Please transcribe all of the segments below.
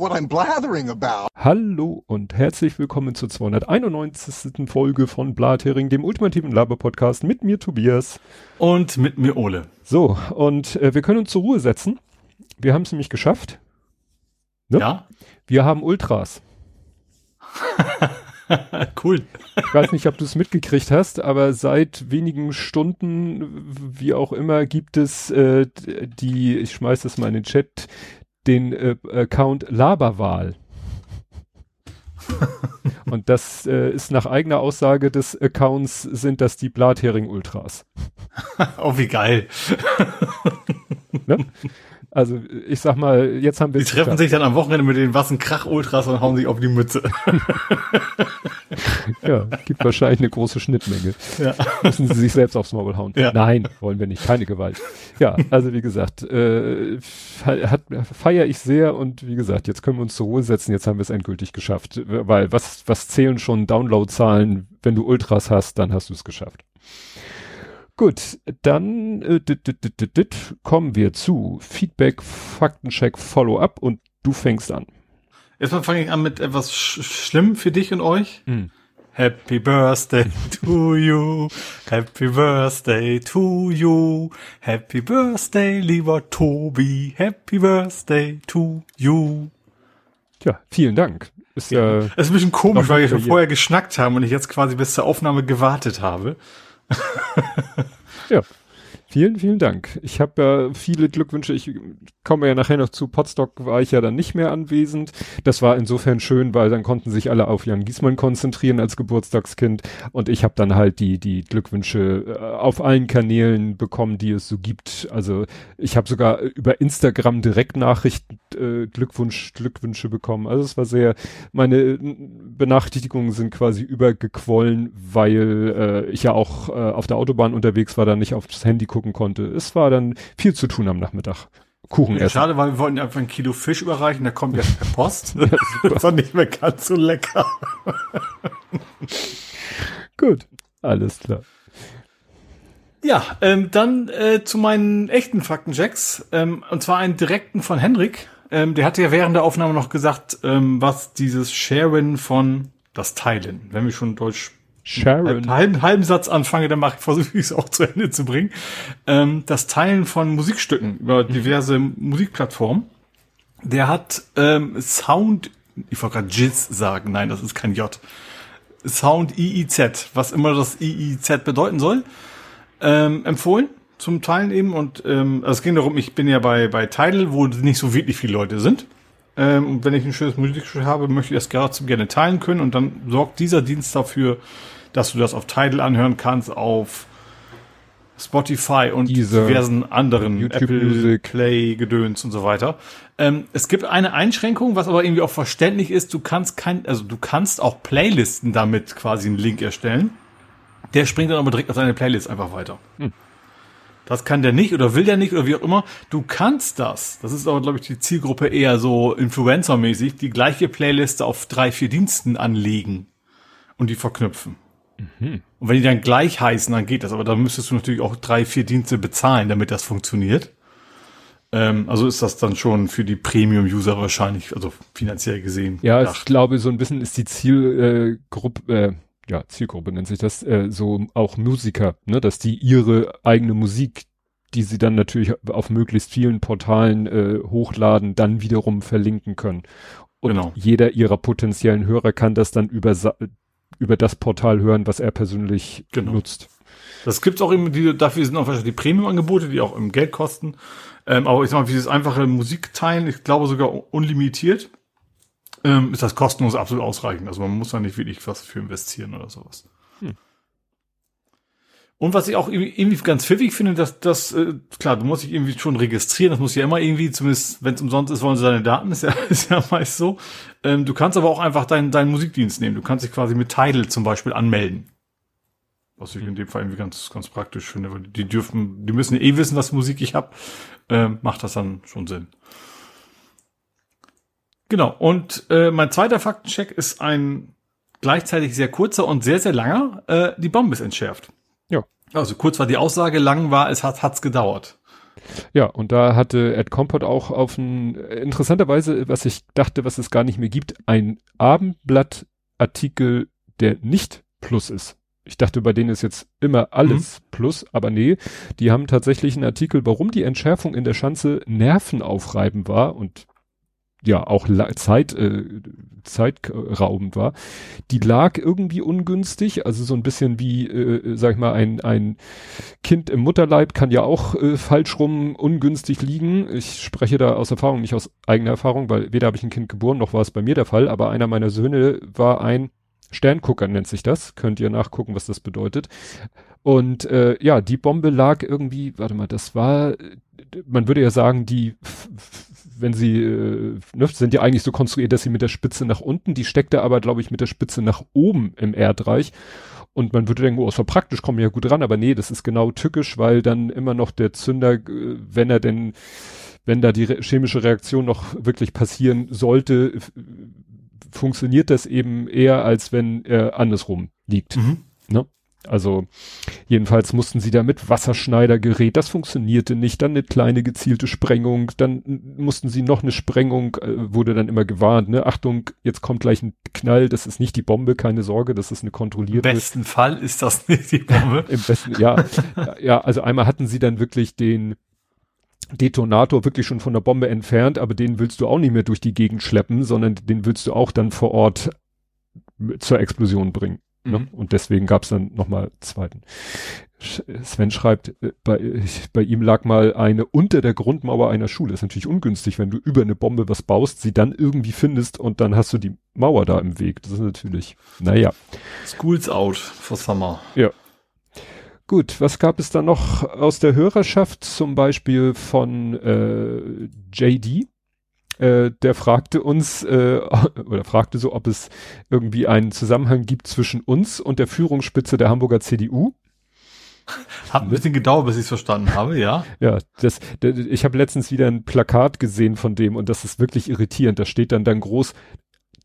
what I'm blathering about. Hallo und herzlich willkommen zur 291. Folge von Blathering, dem ultimativen Laber-Podcast mit mir Tobias. Und mit mir Ole. So, und äh, wir können uns zur Ruhe setzen. Wir haben es nämlich geschafft. Ne? Ja. Wir haben Ultras. cool. Ich weiß nicht, ob du es mitgekriegt hast, aber seit wenigen Stunden, wie auch immer, gibt es äh, die, ich schmeiß das mal in den Chat, den äh, Account Laberwahl. Und das äh, ist nach eigener Aussage des Accounts sind das die Blathering Ultras. oh, wie geil. ne? Also ich sag mal, jetzt haben wir. Die treffen sich dann am Wochenende mit den Wassen Krach Ultras und hauen sich auf die Mütze. ja, gibt wahrscheinlich eine große Schnittmenge. Ja. Müssen sie sich selbst aufs Maul hauen. Ja. Nein, wollen wir nicht, keine Gewalt. Ja, also wie gesagt, äh, hat, feier ich sehr und wie gesagt, jetzt können wir uns zur Ruhe setzen, jetzt haben wir es endgültig geschafft. Weil was, was zählen schon Downloadzahlen? Wenn du Ultras hast, dann hast du es geschafft. Gut, dann äh, dit, dit, dit, kommen wir zu Feedback, Faktencheck, Follow-up und du fängst an. Erstmal fange ich an mit etwas sch schlimm für dich und euch. Mm. Happy Birthday to you. Happy Birthday to you. Happy Birthday, lieber Tobi. Happy Birthday to you. Tja, vielen Dank. Ist, ja, äh, ist ein bisschen komisch, weil wir schon vorher geschnackt haben und ich jetzt quasi bis zur Aufnahme gewartet habe. Ja. Vielen, vielen Dank. Ich habe ja viele Glückwünsche. Ich komme ja nachher noch zu Potsdok, war ich ja dann nicht mehr anwesend. Das war insofern schön, weil dann konnten sich alle auf Jan Giesmann konzentrieren als Geburtstagskind. Und ich habe dann halt die, die Glückwünsche äh, auf allen Kanälen bekommen, die es so gibt. Also ich habe sogar über Instagram Direktnachrichten äh, Glückwunsch, Glückwünsche bekommen. Also es war sehr, meine Benachrichtigungen sind quasi übergequollen, weil äh, ich ja auch äh, auf der Autobahn unterwegs war, dann nicht aufs Handy gucken gucken konnte. Es war dann viel zu tun am Nachmittag. Kuchen ja, essen. Schade, weil wir wollten einfach ein Kilo Fisch überreichen, der kommt jetzt per Post. das war nicht mehr ganz so lecker. Gut, alles klar. Ja, ähm, dann äh, zu meinen echten Faktenchecks. Ähm, und zwar einen direkten von Henrik. Ähm, der hatte ja während der Aufnahme noch gesagt, ähm, was dieses Sharen von das Teilen, wenn wir schon Deutsch Sharon. Einen halben, halben Satz anfange, dann mache ich, versuche ich es auch zu Ende zu bringen. Ähm, das Teilen von Musikstücken über diverse Musikplattformen. Der hat ähm, Sound, ich wollte gerade Jizz sagen, nein, das ist kein J. Sound IIZ, was immer das IIZ bedeuten soll, ähm, empfohlen zum Teilen eben. Und ähm, also es ging darum, ich bin ja bei, bei Tidal, wo nicht so wirklich viele Leute sind. Ähm, und wenn ich ein schönes Musikstück habe, möchte ich das gerne teilen können. Und dann sorgt dieser Dienst dafür, dass du das auf Tidal anhören kannst, auf Spotify und Diese diversen anderen YouTube Apple Music. Play Gedöns und so weiter. Ähm, es gibt eine Einschränkung, was aber irgendwie auch verständlich ist. Du kannst kein, also du kannst auch Playlisten damit quasi einen Link erstellen. Der springt dann aber direkt auf deine Playlist einfach weiter. Hm. Das kann der nicht oder will der nicht oder wie auch immer. Du kannst das. Das ist aber, glaube ich, die Zielgruppe eher so Influencer-mäßig, die gleiche Playliste auf drei, vier Diensten anlegen und die verknüpfen. Mhm. Und wenn die dann gleich heißen, dann geht das. Aber dann müsstest du natürlich auch drei, vier Dienste bezahlen, damit das funktioniert. Ähm, also ist das dann schon für die Premium-User wahrscheinlich, also finanziell gesehen. Ja, gedacht. ich glaube, so ein bisschen ist die Zielgruppe, äh, ja, Zielgruppe nennt sich das, äh, so auch Musiker, ne, dass die ihre eigene Musik, die sie dann natürlich auf möglichst vielen Portalen äh, hochladen, dann wiederum verlinken können. Und genau. jeder ihrer potenziellen Hörer kann das dann über über das Portal hören, was er persönlich genau. nutzt. Das gibt's auch eben, die, dafür sind auch wahrscheinlich die Premium-Angebote, die auch im Geld kosten. Ähm, aber ich sag mal, dieses einfache Musikteilen, ich glaube sogar unlimitiert, ähm, ist das kostenlos absolut ausreichend. Also man muss da nicht wirklich was für investieren oder sowas. Hm. Und was ich auch irgendwie ganz pfiffig finde, dass das, äh, klar, du musst dich irgendwie schon registrieren, das muss ja immer irgendwie, zumindest wenn es umsonst ist, wollen sie deine Daten, ist ja, ist ja meist so. Ähm, du kannst aber auch einfach deinen, deinen Musikdienst nehmen. Du kannst dich quasi mit Tidal zum Beispiel anmelden. Was ich in dem Fall irgendwie ganz, ganz praktisch finde, weil die dürfen, die müssen eh wissen, was Musik ich habe. Ähm, macht das dann schon Sinn. Genau. Und äh, mein zweiter Faktencheck ist ein gleichzeitig sehr kurzer und sehr, sehr langer. Äh, die Bombe ist entschärft. Also kurz war die Aussage, lang war es, hat hat's gedauert. Ja, und da hatte Ed Compot auch auf ein, interessanterweise, was ich dachte, was es gar nicht mehr gibt, ein Abendblattartikel, der nicht Plus ist. Ich dachte, bei denen ist jetzt immer alles mhm. Plus, aber nee, die haben tatsächlich einen Artikel, warum die Entschärfung in der Schanze nervenaufreibend war und ja auch Zeit äh, zeitraubend war, die lag irgendwie ungünstig, also so ein bisschen wie, äh, sag ich mal, ein ein Kind im Mutterleib kann ja auch äh, falsch rum ungünstig liegen. Ich spreche da aus Erfahrung, nicht aus eigener Erfahrung, weil weder habe ich ein Kind geboren, noch war es bei mir der Fall, aber einer meiner Söhne war ein Sterngucker nennt sich das, könnt ihr nachgucken, was das bedeutet. Und äh, ja, die Bombe lag irgendwie, warte mal, das war, man würde ja sagen, die wenn sie, äh, ne, sind ja eigentlich so konstruiert, dass sie mit der Spitze nach unten, die steckte aber, glaube ich, mit der Spitze nach oben im Erdreich. Und man würde denken, oh, ist war praktisch, kommen ja gut ran, aber nee, das ist genau tückisch, weil dann immer noch der Zünder, äh, wenn er denn, wenn da die re chemische Reaktion noch wirklich passieren sollte, funktioniert das eben eher, als wenn er andersrum liegt. Mhm. Ne? Also jedenfalls mussten sie da mit Wasserschneidergerät, das funktionierte nicht, dann eine kleine gezielte Sprengung, dann mussten sie noch eine Sprengung, äh, wurde dann immer gewarnt, ne? Achtung, jetzt kommt gleich ein Knall, das ist nicht die Bombe, keine Sorge, das ist eine kontrollierte. Im besten Fall ist das nicht die Bombe. Im besten, ja. ja, also einmal hatten sie dann wirklich den Detonator wirklich schon von der Bombe entfernt, aber den willst du auch nicht mehr durch die Gegend schleppen, sondern den willst du auch dann vor Ort zur Explosion bringen. Ne? Mhm. Und deswegen gab es dann nochmal zweiten. Sven schreibt, äh, bei, bei ihm lag mal eine unter der Grundmauer einer Schule. Ist natürlich ungünstig, wenn du über eine Bombe was baust, sie dann irgendwie findest und dann hast du die Mauer da im Weg. Das ist natürlich, naja. Schools out for summer. Ja. Gut, was gab es da noch aus der Hörerschaft? Zum Beispiel von äh, JD äh, der fragte uns äh, oder fragte so, ob es irgendwie einen Zusammenhang gibt zwischen uns und der Führungsspitze der Hamburger CDU. Hat ein bisschen gedauert, bis ich es verstanden habe, ja. Ja, das, ich habe letztens wieder ein Plakat gesehen von dem und das ist wirklich irritierend. Da steht dann dann groß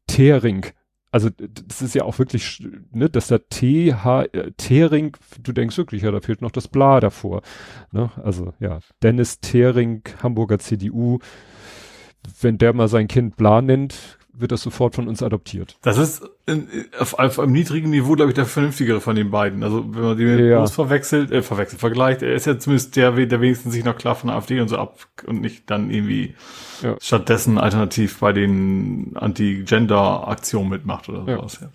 Tering. Also das ist ja auch wirklich, ne, dass da T, H, äh, Tering, du denkst wirklich, ja, da fehlt noch das Bla davor. Ne? Also ja, Dennis Tering, Hamburger CDU, wenn der mal sein Kind Bla nennt, wird das sofort von uns adoptiert. Das ist in, auf, auf einem niedrigen Niveau, glaube ich, der vernünftigere von den beiden. Also wenn man die mit ja. verwechselt, äh, verwechselt, vergleicht, er ist ja zumindest der, der wenigstens sich noch klar von der AfD und so ab und nicht dann irgendwie ja. stattdessen alternativ bei den Anti-Gender-Aktionen mitmacht oder sowas. Ja.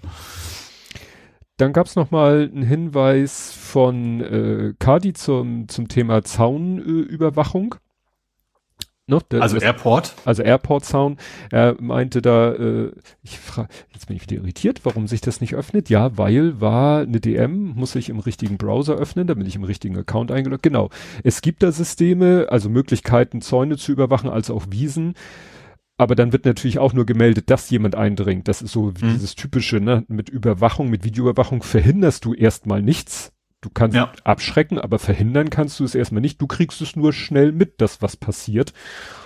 Dann gab's noch mal einen Hinweis von äh, Kadi zum, zum Thema Zaunüberwachung. Äh, Ne? Der, also das, Airport? Also Airport Sound. Er meinte da, äh, ich frage, jetzt bin ich wieder irritiert, warum sich das nicht öffnet. Ja, weil war eine DM, muss ich im richtigen Browser öffnen, damit ich im richtigen Account eingeloggt. Genau. Es gibt da Systeme, also Möglichkeiten, Zäune zu überwachen, als auch Wiesen. Aber dann wird natürlich auch nur gemeldet, dass jemand eindringt. Das ist so mhm. dieses typische, ne? Mit Überwachung, mit Videoüberwachung verhinderst du erstmal nichts. Du kannst ja. abschrecken, aber verhindern kannst du es erstmal nicht. Du kriegst es nur schnell mit, dass was passiert.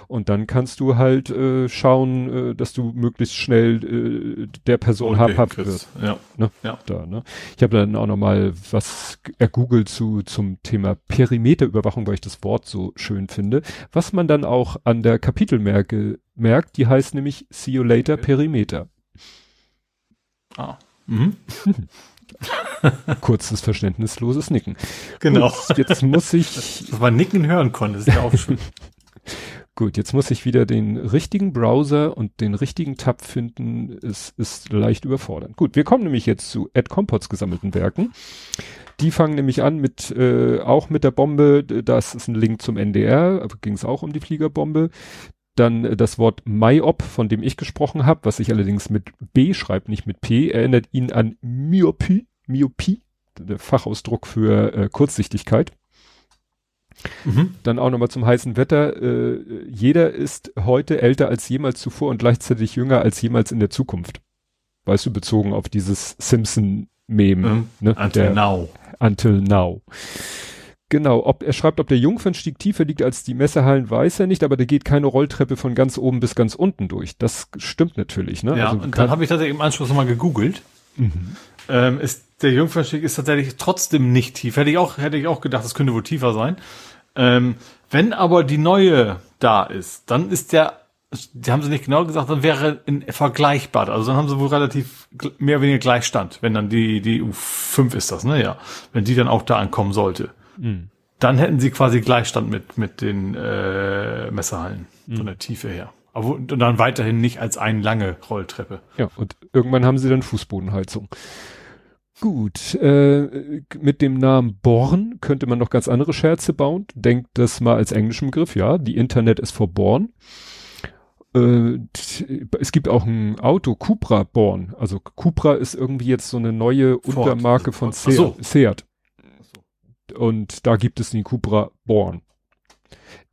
Und dann kannst du halt äh, schauen, äh, dass du möglichst schnell äh, der Person habhaft wirst. Ja. Ne? ja. Da, ne? Ich habe dann auch noch mal was ergoogelt zu zum Thema Perimeterüberwachung, weil ich das Wort so schön finde. Was man dann auch an der Kapitelmerke merkt, die heißt nämlich See you later Perimeter. Ah. Mhm. Kurzes verständnisloses Nicken. Genau. Gut, jetzt muss ich. Dass man Nicken hören konnte, ist ja auch schön. Gut, jetzt muss ich wieder den richtigen Browser und den richtigen Tab finden. Es ist leicht überfordernd. Gut, wir kommen nämlich jetzt zu Ed Compots gesammelten Werken. Die fangen nämlich an mit, äh, auch mit der Bombe. Das ist ein Link zum NDR, ging es auch um die Fliegerbombe. Dann äh, das Wort Myop, von dem ich gesprochen habe, was sich allerdings mit B schreibt, nicht mit P, erinnert ihn an Myopie, Myopie, der Fachausdruck für äh, Kurzsichtigkeit. Mhm. Dann auch nochmal zum heißen Wetter. Äh, jeder ist heute älter als jemals zuvor und gleichzeitig jünger als jemals in der Zukunft. Weißt du, bezogen auf dieses Simpson-Meme. Mhm. Ne? Until der, now. Until now. Genau, ob er schreibt, ob der Jungfernstieg tiefer liegt als die Messehallen, weiß er nicht, aber da geht keine Rolltreppe von ganz oben bis ganz unten durch. Das stimmt natürlich, ne? Ja, also und dann habe ich tatsächlich im Anschluss nochmal gegoogelt. Mhm. Ähm, ist der Jungfernstieg ist tatsächlich trotzdem nicht tief. Hätte ich auch, hätte ich auch gedacht, es könnte wohl tiefer sein. Ähm, wenn aber die neue da ist, dann ist der, die haben sie nicht genau gesagt, dann wäre in vergleichbar. Also dann haben sie wohl relativ mehr oder weniger Gleichstand, wenn dann die, die U5 ist das, ne? Ja. Wenn die dann auch da ankommen sollte. Mhm. Dann hätten sie quasi Gleichstand mit, mit den äh, Messerhallen mhm. von der Tiefe her. Aber und dann weiterhin nicht als eine lange Rolltreppe. Ja, und irgendwann haben sie dann Fußbodenheizung. Gut, äh, mit dem Namen Born könnte man noch ganz andere Scherze bauen. Denkt das mal als englischen Begriff, ja. Die Internet ist for Born. Äh, es gibt auch ein Auto, Cupra Born. Also Cupra ist irgendwie jetzt so eine neue Ford. Untermarke von Seat. So. Seat. Und da gibt es den Cupra Born.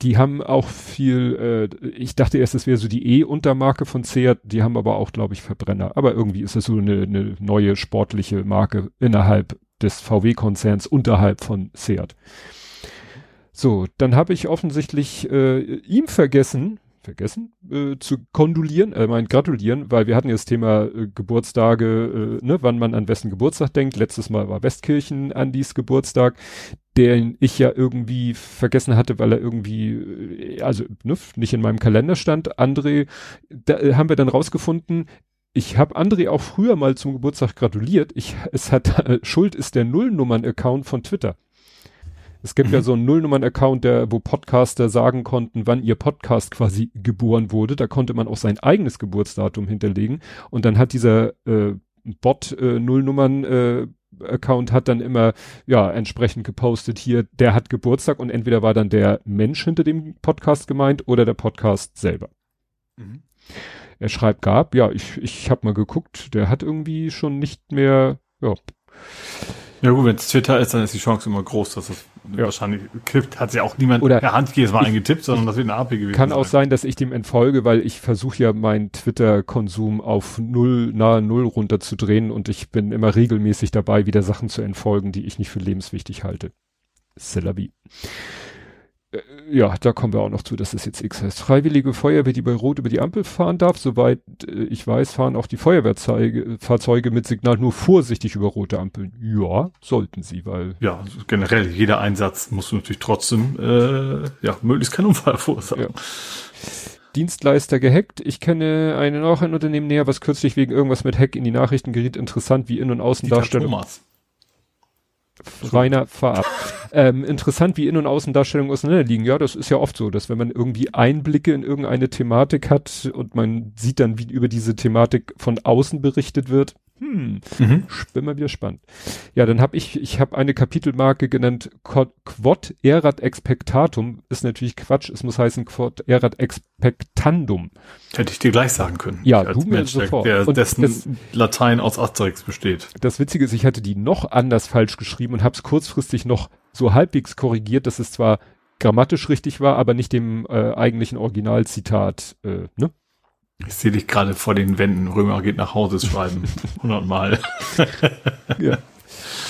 Die haben auch viel, äh, ich dachte erst, das wäre so die E-Untermarke von Seat, die haben aber auch, glaube ich, Verbrenner. Aber irgendwie ist das so eine, eine neue sportliche Marke innerhalb des VW-Konzerns, unterhalb von Seat. So, dann habe ich offensichtlich äh, ihm vergessen, vergessen äh, zu kondulieren, äh, mein gratulieren, weil wir hatten ja das Thema äh, Geburtstage, äh, ne, wann man an wessen Geburtstag denkt. Letztes Mal war Westkirchen Andys Geburtstag, den ich ja irgendwie vergessen hatte, weil er irgendwie, äh, also ne, nicht in meinem Kalender stand. André, da äh, haben wir dann rausgefunden, ich habe André auch früher mal zum Geburtstag gratuliert. Ich, es hat, äh, Schuld ist der Nullnummern-Account von Twitter. Es gibt mhm. ja so einen Nullnummern-Account, der, wo Podcaster sagen konnten, wann ihr Podcast quasi geboren wurde. Da konnte man auch sein eigenes Geburtsdatum hinterlegen. Und dann hat dieser äh, Bot äh, Nullnummern äh, Account hat dann immer ja entsprechend gepostet hier, der hat Geburtstag und entweder war dann der Mensch hinter dem Podcast gemeint oder der Podcast selber. Mhm. Er schreibt gab, ja, ich ich habe mal geguckt, der hat irgendwie schon nicht mehr ja ja gut, wenn es Twitter ist, dann ist die Chance immer groß, dass es ja. wahrscheinlich kippt. Hat ja auch niemand Oder per Hand jedes Mal eingetippt, sondern das wird eine AP gewesen Kann sein. auch sein, dass ich dem entfolge, weil ich versuche ja meinen Twitter-Konsum auf null, nahe null runterzudrehen und ich bin immer regelmäßig dabei, wieder Sachen zu entfolgen, die ich nicht für lebenswichtig halte. Äh, ja, da kommen wir auch noch zu, dass es jetzt X heißt. Freiwillige Feuerwehr, die bei Rot über die Ampel fahren darf. Soweit äh, ich weiß, fahren auch die Feuerwehrfahrzeuge mit Signal nur vorsichtig über rote Ampeln. Ja, sollten sie, weil. Ja, also generell, jeder Einsatz muss natürlich trotzdem, äh, ja, möglichst keinen Unfall verursachen. Ja. Dienstleister gehackt. Ich kenne einen auch ein Unternehmen näher, was kürzlich wegen irgendwas mit Hack in die Nachrichten geriet. Interessant, wie Innen- und Außendarstellung. Thomas. Rainer, fahr ab. ähm, interessant, wie In- und Außendarstellungen auseinanderliegen. Ja, das ist ja oft so, dass wenn man irgendwie Einblicke in irgendeine Thematik hat und man sieht dann, wie über diese Thematik von außen berichtet wird, hm, mhm. immer wieder spannend. Ja, dann habe ich, ich habe eine Kapitelmarke genannt, Quod erat expectatum, ist natürlich Quatsch, es muss heißen Quod erat expectandum. Hätte ich dir gleich sagen können. Ja, du mir sofort. Der, Und dessen das, Latein aus Asterix besteht. Das Witzige ist, ich hatte die noch anders falsch geschrieben und habe es kurzfristig noch so halbwegs korrigiert, dass es zwar grammatisch richtig war, aber nicht dem äh, eigentlichen Originalzitat, äh, ne? Ich sehe dich gerade vor den Wänden. Römer geht nach Hause schreiben. Hundertmal. ja.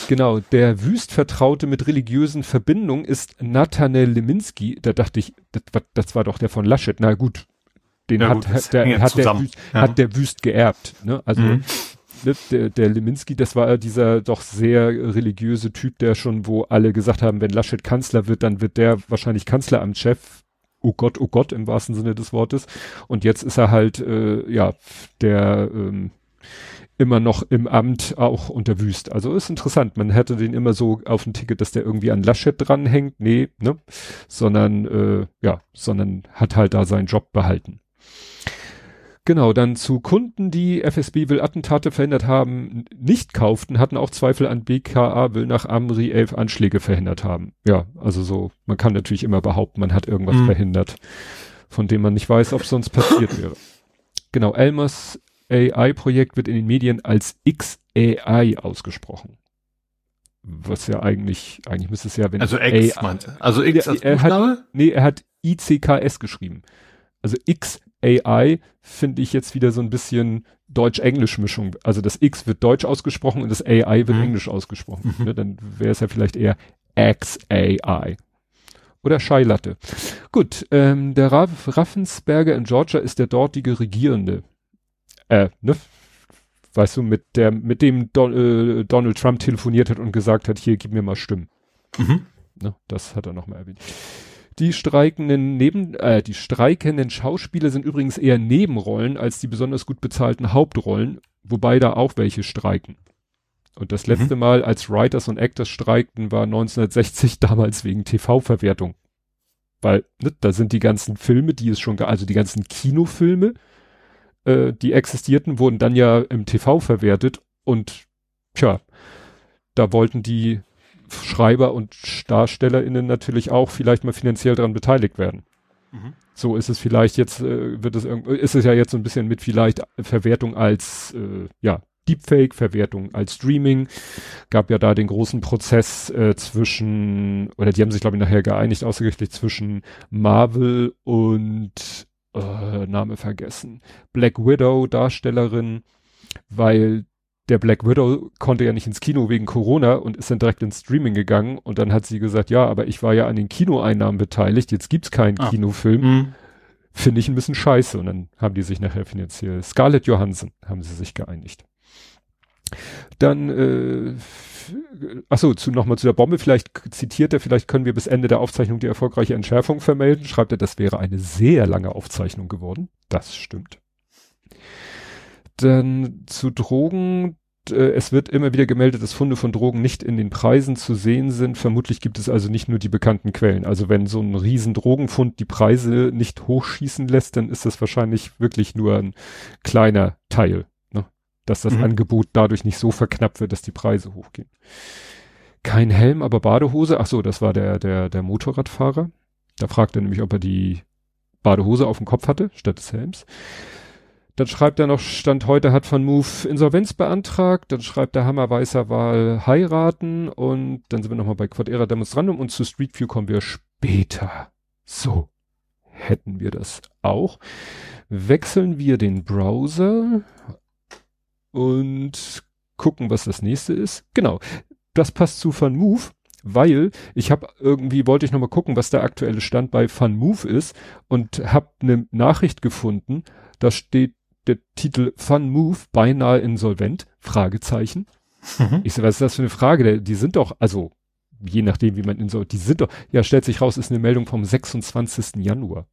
Genau, der Wüstvertraute mit religiösen Verbindungen ist Nathanael Leminski. Da dachte ich, das, das war doch der von Laschet. Na gut, den ja, hat, gut, der, hat, der Wüst, ja. hat der Wüst geerbt. Ne? Also mhm. ne, der, der Leminski, das war dieser doch sehr religiöse Typ, der schon, wo alle gesagt haben, wenn Laschet Kanzler wird, dann wird der wahrscheinlich Kanzleramtschef oh Gott, oh Gott im wahrsten Sinne des Wortes. Und jetzt ist er halt, äh, ja, der ähm, immer noch im Amt auch unter Wüst. Also ist interessant. Man hätte den immer so auf dem Ticket, dass der irgendwie an Laschet dranhängt. Nee, ne? Sondern, äh, ja, sondern hat halt da seinen Job behalten. Genau, dann zu Kunden, die FSB will Attentate verhindert haben, nicht kauften, hatten auch Zweifel an BKA will nach Amri elf Anschläge verhindert haben. Ja, also so, man kann natürlich immer behaupten, man hat irgendwas mhm. verhindert, von dem man nicht weiß, ob sonst passiert wäre. Genau, Elmers AI-Projekt wird in den Medien als XAI ausgesprochen. Was ja eigentlich, eigentlich müsste es ja, wenn Also X AI, meinte. Also X als er hat, Nee, er hat ICKS geschrieben. Also XAI AI finde ich jetzt wieder so ein bisschen Deutsch-Englisch-Mischung. Also das X wird Deutsch ausgesprochen und das AI wird mhm. Englisch ausgesprochen. Mhm. Ne, dann wäre es ja vielleicht eher XAI. Oder Scheilatte. Gut, ähm, der Raff Raffensberger in Georgia ist der dortige Regierende. Äh, ne? Weißt du, mit der, mit dem Don, äh, Donald Trump telefoniert hat und gesagt hat, hier, gib mir mal Stimmen. Mhm. Ne, das hat er nochmal erwähnt. Die streikenden Neben, äh, die streikenden Schauspieler sind übrigens eher Nebenrollen als die besonders gut bezahlten Hauptrollen, wobei da auch welche streiken. Und das letzte mhm. Mal, als Writers und Actors streikten, war 1960 damals wegen TV-Verwertung. Weil, ne, da sind die ganzen Filme, die es schon, also die ganzen Kinofilme, äh, die existierten, wurden dann ja im TV verwertet und, tja, da wollten die Schreiber und DarstellerInnen natürlich auch vielleicht mal finanziell daran beteiligt werden. Mhm. So ist es vielleicht jetzt, äh, wird es ist es ja jetzt so ein bisschen mit vielleicht Verwertung als, äh, ja, Deepfake-Verwertung als Streaming. Gab ja da den großen Prozess äh, zwischen, oder die haben sich, glaube ich, nachher geeinigt, außergerichtlich zwischen Marvel und äh, Name vergessen. Black Widow, Darstellerin, weil der Black Widow konnte ja nicht ins Kino wegen Corona und ist dann direkt ins Streaming gegangen und dann hat sie gesagt, ja, aber ich war ja an den Kinoeinnahmen beteiligt, jetzt gibt's keinen ah. Kinofilm. Mhm. Finde ich ein bisschen scheiße. Und dann haben die sich nachher finanziell. Scarlett Johansson haben sie sich geeinigt. Dann, äh, achso, zu, nochmal zu der Bombe, vielleicht zitiert er, vielleicht können wir bis Ende der Aufzeichnung die erfolgreiche Entschärfung vermelden. Schreibt er, das wäre eine sehr lange Aufzeichnung geworden. Das stimmt. Dann zu Drogen, äh, es wird immer wieder gemeldet, dass Funde von Drogen nicht in den Preisen zu sehen sind. Vermutlich gibt es also nicht nur die bekannten Quellen. Also wenn so ein riesen Drogenfund die Preise nicht hochschießen lässt, dann ist das wahrscheinlich wirklich nur ein kleiner Teil. Ne? Dass das mhm. Angebot dadurch nicht so verknappt wird, dass die Preise hochgehen. Kein Helm, aber Badehose. Ach so, das war der, der, der Motorradfahrer. Da fragt er nämlich, ob er die Badehose auf dem Kopf hatte, statt des Helms. Dann schreibt er noch, Stand heute hat Van Move Insolvenz beantragt. Dann schreibt er Hammer Weißer Wahl heiraten. Und dann sind wir nochmal bei Quadera Demonstrandum. Und zu Street View kommen wir später. So. Hätten wir das auch. Wechseln wir den Browser und gucken, was das nächste ist. Genau. Das passt zu Van Move weil ich habe irgendwie wollte ich noch mal gucken, was der aktuelle Stand bei Fun Move ist und habe eine Nachricht gefunden, da steht der Titel Fun Move beinahe insolvent? Fragezeichen. Mhm. Ich so, was ist das für eine Frage? Die sind doch, also, je nachdem, wie man insolvent, die sind doch, ja, stellt sich raus, ist eine Meldung vom 26. Januar.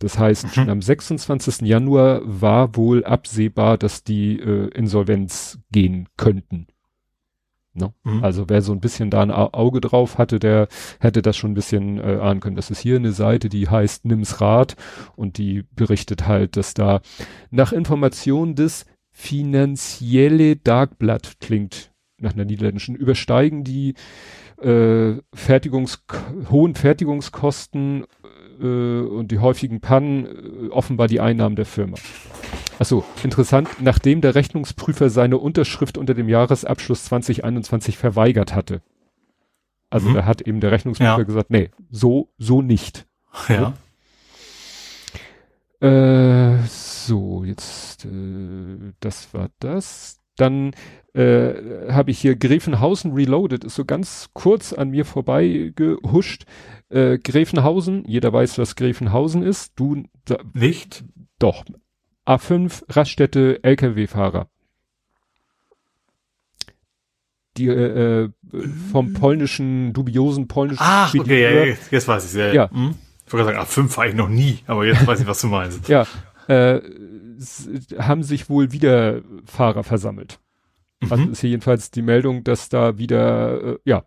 Das heißt, mhm. schon am 26. Januar war wohl absehbar, dass die äh, Insolvenz gehen könnten. Ne? Mhm. Also wer so ein bisschen da ein Auge drauf hatte, der hätte das schon ein bisschen äh, ahnen können. Das ist hier eine Seite, die heißt Nims Rat und die berichtet halt, dass da nach Information des Finanzielle Darkblatt klingt nach einer niederländischen, übersteigen die äh, Fertigungs hohen Fertigungskosten äh, und die häufigen Pannen äh, offenbar die Einnahmen der Firma. Achso, interessant, nachdem der Rechnungsprüfer seine Unterschrift unter dem Jahresabschluss 2021 verweigert hatte. Also mhm. da hat eben der Rechnungsprüfer ja. gesagt, nee, so, so nicht. Ja. Äh, so, jetzt, äh, das war das. Dann äh, habe ich hier Gräfenhausen Reloaded, ist so ganz kurz an mir vorbei gehuscht. Äh, Gräfenhausen, jeder weiß, was Gräfenhausen ist. Du da, nicht? Doch. A5 Raststätte Lkw-Fahrer. Die äh, äh vom polnischen, dubiosen polnischen Ach, okay, ja, jetzt, jetzt weiß ich ja. ja. Hm? Ich wollte sagen, A5 fahre ich noch nie, aber jetzt weiß ich, was du meinst. ja, äh, haben sich wohl wieder Fahrer versammelt. Also mhm. Also ist hier jedenfalls die Meldung, dass da wieder, äh, ja,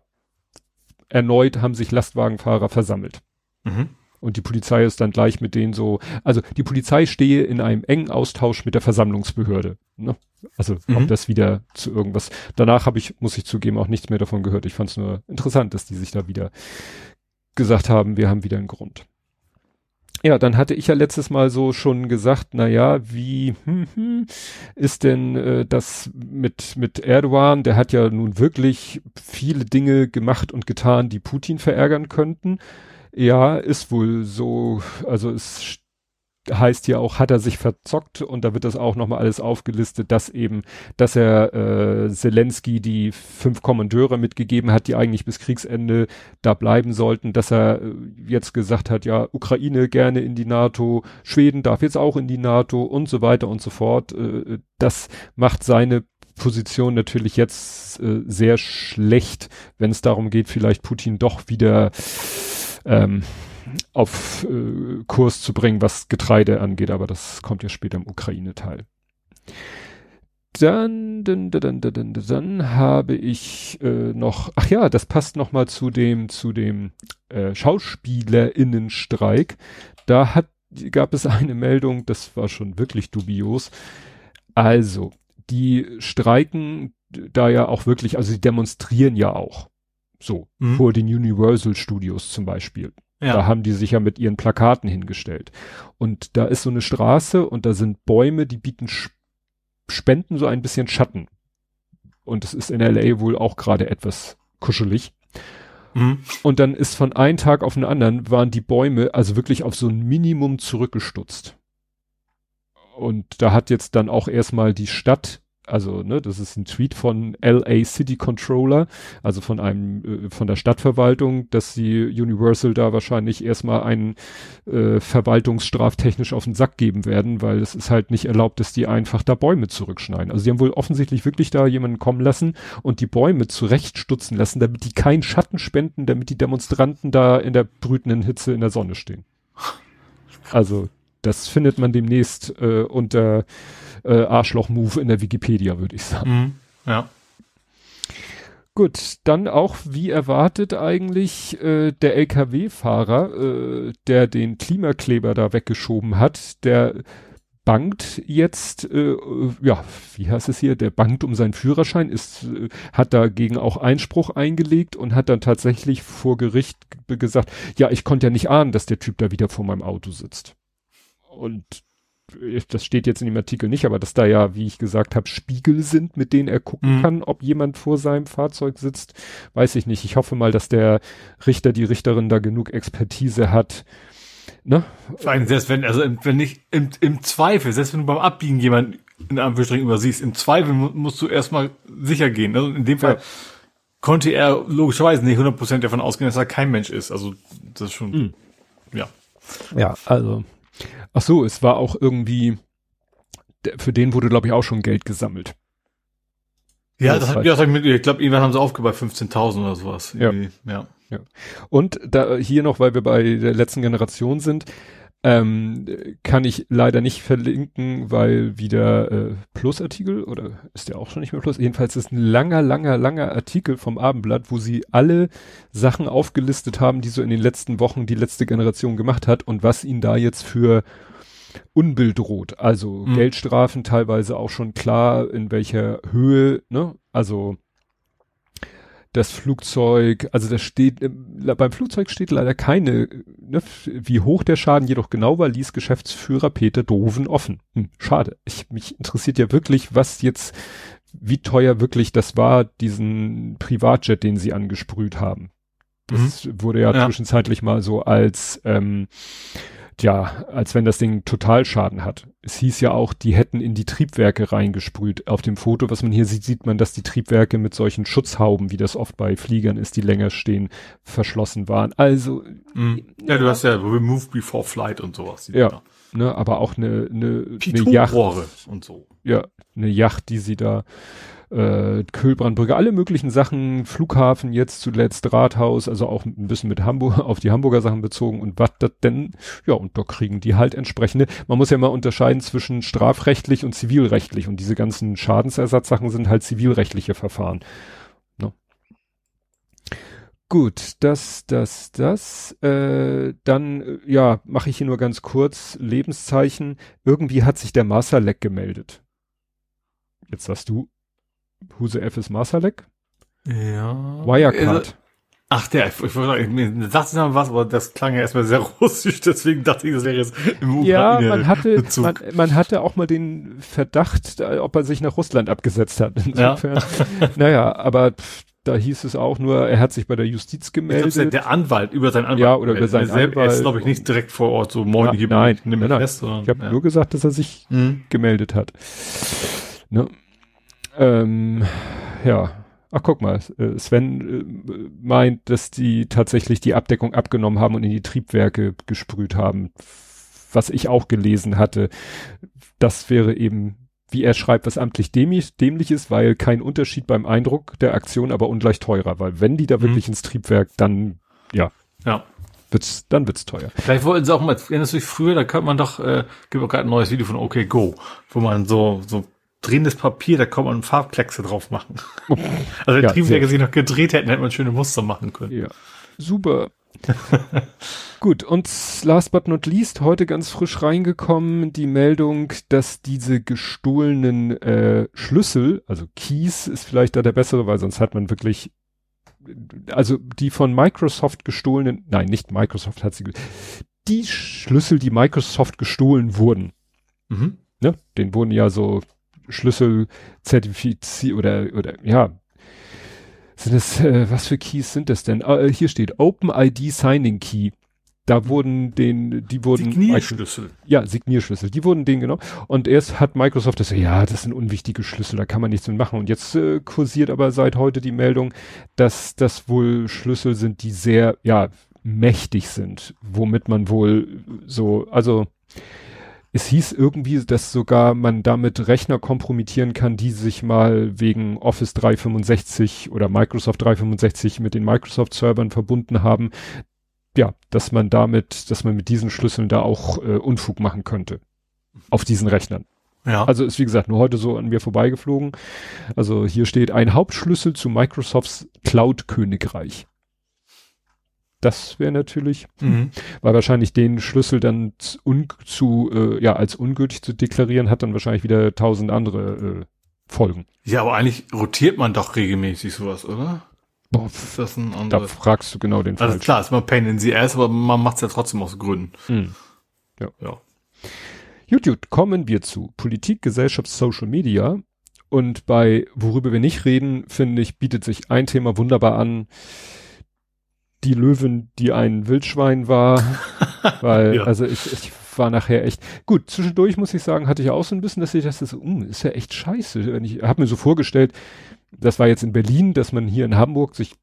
erneut haben sich Lastwagenfahrer versammelt. Mhm. Und die Polizei ist dann gleich mit denen so, also die Polizei stehe in einem engen Austausch mit der Versammlungsbehörde. Ne? Also mhm. ob das wieder zu irgendwas. Danach habe ich, muss ich zugeben, auch nichts mehr davon gehört. Ich fand es nur interessant, dass die sich da wieder gesagt haben, wir haben wieder einen Grund. Ja, dann hatte ich ja letztes Mal so schon gesagt, na ja, wie hm, hm, ist denn äh, das mit mit Erdogan? Der hat ja nun wirklich viele Dinge gemacht und getan, die Putin verärgern könnten. Ja, ist wohl so. Also es heißt ja auch, hat er sich verzockt und da wird das auch nochmal alles aufgelistet, dass eben, dass er äh, Zelensky die fünf Kommandeure mitgegeben hat, die eigentlich bis Kriegsende da bleiben sollten, dass er äh, jetzt gesagt hat, ja, Ukraine gerne in die NATO, Schweden darf jetzt auch in die NATO und so weiter und so fort. Äh, das macht seine Position natürlich jetzt äh, sehr schlecht, wenn es darum geht, vielleicht Putin doch wieder ähm, auf äh, Kurs zu bringen, was Getreide angeht, aber das kommt ja später im Ukraine-Teil. Dann, dann, dann, dann, dann, habe ich äh, noch, ach ja, das passt noch mal zu dem, zu dem äh, Schauspielerinnenstreik. Da hat, gab es eine Meldung, das war schon wirklich dubios. Also, die streiken da ja auch wirklich, also sie demonstrieren ja auch. So, mhm. vor den Universal Studios zum Beispiel. Ja. Da haben die sich ja mit ihren Plakaten hingestellt. Und da ist so eine Straße und da sind Bäume, die bieten spenden so ein bisschen Schatten. Und es ist in LA wohl auch gerade etwas kuschelig. Mhm. Und dann ist von einem Tag auf den anderen waren die Bäume also wirklich auf so ein Minimum zurückgestutzt. Und da hat jetzt dann auch erstmal die Stadt also ne, das ist ein Tweet von LA City Controller, also von einem äh, von der Stadtverwaltung, dass sie Universal da wahrscheinlich erstmal einen äh, verwaltungsstraftechnisch auf den Sack geben werden, weil es ist halt nicht erlaubt, dass die einfach da Bäume zurückschneiden. Also sie haben wohl offensichtlich wirklich da jemanden kommen lassen und die Bäume zurechtstutzen lassen, damit die keinen Schatten spenden, damit die Demonstranten da in der brütenden Hitze in der Sonne stehen. Also das findet man demnächst äh, unter äh, Arschloch-Move in der Wikipedia, würde ich sagen. Mhm, ja. Gut, dann auch wie erwartet eigentlich äh, der LKW-Fahrer, äh, der den Klimakleber da weggeschoben hat, der bangt jetzt, äh, ja, wie heißt es hier, der bangt um seinen Führerschein, ist, äh, hat dagegen auch Einspruch eingelegt und hat dann tatsächlich vor Gericht gesagt, ja, ich konnte ja nicht ahnen, dass der Typ da wieder vor meinem Auto sitzt. Und das steht jetzt in dem Artikel nicht, aber dass da ja, wie ich gesagt habe, Spiegel sind, mit denen er gucken mhm. kann, ob jemand vor seinem Fahrzeug sitzt, weiß ich nicht. Ich hoffe mal, dass der Richter, die Richterin da genug Expertise hat. Ne? Vor allem, selbst wenn, also wenn nicht, im, im Zweifel, selbst wenn du beim Abbiegen jemanden in Anführungsstrichen übersiehst, im Zweifel musst du erstmal sicher gehen. Also in dem Fall ja. konnte er logischerweise nicht 100% davon ausgehen, dass er kein Mensch ist. Also das ist schon, mhm. ja. Ja, also Ach so, es war auch irgendwie, für den wurde, glaube ich, auch schon Geld gesammelt. Ja, das, das hat, ja, das hab ich ich glaube, irgendwann haben sie aufgebaut 15.000 oder sowas. Ja. ja. ja. Und da hier noch, weil wir bei der letzten Generation sind, ähm, kann ich leider nicht verlinken, weil wieder äh, Plusartikel oder ist der auch schon nicht mehr Plus? Jedenfalls ist ein langer, langer, langer Artikel vom Abendblatt, wo sie alle Sachen aufgelistet haben, die so in den letzten Wochen die letzte Generation gemacht hat und was ihnen da jetzt für Unbill droht. Also mhm. Geldstrafen teilweise auch schon klar, in welcher Höhe, ne? Also das Flugzeug, also das steht, äh, beim Flugzeug steht leider keine, ne, wie hoch der Schaden jedoch genau war, ließ Geschäftsführer Peter Doven offen. Hm, schade. Ich, mich interessiert ja wirklich, was jetzt, wie teuer wirklich das war, diesen Privatjet, den sie angesprüht haben. Das mhm. wurde ja, ja, zwischenzeitlich mal so als, ähm, ja, als wenn das Ding Totalschaden hat. Es hieß ja auch, die hätten in die Triebwerke reingesprüht. Auf dem Foto, was man hier sieht, sieht man, dass die Triebwerke mit solchen Schutzhauben, wie das oft bei Fliegern ist, die länger stehen, verschlossen waren. Also. Mm. Ja, du hast ja Remove Before Flight und sowas. Ja, ne, aber auch eine, eine, eine Yacht. und so. Ja, eine Yacht, die sie da äh, Kühlbrandbrücke, alle möglichen Sachen, Flughafen jetzt zuletzt, Rathaus, also auch ein bisschen mit Hamburg, auf die Hamburger Sachen bezogen und was das denn, ja, und da kriegen die halt entsprechende, man muss ja mal unterscheiden zwischen strafrechtlich und zivilrechtlich und diese ganzen Schadensersatzsachen sind halt zivilrechtliche Verfahren. Ne? Gut, das, das, das. Äh, dann, ja, mache ich hier nur ganz kurz Lebenszeichen. Irgendwie hat sich der Masterleck gemeldet. Jetzt sagst du, Huse F ist Masalek. Ja. Wirecard. Äh, ach, der, ich, ich, ich, dachte noch was, aber das klang ja erstmal sehr russisch, deswegen dachte ich, das wäre jetzt im Ja, man hatte, man, man, hatte auch mal den Verdacht, ob er sich nach Russland abgesetzt hat. Insofern. Ja. naja, aber pff, da hieß es auch nur, er hat sich bei der Justiz gemeldet. Ich glaub, der Anwalt, über seinen Anwalt. Ja, oder über seinen Anwalt. Er ist, glaube ich, nicht direkt vor Ort so, moin, ja, nein, nein, nein, fest, sondern, Ich habe ja. nur gesagt, dass er sich mhm. gemeldet hat. Ne? Ähm, ja. Ach, guck mal, äh, Sven äh, meint, dass die tatsächlich die Abdeckung abgenommen haben und in die Triebwerke gesprüht haben. Was ich auch gelesen hatte. Das wäre eben wie er schreibt, was amtlich dämlich, dämlich ist, weil kein Unterschied beim Eindruck der Aktion, aber ungleich teurer, weil wenn die da mhm. wirklich ins Triebwerk, dann, ja. Ja. Wird's, dann wird's teuer. Vielleicht wollten sie auch mal, erinnerst du dich früher, da könnte man doch, äh, gibt auch gerade ein neues Video von OK Go, wo man so, so drehendes Papier, da kann man Farbkleckse drauf machen. also wenn ja, Triebwerke sich noch gedreht hätten, hätte man schöne Muster machen können. Ja. Super. Gut, und last but not least, heute ganz frisch reingekommen, die Meldung, dass diese gestohlenen äh, Schlüssel, also Keys ist vielleicht da der bessere, weil sonst hat man wirklich, also die von Microsoft gestohlenen, nein, nicht Microsoft hat sie, die Schlüssel, die Microsoft gestohlen wurden, mhm. ne, den wurden ja so Schlüssel zertifiziert oder, oder, ja, sind es, äh, was für Keys sind das denn? Ah, äh, hier steht Open ID Signing Key. Da wurden den, die wurden. Signierschlüssel. Ja, Signierschlüssel. Die wurden den genau. Und erst hat Microsoft das, ja, das sind unwichtige Schlüssel, da kann man nichts mit machen. Und jetzt äh, kursiert aber seit heute die Meldung, dass das wohl Schlüssel sind, die sehr, ja, mächtig sind, womit man wohl so, also, es hieß irgendwie, dass sogar man damit Rechner kompromittieren kann, die sich mal wegen Office 365 oder Microsoft 365 mit den Microsoft-Servern verbunden haben. Ja, dass man damit, dass man mit diesen Schlüsseln da auch äh, Unfug machen könnte. Auf diesen Rechnern. Ja. Also ist wie gesagt nur heute so an mir vorbeigeflogen. Also hier steht ein Hauptschlüssel zu Microsofts Cloud-Königreich. Das wäre natürlich, mhm. weil wahrscheinlich den Schlüssel dann zu, äh, ja, als ungültig zu deklarieren, hat dann wahrscheinlich wieder tausend andere äh, Folgen. Ja, aber eigentlich rotiert man doch regelmäßig sowas, oder? Boah, ist das ein anderes? Da fragst du genau den Fall. Also klar, ist mal Pain in the Ass, aber man macht es ja trotzdem aus Gründen. Mhm. Ja. ja. YouTube, kommen wir zu Politik, Gesellschaft, Social Media. Und bei worüber wir nicht reden, finde ich, bietet sich ein Thema wunderbar an die Löwen, die ein Wildschwein war. weil, ja. also ich, ich war nachher echt. Gut, zwischendurch muss ich sagen, hatte ich auch so ein bisschen, dass ich das so, um, ist ja echt scheiße. Wenn ich habe mir so vorgestellt, das war jetzt in Berlin, dass man hier in Hamburg sich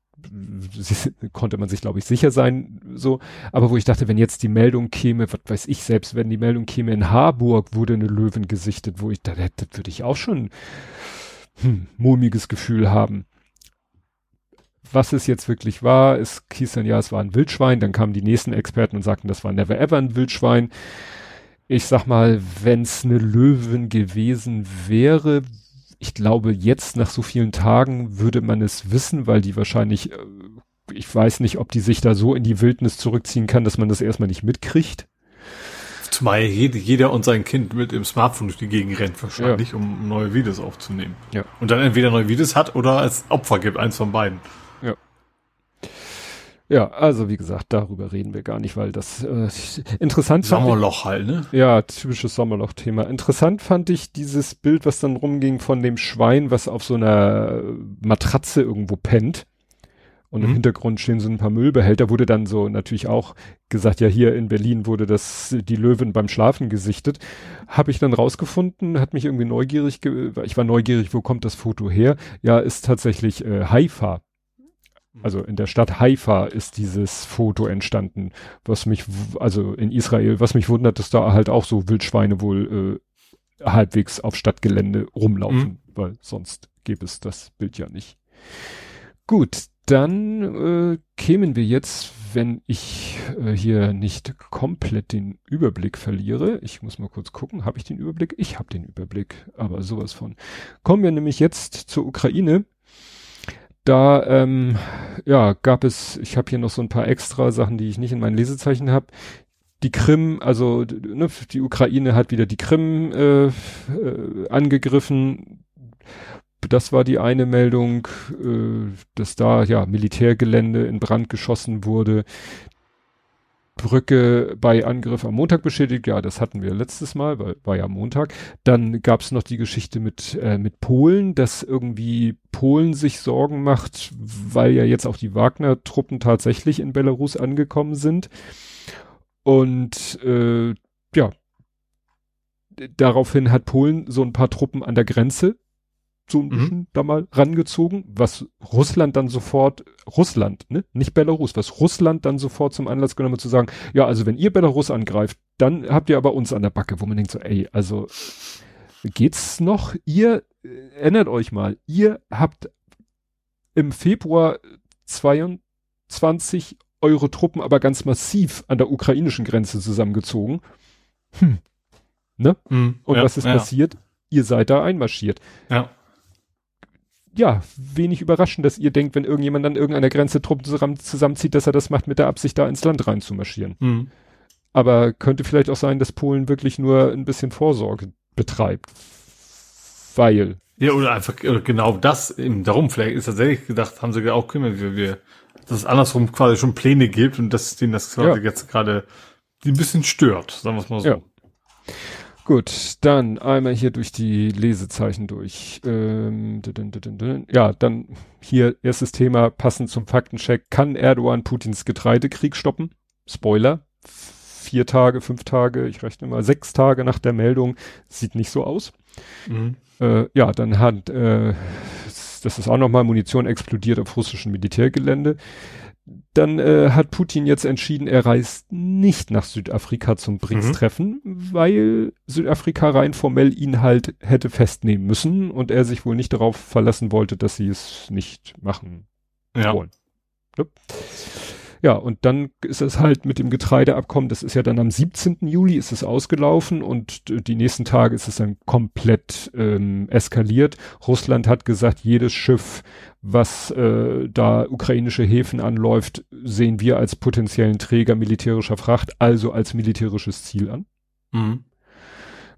konnte man sich, glaube ich, sicher sein, so. Aber wo ich dachte, wenn jetzt die Meldung käme, was weiß ich selbst, wenn die Meldung käme, in Harburg wurde eine Löwen gesichtet, wo ich, da, das würde ich auch schon hm, mulmiges Gefühl haben was es jetzt wirklich war. Es hieß dann, ja, es war ein Wildschwein. Dann kamen die nächsten Experten und sagten, das war never ever ein Wildschwein. Ich sag mal, wenn es eine Löwin gewesen wäre, ich glaube, jetzt nach so vielen Tagen würde man es wissen, weil die wahrscheinlich, äh, ich weiß nicht, ob die sich da so in die Wildnis zurückziehen kann, dass man das erstmal nicht mitkriegt. Zumal jede, jeder und sein Kind mit dem Smartphone durch die Gegend rennt, wahrscheinlich, ja. um neue Videos aufzunehmen. Ja. Und dann entweder neue Videos hat oder als Opfer gibt, eins von beiden. Ja. Also wie gesagt, darüber reden wir gar nicht, weil das äh, interessant Sommerloch halt, ne? Ja, typisches Sommerloch-Thema. Interessant fand ich dieses Bild, was dann rumging von dem Schwein, was auf so einer Matratze irgendwo pennt. Und mhm. im Hintergrund stehen so ein paar Müllbehälter, wurde dann so natürlich auch gesagt, ja, hier in Berlin wurde das, die Löwen beim Schlafen gesichtet. Habe ich dann rausgefunden, hat mich irgendwie neugierig, ich war neugierig, wo kommt das Foto her? Ja, ist tatsächlich äh, Haifa also in der Stadt Haifa ist dieses Foto entstanden, was mich, also in Israel, was mich wundert, dass da halt auch so Wildschweine wohl äh, halbwegs auf Stadtgelände rumlaufen, mhm. weil sonst gäbe es das Bild ja nicht. Gut, dann äh, kämen wir jetzt, wenn ich äh, hier nicht komplett den Überblick verliere. Ich muss mal kurz gucken, habe ich den Überblick? Ich habe den Überblick, aber sowas von. Kommen wir nämlich jetzt zur Ukraine da ähm, ja gab es, ich habe hier noch so ein paar extra Sachen, die ich nicht in meinen Lesezeichen habe. Die Krim, also ne, die Ukraine hat wieder die Krim äh, äh, angegriffen. Das war die eine Meldung, äh, dass da ja Militärgelände in Brand geschossen wurde. Brücke bei Angriff am Montag beschädigt. Ja, das hatten wir letztes Mal, weil war ja Montag. Dann gab es noch die Geschichte mit, äh, mit Polen, dass irgendwie Polen sich Sorgen macht, weil ja jetzt auch die Wagner-Truppen tatsächlich in Belarus angekommen sind. Und äh, ja, daraufhin hat Polen so ein paar Truppen an der Grenze so ein mhm. bisschen mhm. da mal rangezogen, was Russland dann sofort, Russland, ne, nicht Belarus, was Russland dann sofort zum Anlass genommen zu sagen, ja, also wenn ihr Belarus angreift, dann habt ihr aber uns an der Backe, wo man denkt so, ey, also Geht's noch? Ihr, äh, erinnert euch mal, ihr habt im Februar 22 eure Truppen aber ganz massiv an der ukrainischen Grenze zusammengezogen. Hm. Ne? Mhm. Und ja, was ist ja. passiert? Ihr seid da einmarschiert. Ja. Ja, wenig überraschend, dass ihr denkt, wenn irgendjemand an irgendeiner Grenze Truppen zusammen, zusammenzieht, dass er das macht mit der Absicht, da ins Land reinzumarschieren. Mhm. Aber könnte vielleicht auch sein, dass Polen wirklich nur ein bisschen Vorsorge betreibt. Weil, Ja, oder einfach oder genau das, eben darum, vielleicht ist tatsächlich gedacht, haben sie auch, können wir, wir, dass es andersrum quasi schon Pläne gibt und dass denen das quasi Ja. jetzt gerade die ein bisschen stört, sagen wir es mal so. Ja. Gut, dann einmal hier durch die Lesezeichen durch. Ähm. Ja, dann hier erstes Thema, passend zum Faktencheck. Kann Erdogan Putins Getreidekrieg stoppen? Spoiler. Vier Tage, fünf Tage, ich rechne mal sechs Tage nach der Meldung. Sieht nicht so aus. Mhm. Äh, ja, dann hat, äh, das ist auch nochmal Munition explodiert auf russischem Militärgelände. Dann äh, hat Putin jetzt entschieden, er reist nicht nach Südafrika zum BRICS-Treffen, weil Südafrika rein formell ihn halt hätte festnehmen müssen und er sich wohl nicht darauf verlassen wollte, dass sie es nicht machen Ja. wollen. Ne? Ja, und dann ist es halt mit dem Getreideabkommen, das ist ja dann am 17. Juli ist es ausgelaufen und die nächsten Tage ist es dann komplett ähm, eskaliert. Russland hat gesagt, jedes Schiff, was äh, da ukrainische Häfen anläuft, sehen wir als potenziellen Träger militärischer Fracht, also als militärisches Ziel an. Mhm.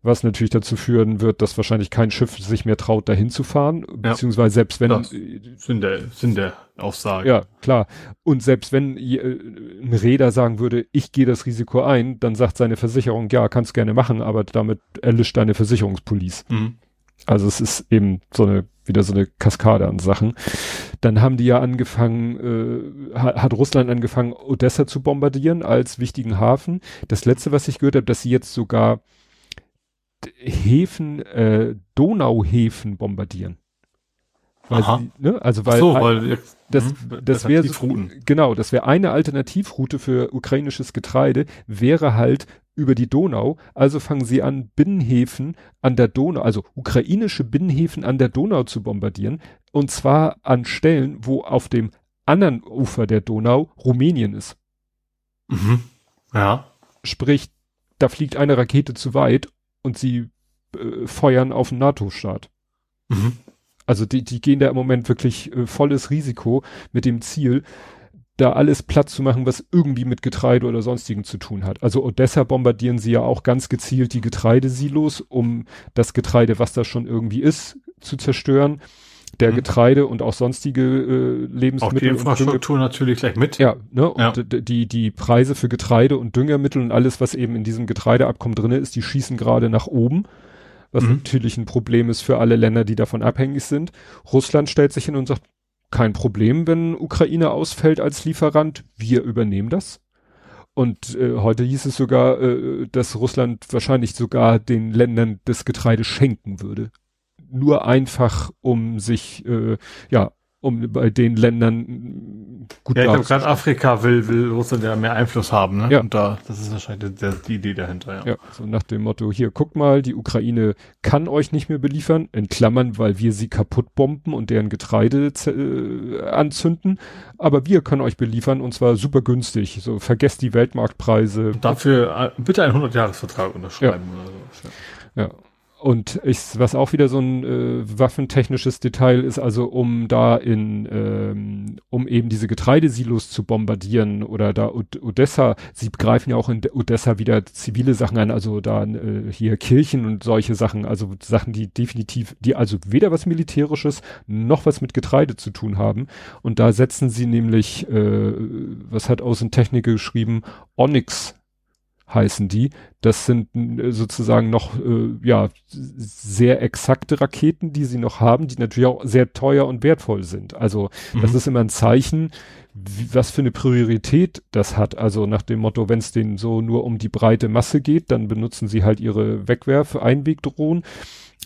Was natürlich dazu führen wird, dass wahrscheinlich kein Schiff sich mehr traut, dahin zu fahren, beziehungsweise selbst wenn Das Sinn der, Sinn der Aussage. ja, klar. Und selbst wenn äh, ein Räder sagen würde, ich gehe das Risiko ein, dann sagt seine Versicherung, ja, kannst gerne machen, aber damit erlischt deine Versicherungspolice. Mhm. Also es ist eben so eine, wieder so eine Kaskade an Sachen. Dann haben die ja angefangen, äh, hat, Russland angefangen, Odessa zu bombardieren als wichtigen Hafen. Das letzte, was ich gehört habe, dass sie jetzt sogar Häfen, äh, Donauhäfen bombardieren. Weil sie, ne? Also weil, so, weil das, mhm, das wäre genau, das wäre eine Alternativroute für ukrainisches Getreide, wäre halt über die Donau. Also fangen sie an, Binnenhäfen an der Donau, also ukrainische Binnenhäfen an der Donau zu bombardieren. Und zwar an Stellen, wo auf dem anderen Ufer der Donau Rumänien ist. Mhm. Ja. Sprich, da fliegt eine Rakete zu weit und sie äh, feuern auf einen NATO-Staat. Mhm. Also die, die gehen da im Moment wirklich äh, volles Risiko mit dem Ziel, da alles platt zu machen, was irgendwie mit Getreide oder sonstigen zu tun hat. Also Odessa bombardieren sie ja auch ganz gezielt die Getreidesilos, um das Getreide, was da schon irgendwie ist, zu zerstören. Der Mhm. Getreide und auch sonstige äh, Auch die Lebensmittel und Dünge Infrastruktur natürlich gleich mit. ja, ne? Und Ja. die, die Preise für Getreide und Düngermittel und alles, was eben in diesem Getreideabkommen drinne ist, die schießen gerade nach oben. Was Mhm. natürlich ein Problem ist für alle Länder, die davon abhängig sind. Russland stellt sich hin und sagt, kein Problem, wenn Ukraine ausfällt als Lieferant, wir übernehmen das. Und äh, heute hieß es sogar, äh, dass Russland wahrscheinlich sogar den Ländern das Getreide schenken würde. Nur einfach, um sich, äh, ja, um bei den Ländern gut Ja, ich glaube, gerade Afrika will, will Russland ja mehr Einfluss haben, ne? Ja. Und da, das ist wahrscheinlich der, die Idee dahinter, ja. Ja, so nach dem Motto, hier, guckt mal, die Ukraine kann euch nicht mehr beliefern, in Klammern, weil wir sie kaputt bomben und deren Getreide äh, anzünden, aber wir können euch beliefern und zwar super günstig, so vergesst die Weltmarktpreise. Dafür äh, bitte einen 100-Jahres-Vertrag unterschreiben oder so. Ja. Ja. Und ich, was auch wieder so ein äh, waffentechnisches Detail ist, also um da in, ähm, um eben diese Getreidesilos zu bombardieren oder da Od Odessa, sie greifen ja auch in Odessa wieder zivile Sachen an, also da äh, hier Kirchen und solche Sachen, also Sachen, die definitiv, die also weder was Militärisches noch was mit Getreide zu tun haben. Und da setzen sie nämlich, äh, was hat Außentechnik geschrieben, Onyx heißen die. Das sind äh, sozusagen noch äh, ja sehr exakte Raketen, die sie noch haben, die natürlich auch sehr teuer und wertvoll sind. Also das Mhm. ist immer ein Zeichen, wie, was für eine Priorität das hat. Also nach dem Motto, wenn es denen so nur um die breite Masse geht, dann benutzen sie halt ihre Wegwerf-Einwegdrohnen.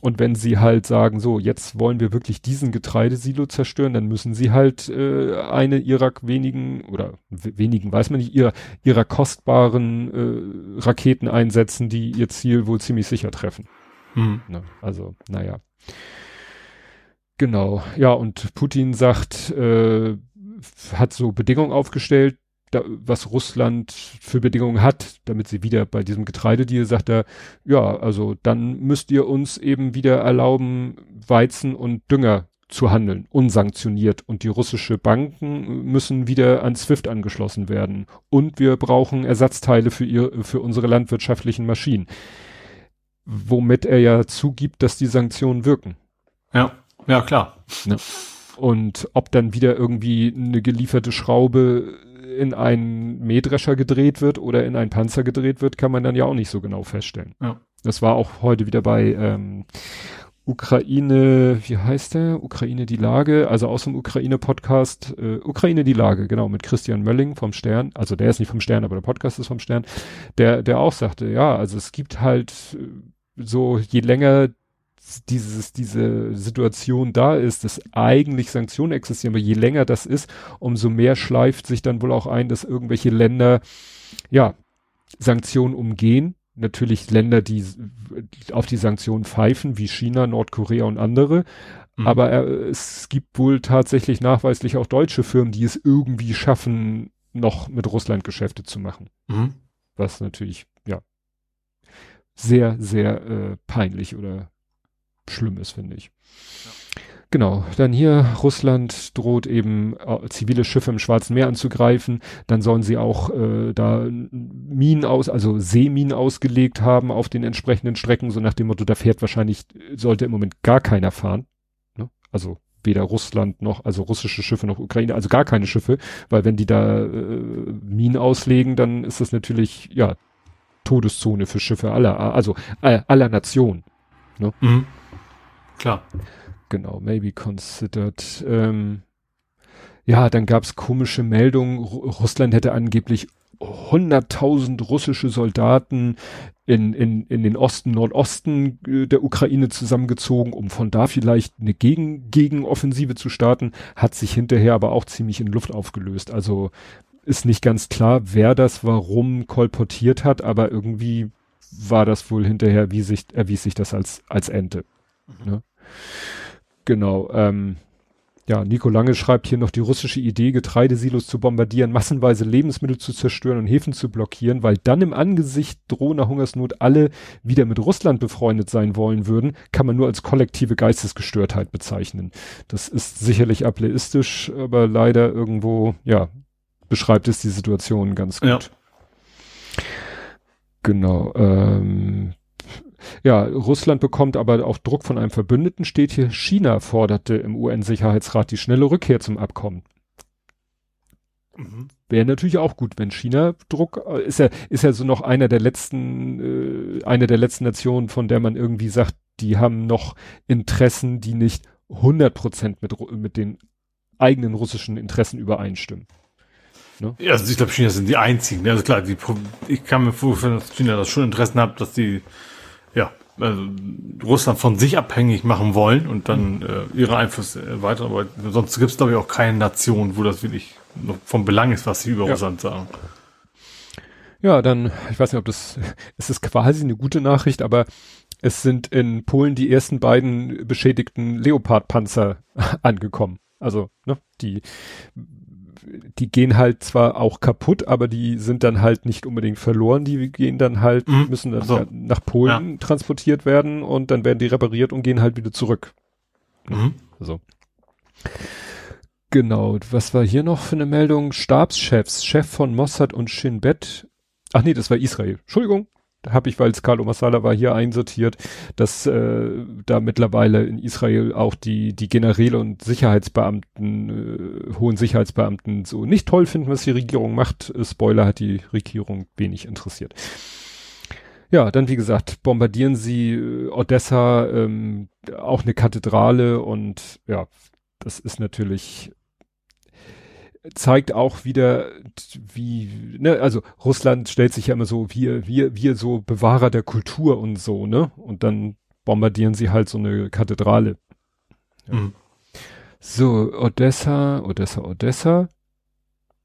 Und wenn sie halt sagen, so, jetzt wollen wir wirklich diesen Getreidesilo zerstören, dann müssen sie halt äh, eine ihrer wenigen, oder wenigen, weiß man nicht, ihrer, ihrer kostbaren äh, Raketen einsetzen, die ihr Ziel wohl ziemlich sicher treffen. Mhm. Ne? Also, naja. Genau, ja, und Putin sagt, äh, hat so Bedingungen aufgestellt, da, was Russland für Bedingungen hat, damit sie wieder bei diesem Getreidedeal sagt er, ja, also dann müsst ihr uns eben wieder erlauben, Weizen und Dünger zu handeln, unsanktioniert. Und die russische Banken müssen wieder an SWIFT angeschlossen werden. Und wir brauchen Ersatzteile für ihr, für unsere landwirtschaftlichen Maschinen. Womit er ja zugibt, dass die Sanktionen wirken. Ja, ja, klar. Ja. Und ob dann wieder irgendwie eine gelieferte Schraube in einen Mähdrescher gedreht wird oder in einen Panzer gedreht wird, kann man dann ja auch nicht so genau feststellen. Ja. Das war auch heute wieder bei ähm, Ukraine, wie heißt der? Ukraine die Lage, also aus dem Ukraine-Podcast, äh, Ukraine die Lage, genau, mit Christian Mölling vom Stern, also der ist nicht vom Stern, aber der Podcast ist vom Stern, der, der auch sagte, ja, also es gibt halt äh, so, je länger dieses, diese Situation da ist, dass eigentlich Sanktionen existieren, aber je länger das ist, umso mehr schleift sich dann wohl auch ein, dass irgendwelche Länder, ja, Sanktionen umgehen. Natürlich Länder, die auf die Sanktionen pfeifen, wie China, Nordkorea und andere. Mhm. Aber äh, es gibt wohl tatsächlich nachweislich auch deutsche Firmen, die es irgendwie schaffen, noch mit Russland Geschäfte zu machen. Mhm. Was natürlich, ja, sehr, sehr äh, peinlich oder schlimm ist, finde ich. Ja. Genau, dann hier Russland droht eben äh, zivile Schiffe im Schwarzen Meer anzugreifen. Dann sollen sie auch äh, da Minen aus, also Seeminen ausgelegt haben auf den entsprechenden Strecken, so nach dem Motto, da fährt wahrscheinlich, sollte im Moment gar keiner fahren. Ne? Also weder Russland noch, also russische Schiffe noch Ukraine, also gar keine Schiffe, weil wenn die da äh, Minen auslegen, dann ist das natürlich, ja, Todeszone für Schiffe aller, also äh, aller Nationen. Ne? Mhm. Klar. Genau, maybe considered. Ähm, ja, dann gab's komische Meldungen. Russland hätte angeblich 100.000 russische Soldaten in, in, in den Osten, Nordosten äh, der Ukraine zusammengezogen, um von da vielleicht eine Gegen Gegenoffensive zu starten, hat sich hinterher aber auch ziemlich in Luft aufgelöst. Also ist nicht ganz klar, wer das warum kolportiert hat, aber irgendwie war das wohl hinterher, wie sich, erwies sich das als, als Ente. Mhm. Ne? Genau. Ähm, ja, Nico Lange schreibt hier noch die russische Idee, Getreidesilos zu bombardieren, massenweise Lebensmittel zu zerstören und Häfen zu blockieren, weil dann im Angesicht drohender Hungersnot alle wieder mit Russland befreundet sein wollen würden, kann man nur als kollektive Geistesgestörtheit bezeichnen. Das ist sicherlich ableistisch, aber leider irgendwo, ja, beschreibt es die Situation ganz gut. Ja. Genau. Ähm, ja, Russland bekommt aber auch Druck von einem Verbündeten, steht hier, China forderte im UN-Sicherheitsrat die schnelle Rückkehr zum Abkommen. Mhm. Wäre natürlich auch gut, wenn China Druck, äh, ist ja, ist ja so noch einer der letzten, äh, eine der letzten Nationen, von der man irgendwie sagt, die haben noch Interessen, die nicht 100 Prozent mit, mit den eigenen russischen Interessen übereinstimmen. Ne? Ja, also ich glaube, China sind die einzigen. Ne? Also klar, die, ich kann mir vorstellen, dass China das schon Interessen hat, dass die ja, also Russland von sich abhängig machen wollen und dann äh, ihre Einflüsse weiter. Aber sonst gibt es, glaube ich, auch keine Nation, wo das wirklich vom Belang ist, was sie über ja. Russland sagen. Ja, dann, ich weiß nicht, ob das, es ist quasi eine gute Nachricht, aber es sind in Polen die ersten beiden beschädigten Leopard-Panzer angekommen. Also, ne, die die gehen halt zwar auch kaputt, aber die sind dann halt nicht unbedingt verloren, die gehen dann halt, mhm. müssen dann so. nach Polen ja. transportiert werden und dann werden die repariert und gehen halt wieder zurück. Mhm. So. Genau, was war hier noch für eine Meldung? Stabschefs, Chef von Mossad und Shin Bet. Ach nee, das war Israel. Entschuldigung, habe ich, weil es Carlo Masala war, hier einsortiert, dass äh, da mittlerweile in Israel auch die, die Generäle und Sicherheitsbeamten, äh, hohen Sicherheitsbeamten so nicht toll finden, was die Regierung macht. Äh, Spoiler hat die Regierung wenig interessiert. Ja, dann wie gesagt, bombardieren sie äh, Odessa, ähm, auch eine Kathedrale und ja, das ist natürlich zeigt auch wieder, wie, ne, also Russland stellt sich ja immer so, wir, wir, wir so Bewahrer der Kultur und so, ne? Und dann bombardieren sie halt so eine Kathedrale. Ja. Mhm. So, Odessa, Odessa, Odessa.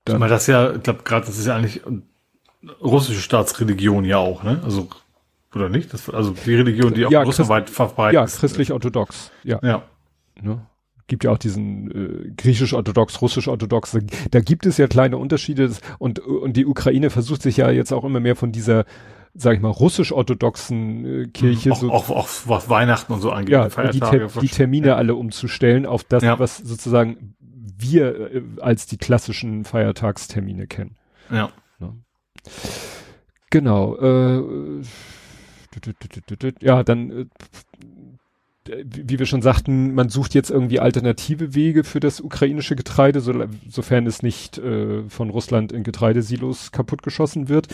Dann, ich meine, das ja, ich glaube gerade, das ist ja eigentlich russische Staatsreligion ja auch, ne? Also Oder nicht? Das, also die Religion, die auch Ja, russlandweit verbreitet Ja, ist. christlich-orthodox. Ja. Ja. Ne? Gibt ja auch diesen äh, griechisch-orthodox, russisch-orthodox. Da gibt es ja kleine Unterschiede und, und die Ukraine versucht sich ja jetzt auch immer mehr von dieser, sag ich mal, russisch-orthodoxen äh, Kirche Mhm. auch, so auch, auch was Weihnachten und so angeht. ja, die, Ter die Termine alle umzustellen auf das, Ja. was sozusagen wir äh, als die klassischen Feiertagstermine kennen. Ja. Genau. Äh, ja, dann, äh, wie wie wir schon sagten, man sucht jetzt irgendwie alternative Wege für das ukrainische Getreide, so, sofern es nicht äh, von Russland in Getreidesilos kaputtgeschossen wird.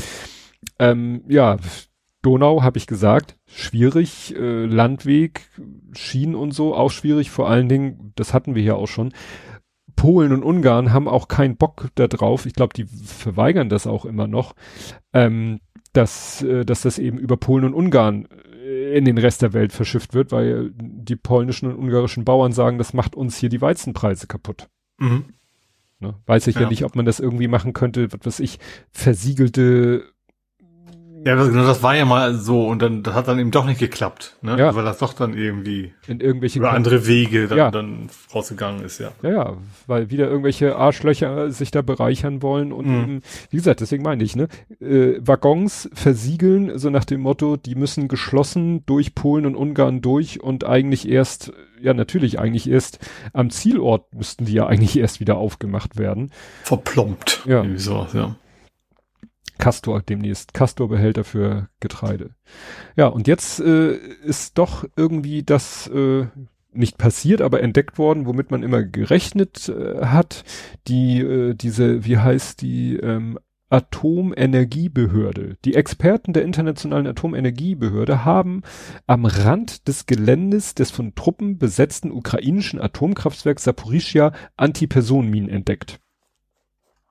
Ähm, ja, Donau habe ich gesagt, schwierig, äh, Landweg, Schienen und so, auch schwierig, vor allen Dingen, das hatten wir ja auch schon. Polen und Ungarn haben auch keinen Bock da drauf. Ich glaube, die verweigern das auch immer noch, ähm, dass, äh, dass das eben über Polen und Ungarn äh, in den Rest der Welt verschifft wird, weil die polnischen und ungarischen Bauern sagen, das macht uns hier die Weizenpreise kaputt. Mhm. Ne? Weiß ich ja. Ja. nicht, ob man das irgendwie machen könnte, was weiß ich, versiegelte Ja, das, genau, das war ja mal so und dann das hat dann eben doch nicht geklappt, ne? Ja. Weil das doch dann irgendwie in irgendwelche über andere Wege dann, Ja. dann rausgegangen ist, ja. Ja, ja, weil wieder irgendwelche Arschlöcher sich da bereichern wollen und Mhm. eben, wie gesagt, deswegen meine ich, ne, äh, Waggons versiegeln, so nach dem Motto, die müssen geschlossen durch Polen und Ungarn durch und eigentlich erst, ja natürlich eigentlich erst am Zielort müssten die ja eigentlich erst wieder aufgemacht werden. Verplombt. Ja. Irgendwie sowas, ja. Castor demnächst, Castor-Behälter für Getreide. Ja, und jetzt äh, ist doch irgendwie das äh, nicht passiert, aber entdeckt worden, womit man immer gerechnet äh, hat. Die, äh, diese, wie heißt die, ähm, Atomenergiebehörde. Die Experten der Internationalen Atomenergiebehörde haben am Rand des Geländes des von Truppen besetzten ukrainischen Atomkraftwerks Saporischia Antipersonenminen entdeckt.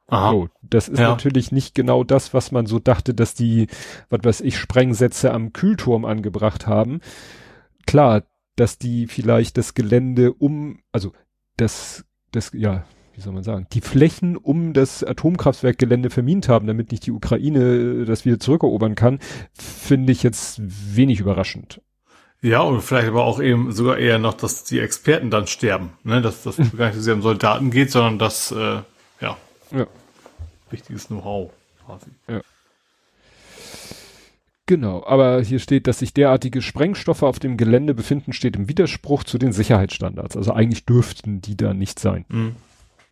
Aha. So, das ist Ja. natürlich nicht genau das, was man so dachte, dass die, was weiß ich, Sprengsätze am Kühlturm angebracht haben. Klar, dass die vielleicht das Gelände um, also das, das, ja, wie soll man sagen, die Flächen um das Atomkraftwerkgelände vermint haben, damit nicht die Ukraine das wieder zurückerobern kann, finde ich jetzt wenig überraschend. Ja, und vielleicht aber auch eben sogar eher noch, dass die Experten dann sterben, ne? Dass das gar nicht so sehr um Soldaten geht, sondern dass, äh, ja, Ja. wichtiges Know-how quasi. Genau, aber hier steht, dass sich derartige Sprengstoffe auf dem Gelände befinden, steht im Widerspruch zu den Sicherheitsstandards. Also eigentlich dürften die da nicht sein. Mhm.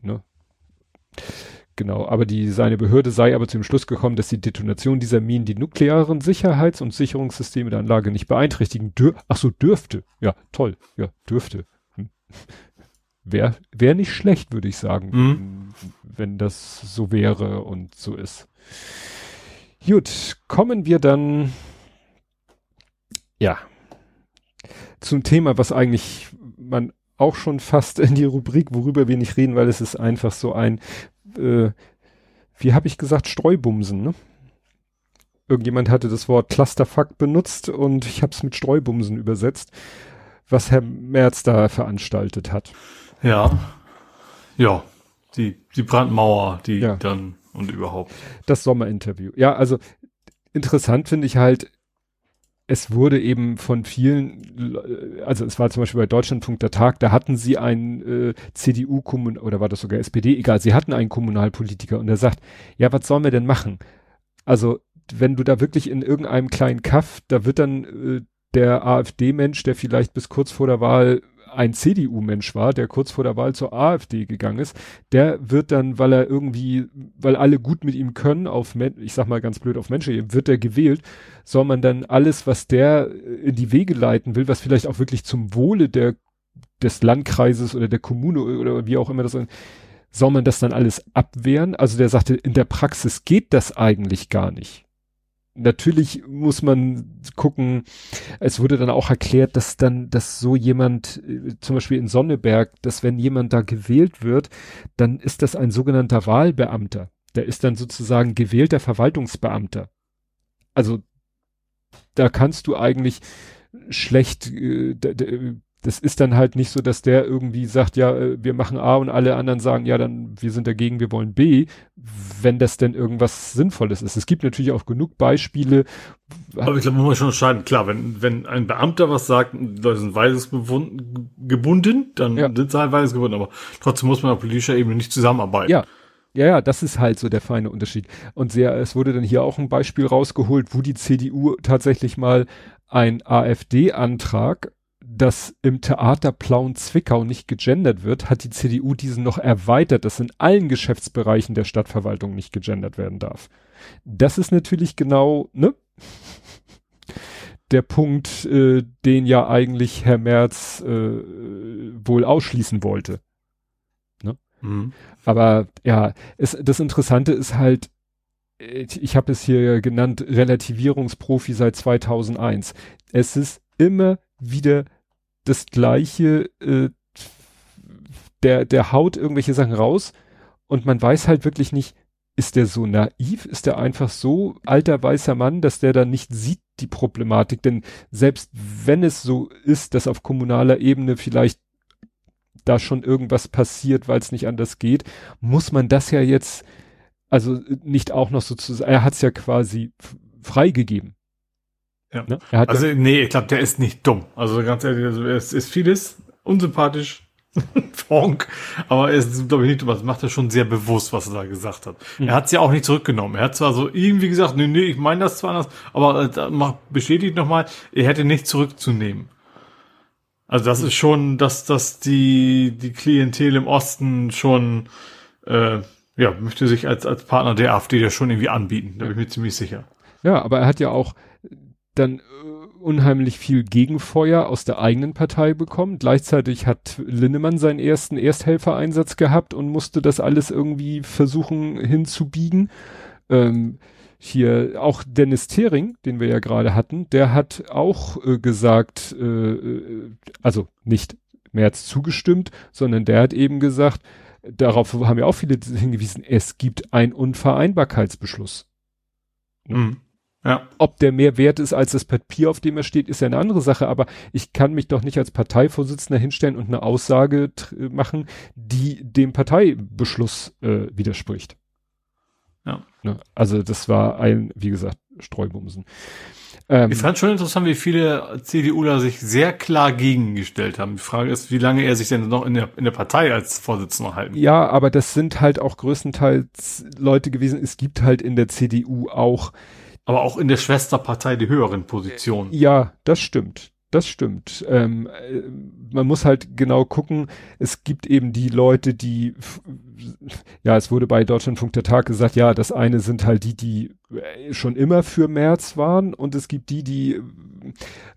Ne? Genau, aber die, seine Behörde sei aber zum Schluss gekommen, dass die Detonation dieser Minen die nuklearen Sicherheits- und Sicherungssysteme der Anlage nicht beeinträchtigen dür Ach so, dürfte. Ja, toll. Ja, dürfte. Hm. Wäre wär nicht schlecht, würde ich sagen, Mhm. wenn das so wäre und so ist. Gut, kommen wir dann, ja, zum Thema, was eigentlich man auch schon fast in die Rubrik, worüber wir nicht reden, weil es ist einfach so ein, äh, wie habe ich gesagt, Streubumsen, ne? Irgendjemand hatte das Wort Clusterfuck benutzt und ich habe es mit Streubumsen übersetzt, was Herr Merz da veranstaltet hat. Ja. Ja. Die, die Brandmauer, die Ja. dann und überhaupt. Das Sommerinterview. Ja, also interessant finde ich halt, es wurde eben von vielen, Le- also es war zum Beispiel bei Deutschlandfunk der Tag, da hatten sie einen äh, CDU kommun oder war das sogar SPD, egal, sie hatten einen Kommunalpolitiker und der sagt, ja, was sollen wir denn machen? Also wenn du da wirklich in irgendeinem kleinen Kaff, da wird dann äh, der AfD-Mensch, der vielleicht bis kurz vor der Wahl ein CDU-Mensch war, der kurz vor der Wahl zur AfD gegangen ist, der wird dann, weil er irgendwie, weil alle gut mit ihm können, auf, ich sag mal ganz blöd, auf Menschen, wird er gewählt, soll man dann alles, was der äh, in die Wege leiten will, was vielleicht auch wirklich zum Wohle der, des Landkreises oder der Kommune oder wie auch immer das, soll man das dann alles abwehren? Also der sagte, in der Praxis geht das eigentlich gar nicht. Natürlich muss man gucken, es wurde dann auch erklärt, dass dann, dass so jemand, äh, zum Beispiel in Sonneberg, dass wenn jemand da gewählt wird, dann ist das ein sogenannter Wahlbeamter. Der ist dann sozusagen gewählter Verwaltungsbeamter. Also da kannst du eigentlich schlecht, äh, das ist dann halt nicht so, dass der irgendwie sagt, ja, äh, wir machen A und alle anderen sagen, ja, dann wir sind dagegen, wir wollen B, wenn das denn irgendwas Sinnvolles ist. Es gibt natürlich auch genug Beispiele. Aber ich glaube, man muss schon entscheiden, klar, wenn, wenn ein Beamter was sagt, Leute sind weisungsgebunden, dann ja. sind sie halt weisungsgebunden, aber trotzdem muss man auf politischer Ebene nicht zusammenarbeiten. Ja. Ja, ja, das ist halt so der feine Unterschied. Und sehr, es wurde dann hier auch ein Beispiel rausgeholt, wo die CDU tatsächlich mal ein AfD-Antrag dass im Theater Plauen Zwickau nicht gegendert wird, hat die CDU diesen noch erweitert, dass in allen Geschäftsbereichen der Stadtverwaltung nicht gegendert werden darf. Das ist natürlich genau, ne? Der Punkt, äh, den ja eigentlich Herr Merz äh, wohl ausschließen wollte. Ne? Mhm. Aber ja, es, das Interessante ist halt, ich habe es hier genannt, Relativierungsprofi seit 2001. Es ist immer wieder das gleiche, äh, der, der haut irgendwelche Sachen raus und man weiß halt wirklich nicht, ist der so naiv? Ist der einfach so alter weißer Mann, dass der da nicht sieht die Problematik? Denn selbst wenn es so ist, dass auf kommunaler Ebene vielleicht da schon irgendwas passiert, weil es nicht anders geht, muss man das ja jetzt, also nicht auch noch sozusagen, er hat es ja quasi freigegeben. Ja. Ne? also, nee, ich glaube, der ist nicht dumm. Also ganz ehrlich, also, es ist vieles unsympathisch. Frank, aber er ist, glaube ich, nicht, das macht er schon sehr bewusst, was er da gesagt hat. Mhm. Er hat es ja auch nicht zurückgenommen. Er hat zwar so irgendwie gesagt, nee, nee, ich meine das zwar anders, aber äh, bestätigt nochmal, er hätte nicht zurückzunehmen. Also das mhm. ist schon, dass, dass die, die Klientel im Osten schon, äh, ja, möchte sich als, als Partner der AfD ja schon irgendwie anbieten. Da bin ich mir ziemlich sicher. Ja, aber er hat ja auch, dann äh, unheimlich viel Gegenfeuer aus der eigenen Partei bekommen. Gleichzeitig hat Linnemann seinen ersten Ersthelfereinsatz gehabt und musste das alles irgendwie versuchen hinzubiegen. Ähm, hier auch Dennis Thering, den wir ja gerade hatten, der hat auch äh, gesagt, äh, äh also nicht März zugestimmt, sondern der hat eben gesagt, darauf haben ja auch viele hingewiesen, es gibt einen Unvereinbarkeitsbeschluss. Mhm. Ja. Ob der mehr wert ist als das Papier, auf dem er steht, ist ja eine andere Sache, aber ich kann mich doch nicht als Parteivorsitzender hinstellen und eine Aussage machen, die dem Parteibeschluss äh, widerspricht. Ja. Ne? Also das war ein, wie gesagt, Streubumsen. Ähm, ich fand schon interessant, wie viele CDUler sich sehr klar gegengestellt haben. Die Frage ist, wie lange er sich denn noch in der, in der Partei als Vorsitzender halten Ja, aber das sind halt auch größtenteils Leute gewesen. Es gibt halt in der CDU auch aber auch in der Schwesterpartei die höheren Positionen. Ja, das stimmt. Das stimmt. Ähm, äh, man muss halt genau gucken. Es gibt eben die Leute, die, ja, es wurde bei Deutschlandfunk der Tag gesagt, ja, das eine sind halt die, die äh, schon immer für März waren und es gibt die, die äh,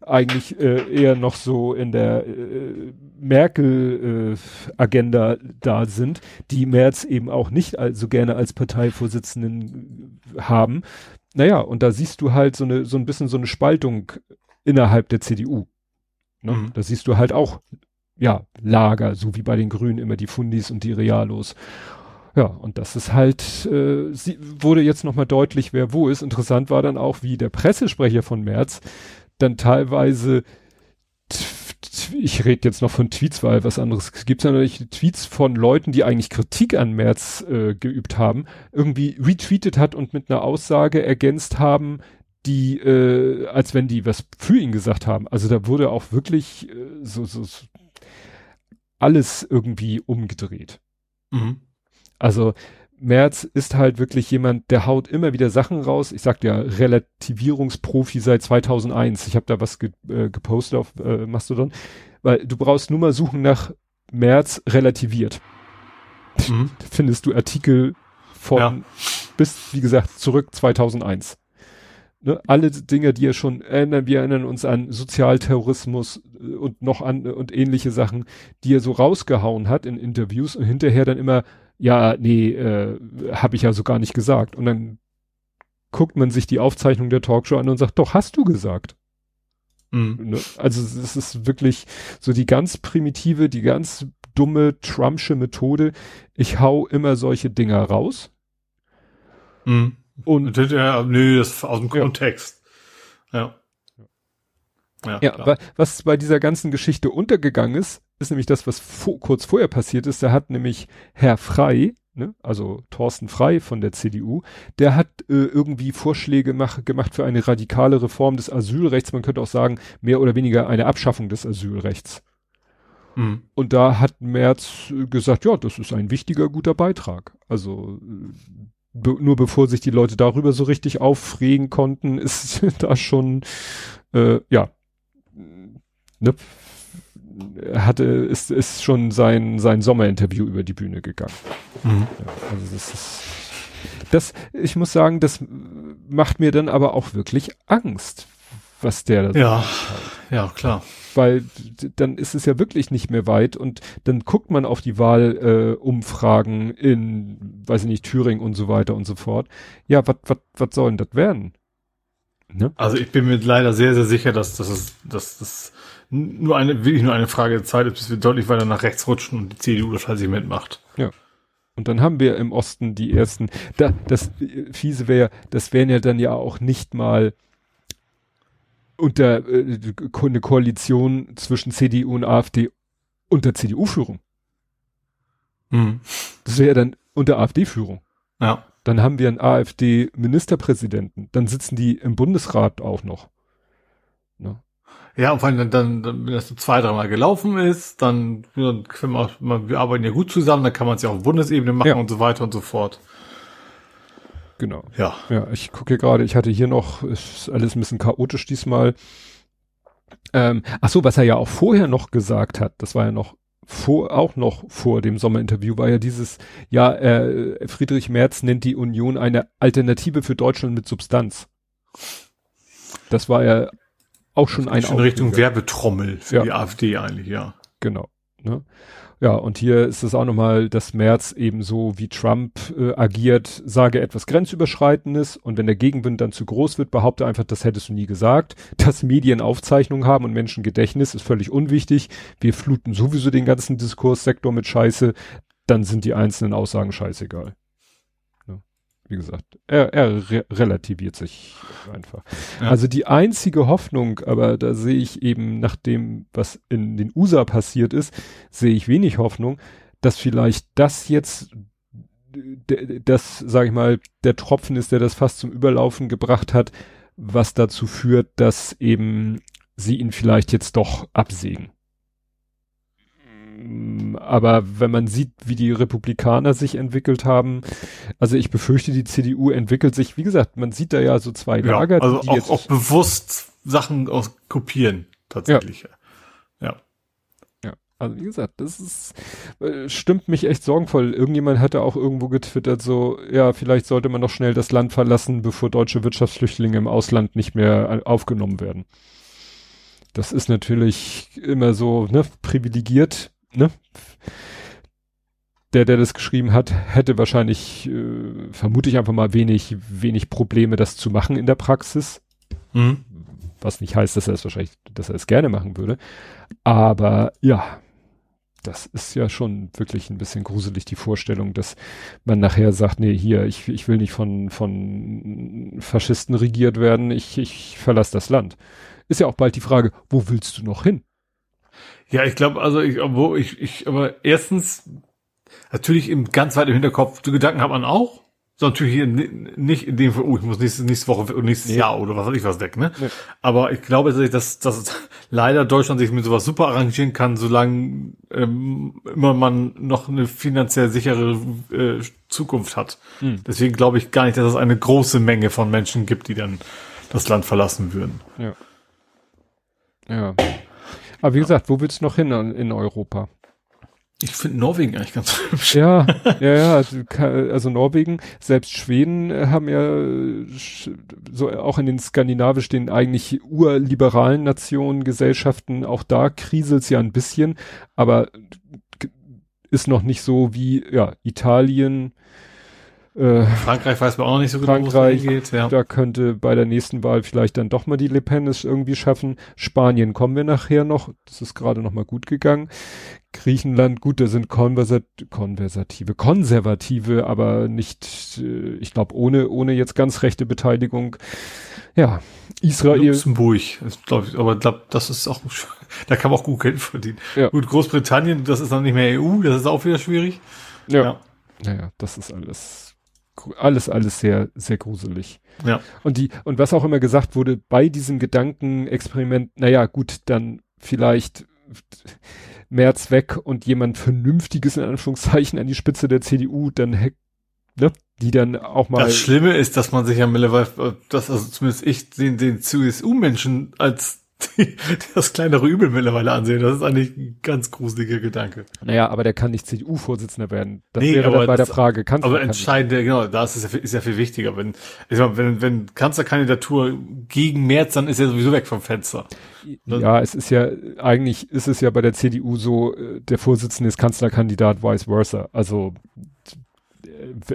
eigentlich äh, eher noch so in der äh, Merkel-Agenda äh, da sind, die März eben auch nicht so gerne als Parteivorsitzenden haben. Naja, und da siehst du halt so eine, so ein bisschen so eine Spaltung innerhalb der CDU. Ne? Mhm. Da siehst du halt auch, ja, Lager, so wie bei den Grünen immer die Fundis und die Realos. Ja, und das ist halt, äh, sie, wurde jetzt nochmal deutlich, wer wo ist. Interessant war dann auch, wie der Pressesprecher von Merz dann teilweise ich rede jetzt noch von Tweets, weil was anderes gibt es ja natürlich Tweets von Leuten, die eigentlich Kritik an Merz äh, geübt haben, irgendwie retweetet hat und mit einer Aussage ergänzt haben, die, äh, als wenn die was für ihn gesagt haben. Also da wurde auch wirklich äh, so, so, so alles irgendwie umgedreht. Mhm. Also Merz ist halt wirklich jemand, der haut immer wieder Sachen raus. Ich sag ja, Relativierungsprofi seit 2001. Ich habe da was ge äh, gepostet auf äh, Mastodon, weil du brauchst nur mal suchen nach Merz relativiert. Mhm. Findest du Artikel von ja. bis, wie gesagt, zurück 2001. Ne, alle Dinge, die er schon erinnern, wir erinnern uns an Sozialterrorismus äh, und noch an und ähnliche Sachen, die er so rausgehauen hat in Interviews und hinterher dann immer ja, nee, äh, habe ich ja so gar nicht gesagt. Und dann guckt man sich die Aufzeichnung der Talkshow an und sagt, doch, hast du gesagt. Mhm. Ne? Also es ist wirklich so die ganz primitive, die ganz dumme Trumpsche Methode. Ich hau immer solche Dinger raus. Mhm. Und ja, nö, das ist aus dem Kontext. Ja. Ja, ja was bei dieser ganzen Geschichte untergegangen ist, ist nämlich das, was kurz vorher passiert ist. Da hat nämlich Herr Frei, ne, also Thorsten Frei von der CDU, der hat äh, irgendwie Vorschläge mach, gemacht für eine radikale Reform des Asylrechts. Man könnte auch sagen, mehr oder weniger eine Abschaffung des Asylrechts. Mhm. Und da hat Merz gesagt, ja, das ist ein wichtiger, guter Beitrag. Also be nur bevor sich die Leute darüber so richtig aufregen konnten, ist da schon, äh, ja, ne, hatte, ist, ist schon sein, sein Sommerinterview über die Bühne gegangen. Mhm. Ja, also das ist, das, ich muss sagen, das macht mir dann aber auch wirklich Angst, was der da Ja, ja, klar. Weil dann ist es ja wirklich nicht mehr weit und dann guckt man auf die Wahlumfragen äh, in, weiß ich nicht, Thüringen und so weiter und so fort. Ja, was soll denn das werden? Ne? Also ich bin mir leider sehr, sehr sicher, dass, dass, es, dass das nur eine, wirklich nur eine Frage der Zeit ist, bis wir deutlich weiter nach rechts rutschen und die CDU das halt sich mitmacht. Ja. Und dann haben wir im Osten die ersten, da, das fiese wäre, das wären ja dann ja auch nicht mal unter äh, eine Koalition zwischen CDU und AfD unter CDU-Führung. Mhm. Das wäre dann unter AfD-Führung. Ja. Dann haben wir einen AfD-Ministerpräsidenten. Dann sitzen die im Bundesrat auch noch. Ne? Ja, und vor allem dann, dann, dann, wenn das so zwei, dreimal gelaufen ist, dann, dann können wir, auch, wir arbeiten ja gut zusammen, dann kann man es ja auf Bundesebene machen ja. und so weiter und so fort. Genau. Ja. Ja, ich gucke hier gerade, ich hatte hier noch, ist alles ein bisschen chaotisch diesmal. Ähm, ach so, was er ja auch vorher noch gesagt hat, das war ja noch vor, auch noch vor dem Sommerinterview, war ja dieses, ja, äh, Friedrich Merz nennt die Union eine Alternative für Deutschland mit Substanz. Das war ja auch schon ein schon Richtung Werbetrommel für ja. die AfD eigentlich, ja. Genau. Ne? Ja, und hier ist es auch nochmal, dass Merz ebenso wie Trump äh, agiert, sage etwas Grenzüberschreitendes und wenn der Gegenwind dann zu groß wird, behaupte einfach, das hättest du nie gesagt. Dass Medien Aufzeichnungen haben und Menschen Gedächtnis ist völlig unwichtig. Wir fluten sowieso den ganzen Diskurssektor mit Scheiße, dann sind die einzelnen Aussagen scheißegal wie gesagt, er, er re relativiert sich einfach. Ja. Also die einzige Hoffnung, aber da sehe ich eben nach dem, was in den USA passiert ist, sehe ich wenig Hoffnung, dass vielleicht das jetzt das, sage ich mal, der Tropfen ist, der das fast zum Überlaufen gebracht hat, was dazu führt, dass eben sie ihn vielleicht jetzt doch absägen. Mm, aber wenn man sieht, wie die Republikaner sich entwickelt haben, also ich befürchte, die CDU entwickelt sich, wie gesagt, man sieht da ja so zwei ja, Lager. Also die auch, jetzt auch bewusst Sachen aus kopieren, tatsächlich. Ja. ja. Ja, also wie gesagt, das ist, äh, stimmt mich echt sorgenvoll. Irgendjemand hatte auch irgendwo getwittert, so, ja, vielleicht sollte man noch schnell das Land verlassen, bevor deutsche Wirtschaftsflüchtlinge im Ausland nicht mehr aufgenommen werden. Das ist natürlich immer so, ne, privilegiert ne? Der, der das geschrieben hat, hätte wahrscheinlich, äh, vermute ich einfach mal, wenig, wenig Probleme, das zu machen in der Praxis. Mhm. Was nicht heißt, dass er es wahrscheinlich, dass er es gerne machen würde. Aber ja, das ist ja schon wirklich ein bisschen gruselig, die Vorstellung, dass man nachher sagt, nee, hier, ich, ich will nicht von, von Faschisten regiert werden, ich, ich verlasse das Land. Ist ja auch bald die Frage, wo willst du noch hin? Ja, ich glaube, also ich, wo ich, ich, aber erstens, natürlich im ganz weit im Hinterkopf, die Gedanken hat man auch. So natürlich hier nicht in dem Fall, oh, ich muss nächste, nächste Woche oder nächstes nee. Jahr oder was weiß ich was weg, ne? Nee. Aber ich glaube, dass, dass leider Deutschland sich mit sowas super arrangieren kann, solange ähm, immer man noch eine finanziell sichere äh, Zukunft hat. Hm. Deswegen glaube ich gar nicht, dass es eine große Menge von Menschen gibt, die dann das Land verlassen würden. Ja. Ja. Aber wie gesagt, wo willst du noch hin in Europa? Ich finde Norwegen eigentlich ganz hübsch. Ja, ja, ja, also, also Norwegen, selbst Schweden äh, haben ja so auch in den skandinavisch den eigentlich urliberalen Nationen, Gesellschaften, auch da kriselt's ja ein bisschen, aber ist noch nicht so wie ja Italien, äh, Frankreich weiß man auch nicht so genau, Frankreich, geht. Ja. Da könnte bei der nächsten Wahl vielleicht dann doch mal die Le Pen es irgendwie schaffen. Spanien kommen wir nachher noch. Das ist gerade noch mal gut gegangen. Griechenland, gut, da sind Konversat Konversative, Konservative, aber nicht, äh, ich glaube, ohne, ohne jetzt ganz rechte Beteiligung. Ja, Israel. Luxemburg, ist, glaub ich, aber glaub, das ist auch, da kann man auch gut Geld verdienen. Ja. Gut, Großbritannien, das ist dann nicht mehr EU, das ist auch wieder schwierig. Ja. ja. Naja, das ist alles, alles, alles sehr, sehr gruselig. Ja. Und die, und was auch immer gesagt wurde, bei diesem Gedankenexperiment, naja, gut, dann vielleicht März weg und jemand Vernünftiges in Anführungszeichen an die Spitze der CDU, dann ne, die dann auch mal. Das Schlimme ist, dass man sich ja mittlerweile, dass also zumindest ich den, den CSU-Menschen als das kleinere Übel mittlerweile ansehen. Das ist eigentlich ein ganz gruseliger Gedanke. Naja, aber der kann nicht CDU-Vorsitzender werden. Das nee, wäre dann bei das, der Frage, Kanzler. Aber entscheidend, genau, da ist es ja, ist ja viel wichtiger. Wenn, ich sag, wenn, wenn Kanzlerkandidatur gegen März, dann ist er sowieso weg vom Fenster. Ne? Ja, es ist ja, eigentlich ist es ja bei der CDU so, äh, der Vorsitzende ist Kanzlerkandidat, vice versa. Also,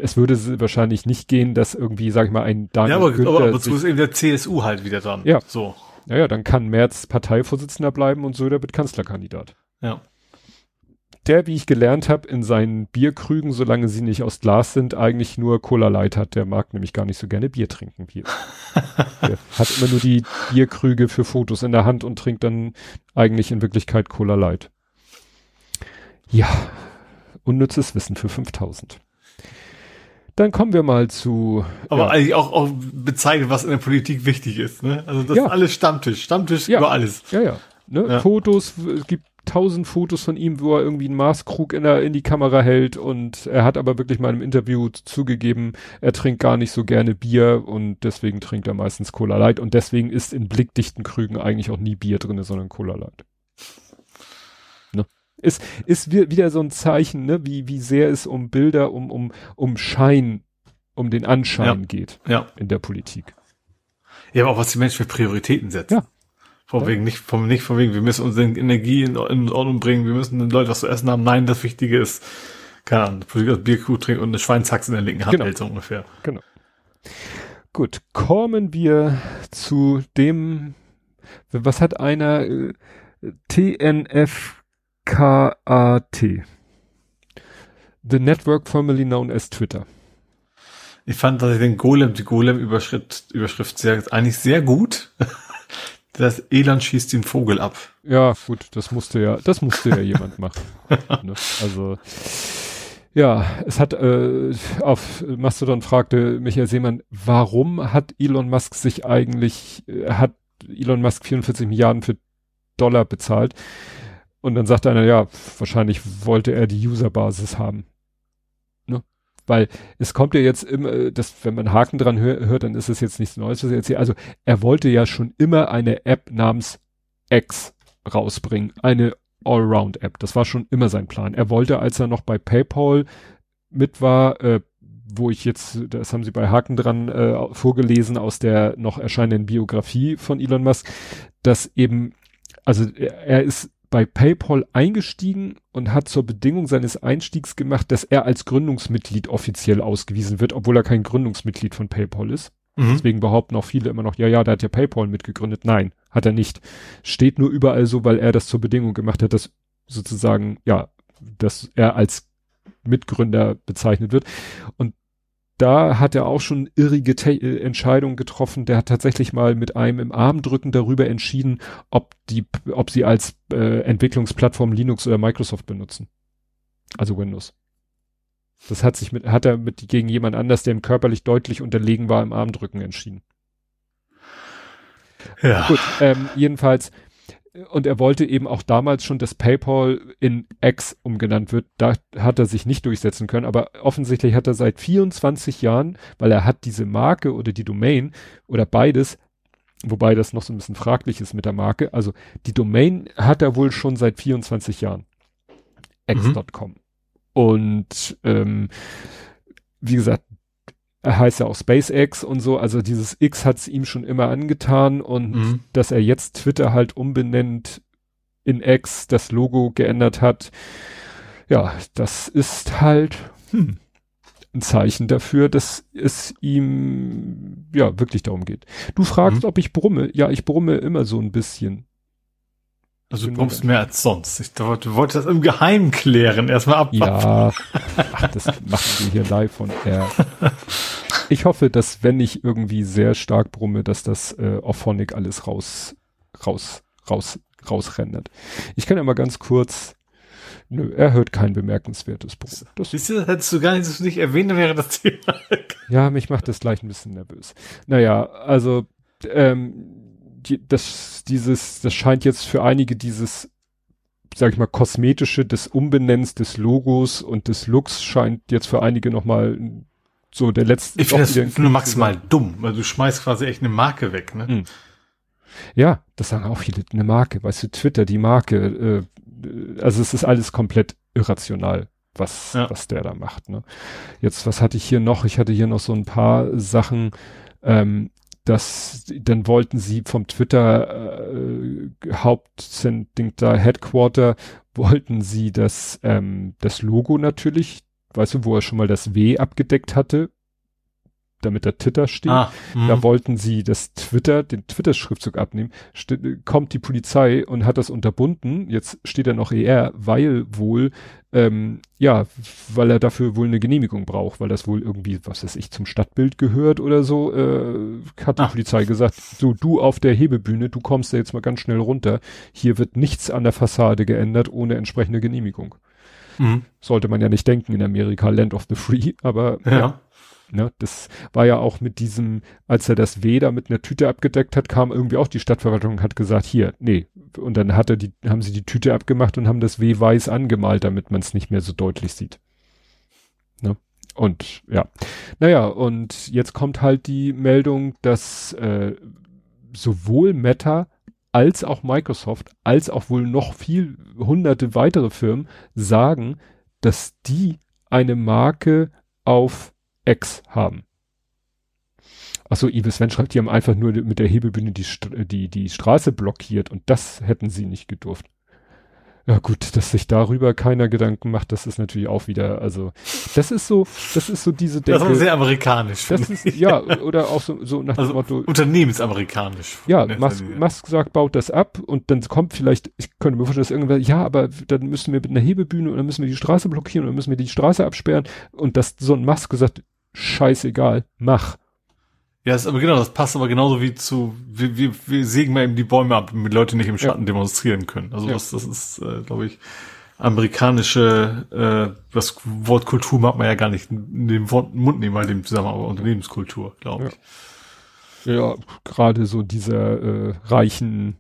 es würde wahrscheinlich nicht gehen, dass irgendwie, sag ich mal, ein Daniel Ja, aber, Günther aber, aber ist eben der CSU halt wieder dran. Ja. So. Naja, dann kann Merz Parteivorsitzender bleiben und Söder wird Kanzlerkandidat. Ja. Der, wie ich gelernt habe, in seinen Bierkrügen, solange sie nicht aus Glas sind, eigentlich nur Cola Light hat. Der mag nämlich gar nicht so gerne Bier trinken. Bier. der hat immer nur die Bierkrüge für Fotos in der Hand und trinkt dann eigentlich in Wirklichkeit Cola Light. Ja, unnützes Wissen für 5000. Dann kommen wir mal zu. Aber ja. eigentlich auch, auch bezeichnet, was in der Politik wichtig ist. Ne? Also das ja. ist alles Stammtisch. Stammtisch ja. über alles. Ja, ja. Ne? ja. Fotos, es gibt tausend Fotos von ihm, wo er irgendwie einen Maßkrug in, der, in die Kamera hält und er hat aber wirklich mal im Interview zugegeben, er trinkt gar nicht so gerne Bier und deswegen trinkt er meistens Cola Light und deswegen ist in blickdichten Krügen eigentlich auch nie Bier drinne, sondern Cola Light. Ist, ist wieder so ein Zeichen, ne, wie, wie sehr es um Bilder, um, um, um Schein, um den Anschein ja. geht. Ja. In der Politik. Ja, aber auch was die Menschen für Prioritäten setzen. Ja. Von wegen, nicht, von, nicht von wegen, wir müssen unsere Energie in, in Ordnung bringen, wir müssen den Leuten was zu essen haben. Nein, das Wichtige ist, keine Ahnung, Politiker Bierkuh trinken und eine Schweinshaxe in der linken Hand genau. hält, so ungefähr. Genau. Gut, kommen wir zu dem, was hat einer, äh, TNF K-A-T. The Network formerly known as Twitter. Ich fand, dass ich den Golem, die Golem-Überschrift Überschrift sehr, eigentlich sehr gut. Das Elon schießt den Vogel ab. Ja, gut, das musste ja, das musste ja jemand machen. Ne? Also, ja, es hat äh, auf Mastodon fragte Michael Seemann, warum hat Elon Musk sich eigentlich, äh, hat Elon Musk 44 Milliarden für Dollar bezahlt? Und dann sagt einer, ja, wahrscheinlich wollte er die Userbasis haben. Ne? Weil es kommt ja jetzt immer, dass, wenn man Haken dran hör, hört, dann ist es jetzt nichts Neues, was er erzählt. Also er wollte ja schon immer eine App namens X rausbringen. Eine Allround-App. Das war schon immer sein Plan. Er wollte, als er noch bei PayPal mit war, äh, wo ich jetzt, das haben sie bei Haken dran äh, vorgelesen aus der noch erscheinenden Biografie von Elon Musk, dass eben, also er ist bei PayPal eingestiegen und hat zur Bedingung seines Einstiegs gemacht, dass er als Gründungsmitglied offiziell ausgewiesen wird, obwohl er kein Gründungsmitglied von PayPal ist. Mhm. Deswegen behaupten auch viele immer noch, ja, ja, da hat ja PayPal mitgegründet. Nein, hat er nicht. Steht nur überall so, weil er das zur Bedingung gemacht hat, dass sozusagen, ja, dass er als Mitgründer bezeichnet wird. Und da hat er auch schon irrige Te äh, Entscheidungen getroffen. Der hat tatsächlich mal mit einem im Armdrücken darüber entschieden, ob die, ob sie als äh, Entwicklungsplattform Linux oder Microsoft benutzen. Also Windows. Das hat sich mit, hat er mit gegen jemand anders, der ihm körperlich deutlich unterlegen war, im Armdrücken entschieden. Ja. Gut, ähm, jedenfalls und er wollte eben auch damals schon, dass PayPal in X umgenannt wird. Da hat er sich nicht durchsetzen können, aber offensichtlich hat er seit 24 Jahren, weil er hat diese Marke oder die Domain oder beides, wobei das noch so ein bisschen fraglich ist mit der Marke. Also die Domain hat er wohl schon seit 24 Jahren. X.com. Mhm. Und ähm, wie gesagt, er heißt ja auch SpaceX und so, also dieses X hat's ihm schon immer angetan und mhm. dass er jetzt Twitter halt umbenennt in X, das Logo geändert hat, ja, das ist halt hm, ein Zeichen dafür, dass es ihm ja wirklich darum geht. Du fragst, mhm. ob ich brumme. Ja, ich brumme immer so ein bisschen. Also du brummst mehr als sonst. Ich dachte, du wolltest das im Geheimen klären. Erstmal ab. Ja, ach, das machen wir hier live von air. Ich hoffe, dass wenn ich irgendwie sehr stark brumme, dass das äh, Auphonic alles raus, raus, raus, rausrendert. Ich kann ja mal ganz kurz Nö, er hört kein bemerkenswertes Brummen. Das Siehst du, hättest du gar nicht, nicht erwähnt, wäre das Thema. ja, mich macht das gleich ein bisschen nervös. Naja, also ähm, die, das, dieses, das scheint jetzt für einige dieses, sag ich mal, kosmetische des Umbenennens des Logos und des Looks scheint jetzt für einige nochmal so der letzte. Ich finde das nur maximal dumm, weil du schmeißt quasi echt eine Marke weg, ne? Mhm. Ja, das sagen auch viele, eine Marke, weißt du, Twitter, die Marke, äh, also es ist alles komplett irrational, was, ja. was der da macht, ne? Jetzt, was hatte ich hier noch? Ich hatte hier noch so ein paar Sachen, ähm, dass dann wollten sie vom Twitter äh, Hauptsending da Headquarter wollten sie das ähm, das Logo natürlich, weißt du, wo er schon mal das W abgedeckt hatte, damit der Twitter steht. Ah, da mhm. wollten sie das Twitter, den Twitter-Schriftzug abnehmen. St kommt die Polizei und hat das unterbunden. Jetzt steht er noch ER, weil wohl, ähm, ja, weil er dafür wohl eine Genehmigung braucht, weil das wohl irgendwie, was weiß ich, zum Stadtbild gehört oder so, äh, hat die ah. Polizei gesagt, so du auf der Hebebühne, du kommst da jetzt mal ganz schnell runter. Hier wird nichts an der Fassade geändert ohne entsprechende Genehmigung. Mhm. Sollte man ja nicht denken in Amerika, Land of the Free, aber ja. ja Ne, das war ja auch mit diesem, als er das W da mit einer Tüte abgedeckt hat, kam irgendwie auch die Stadtverwaltung und hat gesagt, hier, nee. Und dann hat er die, haben sie die Tüte abgemacht und haben das W weiß angemalt, damit man es nicht mehr so deutlich sieht. Ne? Und ja. Naja, und jetzt kommt halt die Meldung, dass äh, sowohl Meta als auch Microsoft, als auch wohl noch viel hunderte weitere Firmen sagen, dass die eine Marke auf X haben. Achso, Ives Sven schreibt, die haben einfach nur mit der Hebebühne die, die, die Straße blockiert und das hätten sie nicht gedurft. Ja gut, dass sich darüber keiner Gedanken macht, das ist natürlich auch wieder, also das ist so, das ist so diese Denke. Das ist sehr amerikanisch. Das ist, ja, oder auch so, so nach also dem Motto. Unternehmensamerikanisch. Ja, Musk, Musk sagt, baut das ab und dann kommt vielleicht, ich könnte mir vorstellen, dass irgendwer, ja, aber dann müssen wir mit einer Hebebühne und dann müssen wir die Straße blockieren und dann müssen wir die Straße absperren und dass so ein Musk gesagt, scheißegal, mach. Ja, ist aber genau, das passt aber genauso wie zu, wir, wir, wir sägen mal eben die Bäume ab, damit Leute nicht im Schatten ja. demonstrieren können. Also ja. das, das ist, äh, glaube ich, amerikanische, äh, das Wort Kultur mag man ja gar nicht in den Mund nehmen, bei dem Zusammenhang, aber Unternehmenskultur, glaube ich. Ja, ja gerade so dieser äh, reichen,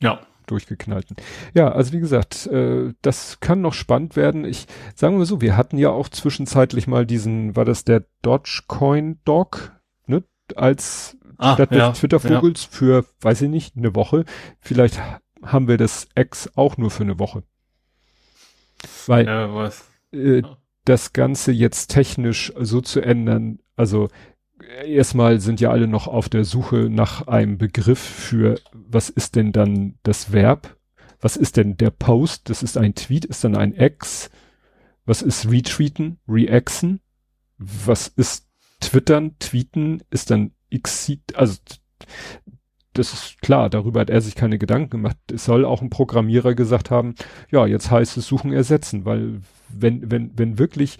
ja durchgeknallten. Ja, also wie gesagt, äh, das kann noch spannend werden. Ich sagen wir so, wir hatten ja auch zwischenzeitlich mal diesen, war das der Dogecoin Dog, ne, als ah, statt ja, des Twitter-Vogels ja. für, weiß ich nicht, eine Woche. Vielleicht haben wir das X auch nur für eine Woche. Weil ja, äh, das Ganze jetzt technisch so zu ändern, also erstmal sind ja alle noch auf der Suche nach einem Begriff für, was ist denn dann das Verb? Was ist denn der Post? Das ist ein Tweet, ist dann ein X. Was ist retweeten? Reaxen? Was ist twittern? Tweeten? Ist dann X, also das ist klar, darüber hat er sich keine Gedanken gemacht. Es soll auch ein Programmierer gesagt haben, ja, jetzt heißt es suchen ersetzen, weil wenn, wenn, wenn wirklich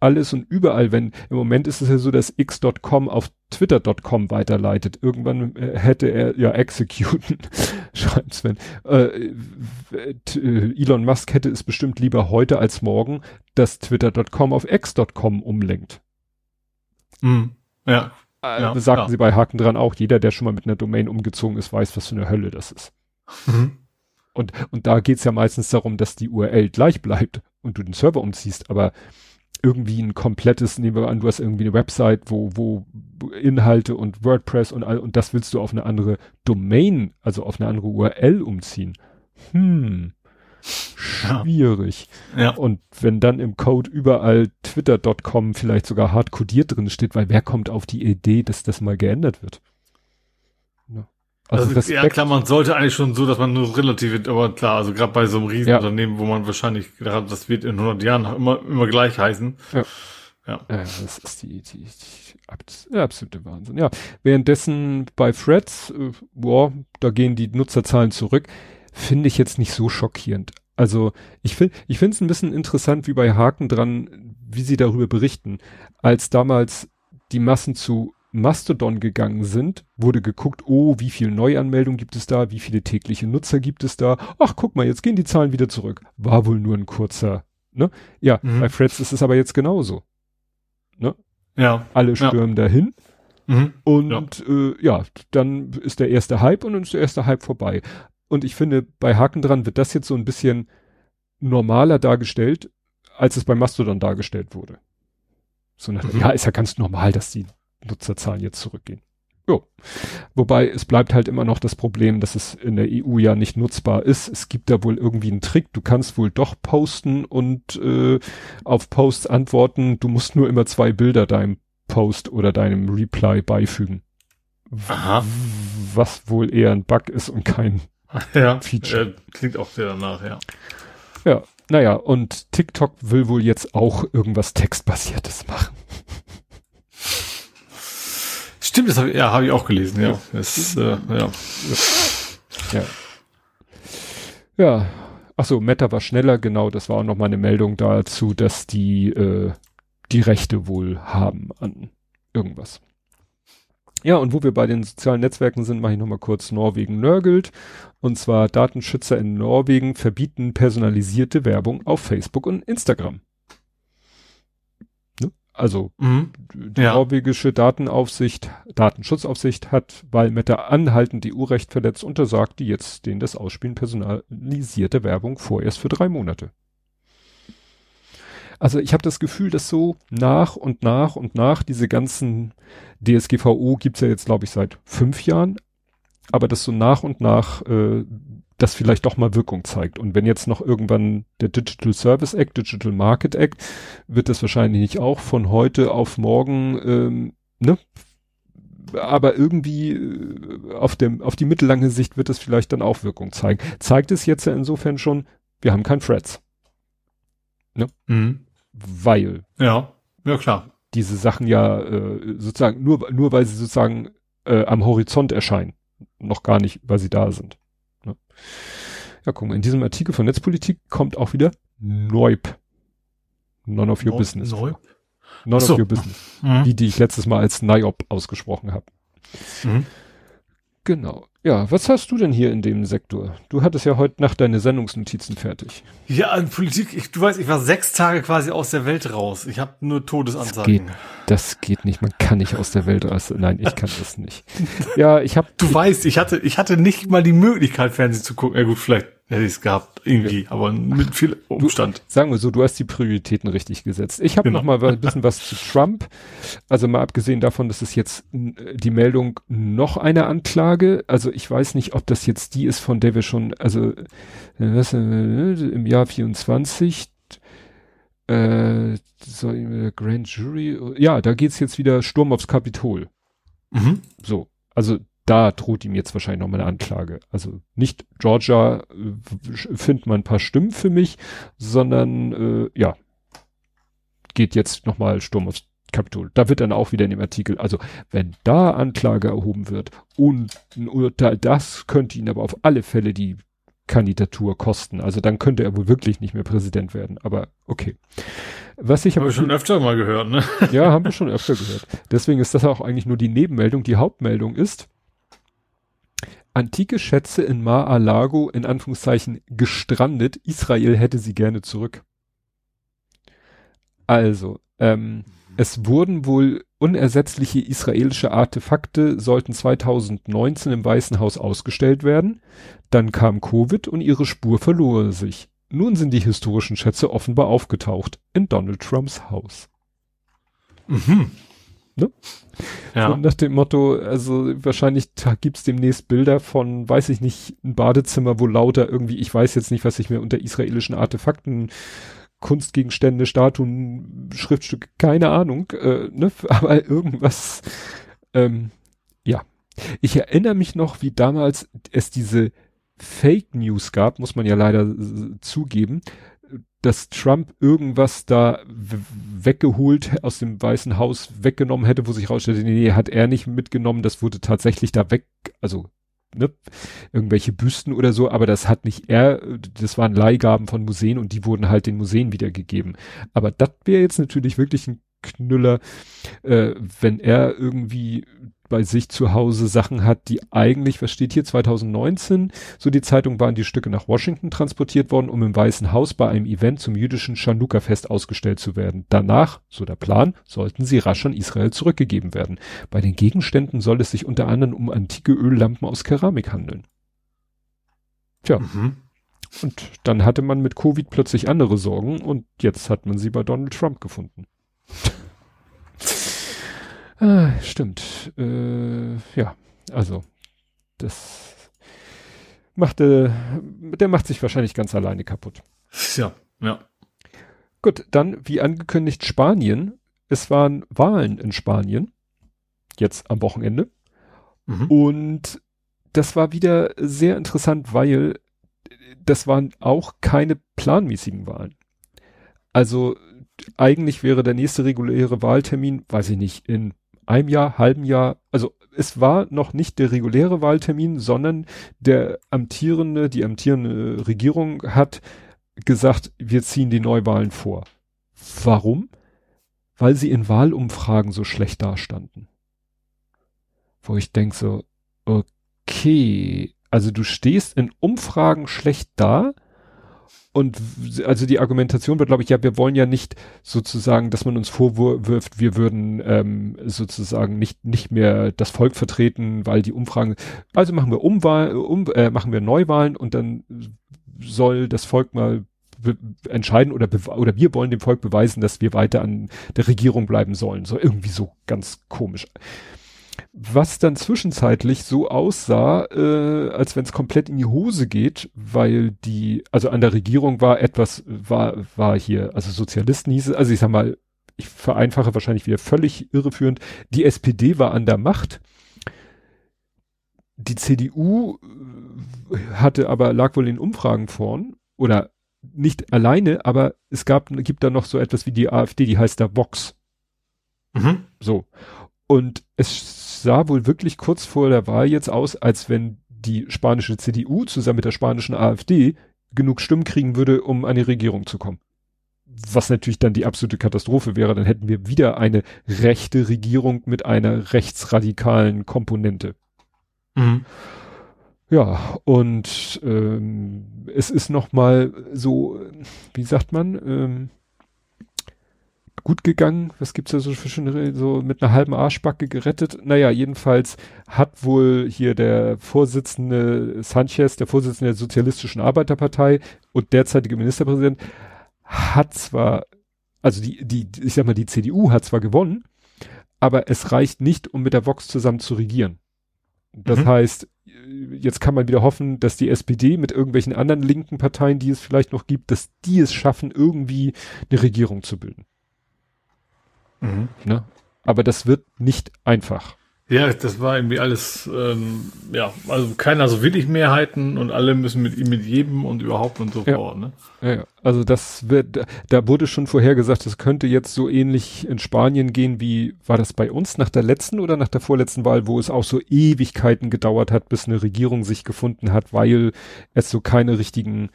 alles und überall, wenn im Moment ist es ja so, dass x.com auf twitter.com weiterleitet. Irgendwann äh, hätte er ja executen, schreibt Sven. Äh, äh, Elon Musk hätte es bestimmt lieber heute als morgen, dass twitter.com auf x.com umlenkt. Mm, ja. Äh, ja, sagten ja. sie bei Haken dran auch, jeder, der schon mal mit einer Domain umgezogen ist, weiß, was für eine Hölle das ist. Mhm. Und, und da geht's ja meistens darum, dass die URL gleich bleibt und du den Server umziehst, aber irgendwie ein komplettes, nehmen wir an, du hast irgendwie eine Website, wo, wo Inhalte und WordPress und all, und das willst du auf eine andere Domain, also auf eine andere URL umziehen. Hm. Schwierig. Ja. ja. Und wenn dann im Code überall twitter.com vielleicht sogar hart codiert drin steht, weil wer kommt auf die Idee, dass das mal geändert wird? Also, also ja klar, man sollte eigentlich schon so, dass man nur relativ, aber klar, also gerade bei so einem Riesenunternehmen, ja. wo man wahrscheinlich gedacht das wird in 100 Jahren immer, immer gleich heißen. Ja. Ja. ja das ist die, die, die der absolute Wahnsinn. Ja, währenddessen bei Threads, äh, boah, da gehen die Nutzerzahlen zurück, finde ich jetzt nicht so schockierend. Also ich finde, ich finde es ein bisschen interessant, wie bei Haken dran, wie sie darüber berichten, als damals die Massen zu Mastodon gegangen sind, wurde geguckt, oh, wie viel Neuanmeldungen gibt es da, wie viele tägliche Nutzer gibt es da. Ach, guck mal, jetzt gehen die Zahlen wieder zurück. War wohl nur ein kurzer, ne? Ja, mhm. bei Threads ist es aber jetzt genauso. Ne? Ja. Alle stürmen ja. dahin. Mhm. Und ja. Äh, ja, dann ist der erste Hype und dann ist der erste Hype vorbei. Und ich finde, bei Haken dran wird das jetzt so ein bisschen normaler dargestellt, als es bei Mastodon dargestellt wurde. So nach, mhm. ja, ist ja ganz normal, dass die Nutzerzahlen jetzt zurückgehen. Jo. Wobei es bleibt halt immer noch das Problem, dass es in der EU ja nicht nutzbar ist. Es gibt da wohl irgendwie einen Trick. Du kannst wohl doch posten und äh, auf Posts antworten. Du musst nur immer zwei Bilder deinem Post oder deinem Reply beifügen. Aha. Was wohl eher ein Bug ist und kein ja, Feature. Äh, klingt auch sehr danach, ja. Ja, naja, und TikTok will wohl jetzt auch irgendwas Textbasiertes machen. Stimmt, das habe ja, hab ich auch gelesen, ja. Das, äh, ja. ja. Ja. Ach so, Meta war schneller, genau, das war auch noch mal eine Meldung dazu, dass die äh, die Rechte wohl haben an irgendwas. Ja, und wo wir bei den sozialen Netzwerken sind, mache ich nochmal kurz Norwegen nörgelt. Und zwar Datenschützer in Norwegen verbieten personalisierte Werbung auf Facebook und Instagram. Also mhm. die ja. norwegische Datenaufsicht, Datenschutzaufsicht hat, weil Meta anhaltend EU-Recht verletzt, untersagt die jetzt denen das Ausspielen personalisierter Werbung vorerst für drei Monate. Also ich habe das Gefühl, dass so nach und nach und nach diese ganzen DSGVO gibt's ja jetzt, glaube ich, seit fünf Jahren, aber dass so nach und nach äh, das vielleicht doch mal Wirkung zeigt. Und wenn jetzt noch irgendwann der Digital Service Act, Digital Market Act, wird das wahrscheinlich nicht auch von heute auf morgen, ähm, ne? Aber irgendwie äh, auf dem, auf die mittellange Sicht wird es vielleicht dann auch Wirkung zeigen. Zeigt es jetzt ja insofern schon, wir haben kein Threads. Ne? Mhm weil. Ja, ja klar. Diese Sachen ja äh, sozusagen nur, nur weil sie sozusagen äh, am Horizont erscheinen. Noch gar nicht, weil sie da sind. Ja, guck mal, in diesem Artikel von Netzpolitik kommt auch wieder Neub. None of your Neu business. Neub? None so. of your business. Mhm. Die, die ich letztes Mal als NIOP ausgesprochen habe. Mhm. Genau. Ja, was hast du denn hier in dem Sektor? Du hattest ja heute Nacht deine Sendungsnotizen fertig. Ja, in Politik, ich, du weißt, ich war sechs Tage quasi aus der Welt raus. Ich habe nur Todesanzeigen. Das geht, das geht nicht, man kann nicht aus der Welt raus. Nein, ich kann das nicht. Ja, ich habe. Du weißt, ich hatte, ich hatte nicht mal die Möglichkeit, Fernsehen zu gucken. Ja gut, vielleicht hätte ich es gehabt, irgendwie, ja. aber mit viel Umstand. Du, sagen wir so, du hast die Prioritäten richtig gesetzt. Ich habe genau. noch mal ein bisschen was zu Trump. Also mal abgesehen davon, dass es jetzt die Meldung noch eine Anklage, also ich weiß nicht, ob das jetzt die ist, von der wir schon, also was, äh, im Jahr 24 äh, so, Grand Jury, ja, da geht's jetzt wieder Sturm aufs Kapitol. Mhm. So, also da droht ihm jetzt wahrscheinlich noch mal eine Anklage. Also nicht Georgia äh, findet man ein paar Stimmen für mich, sondern äh, ja, geht jetzt noch mal Sturm aufs Kapitol. Da wird dann auch wieder in dem Artikel, also wenn da Anklage erhoben wird und ein Urteil, das könnte ihn aber auf alle Fälle die Kandidatur kosten. Also dann könnte er wohl wirklich nicht mehr Präsident werden. Aber okay. Was ich habe schon öfter mal gehört, ne? Ja, haben wir schon öfter gehört. Deswegen ist das auch eigentlich nur die Nebenmeldung. Die Hauptmeldung ist, antike Schätze in Mar-a-Lago in Anführungszeichen gestrandet. Israel hätte sie gerne zurück. Also, ähm, es wurden wohl unersetzliche israelische Artefakte sollten 2019 im Weißen Haus ausgestellt werden. Dann kam Covid und ihre Spur verlor sich. Nun sind die historischen Schätze offenbar aufgetaucht in Donald Trumps Haus. Mhm. Ne? Ja. So nach dem Motto, also wahrscheinlich gibt's demnächst Bilder von, weiß ich nicht, ein Badezimmer, wo lauter irgendwie, ich weiß jetzt nicht, was ich mir unter israelischen Artefakten, Kunstgegenstände, Statuen, Schriftstücke, keine Ahnung, äh, ne? aber irgendwas, ähm, ja. Ich erinnere mich noch, wie damals es diese Fake News gab, muss man ja leider zugeben, dass Trump irgendwas da weggeholt aus dem Weißen Haus weggenommen hätte, wo sich rausstellte, nee, hat er nicht mitgenommen, das wurde tatsächlich da weg, also ne, irgendwelche Büsten oder so, aber das hat nicht er, das waren Leihgaben von Museen und die wurden halt den Museen wiedergegeben. Aber das wäre jetzt natürlich wirklich ein Knüller, äh, wenn er irgendwie bei sich zu Hause Sachen hat, die eigentlich, was steht hier, 2019, so die Zeitung waren die Stücke nach Washington transportiert worden, um im Weißen Haus bei einem Event zum jüdischen Chanukka-Fest ausgestellt zu werden. Danach, so der Plan, sollten sie rasch an Israel zurückgegeben werden. Bei den Gegenständen soll es sich unter anderem um antike Öllampen aus Keramik handeln. Tja. Mhm. Und dann hatte man mit Covid plötzlich andere Sorgen und jetzt hat man sie bei Donald Trump gefunden. Ah, stimmt. Äh, ja, also das machte, der macht sich wahrscheinlich ganz alleine kaputt. Ja, ja. Gut, dann wie angekündigt Spanien. Es waren Wahlen in Spanien. Jetzt am Wochenende. Mhm. Und das war wieder sehr interessant, weil das waren auch keine planmäßigen Wahlen. Also eigentlich wäre der nächste reguläre Wahltermin, weiß ich nicht, in einem Jahr, halben Jahr, also es war noch nicht der reguläre Wahltermin, sondern der amtierende, die amtierende Regierung hat gesagt, wir ziehen die Neuwahlen vor. Warum? Weil sie in Wahlumfragen so schlecht dastanden. Wo ich denke so, okay, also du stehst in Umfragen schlecht da und also die Argumentation wird, glaube ich, ja, wir wollen ja nicht sozusagen, dass man uns vorwirft, wir würden ähm, sozusagen nicht nicht mehr das Volk vertreten, weil die Umfragen, also machen wir Umwahl, um, äh, machen wir Neuwahlen und dann soll das Volk mal entscheiden oder oder wir wollen dem Volk beweisen, dass wir weiter an der Regierung bleiben sollen. So irgendwie so ganz komisch was dann zwischenzeitlich so aussah, äh, als wenn es komplett in die Hose geht, weil die, also an der Regierung war etwas, war, war hier, also Sozialisten hieß es, also ich sag mal, ich vereinfache wahrscheinlich wieder völlig irreführend, die SPD war an der Macht, die CDU äh, hatte aber, lag wohl in Umfragen vorn, oder nicht alleine, aber es gab, gibt da noch so etwas wie die AfD, die heißt da Vox. Mhm. So. Und es sah wohl wirklich kurz vor der Wahl jetzt aus, als wenn die spanische CDU zusammen mit der spanischen AfD genug Stimmen kriegen würde, um an die Regierung zu kommen. Was natürlich dann die absolute Katastrophe wäre, dann hätten wir wieder eine rechte Regierung mit einer rechtsradikalen Komponente. Mhm. Ja, und ähm, es ist noch mal so, wie sagt man, ähm, gut gegangen. Was gibt's da so für schöne, so mit einer halben Arschbacke gerettet? Naja, jedenfalls hat wohl hier der Vorsitzende Sanchez, der Vorsitzende der Sozialistischen Arbeiterpartei und derzeitige Ministerpräsident, hat zwar, also die, die, ich sag mal, die CDU hat zwar gewonnen, aber es reicht nicht, um mit der Vox zusammen zu regieren. Das mhm. heißt, jetzt kann man wieder hoffen, dass die SPD mit irgendwelchen anderen linken Parteien, die es vielleicht noch gibt, dass die es schaffen, irgendwie eine Regierung zu bilden. Mhm. Ne? Aber das wird nicht einfach. Ja, das war irgendwie alles, ähm, ja, also keiner so willig Mehrheiten und alle müssen mit ihm, mit jedem und überhaupt und so ja. fort, ne? Ja, also das wird, da wurde schon vorher gesagt, das könnte jetzt so ähnlich in Spanien gehen wie, war das bei uns nach der letzten oder nach der vorletzten Wahl, wo es auch so Ewigkeiten gedauert hat, bis eine Regierung sich gefunden hat, weil es so keine richtigen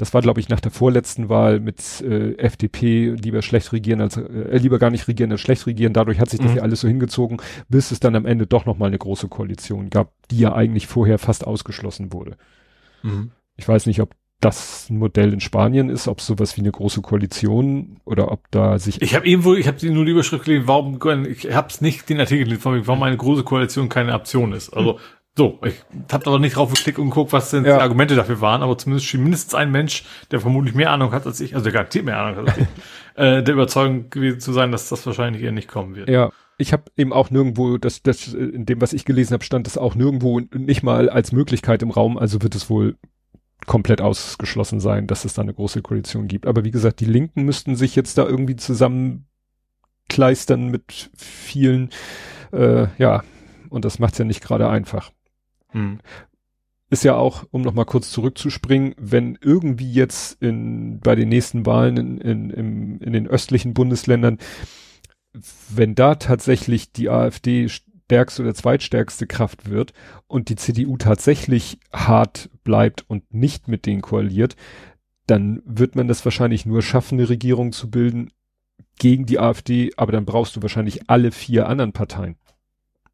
das war, glaube ich, nach der vorletzten Wahl mit äh, FDP lieber schlecht regieren als äh, lieber gar nicht regieren als schlecht regieren. Dadurch hat sich das mhm. ja alles so hingezogen, bis es dann am Ende doch nochmal eine große Koalition gab, die ja eigentlich vorher fast ausgeschlossen wurde. Mhm. Ich weiß nicht, ob das ein Modell in Spanien ist, ob sowas wie eine große Koalition oder ob da sich. Ich habe irgendwo, ich habe nur die Überschrift gelesen, warum, ich habe es nicht den Artikel gelesen, warum eine große Koalition keine Option ist. Also so, ich habe aber nicht drauf geklickt und geguckt, was denn ja. die Argumente dafür waren, aber zumindest schien mindestens ein Mensch, der vermutlich mehr Ahnung hat als ich, also der garantiert mehr Ahnung hat als ich, äh, der Überzeugung gewesen zu sein, dass das wahrscheinlich eher nicht kommen wird. Ja, ich habe eben auch nirgendwo, das, das, in dem, was ich gelesen habe, stand das auch nirgendwo nicht mal als Möglichkeit im Raum, also wird es wohl komplett ausgeschlossen sein, dass es da eine große Koalition gibt. Aber wie gesagt, die Linken müssten sich jetzt da irgendwie zusammenkleistern mit vielen, äh, ja, und das macht's ja nicht gerade einfach. Hm. Ist ja auch, um nochmal kurz zurückzuspringen, wenn irgendwie jetzt in, bei den nächsten Wahlen in, in, in, in den östlichen Bundesländern, wenn da tatsächlich die AfD stärkste oder zweitstärkste Kraft wird und die CDU tatsächlich hart bleibt und nicht mit denen koaliert, dann wird man das wahrscheinlich nur schaffen, eine Regierung zu bilden, gegen die AfD, aber dann brauchst du wahrscheinlich alle vier anderen Parteien.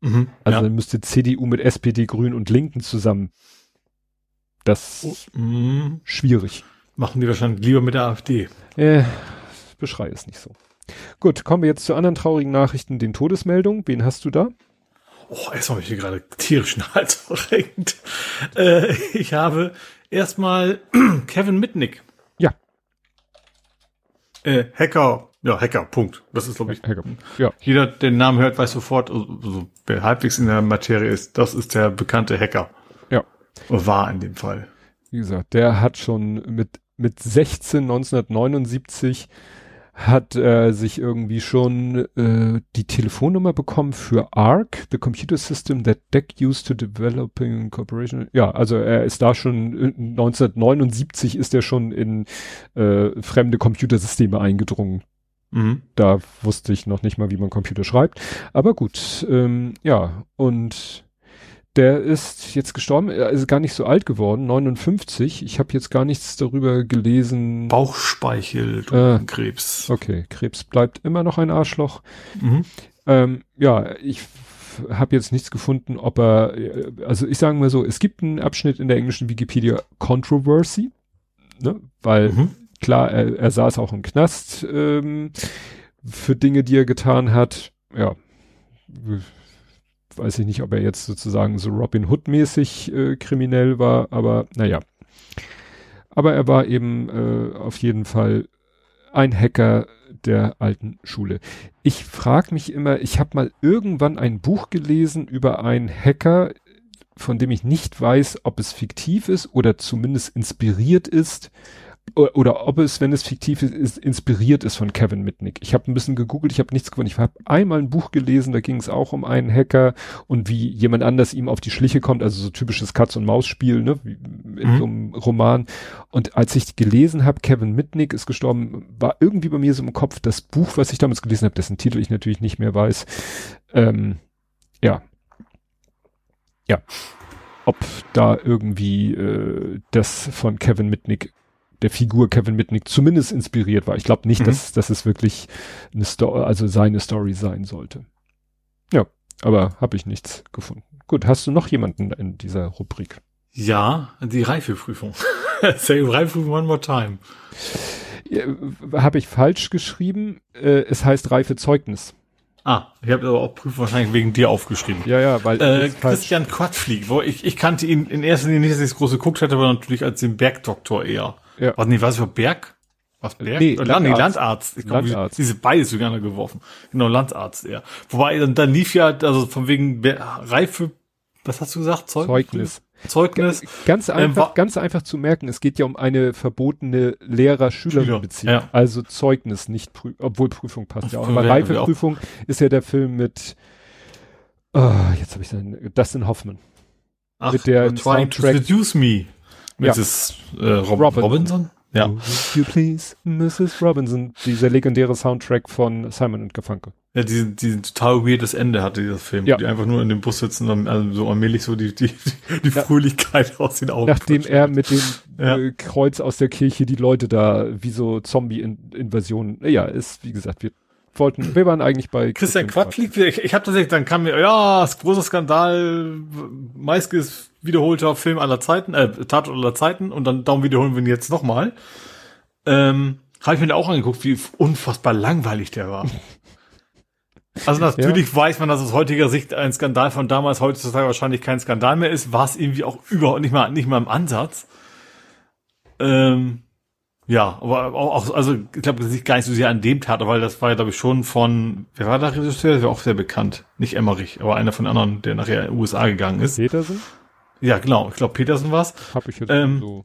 Mhm, Also ja. dann müsste CDU mit SPD, Grünen und Linken zusammen. Das ist Mhm. schwierig. Machen die wahrscheinlich lieber mit der AfD. Äh, beschrei es nicht so. Gut, kommen wir jetzt zu anderen traurigen Nachrichten, den Todesmeldungen. Wen hast du da? Oh, erstmal bin ich hier gerade tierischen Hals aufregend. Äh, ich habe erstmal Kevin Mitnick. Ja. Äh, Hacker. Ja, Hacker, Punkt. Das ist, glaube ich, Hacker. Ja, jeder, der den Namen hört, weiß sofort, also, also, wer halbwegs in der Materie ist, das ist der bekannte Hacker. ja. War in dem Fall. Wie gesagt, der hat schon mit, mit 16, 1979 hat er sich irgendwie schon äh, die Telefonnummer bekommen für ARC, the computer system that DEC used to developing corporation. Ja, also er ist da schon, äh, 1979 ist er schon in äh, fremde Computersysteme eingedrungen. Mhm. Da wusste ich noch nicht mal, wie man Computer schreibt. Aber gut, ähm, ja, und der ist jetzt gestorben, er ist gar nicht so alt geworden, 59. Ich habe jetzt gar nichts darüber gelesen. Bauchspeicheldrüsenkrebs. Okay, Krebs bleibt immer noch ein Arschloch. Mhm. Ähm, ja, ich habe jetzt nichts gefunden, ob er, äh, also ich sage mal so, es gibt einen Abschnitt in der englischen Wikipedia Controversy, ne, weil Mhm. Klar, er, er saß auch im Knast ähm, für Dinge, die er getan hat. Ja, weiß ich nicht, ob er jetzt sozusagen so Robin Hood mäßig äh, kriminell war, aber naja. Aber er war eben äh, auf jeden Fall ein Hacker der alten Schule. Ich frage mich immer, ich habe mal irgendwann ein Buch gelesen über einen Hacker, von dem ich nicht weiß, ob es fiktiv ist oder zumindest inspiriert ist oder ob es, wenn es fiktiv ist, ist inspiriert ist von Kevin Mitnick. Ich habe ein bisschen gegoogelt, ich habe nichts gefunden. Ich habe einmal ein Buch gelesen, da ging es auch um einen Hacker und wie jemand anders ihm auf die Schliche kommt, also so typisches Katz-und-Maus-Spiel, ne, wie in Mhm. so einem Roman. Und als ich gelesen habe, Kevin Mitnick ist gestorben, war irgendwie bei mir so im Kopf das Buch, was ich damals gelesen habe, dessen Titel ich natürlich nicht mehr weiß. Ähm, ja. Ja. Ob da irgendwie äh, das von Kevin Mitnick, der Figur Kevin Mitnick zumindest inspiriert war. Ich glaube nicht, Mhm. dass, dass es wirklich eine Story, also seine Story sein sollte. Ja, aber habe ich nichts gefunden. Gut, hast du noch jemanden in dieser Rubrik? Ja, die Reifeprüfung. Say Reifeprüfung one more time. Habe ich falsch geschrieben? Äh, es heißt Reifezeugnis. Ah, ich habe aber auch Prüfung wahrscheinlich wegen dir aufgeschrieben. Ja, ja, weil Äh. Christian Quadflieg, wo ich, ich kannte ihn in erster Linie nicht, dass ich das große geguckt hatte, aber natürlich als den Bergdoktor eher. Ja. Was, nee, was für Berg? Was, Berg? Nee, Äh, Land, nee, Landarzt. Landarzt. Ich glaube, Landarzt. diese beides durcheinander geworfen. Genau, Landarzt eher. Wobei, dann, dann lief ja, also von wegen Reife, was hast du gesagt? Zeug Zeugnis. Zeugnis. Ganz einfach, wa- ganz einfach zu merken, es geht ja um eine verbotene Lehrer-Schüler-Beziehung. Schüler, ja. Also Zeugnis, nicht Prü obwohl Prüfung passt ja auch. Aber Ja, Reifeprüfung ist ja der Film mit, ah, jetzt habe ich seinen, Dustin Hoffman. Ach, mit der Trying to Soundtrack- Seduce Me. Ja. Mrs. Äh, Rob Robinson. Robinson? Ja. You please, Mrs. Robinson, dieser legendäre Soundtrack von Simon und Garfunkel. Ja, diesen, diesen total weirdes Ende hatte dieser Film. Ja. Die einfach nur in dem Bus sitzen und also so allmählich so die, die, die Ja. Fröhlichkeit aus den Augen. Nachdem er mit dem Ja. äh, Kreuz aus der Kirche die Leute da wie so Zombie-Invasionen, ja, ist, wie gesagt, wir wollten, wir waren eigentlich bei Christian Quatsch liegt. Ich, ich habe tatsächlich, dann kam mir, ja, das große Skandal, meistens wiederholter Film aller Zeiten, äh, Tatort aller Zeiten und dann darum wiederholen wir ihn jetzt nochmal. Ähm, habe ich mir da auch angeguckt, wie unfassbar langweilig der war. Also natürlich weiß man, dass aus heutiger Sicht ein Skandal von damals heutzutage wahrscheinlich kein Skandal mehr ist, war es irgendwie auch überhaupt nicht mal, nicht mal im Ansatz. Ähm, ja, aber auch, also ich glaube, das liegt gar nicht so sehr an dem Tatort, weil das war ja, glaube ich, schon von, wer war der Regisseur? Der war auch sehr bekannt. Nicht Emmerich, aber einer von den anderen, der nachher in den USA gegangen ist. Petersen? Ja, genau, ich glaube, Petersen war's. Hab ich jetzt Ähm, so.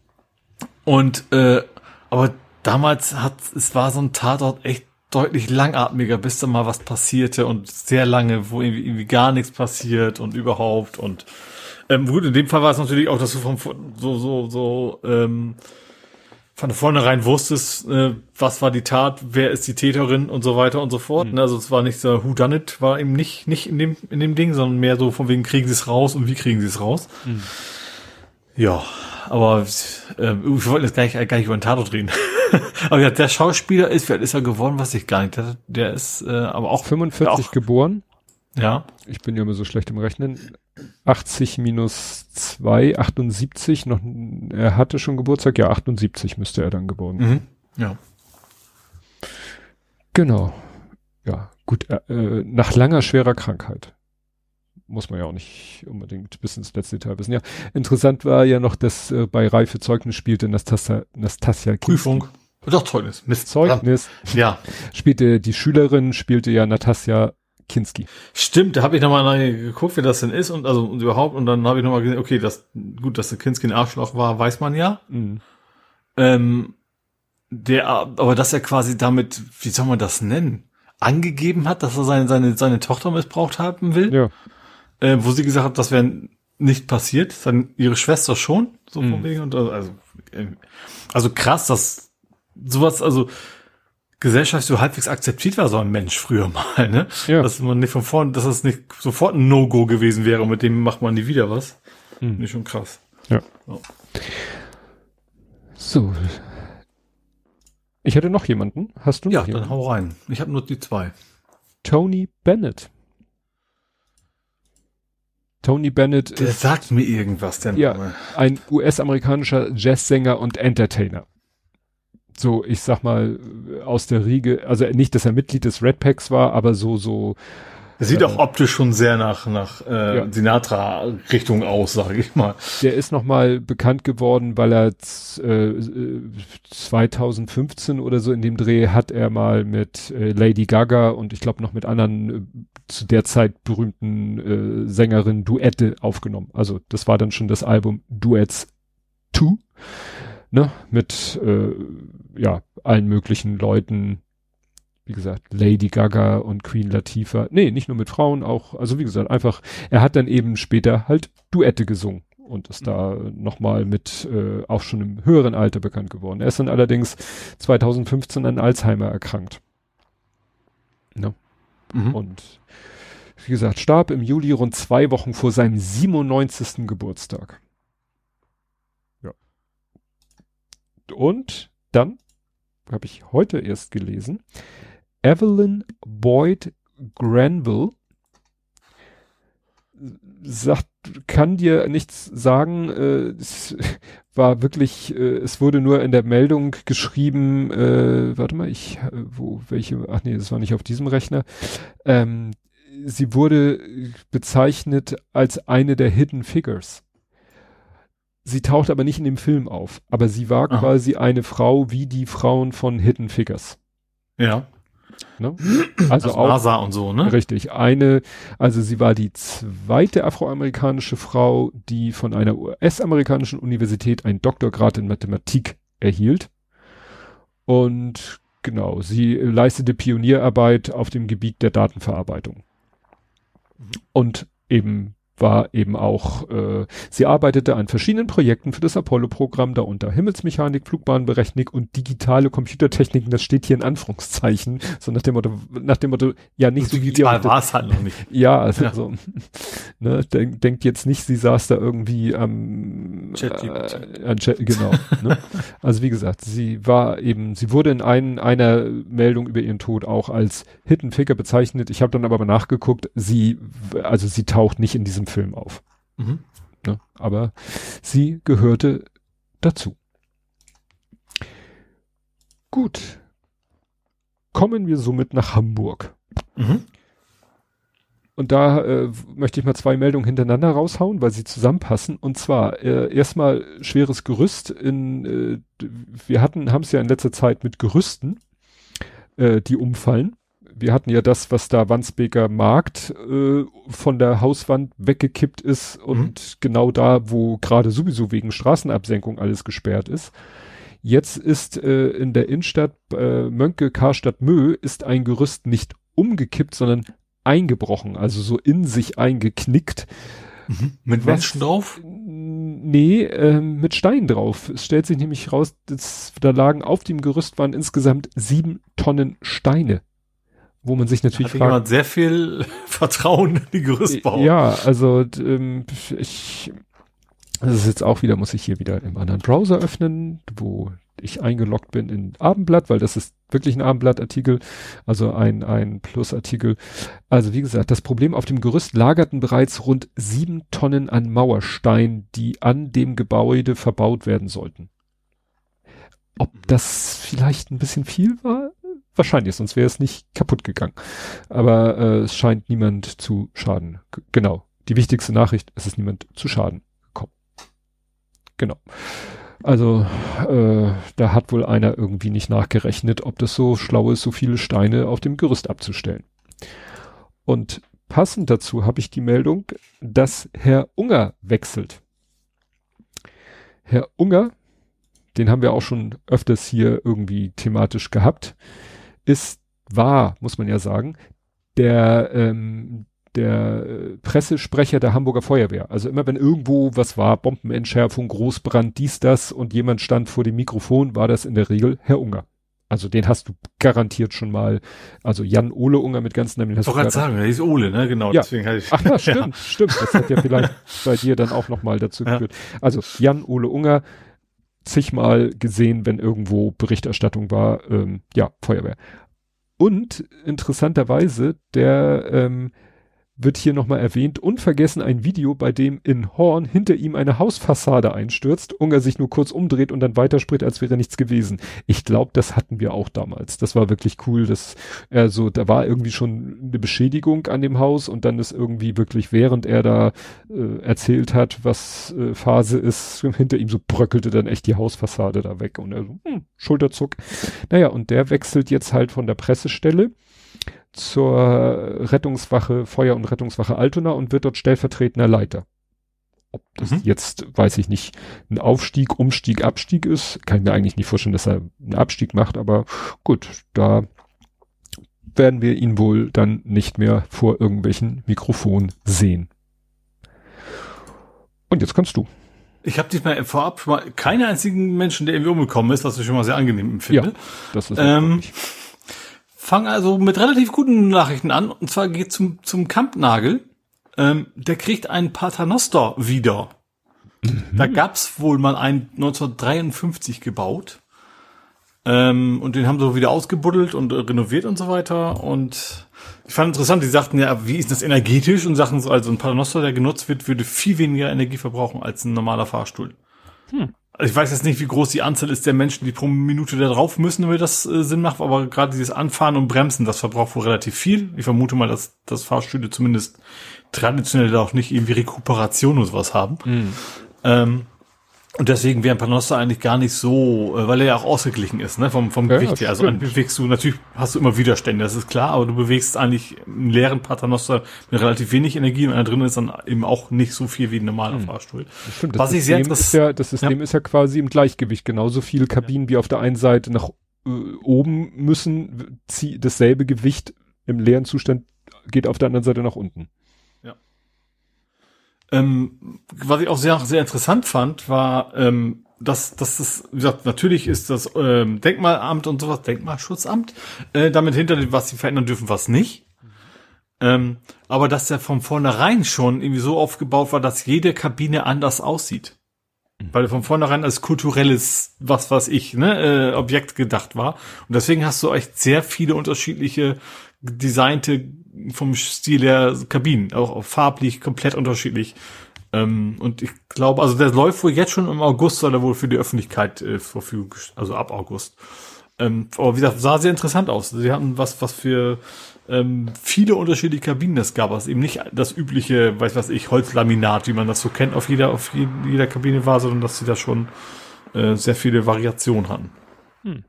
Und, äh, aber damals hat, es war so ein Tatort echt deutlich langatmiger, bis da mal was passierte und sehr lange, wo irgendwie, irgendwie gar nichts passiert und überhaupt und, ähm, gut, in dem Fall war es natürlich auch, dass du vom, so, so, so, ähm, von vornherein wusstest, äh, was war die Tat, wer ist die Täterin und so weiter und so fort. Ne? Also es war nicht so Who Done It, war eben nicht, nicht in dem, in dem Ding, sondern mehr so von wegen kriegen sie es raus und wie kriegen sie es raus. Ja, aber äh, ich wollte jetzt gar nicht, gar nicht über den Tatort reden. aber ja, der Schauspieler ist, wer ist er geworden, weiß ich gar nicht. Der, der ist äh, aber auch 45 auch, geboren. Ja. Ich bin ja immer so schlecht im Rechnen. 80 minus 2, 78. Noch, er hatte schon Geburtstag. Ja, 78 müsste er dann geboren. Mhm. Ja. Genau. Ja, gut. Äh, äh, nach langer schwerer Krankheit. Muss man ja auch nicht unbedingt bis ins letzte Detail wissen. Ja, interessant war ja noch, dass äh, bei Reife Zeugnis spielte Nastasia, Nastasia Kinski. Prüfung. Doch, Zeugnis. Mist. Zeugnis. Ja. Spielte die Schülerin, spielte ja Natasja Kinski. Stimmt, da habe ich nochmal geguckt, wer das denn ist und also und überhaupt und dann habe ich nochmal gesehen, okay, das gut, dass der Kinski ein Arschloch war, weiß man ja. Mhm. Ähm, der, aber dass er quasi damit, wie soll man das nennen, angegeben hat, dass er seine seine seine Tochter missbraucht haben will, Ja. äh, wo sie gesagt hat, das wäre nicht passiert, dann ihre Schwester schon, so Mhm. von wegen und also also, äh, also krass, dass sowas also gesellschaftlich so halbwegs akzeptiert war so ein Mensch früher mal, ne? Ja. Dass man nicht von vorn, dass das nicht sofort ein No-Go gewesen wäre, mit dem macht man nie wieder was. Mhm. Nicht schon krass. Ja. So. So. Ich hätte noch jemanden. Hast du noch Ja, dann jemanden? hau rein. Ich habe nur die zwei. Tony Bennett. Tony Bennett Der ist sagt mir irgendwas, der Ja. Name. ein US-amerikanischer Jazzsänger und Entertainer. So, ich sag mal, aus der Riege, also nicht, dass er Mitglied des Red Packs war, aber so, so, Der sieht Äh, auch optisch schon sehr nach, nach äh, Ja. Sinatra-Richtung aus, sage ich mal. der ist nochmal bekannt geworden, weil er äh, äh, 2015 oder so in dem Dreh hat er mal mit äh, Lady Gaga und ich glaube noch mit anderen äh, zu der Zeit berühmten äh, Sängerinnen Duette aufgenommen. Also das war dann schon das Album Duets 2, ne, mit äh, ja allen möglichen Leuten, wie gesagt, Lady Gaga und Queen Latifah. Nee, nicht nur mit Frauen, auch, also wie gesagt, einfach, er hat dann eben später halt Duette gesungen und ist da nochmal mit, äh, auch schon im höheren Alter bekannt geworden. Er ist dann allerdings 2015 an Alzheimer erkrankt. Ne? Mhm. Und wie gesagt, starb im Juli rund zwei Wochen vor seinem 97. Geburtstag. Ja. Und dann habe ich heute erst gelesen, Evelyn Boyd Granville sagt, kann dir nichts sagen, äh, es war wirklich, äh, es wurde nur in der Meldung geschrieben, äh, warte mal, ich, äh, wo, welche, ach nee, das war nicht auf diesem Rechner, ähm, sie wurde bezeichnet als eine der Hidden Figures. Sie taucht aber nicht in dem Film auf, aber sie war Aha. quasi eine Frau wie die Frauen von Hidden Figures. Ja. Ne? Also Also auch NASA und so, ne? Richtig. Eine, also sie war die zweite afroamerikanische Frau, die von einer US-amerikanischen Universität einen Doktorgrad in Mathematik erhielt. Und genau, sie leistete Pionierarbeit auf dem Gebiet der Datenverarbeitung. Und eben war eben auch, äh, sie arbeitete an verschiedenen Projekten für das Apollo-Programm, darunter Himmelsmechanik, Flugbahnberechnung und digitale Computertechniken, das steht hier in Anführungszeichen, so nach dem Motto, nach dem Motto, ja, nicht so Digital war es halt noch nicht. ja, also Ja. so, ne, denk, denkt jetzt nicht, sie saß da irgendwie am ChatGPT. äh, an Chat, genau. ne? Also wie gesagt, sie war eben, sie wurde in ein, einer Meldung über ihren Tod auch als Hidden Figure bezeichnet. Ich habe dann aber mal nachgeguckt, sie, also sie taucht nicht in diesem Film auf. Mhm. Ne? Aber sie gehörte dazu. Gut. Kommen wir somit nach Hamburg. Mhm. Und da äh, möchte ich mal zwei Meldungen hintereinander raushauen, weil sie zusammenpassen. Und zwar äh, erstmal schweres Gerüst. In, äh, wir hatten, haben es ja in letzter Zeit mit Gerüsten, äh, die umfallen. Wir hatten ja das, was da Wandsbeker Markt äh, von der Hauswand weggekippt ist und genau da, wo gerade sowieso wegen Straßenabsenkung alles gesperrt ist. Jetzt ist äh, in der Innenstadt äh, Mönke Karstadt Mö ist ein Gerüst nicht umgekippt, sondern eingebrochen, also so in sich eingeknickt. Mhm. Mit Menschen drauf? Nee, ähm, mit Steinen drauf. Es stellt sich nämlich raus, dass, da lagen auf dem Gerüst waren insgesamt sieben Tonnen Steine. Wo man sich natürlich fragt. jemand sehr viel Vertrauen in die Gerüstbau. Ja, also ähm, ich, das ist jetzt auch wieder, muss ich hier wieder im anderen Browser öffnen, wo ich eingeloggt bin in Abendblatt, weil das ist wirklich ein Abendblattartikel, also ein, ein Plusartikel. Also wie gesagt, das Problem auf dem Gerüst lagerten bereits rund sieben Tonnen an Mauerstein, die an dem Gebäude verbaut werden sollten. Ob mhm. das vielleicht ein bisschen viel war? Wahrscheinlich, sonst wäre es nicht kaputt gegangen. Aber äh, es scheint niemand zu schaden. G genau. Die wichtigste Nachricht, es ist niemand zu Schaden gekommen. Genau. Also äh, da hat wohl einer irgendwie nicht nachgerechnet, ob das so schlau ist, so viele Steine auf dem Gerüst abzustellen. Und passend dazu habe ich die Meldung, dass Herr Unger wechselt. Herr Unger, den haben wir auch schon öfters hier irgendwie thematisch gehabt, ist, war, muss man ja sagen, der ähm, der äh, Pressesprecher der Hamburger Feuerwehr. Also immer wenn irgendwo was war, Bombenentschärfung, Großbrand, dies, das und jemand stand vor dem Mikrofon, war das in der Regel Herr Unger. Also den hast du garantiert schon mal, also Jan Ole Unger mit ganzen Namen. Ich wollte sagen, der hieß Ole, ne? Genau, ja. deswegen hatte ich. Ach ja, stimmt, ja. stimmt. Das hat ja vielleicht bei dir dann auch nochmal dazu ja. geführt. Also Jan Ole Unger, zigmal gesehen, wenn irgendwo Berichterstattung war, ähm, ja, Feuerwehr. Und interessanterweise, der ähm, wird hier nochmal erwähnt, unvergessen ein Video, bei dem in Horn hinter ihm eine Hausfassade einstürzt, Unger sich nur kurz umdreht und dann weiterspricht, als wäre nichts gewesen. Ich glaube, das hatten wir auch damals. Das war wirklich cool, dass er so, da war irgendwie schon eine Beschädigung an dem Haus und dann ist irgendwie wirklich, während er da äh, erzählt hat, was äh, Phase ist, hinter ihm so bröckelte dann echt die Hausfassade da weg und er so, hm, Schulterzuck. Naja, und der wechselt jetzt halt von der Pressestelle zur Rettungswache, Feuer- und Rettungswache Altona und wird dort stellvertretender Leiter. Ob das mhm. jetzt, weiß ich nicht, ein Aufstieg, Umstieg, Abstieg ist, kann ich mir eigentlich nicht vorstellen, dass er einen Abstieg macht, aber gut, da werden wir ihn wohl dann nicht mehr vor irgendwelchen Mikrofonen sehen. Und jetzt kannst du. Ich habe diesmal vorab schon mal keinen einzigen Menschen, der irgendwie umgekommen ist, was ich schon mal sehr angenehm empfinde. Ja, das ist ähm, Fang also mit relativ guten Nachrichten an. Und zwar geht zum, zum Kampnagel. Ähm, der kriegt einen Paternoster wieder. Mhm. Da gab's wohl mal einen 1953 gebaut. Ähm, und den haben sie wieder ausgebuddelt und äh, renoviert und so weiter. Und ich fand interessant, die sagten ja, wie ist das energetisch? Und sagten so, also ein Paternoster, der genutzt wird, würde viel weniger Energie verbrauchen als ein normaler Fahrstuhl. Hm ich weiß jetzt nicht, wie groß die Anzahl ist der Menschen, die pro Minute da drauf müssen, damit das äh, Sinn macht, aber gerade dieses Anfahren und Bremsen, das verbraucht wohl relativ viel. Ich vermute mal, dass, dass Fahrstühle zumindest traditionell auch nicht irgendwie Rekuperation oder sowas haben. Mhm. Ähm, und deswegen wäre ein Panoster eigentlich gar nicht so, äh, weil er ja auch ausgeglichen ist, ne, vom, vom ja, Gewicht her. Also bewegst du, natürlich hast du immer Widerstände, das ist klar, aber du bewegst eigentlich einen leeren Paternoster mit relativ wenig Energie und da drin ist dann eben auch nicht so viel wie ein normaler hm. Fahrstuhl. Das stimmt, das Was System ich sehr ist ja, das System ja. ist ja quasi im Gleichgewicht, genauso viele Kabinen wie auf der einen Seite nach äh, oben müssen, zieh, dasselbe Gewicht im leeren Zustand geht auf der anderen Seite nach unten. Ähm, was ich auch sehr, sehr interessant fand, war, ähm, dass, dass das, wie gesagt, natürlich ist das ähm, Denkmalamt und sowas, Denkmalschutzamt, äh, damit hinter, was sie verändern dürfen, was nicht. Ähm, aber dass der von vornherein schon irgendwie so aufgebaut war, dass jede Kabine anders aussieht. Mhm. Weil von vornherein als kulturelles, was was ich, ne, äh, Objekt gedacht war. Und deswegen hast du echt sehr viele unterschiedliche designte vom Stil der Kabinen, auch farblich komplett unterschiedlich. Ähm, und ich glaube, also der läuft wohl jetzt schon im August, soll er wohl für die Öffentlichkeit äh, Verfügung, also ab August. Ähm, aber wie gesagt, sah sehr interessant aus. Sie hatten was, was für ähm, viele unterschiedliche Kabinen es gab. Also eben nicht das übliche, weiß was ich, Holzlaminat, wie man das so kennt, auf jeder, auf jeder Kabine war, sondern dass sie da schon äh, sehr viele Variationen hatten. Hm.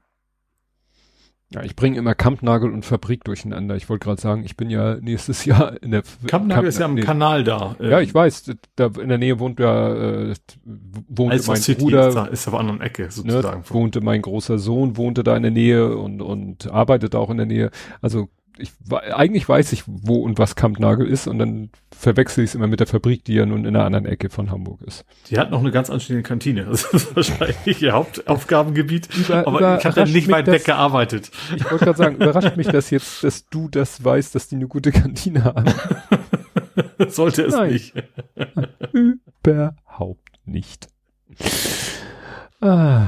Ja, ich bringe immer Kampnagel und Fabrik durcheinander. Ich wollte gerade sagen, ich bin ja nächstes Jahr in der Kampnagel Kamp ist ja am nee. Kanal da. Ja, ich weiß, da in der Nähe wohnt ja äh, wohnte also mein City Bruder, ist, da, ist auf der anderen Ecke sozusagen. Ne, wohnte mein großer Sohn, wohnte da in der Nähe und und arbeitete auch in der Nähe. Also ich eigentlich weiß ich, wo und was Kampnagel ist und dann verwechsel ich es immer mit der Fabrik, die ja nun in einer anderen Ecke von Hamburg ist. Die hat noch eine ganz anständige Kantine. Das ist wahrscheinlich ihr Hauptaufgabengebiet. Über, aber ich habe da nicht weit weg gearbeitet. Ich wollte gerade sagen, überrascht mich das jetzt, dass du das weißt, dass die eine gute Kantine haben. Sollte es Nein. nicht. Überhaupt nicht. Ah.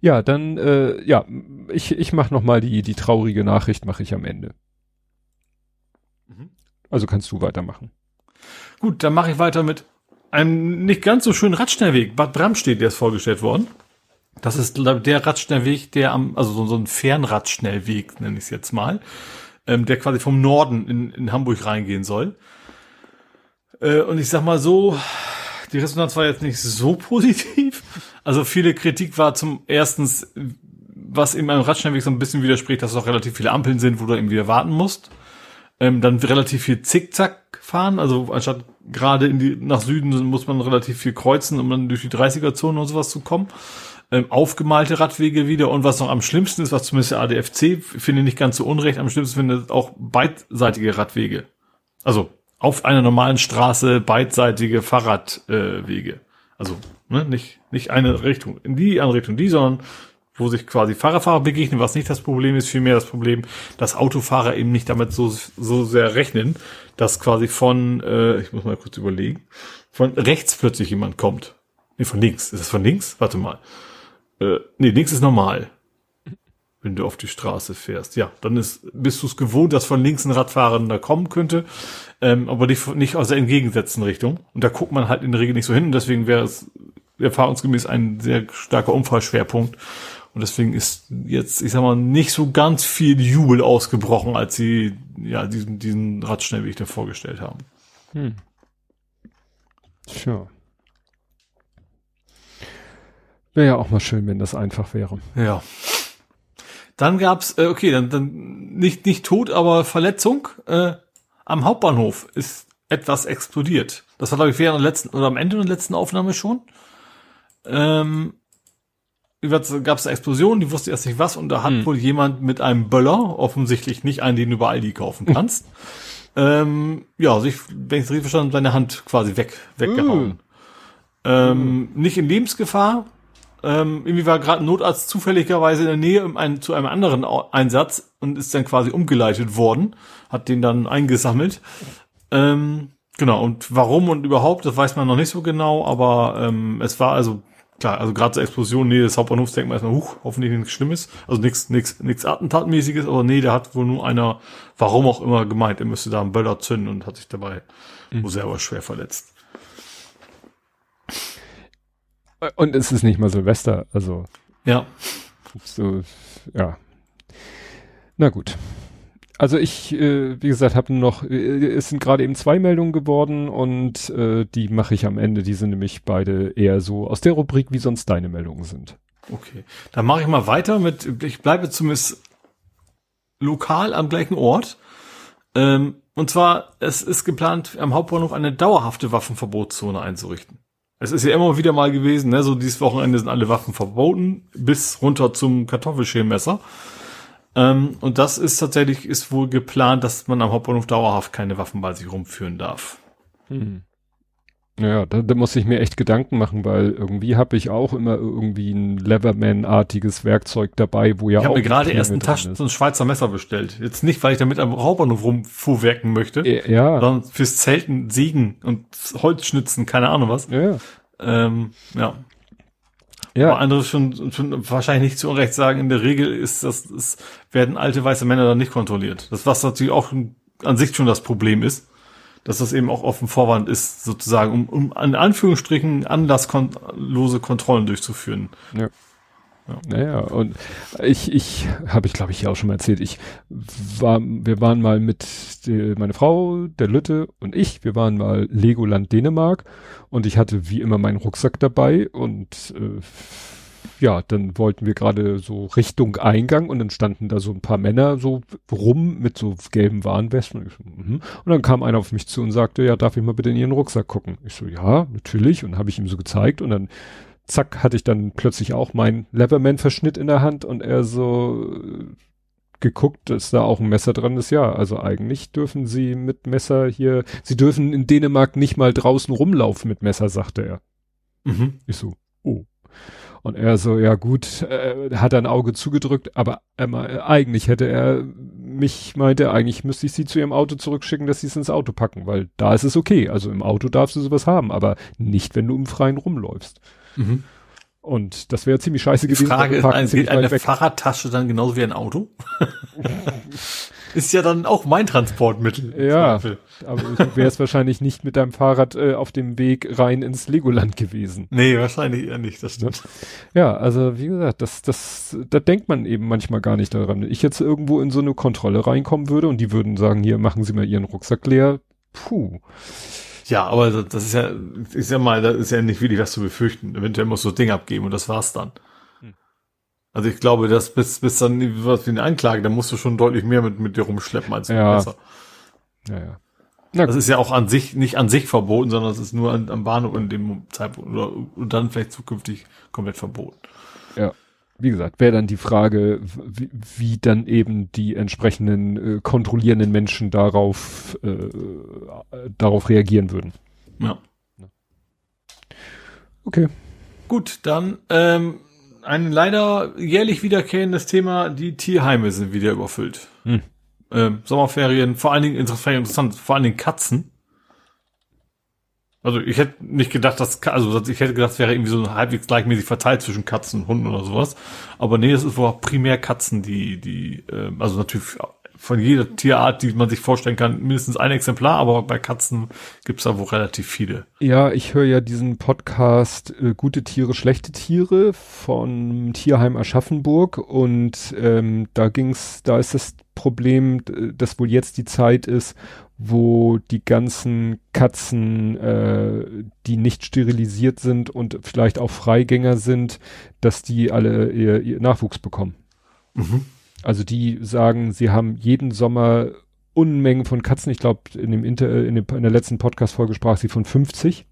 Ja, dann, äh, ja, ich, ich mach noch mal die, die traurige Nachricht mache ich am Ende. Mhm. Also kannst du weitermachen. Gut, dann mache ich weiter mit einem nicht ganz so schönen Radschnellweg. Bad Bramstedt, der ist vorgestellt worden. Das ist der Radschnellweg, der am, also so, so ein Fernradschnellweg, nenne ich es jetzt mal, ähm, der quasi vom Norden in, in Hamburg reingehen soll. Äh, und ich sag mal so, die Resonanz war jetzt nicht so positiv. Also viele Kritik war zum erstens, was in einem Radschnellweg so ein bisschen widerspricht, dass es auch relativ viele Ampeln sind, wo du eben wieder warten musst. Ähm, dann relativ viel Zickzack fahren, also anstatt gerade in die nach Süden muss man relativ viel kreuzen, um dann durch die 30er-Zone und sowas zu kommen. Ähm, aufgemalte Radwege wieder und was noch am schlimmsten ist, was zumindest der ADFC finde ich nicht ganz so unrecht, am schlimmsten finde auch beidseitige Radwege. Also auf einer normalen Straße beidseitige Fahrradwege. Äh, also ne, nicht, nicht eine Richtung, in die andere Richtung, die, sondern wo sich quasi Fahrerfahrer begegnen, was nicht das Problem ist, vielmehr das Problem, dass Autofahrer eben nicht damit so, so sehr rechnen, dass quasi von, äh, ich muss mal kurz überlegen, von rechts plötzlich jemand kommt. Nee, von links. Ist das von links? Warte mal. Äh, nee, links ist normal wenn du auf die Straße fährst. Ja, dann ist, bist du es gewohnt, dass von links ein Radfahrender kommen könnte, ähm, aber nicht, nicht aus der entgegengesetzten Richtung. Und da guckt man halt in der Regel nicht so hin und deswegen wäre es erfahrungsgemäß ein sehr starker Unfallschwerpunkt. Und deswegen ist jetzt, ich sag mal, nicht so ganz viel Jubel ausgebrochen, als sie ja diesen, diesen Radschnellweg da vorgestellt haben. Hm. Sure. Wäre ja auch mal schön, wenn das einfach wäre. Ja. Dann gab's, äh, okay, dann, dann nicht, nicht tot, aber Verletzung. Äh, am Hauptbahnhof ist etwas explodiert. Das war, glaube ich, während der letzten oder am Ende der letzten Aufnahme schon. Ähm, gab es eine Explosion, die wusste erst nicht was und da hat hm. wohl jemand mit einem Böller, offensichtlich nicht einen, den du bei Aldi kaufen kannst, ähm, ja, sich, wenn ich es richtig verstanden seine Hand quasi weg, weggehauen. Mm. Ähm, mm. Nicht in Lebensgefahr, ähm, irgendwie war gerade ein Notarzt zufälligerweise in der Nähe um ein, zu einem anderen Einsatz und ist dann quasi umgeleitet worden, hat den dann eingesammelt. Ähm, genau, und warum und überhaupt, das weiß man noch nicht so genau, aber ähm, es war also klar, also gerade zur Explosion, nee, des Hauptbahnhofs denkt man erstmal, huch, hoffentlich nichts Schlimmes, also nichts nichts nichts Attentatmäßiges, aber nee, da hat wohl nur einer, warum auch immer, gemeint, er müsste da einen Böller zünden und hat sich dabei mhm. wohl selber schwer verletzt. Und es ist nicht mal Silvester, also. Ja. So, ja. Na gut. Also ich, äh, wie gesagt, habe noch, äh, es sind gerade eben zwei Meldungen geworden und äh, die mache ich am Ende. Die sind nämlich beide eher so aus der Rubrik, wie sonst deine Meldungen sind. Okay, dann mache ich mal weiter mit, ich bleibe zumindest lokal am gleichen Ort. Ähm, und zwar, es ist geplant, am Hauptbahnhof eine dauerhafte Waffenverbotszone einzurichten. Es ist ja immer wieder mal gewesen, ne, so dieses Wochenende sind alle Waffen verboten, bis runter zum Kartoffelschälmesser. Ähm, und das ist tatsächlich, ist wohl geplant, dass man am Hauptbahnhof dauerhaft keine Waffen bei sich rumführen darf. Hm. Ja, da, da muss ich mir echt Gedanken machen, weil irgendwie habe ich auch immer irgendwie ein Leverman-artiges Werkzeug dabei, wo ja ich auch. Ich habe mir gerade erst ein Taschen, so ein Schweizer Messer bestellt. Jetzt nicht, weil ich damit am Hauptbahnhof rumfuhrwerken möchte, ja. sondern fürs Zelten, Sägen und Holzschnitzen, keine Ahnung was. Ja. Ähm, ja. Ja. Aber andere schon, schon wahrscheinlich nicht zu Unrecht sagen, in der Regel ist das, es werden alte weiße Männer dann nicht kontrolliert. Das was natürlich auch an sich schon das Problem ist dass das eben auch offen Vorwand ist, sozusagen, um, um an Anführungsstrichen anlasslose Kontrollen durchzuführen. Ja. Ja. Naja, und ich, ich habe ich glaube ich ja auch schon mal erzählt, ich war, wir waren mal mit die, meine Frau, der Lütte und ich, wir waren mal Legoland Dänemark und ich hatte wie immer meinen Rucksack dabei und äh, ja, dann wollten wir gerade so Richtung Eingang und dann standen da so ein paar Männer so rum mit so gelben Warnwesten. Und, so, mm und dann kam einer auf mich zu und sagte, ja, darf ich mal bitte in Ihren Rucksack gucken? Ich so, ja, natürlich. Und habe ich ihm so gezeigt und dann zack, hatte ich dann plötzlich auch meinen Leverman-Verschnitt in der Hand und er so äh, geguckt, dass da auch ein Messer dran ist. Ja, also eigentlich dürfen sie mit Messer hier, sie dürfen in Dänemark nicht mal draußen rumlaufen mit Messer, sagte er. Mhm. Ich so. Und er so, ja gut, äh, hat ein Auge zugedrückt, aber äh, eigentlich hätte er mich, meinte, eigentlich müsste ich sie zu ihrem Auto zurückschicken, dass sie es ins Auto packen, weil da ist es okay. Also im Auto darfst du sowas haben, aber nicht, wenn du im Freien rumläufst. Mhm. Und das wäre ziemlich scheiße Die gewesen. Frage wir ist, eine weg. Fahrradtasche dann genauso wie ein Auto? ist ja dann auch mein Transportmittel. Ja. Zweifel. Aber du wärst wahrscheinlich nicht mit deinem Fahrrad äh, auf dem Weg rein ins Legoland gewesen. Nee, wahrscheinlich eher nicht, das stimmt. Ja, also wie gesagt, das, das, da denkt man eben manchmal gar nicht daran. Wenn ich jetzt irgendwo in so eine Kontrolle reinkommen würde und die würden sagen, hier machen Sie mal Ihren Rucksack leer. Puh. Ja, aber das das ist ja, ich sag mal, da ist ja nicht wirklich was zu befürchten. Eventuell muss so Ding abgeben und das war's dann. Also ich glaube, dass bis, bis dann was wie eine Anklage, da musst du schon deutlich mehr mit, mit dir rumschleppen als Ja. besser. Ja, ja. Na Das gut. ist ja auch an sich, nicht an sich verboten, sondern es ist nur an, am Bahnhof in dem Zeitpunkt oder und dann vielleicht zukünftig komplett verboten. Ja. Wie gesagt, wäre dann die Frage, wie, wie dann eben die entsprechenden äh, kontrollierenden Menschen darauf, äh, darauf reagieren würden. Ja. Okay. Gut, dann ähm, ein leider jährlich wiederkehrendes Thema, die Tierheime sind wieder überfüllt. Hm. Ähm, Sommerferien, vor allen Dingen interessant, vor allen Dingen Katzen. Also ich hätte nicht gedacht, dass also ich hätte gedacht, es wäre irgendwie so halbwegs gleichmäßig verteilt zwischen Katzen und Hunden oder sowas. Aber nee, es ist wohl auch primär Katzen, die die ähm, also natürlich von jeder Tierart, die man sich vorstellen kann, mindestens ein Exemplar, aber bei Katzen gibt's da wohl relativ viele. Ja, ich höre ja diesen Podcast äh, Gute Tiere, schlechte Tiere von Tierheim Aschaffenburg und ähm, da ging's, da ist das Problem, dass wohl jetzt die Zeit ist, wo die ganzen Katzen, äh, die nicht sterilisiert sind und vielleicht auch Freigänger sind, dass die alle ihr, ihr Nachwuchs bekommen. Mhm. Also die sagen, sie haben jeden Sommer Unmengen von Katzen. Ich glaube, in dem Inter, in, dem, in der letzten Podcast-Folge sprach sie von 50.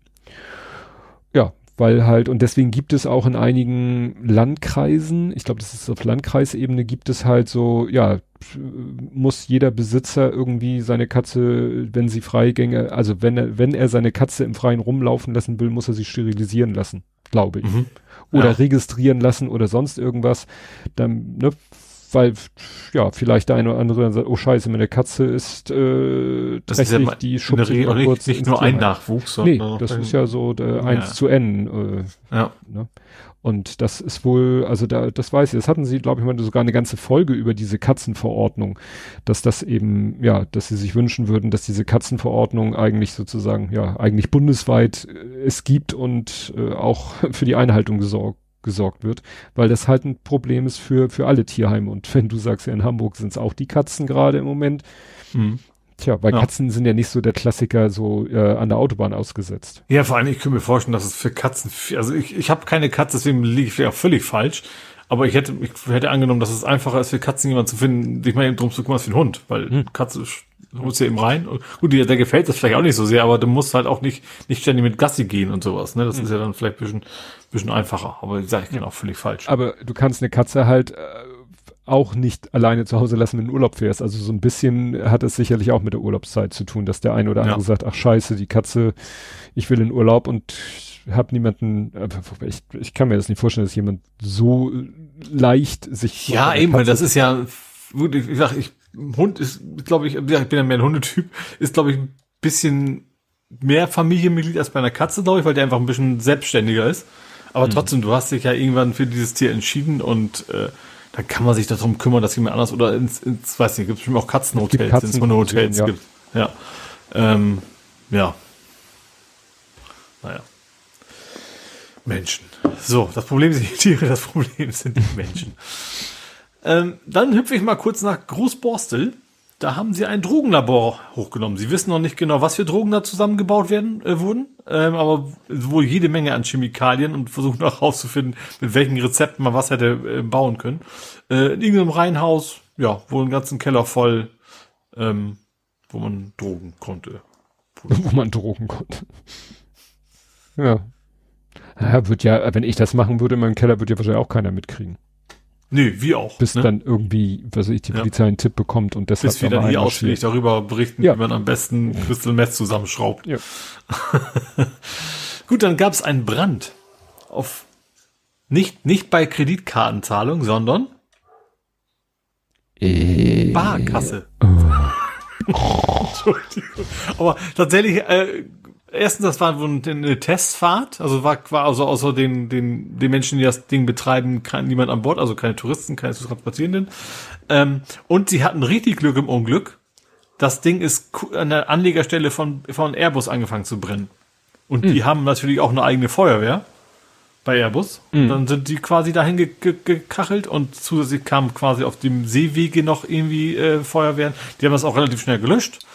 Ja, weil halt, und deswegen gibt es auch in einigen Landkreisen, ich glaube, das ist auf Landkreisebene, gibt es halt so, ja, muss jeder Besitzer irgendwie seine Katze, wenn sie Freigänge, also wenn er, wenn er seine Katze im Freien rumlaufen lassen will, muss er sie sterilisieren lassen, glaube ich Mhm. oder Ja. registrieren lassen oder sonst irgendwas. Dann, ne, weil, ja, vielleicht der eine oder andere dann sagt, oh scheiße, meine Katze ist äh, ist trächtig, mal die schubst sich mal nicht, kurz nicht ins nur ein. Nachwuchs, Nee, sondern auch das ist ja so der 1 Ja. zu N. Äh, ja. ne? Und das ist wohl, also da, das weiß ich, das hatten sie, glaube ich, mal sogar eine ganze Folge über diese Katzenverordnung, dass das eben, ja, dass sie sich wünschen würden, dass diese Katzenverordnung eigentlich sozusagen, ja, eigentlich bundesweit äh, es gibt und äh, auch für die Einhaltung gesorgt gesorgt wird, weil das halt ein Problem ist für, für alle Tierheime. Und wenn du sagst, ja, in Hamburg sind es auch die Katzen gerade im Moment, Mhm. tja, weil Ja. Katzen sind ja nicht so der Klassiker so äh, an der Autobahn ausgesetzt. Ja, vor allem, ich könnte mir vorstellen, dass es für Katzen, also ich, ich habe keine Katze, deswegen liege ich vielleicht auch völlig falsch. Aber ich hätte, ich hätte angenommen, dass es einfacher ist für Katzen jemanden zu finden, sich mal eben drum zu kümmern als für einen Hund, weil Hm. Katze sch- holst du eben rein. Gut, dir, der gefällt das vielleicht auch nicht so sehr, aber du musst halt auch nicht, nicht ständig mit Gassi gehen und sowas, ne? Das ist ja dann vielleicht ein bisschen, bisschen einfacher. Aber ich sage, ich bin auch völlig falsch. Aber du kannst eine Katze halt äh, auch nicht alleine zu Hause lassen, wenn du in Urlaub fährst. Also so ein bisschen hat es sicherlich auch mit der Urlaubszeit zu tun, dass der eine oder andere Ja. sagt, ach scheiße, die Katze, ich will in Urlaub und hab niemanden, äh, ich, ich kann mir das nicht vorstellen, dass jemand so leicht sich Ja, eben, das ist ja, gut, ich sag, ich, Hund ist, glaube ich, ja, ich bin ja mehr ein Hundetyp, ist, glaube ich, ein bisschen mehr Familienmitglied als bei einer Katze, glaube ich, weil der einfach ein bisschen selbstständiger ist. Aber trotzdem, du hast dich ja irgendwann für dieses Tier entschieden und äh, dann kann man sich darum kümmern, dass jemand anders oder ins, ins weiß nicht, gibt es bestimmt auch Katzenhotels, Katzen- ins Hundehotels ja. gibt. Ja. Ähm, ja. Naja. Menschen. So, das Problem sind die Tiere, das Problem sind die Menschen. Ähm, dann hüpfe ich mal kurz nach Großborstel. Da haben sie ein Drogenlabor hochgenommen. Sie wissen noch nicht genau, was für Drogen da zusammengebaut werden äh, wurden, ähm, aber wohl jede Menge an Chemikalien und versuchen auch herauszufinden, mit welchen Rezepten man was hätte äh, bauen können. Äh, in irgendeinem Reihenhaus, ja, wohl einen ganzen Keller voll, ähm, wo man Drogen konnte. wo man Drogen konnte. Ja. Ja, wird ja, wenn ich das machen würde in meinem Keller, würde ja wahrscheinlich auch keiner mitkriegen. Nee, wie auch. Bis ne? dann irgendwie, was weiß ich, die Ja. Polizei einen Tipp bekommt und deshalb bis wir dann hier ausführlich darüber berichten, Ja. wie man am besten Crystal Meth zusammenschraubt. Ja. Gut, dann gab es einen Brand auf nicht nicht bei Kreditkartenzahlung, sondern Äh, Barkasse. Entschuldigung. Aber tatsächlich äh, erstens, das war wohl eine Testfahrt, also war quasi also außer den, den, den Menschen, die das Ding betreiben, kein, niemand an Bord, also keine Touristen, keine zu Transportierenden. Ähm, und sie hatten richtig Glück im Unglück. Das Ding ist an der Anlegerstelle von, von Airbus angefangen zu brennen. Und mhm. die haben natürlich auch eine eigene Feuerwehr bei Airbus. Mhm. Dann sind die quasi dahin ge ge gekachelt und zusätzlich kamen quasi auf dem Seewege noch irgendwie äh, Feuerwehren. Die haben das auch relativ schnell gelöscht.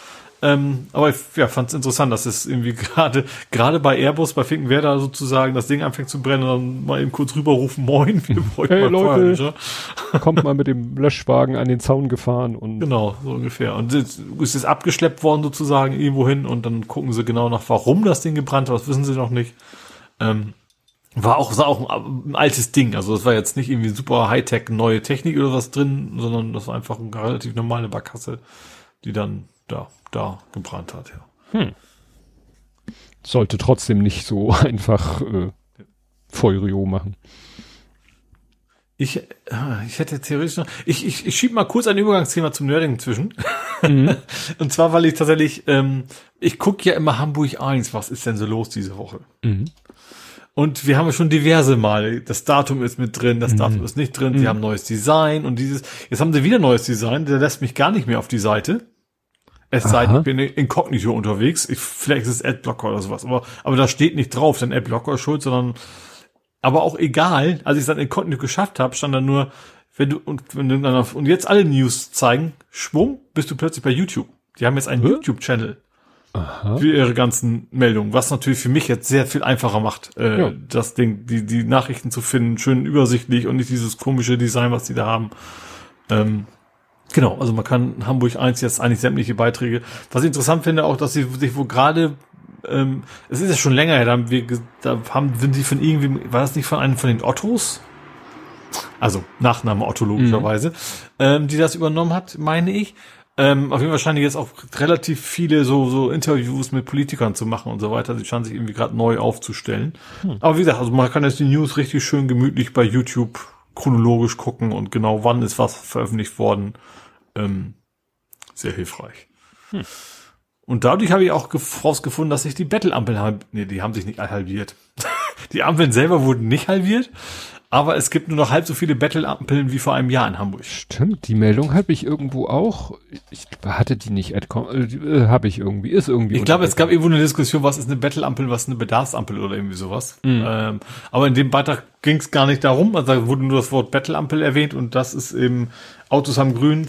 Ähm, aber ich ja, fand es interessant, dass es irgendwie gerade gerade bei Airbus, bei Finkenwerder sozusagen das Ding anfängt zu brennen und dann mal eben kurz rüberrufen, moin, wir bräuchten hey, mal Leute, kommt mal mit dem Löschwagen an den Zaun gefahren und genau, so ungefähr. Und es ist abgeschleppt worden sozusagen irgendwo hin und dann gucken sie genau nach, warum das Ding gebrannt hat, das wissen sie noch nicht. Ähm, war auch, war auch ein, ein, altes Ding. Also das war jetzt nicht irgendwie super Hightech neue Technik oder was drin, sondern das war einfach eine relativ normale Barkasse, die dann da, da gebrannt hat, ja. Hm. Sollte trotzdem nicht so einfach äh, Feurio machen. Ich, äh, ich hätte theoretisch noch, ich, ich, ich schieb mal kurz ein Übergangsthema zum Nerding zwischen. Mhm. Und zwar, weil ich tatsächlich, ähm, ich gucke ja immer Hamburg 1, was ist denn so los diese Woche? Mhm. Und wir haben schon diverse Mal, das Datum ist mit drin, das Datum mhm. ist nicht drin, sie mhm. haben neues Design und dieses, jetzt haben sie wieder neues Design, der lässt mich gar nicht mehr auf die Seite. Es sei denn, ich bin inkognito unterwegs. Ich, vielleicht ist es Adblocker oder sowas. Aber, aber da steht nicht drauf, denn Adblocker ist schuld, sondern, aber auch egal. Als ich es dann inkognito geschafft habe, stand dann nur, wenn du, und, wenn du dann auf, und jetzt alle News zeigen, Schwung, bist du plötzlich bei YouTube. Die haben jetzt einen YouTube-Channel. Aha. für ihre ganzen Meldungen, was natürlich für mich jetzt sehr viel einfacher macht, äh, ja. das Ding, die, die Nachrichten zu finden, schön übersichtlich und nicht dieses komische Design, was die da haben. Ähm, genau, also man kann Hamburg 1 jetzt eigentlich sämtliche Beiträge. Was ich interessant finde, auch, dass sie sich wohl gerade ähm, es ist ja schon länger her, da haben wir, da haben, sind die von irgendwie, war das nicht von einem von den Ottos? Also Nachname Otto logischerweise, mhm. ähm, die das übernommen hat, meine ich. Ähm, auf jeden Fall scheinen jetzt auch relativ viele so, so Interviews mit Politikern zu machen und so weiter. Sie scheinen sich irgendwie gerade neu aufzustellen. Hm. Aber wie gesagt, also man kann jetzt die News richtig schön gemütlich bei YouTube chronologisch gucken und genau wann ist was veröffentlicht worden. Ähm, sehr hilfreich. Hm. Und dadurch habe ich auch rausgefunden, dass sich die Battle-Ampeln haben. Nee, die haben sich nicht halbiert. die Ampeln selber wurden nicht halbiert, aber es gibt nur noch halb so viele Battle-Ampeln wie vor einem Jahr in Hamburg. Stimmt, die Meldung habe ich irgendwo auch. Ich hatte die nicht, Adcom, äh, habe ich irgendwie, ist irgendwie. Ich glaube, es gab irgendwo eine Diskussion, was ist eine Battle-Ampel, was ist eine Bedarfsampel oder irgendwie sowas. Mhm. Ähm, aber in dem Beitrag ging es gar nicht darum, also da wurde nur das Wort Battle-Ampel erwähnt und das ist eben, Autos haben grün,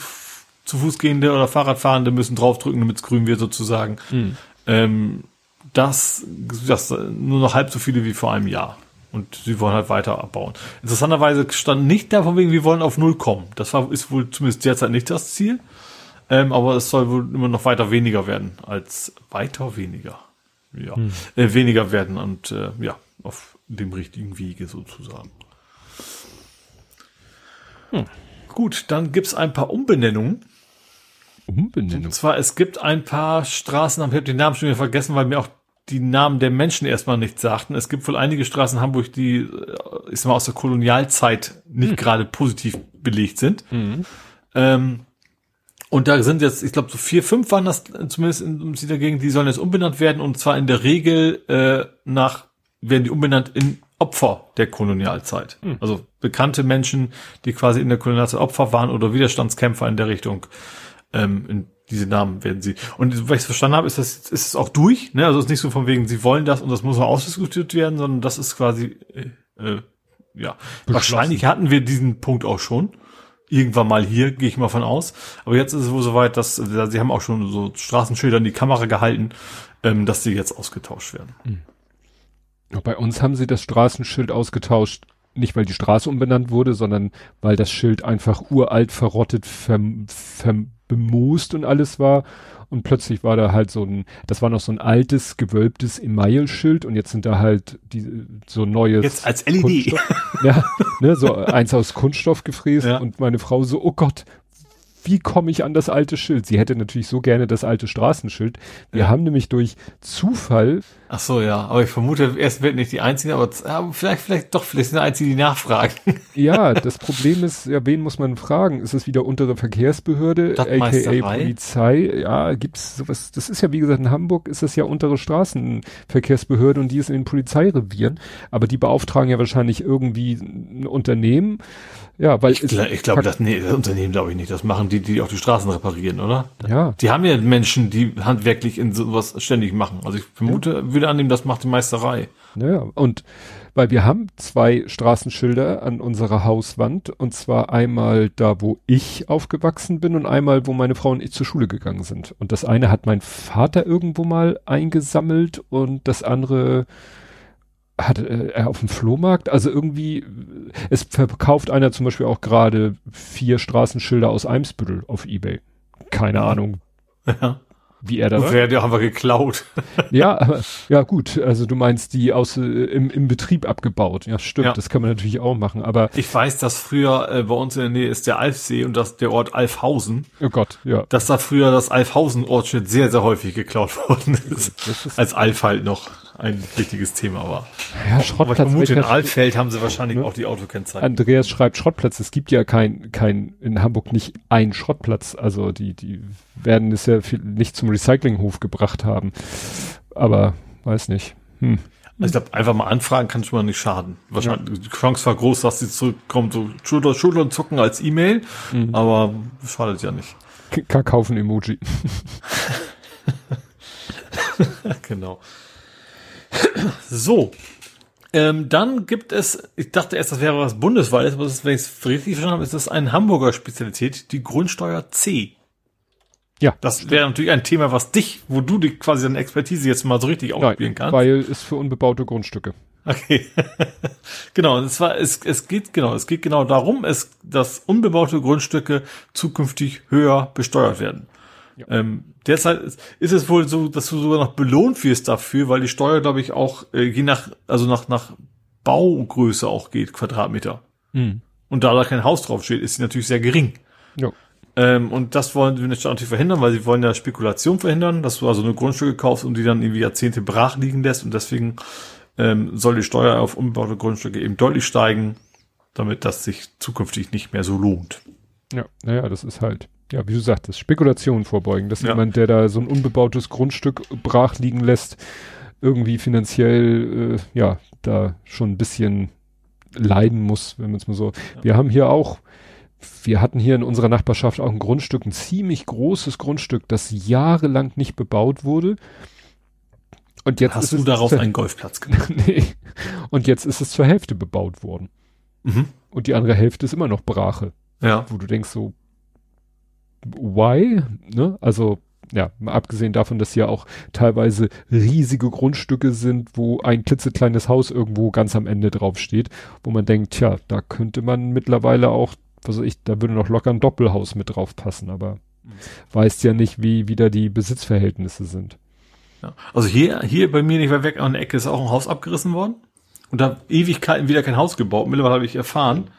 zu Fußgehende oder Fahrradfahrende müssen draufdrücken, damit es grün wird sozusagen. Mhm. Ähm, das, das nur noch halb so viele wie vor einem Jahr. Und sie wollen halt weiter abbauen. Interessanterweise stand nicht da von wegen, wir wollen auf Null kommen. Das war, ist wohl zumindest derzeit nicht das Ziel. Ähm, aber es soll wohl immer noch weiter weniger werden als weiter weniger. Ja, hm. äh, weniger werden und äh, ja, auf dem richtigen Wege sozusagen. Hm. Gut, dann gibt's ein paar Umbenennungen. Umbenennungen? Und zwar, es gibt ein paar Straßen, ich habe den Namen schon wieder vergessen, weil mir auch die Namen der Menschen erstmal nicht sagten. Es gibt wohl einige Straßen in Hamburg, die, äh, ich sag mal, aus der Kolonialzeit nicht mhm. gerade positiv belegt sind. Mhm. Ähm, und da sind jetzt, ich glaube, so vier, fünf waren das zumindest in dieser Gegend, die sollen jetzt umbenannt werden und zwar in der Regel äh, nach, werden die umbenannt in Opfer der Kolonialzeit. Mhm. Also bekannte Menschen, die quasi in der Kolonialzeit Opfer waren oder Widerstandskämpfer in der Richtung. Ähm, in diese Namen werden sie. Und was ich verstanden habe, ist das ist es auch durch. Ne? Also es ist nicht so von wegen, sie wollen das und das muss noch ausdiskutiert werden, sondern das ist quasi äh, äh, ja. Wahrscheinlich hatten wir diesen Punkt auch schon. Irgendwann mal hier, gehe ich mal von aus. Aber jetzt ist es wohl soweit, dass äh, sie haben auch schon so Straßenschilder in die Kamera gehalten, ähm, dass sie jetzt ausgetauscht werden. Mhm. Bei uns haben sie das Straßenschild ausgetauscht, nicht weil die Straße umbenannt wurde, sondern weil das Schild einfach uralt, verrottet, verm, verm, bemoost und alles war. Und plötzlich war da halt so ein, das war noch so ein altes, gewölbtes Email-Schild und jetzt sind da halt die, so neues. Jetzt als LED. ja, ne, so eins aus Kunststoff gefräst ja. und meine Frau so, oh Gott, wie komme ich an das alte Schild? Sie hätte natürlich so gerne das alte Straßenschild. Wir Ja. haben nämlich durch Zufall, Ach so, ja. Aber ich vermute, erst wird nicht die Einzige, aber ja, vielleicht, vielleicht doch, vielleicht sind die Einzigen, die nachfragen. ja, das Problem ist, ja, wen muss man fragen? Ist es wieder untere Verkehrsbehörde, aka? Polizei? Ja, gibt's sowas, das ist ja, wie gesagt, in Hamburg ist das ja untere Straßenverkehrsbehörde und die ist in den Polizeirevieren, aber die beauftragen ja wahrscheinlich irgendwie ein Unternehmen. Ja, weil Ich, ich glaube, das, nee, das Unternehmen glaube ich nicht. Das machen die, die auch die Straßen reparieren, oder? ja, Die haben ja Menschen, die handwerklich in sowas ständig machen. Also ich vermute, würde annehmen, das macht die Meisterei. Ja, und weil wir haben zwei Straßenschilder an unserer Hauswand und zwar einmal da, wo ich aufgewachsen bin und einmal, wo meine Frau und ich zur Schule gegangen sind. Und das eine hat mein Vater irgendwo mal eingesammelt und das andere hat äh, er auf dem Flohmarkt. Also irgendwie, es verkauft einer zum Beispiel auch gerade vier Straßenschilder aus Eimsbüttel auf Ebay. Keine Ahnung, Ja. wie er das wer, die haben wir geklaut. ja, aber ja gut, also du meinst die aus äh, im, im Betrieb abgebaut. Ja, stimmt, Ja. das kann man natürlich auch machen, aber Ich weiß, dass früher äh, bei uns in der Nähe ist der Alfsee und das der Ort Alfhausen, oh Gott, ja. dass da früher das Alfhausen-Ortsschild sehr, sehr häufig geklaut worden ist. Ist Als Alf halt noch ein wichtiges Thema war. ja Aber ich Schrottplatz. vermute, in Alfeld haben sie wahrscheinlich Ne? auch die Autokennzeichen. Andreas schreibt Schrottplatz. Es gibt ja kein, kein, in Hamburg nicht ein Schrottplatz. Also die, die werden es ja viel, nicht zum Recyclinghof gebracht haben. Aber weiß nicht. Hm. Also ich glaube, einfach mal anfragen kann schon mal nicht schaden. Wahrscheinlich, die Chance war groß, dass sie zurückkommt, so Schulter, Schultern zucken als E-Mail, Mhm. aber schadet ja nicht. Kakaufen-Emoji. genau. So. Ähm, dann gibt es, ich dachte erst, das wäre was Bundesweites, aber das ist, wenn ich es richtig verstanden habe, ist das eine Hamburger Spezialität, die Grundsteuer C. Ja. Das wäre natürlich ein Thema, was dich, wo du die quasi deine Expertise jetzt mal so richtig ausspielen kannst. weil es für unbebaute Grundstücke. Okay. genau, und zwar, es, es geht, genau, es geht genau darum, es, dass unbebaute Grundstücke zukünftig höher besteuert werden. Ja. Ähm, derzeit ist, ist es wohl so, dass du sogar noch belohnt wirst dafür, weil die Steuer, glaube ich, auch äh, je nach, also nach, nach Baugröße auch geht, Quadratmeter. Mhm. Und da da kein Haus draufsteht, ist sie natürlich sehr gering. Ja. Ähm, und das wollen wir natürlich verhindern, weil sie wollen ja Spekulation verhindern, dass du also eine Grundstücke kaufst und die dann irgendwie Jahrzehnte brach liegen lässt. Und deswegen ähm, soll die Steuer auf unbebaute Grundstücke eben deutlich steigen, damit das sich zukünftig nicht mehr so lohnt. Ja, naja, das ist halt, ja, wie du sagtest, Spekulation vorbeugen, dass Ja. jemand, der da so ein unbebautes Grundstück brach liegen lässt, irgendwie finanziell, äh, ja, da schon ein bisschen leiden muss, wenn man es mal so. Wir haben hier auch, wir hatten hier in unserer Nachbarschaft auch ein Grundstück, ein ziemlich großes Grundstück, das jahrelang nicht bebaut wurde. Und jetzt Hast du zur- einen Golfplatz gemacht? nee. Und jetzt ist es zur Hälfte bebaut worden. Mhm. Und die andere Hälfte ist immer noch Brache Ja. wo du denkst so, why? Ne? Also, ja, mal abgesehen davon, dass hier auch teilweise riesige Grundstücke sind, wo ein klitzekleines Haus irgendwo ganz am Ende drauf steht, wo man denkt, tja, da könnte man mittlerweile auch, was weiß ich, da würde noch locker ein Doppelhaus mit drauf passen, aber weißt ja nicht, wie wieder die Besitzverhältnisse sind. ja. Also hier, hier bei mir nicht weit weg an der Ecke ist auch ein Haus abgerissen worden. Und da Ewigkeiten wieder kein Haus gebaut. Mittlerweile habe ich erfahren,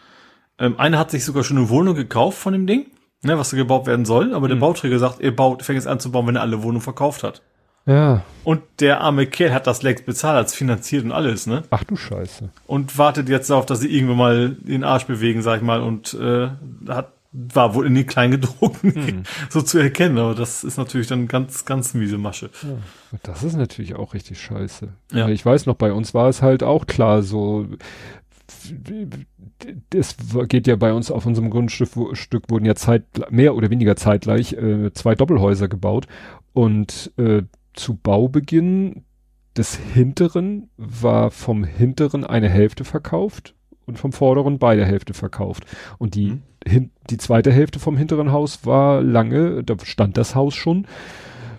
ähm, einer hat sich sogar schon eine Wohnung gekauft von dem Ding, ne, was da gebaut werden soll. Aber der Bauträger sagt, er baut, fängt jetzt an zu bauen, wenn er alle Wohnungen verkauft hat. Ja, Und der arme Kerl hat das längst bezahlt, als finanziert und alles, ne? ach du Scheiße. Und wartet jetzt darauf, dass sie irgendwann mal den Arsch bewegen, sag ich mal, und äh, hat war wohl in den Kleingedruckten so zu erkennen, aber das ist natürlich dann ganz, ganz miese Masche. Und Das ist natürlich auch richtig scheiße. Ja. Ich weiß noch, bei uns war es halt auch klar, so, es geht ja bei uns auf unserem Grundstück wurden ja zeit, mehr oder weniger zeitgleich äh, zwei Doppelhäuser gebaut und äh, zu Baubeginn des hinteren war vom hinteren eine Hälfte verkauft und vom vorderen beide Hälfte verkauft. Und die, Mhm. hin, die zweite Hälfte vom hinteren Haus war lange, da stand das Haus schon,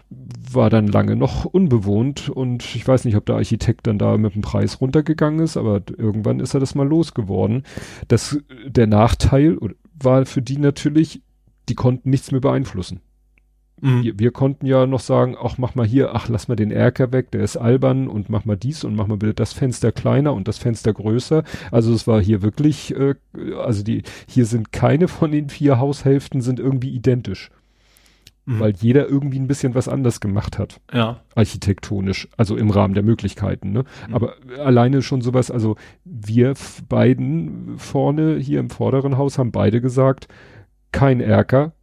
war dann lange noch unbewohnt und ich weiß nicht, ob der Architekt dann da mit dem Preis runtergegangen ist, aber irgendwann ist er das mal losgeworden. Das, der Nachteil war für die natürlich, die konnten nichts mehr beeinflussen. Mhm. Wir, wir, konnten ja noch sagen, ach, mach mal hier, ach, lass mal den Erker weg, der ist albern und mach mal dies und mach mal bitte das Fenster kleiner und das Fenster größer. Also es war hier wirklich, äh, also die, hier sind keine von den vier Haushälften sind irgendwie identisch. Mhm. Weil jeder irgendwie ein bisschen was anders gemacht hat. Ja. Architektonisch, also im Rahmen der Möglichkeiten, ne? Mhm. Aber alleine schon sowas, also wir beiden vorne hier im vorderen Haus haben beide gesagt, kein Erker,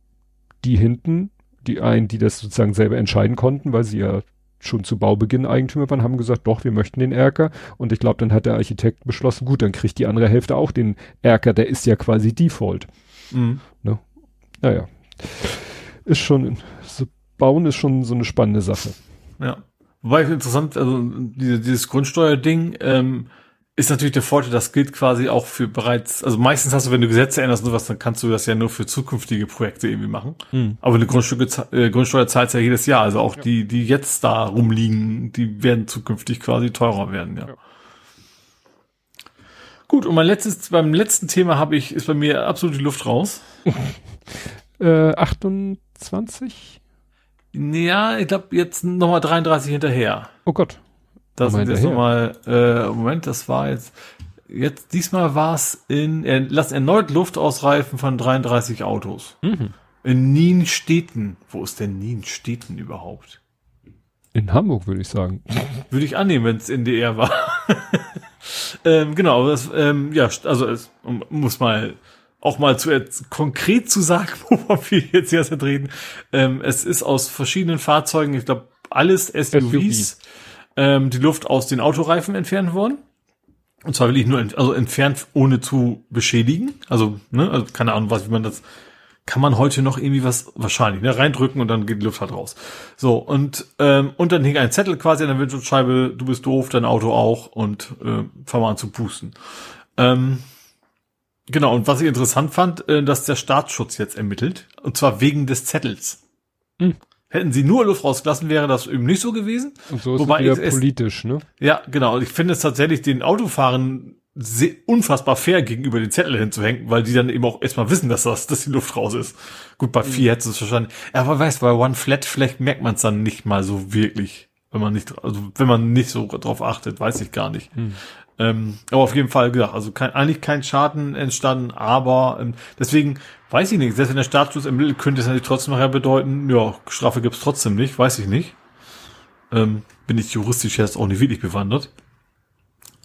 die hinten die einen, die das sozusagen selber entscheiden konnten, weil sie ja schon zu Baubeginn Eigentümer waren, haben gesagt, doch, wir möchten den Erker. Und ich glaube, dann hat der Architekt beschlossen, gut, dann kriegt die andere Hälfte auch den Erker, der ist ja quasi Default. Mhm. Ne? Naja. Ist schon, so, Bauen ist schon so eine spannende Sache. Ja. Wobei interessant, also diese, dieses Grundsteuerding, ähm, ist natürlich der Vorteil, das gilt quasi auch für bereits, also meistens hast du, wenn du Gesetze änderst und sowas, dann kannst du das ja nur für zukünftige Projekte irgendwie machen. Hm. Aber eine Grundstücke, äh, Grundsteuer zahlt ja jedes Jahr, also auch ja. die, die jetzt da rumliegen, die werden zukünftig quasi teurer werden, ja. ja. Gut, und mein letztes, beim letzten Thema habe ich, ist bei mir absolut die Luft raus. äh, 28? Ja, ich glaube jetzt nochmal 33 hinterher. Oh Gott. Das sind jetzt nochmal, äh, Moment, das war jetzt, jetzt, diesmal war es in, er lass erneut Luft ausreifen von 33 Autos. Mhm. In Nienstädten. Wo ist denn Nienstädten überhaupt? In Hamburg, würde ich sagen. Würde ich annehmen, wenn es NDR war. ähm, genau, das, ähm, ja, also es muss mal auch mal zu konkret zu sagen, wovon wir jetzt hier reden. Ähm, es ist aus verschiedenen Fahrzeugen, ich glaube, alles SUVs. SUV ähm, die Luft aus den Autoreifen entfernt worden. Und zwar will ich nur, ent also entfernt, ohne zu beschädigen. Also, ne, also keine Ahnung, was, wie man das, kann man heute noch irgendwie was, wahrscheinlich, ne, reindrücken und dann geht die Luft halt raus. So, und, ähm, und dann hing ein Zettel quasi an der Windschutzscheibe, du bist doof, dein Auto auch und äh, fahr mal an zu pusten. Ähm, genau, und was ich interessant fand, äh, dass der Staatsschutz jetzt ermittelt, und zwar wegen des Zettels. Hm. Hätten sie nur Luft rausgelassen, wäre das eben nicht so gewesen. Und so ist Wobei es wieder es, politisch, ne? Ja, genau. Ich finde es tatsächlich den Autofahren unfassbar fair gegenüber den Zettel hinzuhängen, weil die dann eben auch erstmal wissen, dass das, dass die Luft raus ist. Gut, bei vier mhm. hättest du es wahrscheinlich. Aber weißt, bei One Flat vielleicht merkt man es dann nicht mal so wirklich, wenn man nicht, also wenn man nicht so drauf achtet, weiß ich gar nicht. Mhm. Ähm, aber auf jeden Fall gesagt, also kein, eigentlich kein Schaden entstanden, aber ähm, deswegen weiß ich nicht, selbst wenn der Staatsschutz ermittelt, könnte es natürlich trotzdem nachher bedeuten, ja, Strafe gibt's trotzdem nicht, weiß ich nicht. Ähm, bin ich juristisch jetzt auch nicht wirklich bewandert.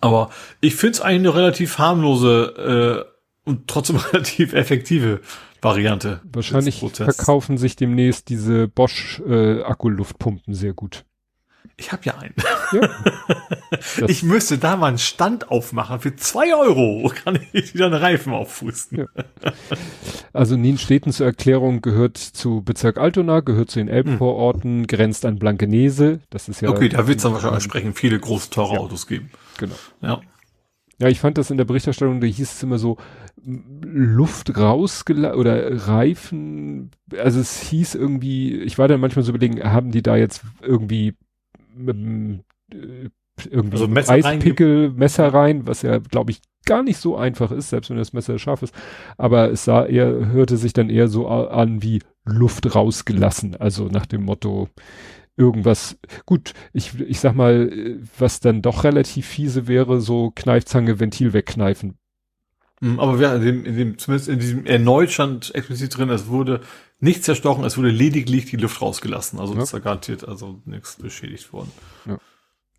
Aber ich finde es eigentlich eine relativ harmlose äh, und trotzdem relativ effektive Variante. Wahrscheinlich verkaufen sich demnächst diese Bosch äh, Akkuluftpumpen sehr gut. Ich habe ja einen. Ja. ich müsste da mal einen Stand aufmachen. Für zwei Euro kann ich wieder einen Reifen auffusten. Ja. Also Nienstädten zur Erklärung gehört zu Bezirk Altona, gehört zu den Elbvororten, hm. grenzt an Blankenese. Das ist ja. Okay, da wird es dann wahrscheinlich entsprechend viele große, teure ja. Autos geben. Genau. Ja. Ja, ich fand das in der Berichterstattung, da hieß es immer so, Luft rausgelassen oder Reifen, also es hieß irgendwie, ich war dann manchmal so überlegen, haben die da jetzt irgendwie irgendwie also Messer Eispickel, Messer rein, was ja, glaube ich, gar nicht so einfach ist, selbst wenn das Messer scharf ist. Aber es sah eher, hörte sich dann eher so an wie Luft rausgelassen. Also nach dem Motto, irgendwas, gut, ich, ich sag mal, was dann doch relativ fiese wäre, so Kneifzange, Ventil wegkneifen. Hm, aber wir, in dem, in dem, zumindest in diesem erneut stand explizit drin, es wurde nicht zerstochen, es wurde lediglich die Luft rausgelassen. Also ja. ist da garantiert also nichts beschädigt worden. Ja.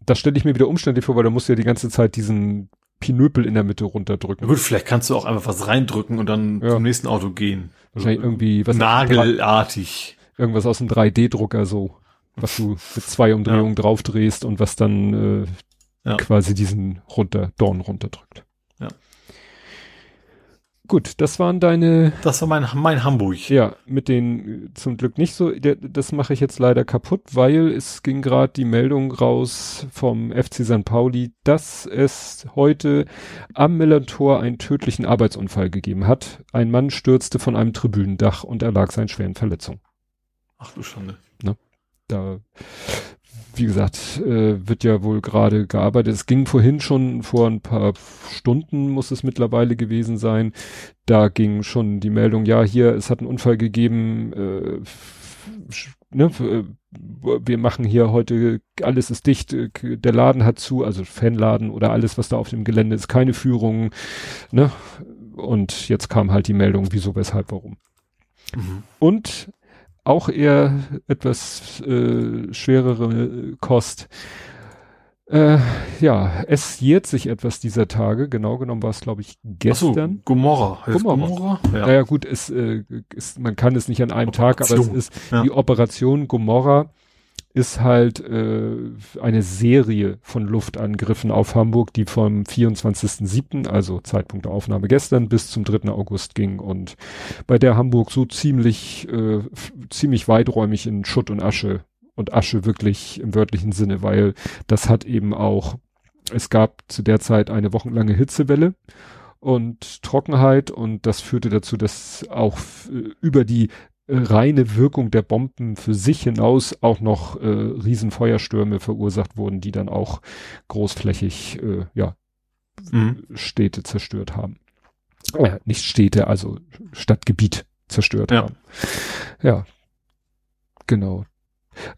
Das stelle ich mir wieder umständlich vor, weil da musst du ja die ganze Zeit diesen Pinöpel in der Mitte runterdrücken. Gut, vielleicht kannst du auch einfach was reindrücken und dann ja. zum nächsten Auto gehen. Wahrscheinlich irgendwie was nagelartig. Irgendwas aus dem 3D-Drucker so, was du mit zwei Umdrehungen ja. draufdrehst und was dann äh, quasi diesen runter Dorn runterdrückt. Gut, das waren deine. Das war mein, mein Hamburg. Ja, mit den zum Glück nicht so. Der, das mache ich jetzt leider kaputt, weil es ging gerade die Meldung raus vom FC St. Pauli, dass es heute am Millantor einen tödlichen Arbeitsunfall gegeben hat. Ein Mann stürzte von einem Tribünendach und erlag seinen schweren Verletzungen. Ach du Schande. Ne? Da wie gesagt, äh, wird ja wohl gerade gearbeitet. Es ging vorhin schon, vor ein paar Stunden muss es mittlerweile gewesen sein. Da ging schon die Meldung, ja, hier, es hat einen Unfall gegeben, äh, ne, wir machen hier heute, alles ist dicht, der Laden hat zu, also Fanladen oder alles, was da auf dem Gelände ist, keine Führung, ne? Und jetzt kam halt die Meldung, wieso, weshalb, warum. Mhm. Und auch eher etwas äh, schwerere Kost. Äh, ja, es jährt sich etwas dieser Tage. Genau genommen war es, glaube ich, gestern. So, Gomorra. Gomorra. Gomorra? Ja. Naja, gut, es, äh, ist, man kann es nicht an einem Operation. Tag, aber es ist ja. die Operation Gomorra ist halt äh, eine Serie von Luftangriffen auf Hamburg, die vom 24.07., also Zeitpunkt der Aufnahme gestern, bis zum 3. August ging und bei der Hamburg so ziemlich, äh, ziemlich weiträumig in Schutt und Asche und Asche wirklich im wörtlichen Sinne, weil das hat eben auch, es gab zu der Zeit eine wochenlange Hitzewelle und Trockenheit und das führte dazu, dass auch über die reine Wirkung der Bomben für sich hinaus auch noch äh, Riesenfeuerstürme verursacht wurden, die dann auch großflächig äh, ja, mhm. Städte zerstört haben. Äh, nicht Städte, also Stadtgebiet zerstört ja. haben. Ja, genau.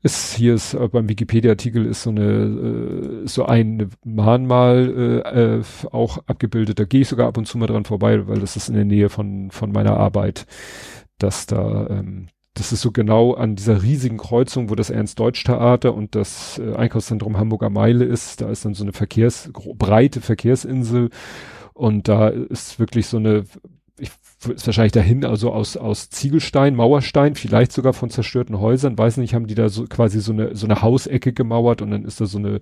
Es, hier ist äh, beim Wikipedia-Artikel ist so eine äh, so ein Mahnmal äh, äh, auch abgebildet. Da gehe ich sogar ab und zu mal dran vorbei, weil das ist in der Nähe von von meiner Arbeit dass da, ähm, das ist so genau an dieser riesigen Kreuzung, wo das Ernst-Deutsch-Theater und das äh, Einkaufszentrum Hamburger Meile ist. Da ist dann so eine Verkehrs, breite Verkehrsinsel und da ist wirklich so eine, ich, ist wahrscheinlich dahin, also aus, aus Ziegelstein, Mauerstein, vielleicht sogar von zerstörten Häusern, weiß nicht, haben die da so quasi so eine, so eine Hausecke gemauert und dann ist da so eine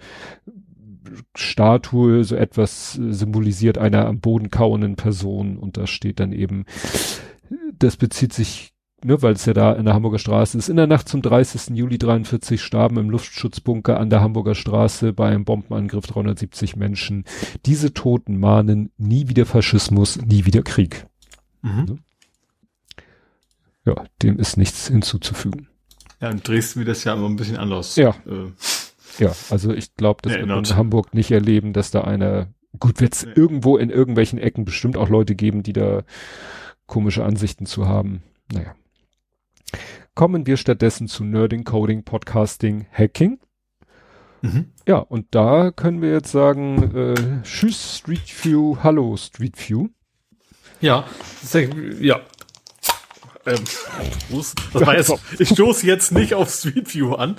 Statue, so etwas symbolisiert einer am Boden kauenden Person und da steht dann eben das bezieht sich, ne, weil es ja da in der Hamburger Straße ist. In der Nacht zum 30. Juli 43 starben im Luftschutzbunker an der Hamburger Straße bei einem Bombenangriff 370 Menschen. Diese Toten mahnen nie wieder Faschismus, nie wieder Krieg. Mhm. Ne? Ja, dem ist nichts hinzuzufügen. Ja, in Dresden wird das ja immer ein bisschen anders. Ja. Äh, ja, also ich glaube, das wird in Hamburg nicht erleben, dass da einer, gut, wird es nee. irgendwo in irgendwelchen Ecken bestimmt auch Leute geben, die da komische Ansichten zu haben. Naja. Kommen wir stattdessen zu Nerding, Coding, Podcasting, Hacking. Mhm. Ja, und da können wir jetzt sagen, äh, tschüss Street View, hallo Street View. Ja, ja. Ähm, jetzt, ich stoße jetzt nicht auf Street View an.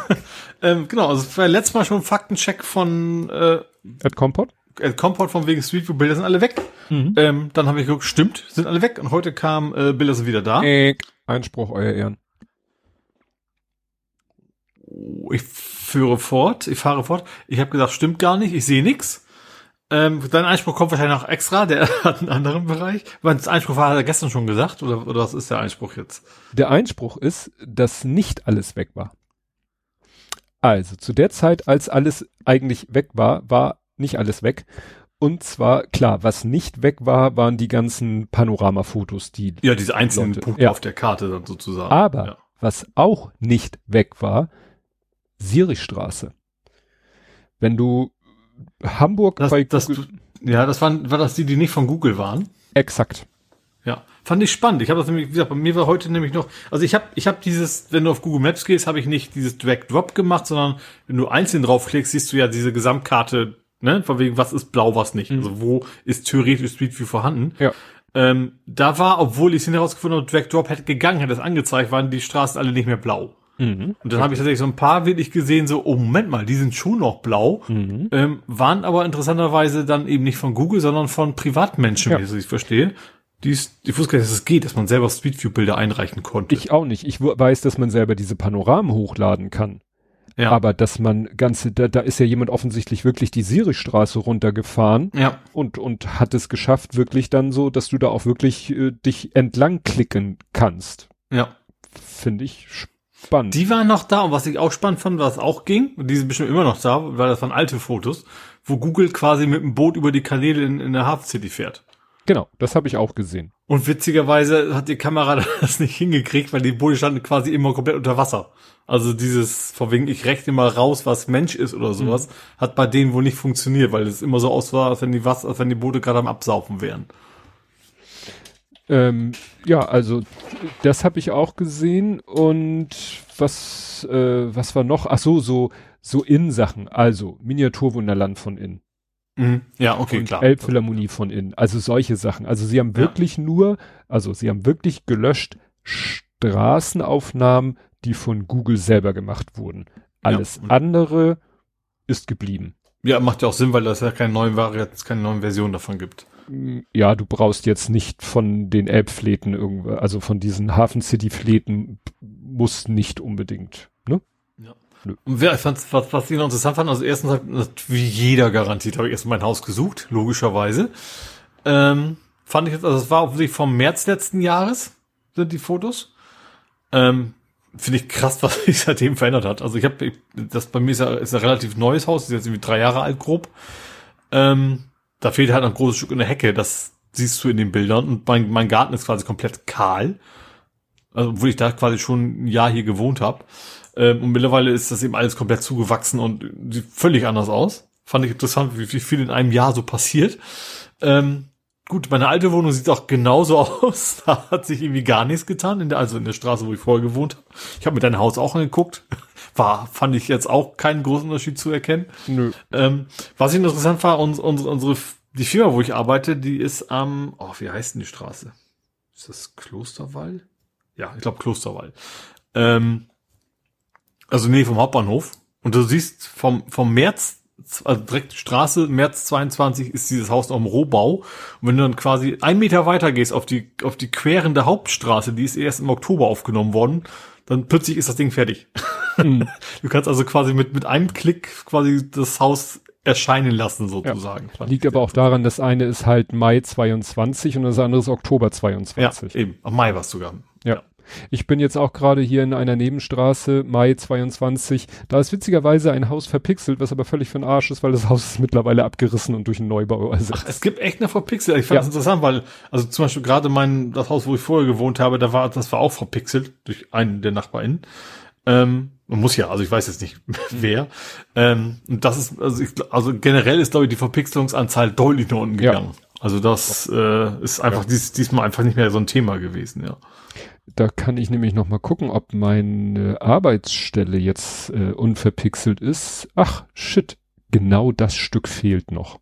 ähm, genau, also war letztes Mal schon ein Faktencheck von äh, At Compot? At Compot von wegen Street View Bilder sind alle weg. Mhm. Ähm, dann habe ich geguckt, stimmt, sind alle weg. Und heute kam äh, Bilder sind wieder da. Äh, Einspruch, euer Ehren. Ich führe fort, ich fahre fort. Ich habe gesagt, stimmt gar nicht, ich sehe nix. Ähm, dein Einspruch kommt wahrscheinlich noch extra, der hat einen anderen Bereich. Weil das Einspruch war, hat er gestern schon gesagt, oder, oder was ist der Einspruch jetzt? Der Einspruch ist, dass nicht alles weg war. Also, zu der Zeit, als alles eigentlich weg war, war nicht alles weg, und zwar, klar, was nicht weg war, waren die ganzen Panoramafotos, die. Ja, diese einzelnen Leute, Punkte ja. auf der Karte dann sozusagen. Aber ja. was auch nicht weg war, Sirichstraße. Wenn du Hamburg das, bei das, Google, Ja, das waren, war das die, die nicht von Google waren? Exakt. Ja, fand ich spannend. Ich habe das nämlich, wie gesagt, bei mir war heute nämlich noch, also ich habe ich hab dieses, wenn du auf Google Maps gehst, habe ich nicht dieses Drag-Drop gemacht, sondern wenn du einzeln draufklickst, siehst du ja diese Gesamtkarte ne, von wegen, was ist blau, was nicht. Mhm. Also wo ist theoretisch Street View vorhanden. Ja. Ähm, da war, obwohl ich es herausgefunden habe, Drag Drop hätte gegangen, hätte es angezeigt, waren die Straßen alle nicht mehr blau. Mhm. Und dann habe ich tatsächlich so ein paar wirklich gesehen, so, oh Moment mal, die sind schon noch blau, mhm. ähm, waren aber interessanterweise dann eben nicht von Google, sondern von Privatmenschen, ja. wie ich es verstehe. Die ist, ich wusste gar nicht, dass es geht, dass man selber Street View Bilder einreichen konnte. Ich auch nicht. Ich weiß, dass man selber diese Panoramen hochladen kann. Ja. Aber dass man ganze, da, da ist ja jemand offensichtlich wirklich die Sirichstraße runtergefahren ja. und, und hat es geschafft, wirklich dann so, dass du da auch wirklich äh, dich entlang klicken kannst. Ja. Finde ich spannend. Die waren noch da und was ich auch spannend fand, was auch ging, und die sind bestimmt immer noch da, weil das waren alte Fotos, wo Google quasi mit dem Boot über die Kanäle in, in der Hafen City fährt. Genau, das habe ich auch gesehen. Und witzigerweise hat die Kamera das nicht hingekriegt, weil die Boote standen quasi immer komplett unter Wasser. Also dieses, vor wegen, ich rechne mal raus, was Mensch ist oder sowas, mhm. hat bei denen wohl nicht funktioniert, weil es immer so aussah, als wenn die Wasser, als wenn die Boote gerade am Absaufen wären. Ähm, ja, also das habe ich auch gesehen und was äh, was war noch? Ach so, so so In-Sachen, also Miniaturwunderland von innen. Mhm. Ja, okay, und klar. Elbphilharmonie von innen, also solche Sachen. Also sie haben Ja. wirklich nur, also sie haben wirklich gelöscht Straßenaufnahmen, die von Google selber gemacht wurden. Alles und- andere ist geblieben. Ja, macht ja auch Sinn, weil das ja keine neuen Varianten, keine neuen Versionen davon gibt. Ja, du brauchst jetzt nicht von den Elbfleten irgendwo, also von diesen Hafen City Fleten muss nicht unbedingt, ne? Und wer, ich fand's, was, was ich noch interessant fand, also erstens wie jeder garantiert, habe ich erst mein Haus gesucht, logischerweise. Ähm, fand ich jetzt, also es war offensichtlich vom März letzten Jahres, sind die Fotos. Ähm, Finde ich krass, was sich seitdem verändert hat. Also ich habe, das bei mir ist ja ist ein relativ neues Haus, ist jetzt irgendwie drei Jahre alt grob. Ähm, da fehlt halt ein großes Stück in der Hecke, das siehst du in den Bildern. Und mein, mein Garten ist quasi komplett kahl. Also, obwohl ich da quasi schon ein Jahr hier gewohnt habe. Ähm, und mittlerweile ist das eben alles komplett zugewachsen und sieht völlig anders aus. Fand ich interessant, wie, viel in einem Jahr so passiert. Ähm, gut, meine alte Wohnung sieht auch genauso aus. Da hat sich irgendwie gar nichts getan, in der, also in der Straße, wo ich vorher gewohnt habe. Ich habe mir dein Haus auch angeguckt. War, fand ich jetzt auch keinen großen Unterschied zu erkennen. Nö. Ähm, was ich interessant war, uns, unsere, unsere, die Firma, wo ich arbeite, die ist am, oh, wie heißt denn die Straße? Ist das Klosterwall? Ja, ich glaube Klosterwall. Ähm, also nee, vom Hauptbahnhof. Und du siehst vom, vom März, also direkt Straße, März 22 ist dieses Haus noch im Rohbau. Und wenn du dann quasi einen Meter weiter gehst auf die, auf die querende Hauptstraße, die ist erst im Oktober aufgenommen worden, dann plötzlich ist das Ding fertig. Hm. Du kannst also quasi mit, mit einem Klick quasi das Haus erscheinen lassen, sozusagen. Fand Liegt aber auch daran, das eine ist halt Mai 22 und das andere ist Oktober Ja, 22. eben. Am Mai war's sogar. Ja. Ich bin jetzt auch gerade hier in einer Nebenstraße, Mai 22. Da ist witzigerweise ein Haus verpixelt, was aber völlig für den Arsch ist, weil das Haus ist mittlerweile abgerissen und durch einen Neubau ersetzt. Es gibt echt eine verpixelt. Ich fand Ja. das interessant, weil, also zum Beispiel gerade mein, das Haus, wo ich vorher gewohnt habe, da war, das war auch verpixelt durch einen der NachbarInnen. Ähm, man muss ja, also ich weiß jetzt nicht wer. Ähm, und das ist, also, ich, also generell ist, glaube ich, die Verpixelungsanzahl deutlich nach unten Ja. gegangen. Also das äh, ist einfach dies, diesmal einfach nicht mehr so ein Thema gewesen, ja. Da kann ich nämlich noch mal gucken, ob meine Arbeitsstelle jetzt äh, unverpixelt ist. Ach, shit. Genau das Stück fehlt noch.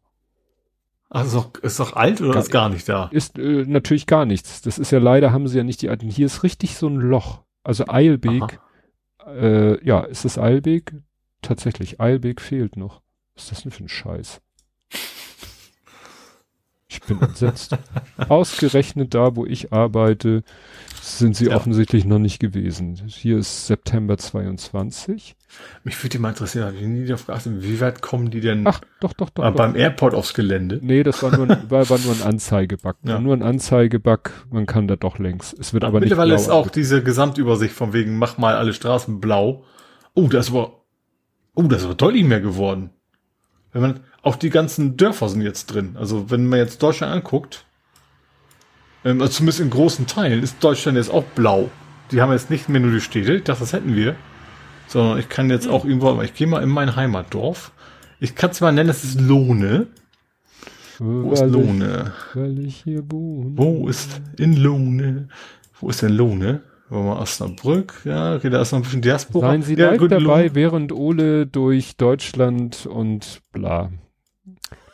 Also ist doch, alt oder Gar- ist gar nicht da? Ist äh, natürlich gar nichts. Das ist ja leider, haben sie ja nicht die alten. Hier ist richtig so ein Loch. Also Eilbeek, äh, ja, ist es Eilbeek? Tatsächlich, Eilbeek fehlt noch. Was ist das denn für ein Scheiß? Ich bin entsetzt. Ausgerechnet da, wo ich arbeite, sind sie Ja. offensichtlich noch nicht gewesen. Hier ist September 22. Mich würde mal interessieren, habe ich nie darauf geachtet, wie weit kommen die denn Ach, doch, doch, doch. doch. beim Airport aufs Gelände? Nee, das war nur, ein- war, war nur ein Anzeigebug. Ja. Nur ein Anzeigebug, man kann da doch längs. Es wird aber nicht Mittlerweile ist auch diese Gesamtübersicht von wegen, mach mal alle Straßen blau. Oh, das aber, oh, das aber deutlich mehr geworden. Wenn man, auch die ganzen Dörfer sind jetzt drin. Also, wenn man jetzt Deutschland anguckt, ähm, also zumindest in großen Teilen ist Deutschland jetzt auch blau. Die haben jetzt nicht mehr nur die Städte, ich dachte, das hätten wir. Sondern ich kann jetzt auch irgendwo, ich gehe mal in mein Heimatdorf. Ich kann es mal nennen, das ist Lohne. Wo ist weil, Lohne? Ich, weil ich hier wohne. Wo ist in Lohne? Wo ist denn Lohne? Wollen wir Osnabrück? Ja, okay, da ist noch ein bisschen Diaspora. Seien Sie ja, dabei, Lohne. während Ole durch Deutschland und bla.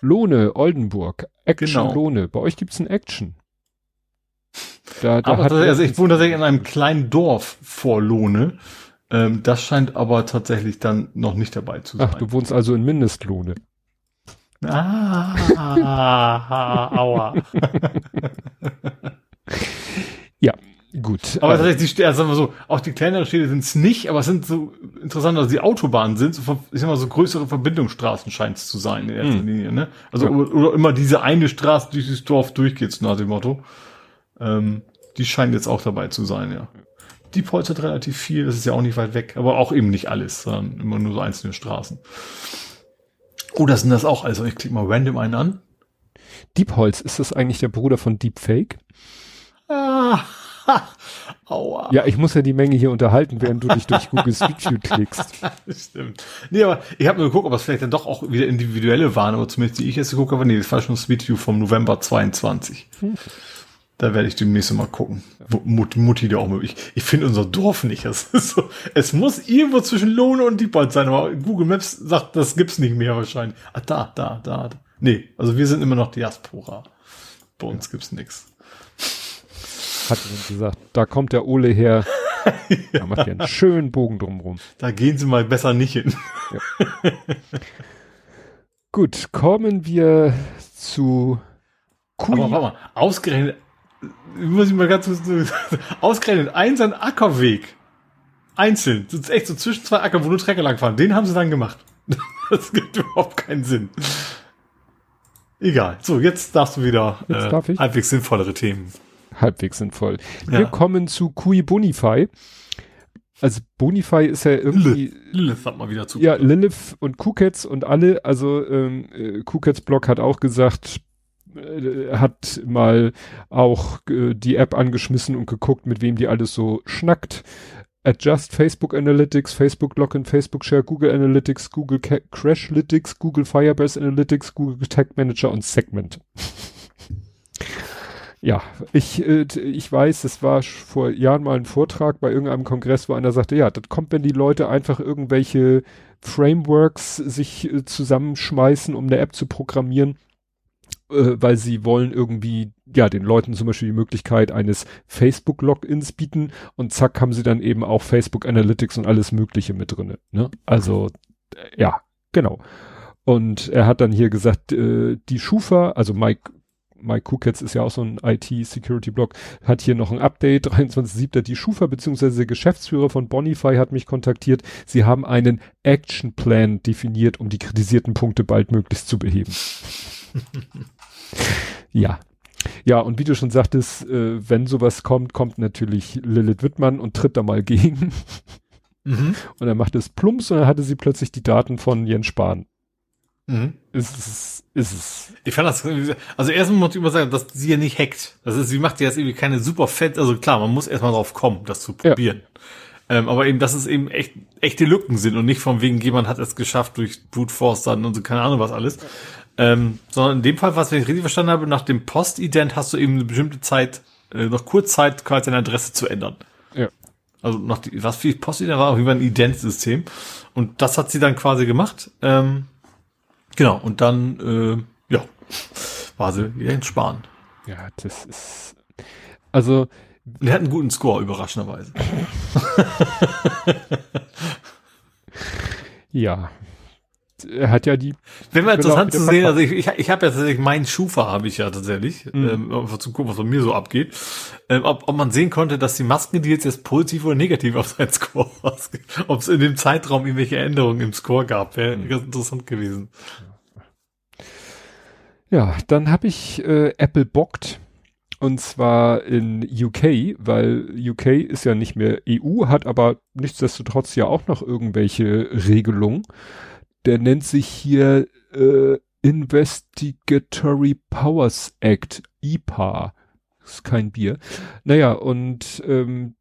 Lohne, Oldenburg, Action Genau. Lohne. Bei euch gibt's ein Action. Da, da Aber hat also ich wohne tatsächlich in einem kleinen Dorf vor Lohne. Ähm, das scheint aber tatsächlich dann noch nicht dabei zu sein. Ach, du wohnst also in Mindestlohne. Ah, aua. Gut. Aber äh, tatsächlich, die also sagen wir so, auch die kleineren Städte sind es nicht, aber es sind so interessant, dass die Autobahnen sind, so, ich sag mal, so größere Verbindungsstraßen scheint es zu sein in erster Hm. Linie, ne? Also, Ja. oder, oder immer diese eine Straße, die durchs Dorf durchgeht, so nach dem Motto. Ähm, die scheinen jetzt auch dabei zu sein, ja. Die Polz hat relativ viel, das ist ja auch nicht weit weg, aber auch eben nicht alles, sondern immer nur so einzelne Straßen. Oh, das sind das auch, also ich klicke mal random einen an. Diepholz, ist das eigentlich der Bruder von Deepfake? Ah, ha, aua. Ja, ich muss ja die Menge hier unterhalten, während du dich durch Google Street View klickst. Stimmt. Nee, aber ich habe nur geguckt, ob es vielleicht dann doch auch wieder individuelle waren, aber zumindest die ich jetzt geguckt habe, nee, das war schon Street View vom November 22. Da werde ich demnächst mal gucken. Mut, Mutti da auch möglich. Ich, finde unser Dorf nicht. Es, so, es muss irgendwo zwischen Lohne und Diebold sein, aber Google Maps sagt, das gibt's nicht mehr wahrscheinlich. Ah, da, da, da. da. Nee, also wir sind immer noch Diaspora. Bei uns ja. gibt's nix. Hat gesagt, da kommt der Ole her. ja. Da macht ihr einen schönen Bogen drumrum. Da gehen Sie mal besser nicht hin. Ja. Gut, kommen wir zu Kui. Aber warte mal, ausgerechnet, muss ich mal ganz ausgerechnet ein so ein Ackerweg. Einzeln. Das ist echt so zwischen zwei Acker, wo nur Trecker lang fahren. Den haben sie dann gemacht. Das gibt überhaupt keinen Sinn. Egal. So, jetzt darfst du wieder jetzt äh, darf ich? halbwegs sinnvollere Themen. Halbwegs sinnvoll. Ja. Wir kommen zu Kui Bonify. Also Bonify ist ja irgendwie. Lilith, Lilith hat mal wieder zu. Ja, Lilith und Kukets und alle, also ähm, äh, Kukets Blog hat auch gesagt, äh, hat mal auch äh, die App angeschmissen und geguckt, mit wem die alles so schnackt. Adjust Facebook Analytics, Facebook Login, Facebook Share, Google Analytics, Google Ca Crashlytics, Google Firebase Analytics, Google Tag Manager und Segment. ja, ich, äh, ich weiß, es war vor Jahren mal ein Vortrag bei irgendeinem Kongress, wo einer sagte, ja, das kommt, wenn die Leute einfach irgendwelche Frameworks sich äh, zusammenschmeißen, um eine App zu programmieren weil sie wollen irgendwie, ja, den Leuten zum Beispiel die Möglichkeit eines Facebook-Logins bieten und zack haben sie dann eben auch Facebook Analytics und alles Mögliche mit drinne. Ne? Also, äh, ja, genau. Und er hat dann hier gesagt, äh, die Schufa, also Mike Mike Kuketz ist ja auch so ein IT-Security-Blog, hat hier noch ein Update, 23.07. Die Schufa bzw. der Geschäftsführer von Bonify hat mich kontaktiert. Sie haben einen Action-Plan definiert, um die kritisierten Punkte baldmöglichst zu beheben. ja. Ja, und wie du schon sagtest, äh, wenn sowas kommt, kommt natürlich Lilith Wittmann und tritt da mal gegen. Mhm. Und er macht es plumps und dann hatte sie plötzlich die Daten von Jens Spahn. Mhm. Ist es, ist es. Ich fand das, also erstmal muss ich immer sagen, dass sie ja nicht hackt. Das ist, sie macht ja jetzt irgendwie keine super fett, also klar, man muss erstmal drauf kommen, das zu probieren. Ja. Ähm, aber eben, dass es eben echt, echte Lücken sind und nicht von wegen, jemand hat es geschafft durch Brute Force dann und so, keine Ahnung was alles. Ähm, sondern in dem Fall, was ich richtig verstanden habe, nach dem Postident hast du eben eine bestimmte Zeit, äh, noch kurz Zeit, quasi deine Adresse zu ändern. Ja. Also nach die, was für Postident war, jeden Fall ein Ident-System. Und das hat sie dann quasi gemacht. Ähm, genau, und dann, äh, ja, war sie wieder in Spahn. Ja, das ist, also. Er hat einen guten Score, überraschenderweise. ja, er hat ja die. Wenn wir interessant zu sehen, also ich, ich, ich habe ja tatsächlich meinen Schufa habe ich ja tatsächlich, mhm. ähm, zu gucken, was bei mir so abgeht. Ähm, ob, ob man sehen konnte, dass die Masken, die jetzt, jetzt positiv oder negativ auf seinen Score ob es in dem Zeitraum irgendwelche Änderungen im Score gab, wäre mhm. ganz interessant gewesen. Ja, dann habe ich äh, Apple bockt. Und zwar in UK, weil UK ist ja nicht mehr EU, hat aber nichtsdestotrotz ja auch noch irgendwelche Regelungen der nennt sich hier äh, Investigatory Powers Act, IPA. Ist kein Bier. Naja, und ähm,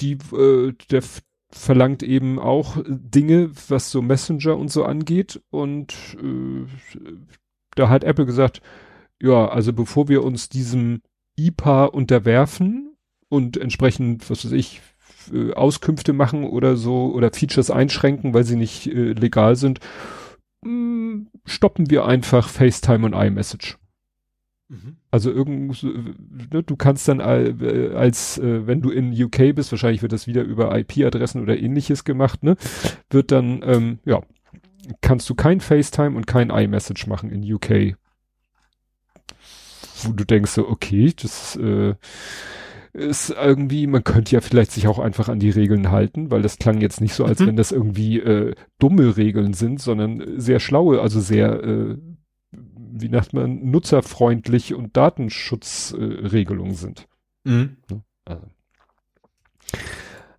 die, äh, der verlangt eben auch Dinge, was so Messenger und so angeht. Und äh, da hat Apple gesagt, ja, also bevor wir uns diesem IPA unterwerfen und entsprechend, was weiß ich, äh, Auskünfte machen oder so oder Features einschränken, weil sie nicht äh, legal sind, mh, mm, stoppen wir einfach FaceTime und iMessage. Mhm. Also irgend, ne, du kannst dann äh, als, äh, wenn du in UK bist, wahrscheinlich wird das wieder über IP-Adressen oder ähnliches gemacht, ne, wird dann, ähm, ja, kannst du kein FaceTime und kein iMessage machen in UK. Wo du denkst so, okay, das, äh, ist irgendwie, man könnte ja vielleicht sich auch einfach an die Regeln halten, weil das klang jetzt nicht so, als mhm. wenn das irgendwie äh, dumme Regeln sind, sondern sehr schlaue, also sehr, äh, wie nennt man, nutzerfreundlich und Datenschutzregelungen äh, sind. Mhm. Also.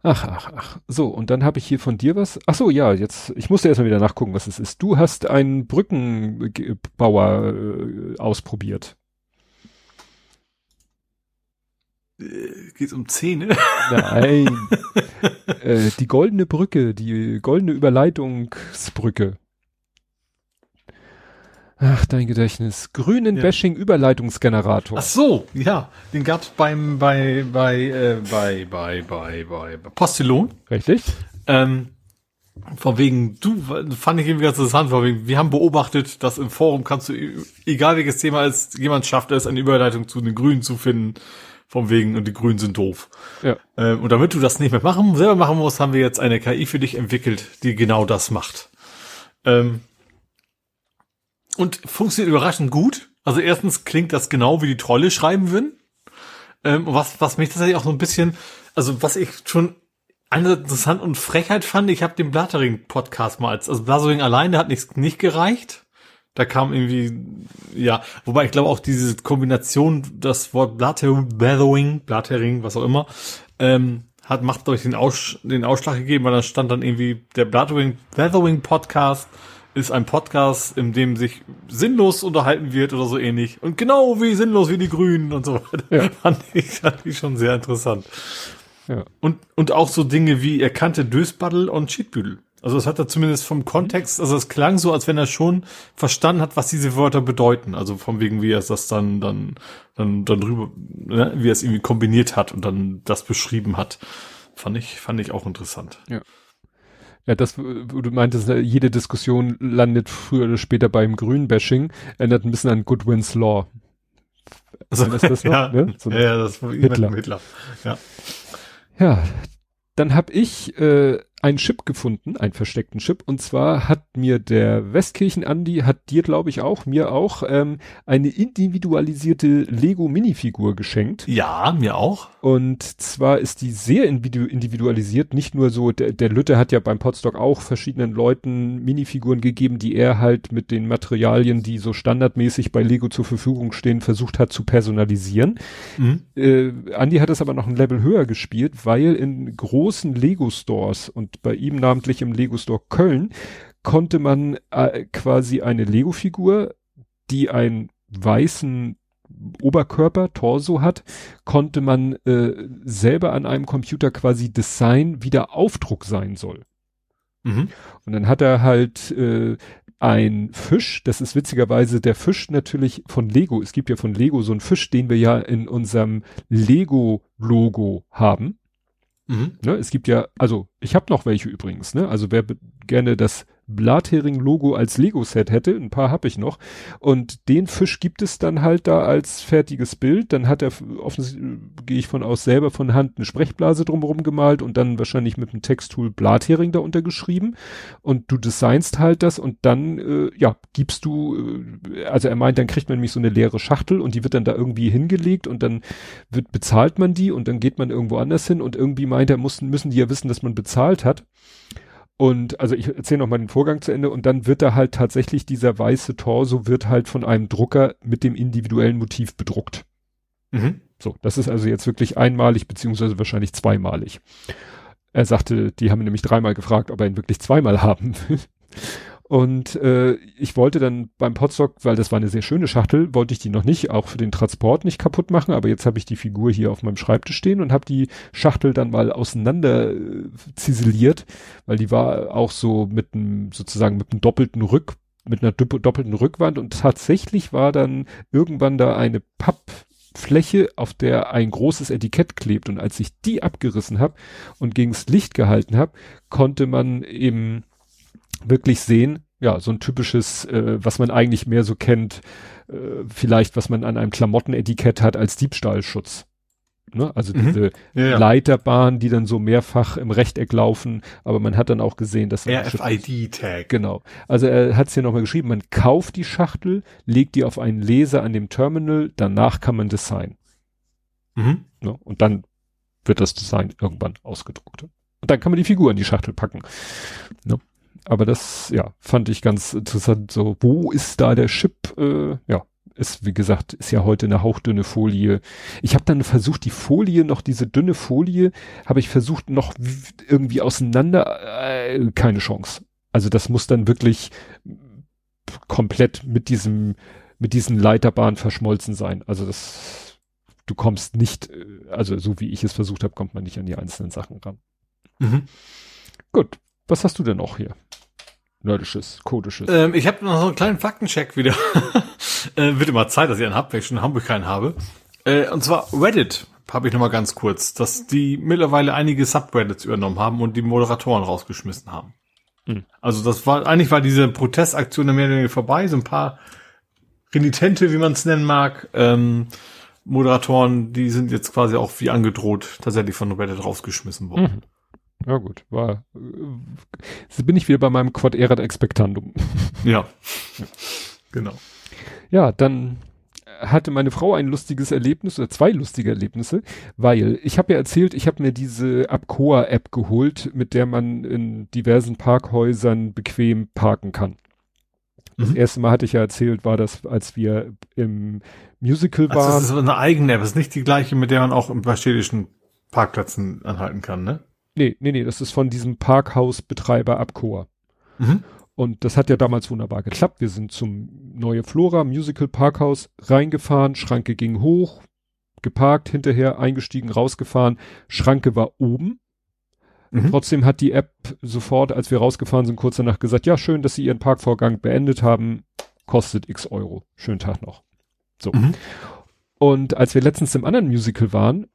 Ach, ach, ach. So, und dann habe ich hier von dir was. Ach so, ja, jetzt, ich musste erstmal wieder nachgucken, was es ist. Du hast einen Brückenbauer äh, ausprobiert. Äh, geht's um Zähne? Nein. äh, die goldene Brücke, die goldene Überleitungsbrücke. Ach, dein Gedächtnis. Grünen Ja. Bashing Überleitungsgenerator. Ach so, ja, den gab's beim bei bei äh, bei bei bei bei, bei Postillon. Richtig? Ähm, von wegen, du, fand ich irgendwie ganz interessant, von wegen, wir haben beobachtet, dass im Forum kannst du, egal welches Thema ist, jemand schafft es, eine Überleitung zu den Grünen zu finden, von wegen, und die Grünen sind doof. Ja. Ähm, und damit du das nicht mehr machen, selber machen musst, haben wir jetzt eine KI für dich entwickelt, die genau das macht. Ähm, und funktioniert überraschend gut. Also erstens klingt das genau wie die Trolle schreiben würden. Ähm, und was, was mich tatsächlich auch so ein bisschen, also was ich schon einerseits interessant und Frechheit fand, ich habe den Blattering-Podcast mal als, also Blattering alleine hat nicht, nicht gereicht. Da kam irgendwie, ja, wobei ich glaube auch diese Kombination, das Wort Blattering, Blattering, was auch immer, ähm, hat, macht euch den, Aus, den Ausschlag gegeben, weil da stand dann irgendwie, der Blattering, Blattering Podcast ist ein Podcast, in dem sich sinnlos unterhalten wird oder so ähnlich. Und genau wie sinnlos wie die Grünen und so weiter. Ja. Fand, ich, fand ich schon sehr interessant. Ja. Und, und auch so Dinge wie er kannte Dösbaddel und Cheatbüdel. Also das hat er zumindest vom Kontext, also es klang so, als wenn er schon verstanden hat, was diese Wörter bedeuten. Also von wegen, wie er das dann, dann, dann, dann drüber, ne, wie er es irgendwie kombiniert hat und dann das beschrieben hat. Fand ich, fand ich auch interessant. Ja, das, wo du meintest, ne, jede Diskussion landet früher oder später beim Grünbashing, erinnert ein bisschen an Goodwin's Law. Also, Ist das noch, ja, ne? So ja, ja, das. Hitler. Hitler. Ja. Ja, dann habe ich äh, einen Chip gefunden, einen versteckten Chip. Und zwar hat mir der Westkirchen Andi, hat dir glaube ich auch, mir auch, ähm, eine individualisierte Lego-Minifigur geschenkt. ja, mir auch. Und zwar ist die sehr individu individualisiert, nicht nur so, der, der Lütte hat ja beim Podstock auch verschiedenen Leuten Minifiguren gegeben, die er halt mit den Materialien, die so standardmäßig bei Lego zur Verfügung stehen, versucht hat zu personalisieren. Mhm. Äh, Andy hat es aber noch ein Level höher gespielt, weil in großen Lego-Stores und bei ihm namentlich im Lego-Store Köln konnte man äh, quasi eine Lego-Figur, die einen weißen Oberkörper, Torso hat, konnte man äh, selber an einem Computer quasi design, wie der Aufdruck sein soll. Mhm. Und dann hat er halt äh, ein Fisch, das ist witzigerweise der Fisch natürlich von Lego. Es gibt ja von Lego so einen Fisch, den wir ja in unserem Lego-Logo haben. Mhm. Ne? Es gibt ja, also ich habe noch welche übrigens, ne? Also wer gerne das Blathering-Logo als Lego-Set hätte, ein paar habe ich noch. Und den Fisch gibt es dann halt da als fertiges Bild. Dann hat er offensichtlich, gehe ich von aus, selber von Hand eine Sprechblase drumherum gemalt und dann wahrscheinlich mit dem Texttool Blathering da untergeschrieben. Und du designst halt das und dann, äh, ja, gibst du, äh, also er meint, dann kriegt man nämlich so eine leere Schachtel und die wird dann da irgendwie hingelegt und dann wird, bezahlt man die und dann geht man irgendwo anders hin und irgendwie meint er, mussten, müssen die ja wissen, dass man bezahlt hat. Und also ich erzähle noch mal den Vorgang zu Ende und dann wird da halt tatsächlich dieser weiße Torso wird halt von einem Drucker mit dem individuellen Motiv bedruckt. Mhm. So, das ist also jetzt wirklich einmalig beziehungsweise wahrscheinlich zweimalig. Er sagte, die haben nämlich dreimal gefragt, ob er ihn wirklich zweimal haben will. Und äh, ich wollte dann beim Potstock, weil das war eine sehr schöne Schachtel, wollte ich die noch nicht, auch für den Transport nicht kaputt machen, aber jetzt habe ich die Figur hier auf meinem Schreibtisch stehen und habe die Schachtel dann mal auseinander äh, ziseliert, weil die war auch so mit einem, sozusagen mit einem doppelten Rück, mit einer dopp- doppelten Rückwand und tatsächlich war dann irgendwann da eine Pappfläche, auf der ein großes Etikett klebt. Und als ich die abgerissen habe und gegens Licht gehalten habe, konnte man eben wirklich sehen, ja, so ein typisches, äh, was man eigentlich mehr so kennt, äh, vielleicht was man an einem Klamottenetikett hat als Diebstahlschutz. Ne? Also Mhm. diese Ja, ja. Leiterbahnen, die dann so mehrfach im Rechteck laufen, aber man hat dann auch gesehen, dass RFID-Tag. Genau. Also er hat es hier nochmal geschrieben, man kauft die Schachtel, legt die auf einen Laser an dem Terminal, danach kann man Design. Mhm. Ne? Und dann wird das Design irgendwann ausgedruckt. Und dann kann man die Figur in die Schachtel packen. Ne? Aber das, ja, fand ich ganz interessant. So, wo ist da der Chip? Äh, ja, ist, wie gesagt, ist ja heute eine hauchdünne Folie. Ich habe dann versucht, die Folie, noch diese dünne Folie, habe ich versucht, noch irgendwie auseinander, äh, keine Chance. Also das muss dann wirklich komplett mit diesem, mit diesen Leiterbahnen verschmolzen sein. Also das, du kommst nicht, äh, also so wie ich es versucht habe, kommt man nicht an die einzelnen Sachen ran. Mhm. Gut, was hast du denn noch hier? Nerdisches, kodisches? Ähm, ich habe noch so einen kleinen Faktencheck wieder. äh, wird immer Zeit, dass ich einen habe, weil ich schon in Hamburg keinen habe. Äh, und zwar Reddit habe ich noch mal ganz kurz, dass die mittlerweile einige Subreddits übernommen haben und die Moderatoren rausgeschmissen haben. Hm. Also das war, eigentlich war diese Protestaktion mehr oder weniger vorbei, so ein paar Renitente, wie man es nennen mag, ähm, Moderatoren, die sind jetzt quasi auch wie angedroht tatsächlich von Reddit rausgeschmissen worden. Mhm. Ja gut, war äh, bin ich wieder bei meinem Quad erat expectandum. Ja. ja. Genau. Ja, dann hatte meine Frau ein lustiges Erlebnis oder zwei lustige Erlebnisse, weil ich habe ja erzählt, ich habe mir diese Abcoa App geholt, mit der man in diversen Parkhäusern bequem parken kann. Das mhm. erste Mal hatte ich ja erzählt, war das, als wir im Musical waren. Also das ist eine eigene App, das ist nicht die gleiche, mit der man auch bei städtischen Parkplätzen anhalten kann, ne? Nee, nee, nee, das ist von diesem Parkhausbetreiber Abcoa. Mhm. Und das hat ja damals wunderbar geklappt. Wir sind zum Neue Flora Musical Parkhaus reingefahren, Schranke ging hoch, geparkt, hinterher eingestiegen, rausgefahren, Schranke war oben. Mhm. Trotzdem hat die App sofort, als wir rausgefahren sind, kurz danach gesagt, ja, schön, dass Sie Ihren Parkvorgang beendet haben, kostet x Euro. Schönen Tag noch. So. Mhm. Und als wir letztens im anderen Musical waren,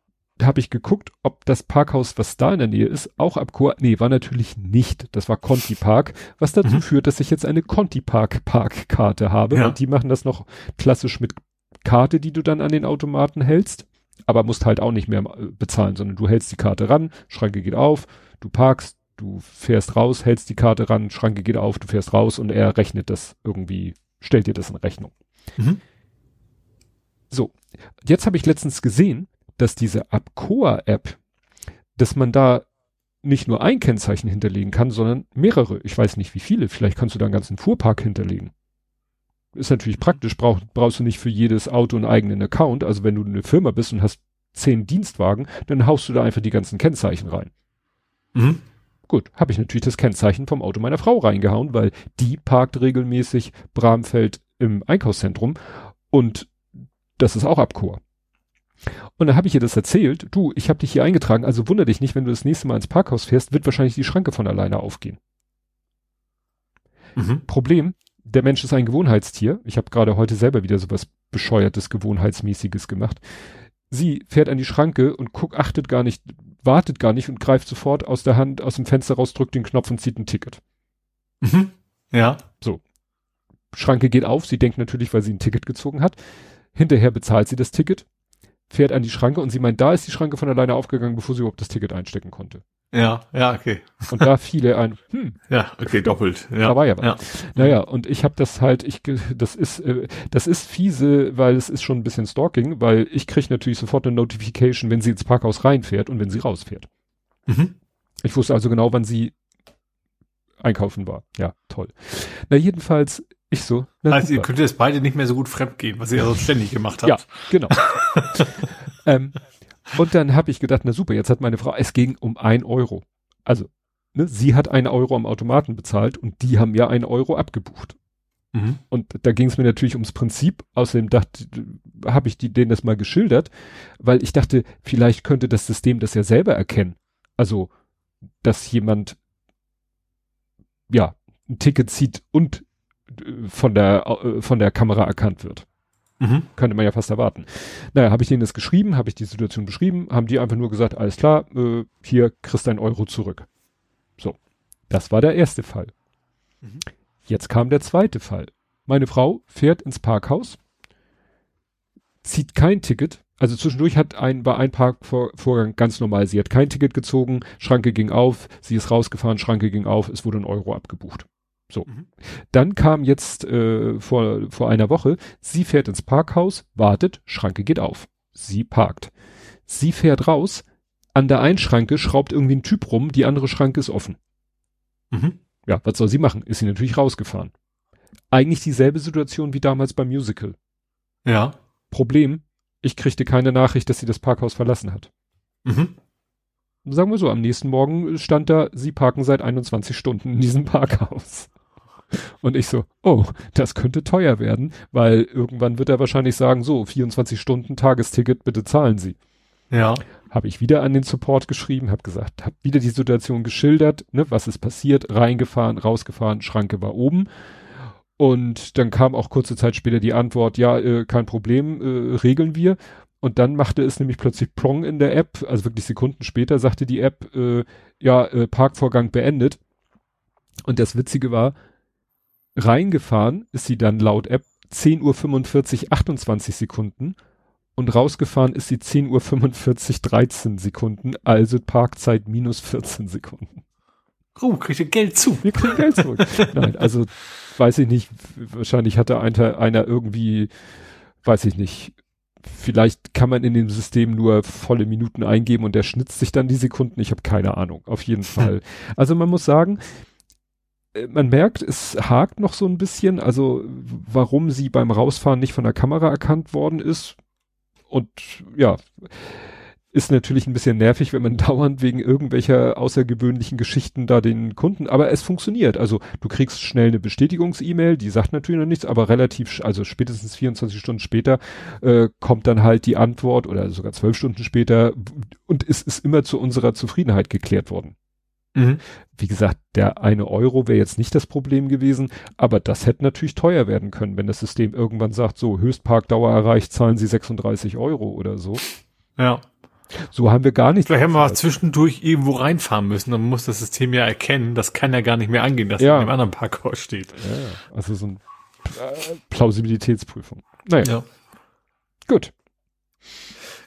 habe ich geguckt, ob das Parkhaus, was da in der Nähe ist, auch ab Chor, nee, war natürlich nicht. Das war Conti Park, was dazu mhm. führt, dass ich jetzt eine Conti Park Parkkarte habe. Ja. Und die machen das noch klassisch mit Karte, die du dann an den Automaten hältst. Aber musst halt auch nicht mehr äh, bezahlen, sondern du hältst die Karte ran, Schranke geht auf, du parkst, du fährst raus, hältst die Karte ran, Schranke geht auf, du fährst raus und er rechnet das irgendwie, stellt dir das in Rechnung. Mhm. So, jetzt habe ich letztens gesehen, dass diese Abcoa-App, dass man da nicht nur ein Kennzeichen hinterlegen kann, sondern mehrere. Ich weiß nicht wie viele. Vielleicht kannst du da einen ganzen Fuhrpark hinterlegen. Ist natürlich praktisch, brauch, brauchst du nicht für jedes Auto einen eigenen Account. Also wenn du eine Firma bist und hast zehn Dienstwagen, dann haust du da einfach die ganzen Kennzeichen rein. Mhm. Gut, habe ich natürlich das Kennzeichen vom Auto meiner Frau reingehauen, weil die parkt regelmäßig Bramfeld im Einkaufszentrum und das ist auch Abchor. Und dann habe ich ihr das erzählt, du, ich habe dich hier eingetragen, also wunder dich nicht, wenn du das nächste Mal ins Parkhaus fährst, wird wahrscheinlich die Schranke von alleine aufgehen. Mhm. Problem, der Mensch ist ein Gewohnheitstier. Ich habe gerade heute selber wieder sowas bescheuertes, gewohnheitsmäßiges gemacht. Sie fährt an die Schranke und guckt, achtet gar nicht, wartet gar nicht und greift sofort aus der Hand, aus dem Fenster raus, drückt den Knopf und zieht ein Ticket. Mhm. Ja. So. Schranke geht auf, sie denkt natürlich, weil sie ein Ticket gezogen hat. Hinterher bezahlt sie das Ticket, fährt an die Schranke und sie meint, da ist die Schranke von alleine aufgegangen, bevor sie überhaupt das Ticket einstecken konnte. Ja, ja, okay. Und da fiel er ein, hm. Ja, okay, doppelt. Ja. Da war ja was. Ja. Naja, und ich habe das halt, ich, das ist, äh, das ist fiese, weil es ist schon ein bisschen Stalking, weil ich kriege natürlich sofort eine Notification, wenn sie ins Parkhaus reinfährt und wenn sie rausfährt. Mhm. Ich wusste also genau, wann sie einkaufen war. Ja, toll. Na, jedenfalls ich so. Also ihr könnt jetzt beide nicht mehr so gut fremd gehen, was ihr ja so ständig gemacht habt. Ja, genau. ähm, und dann habe ich gedacht, na super, jetzt hat meine Frau, es ging um ein Euro. Also, ne, sie hat einen Euro am Automaten bezahlt und die haben ja einen Euro abgebucht. Mhm. Und da ging es mir natürlich ums Prinzip. Außerdem dachte, habe ich die, denen das mal geschildert, weil ich dachte, vielleicht könnte das System das ja selber erkennen. Also, dass jemand ja ein Ticket zieht und von der, äh, von der Kamera erkannt wird. Mhm. Könnte man ja fast erwarten. Naja, habe ich denen das geschrieben, habe ich die Situation beschrieben, haben die einfach nur gesagt, alles klar, äh, hier kriegst ein Euro zurück. So. Das war der erste Fall. Mhm. Jetzt kam der zweite Fall. Meine Frau fährt ins Parkhaus, zieht kein Ticket, also zwischendurch hat ein, war ein Parkvorgang ganz normal. Sie hat kein Ticket gezogen, Schranke ging auf, sie ist rausgefahren, Schranke ging auf, es wurde ein Euro abgebucht. So. Mhm. Dann kam jetzt äh, vor, vor einer Woche, sie fährt ins Parkhaus, wartet, Schranke geht auf. Sie parkt. Sie fährt raus, an der einen Schranke schraubt irgendwie ein Typ rum, die andere Schranke ist offen. Mhm. Ja, was soll sie machen? Ist sie natürlich rausgefahren. Eigentlich dieselbe Situation wie damals beim Musical. Ja. Problem, ich kriegte keine Nachricht, dass sie das Parkhaus verlassen hat. Mhm sagen wir so, am nächsten Morgen stand da, sie parken seit 21 Stunden in diesem Parkhaus. Und ich so, oh, das könnte teuer werden, weil irgendwann wird er wahrscheinlich sagen, so, 24 Stunden Tagesticket, bitte zahlen Sie. Ja. Habe ich wieder an den Support geschrieben, habe gesagt, habe wieder die Situation geschildert, ne, was ist passiert, reingefahren, rausgefahren, Schranke war oben. Und dann kam auch kurze Zeit später die Antwort, ja, äh, kein Problem, äh, regeln wir. Und dann machte es nämlich plötzlich Plong in der App, also wirklich Sekunden später sagte die App, äh, ja, äh, Parkvorgang beendet. Und das Witzige war, reingefahren ist sie dann laut App 10.45 Uhr 28 Sekunden und rausgefahren ist sie 10.45 Uhr 13 Sekunden, also Parkzeit minus 14 Sekunden. Oh, kriegt ihr Geld zu. Wir kriegen Geld zurück. Nein, also weiß ich nicht, wahrscheinlich hatte einer, einer irgendwie, weiß ich nicht, vielleicht kann man in dem System nur volle Minuten eingeben und der schnitzt sich dann die Sekunden. Ich habe keine Ahnung. Auf jeden Fall. Also man muss sagen, äh, man merkt, es hakt noch so ein bisschen. Also warum sie beim Rausfahren nicht von der Kamera erkannt worden ist. Und ja, ist natürlich ein bisschen nervig, wenn man dauernd wegen irgendwelcher außergewöhnlichen Geschichten da den Kunden, aber es funktioniert. Also du kriegst schnell eine Bestätigungs-E-Mail, die sagt natürlich noch nichts, aber relativ, also spätestens 24 Stunden später äh, kommt dann halt die Antwort oder sogar zwölf Stunden später und es ist immer zu unserer Zufriedenheit geklärt worden. Mhm. Wie gesagt, der eine Euro wäre jetzt nicht das Problem gewesen, aber das hätte natürlich teuer werden können, wenn das System irgendwann sagt, so Höchstparkdauer erreicht, zahlen Sie 36 Euro oder so. Ja. So haben wir gar nicht. Vielleicht haben wir zwischendurch irgendwo reinfahren müssen, dann muss das System ja erkennen, das kann ja gar nicht mehr angehen, dass ja. in einem anderen Parkhaus steht. Ja, also so eine äh, Plausibilitätsprüfung. Naja. Ja. Gut.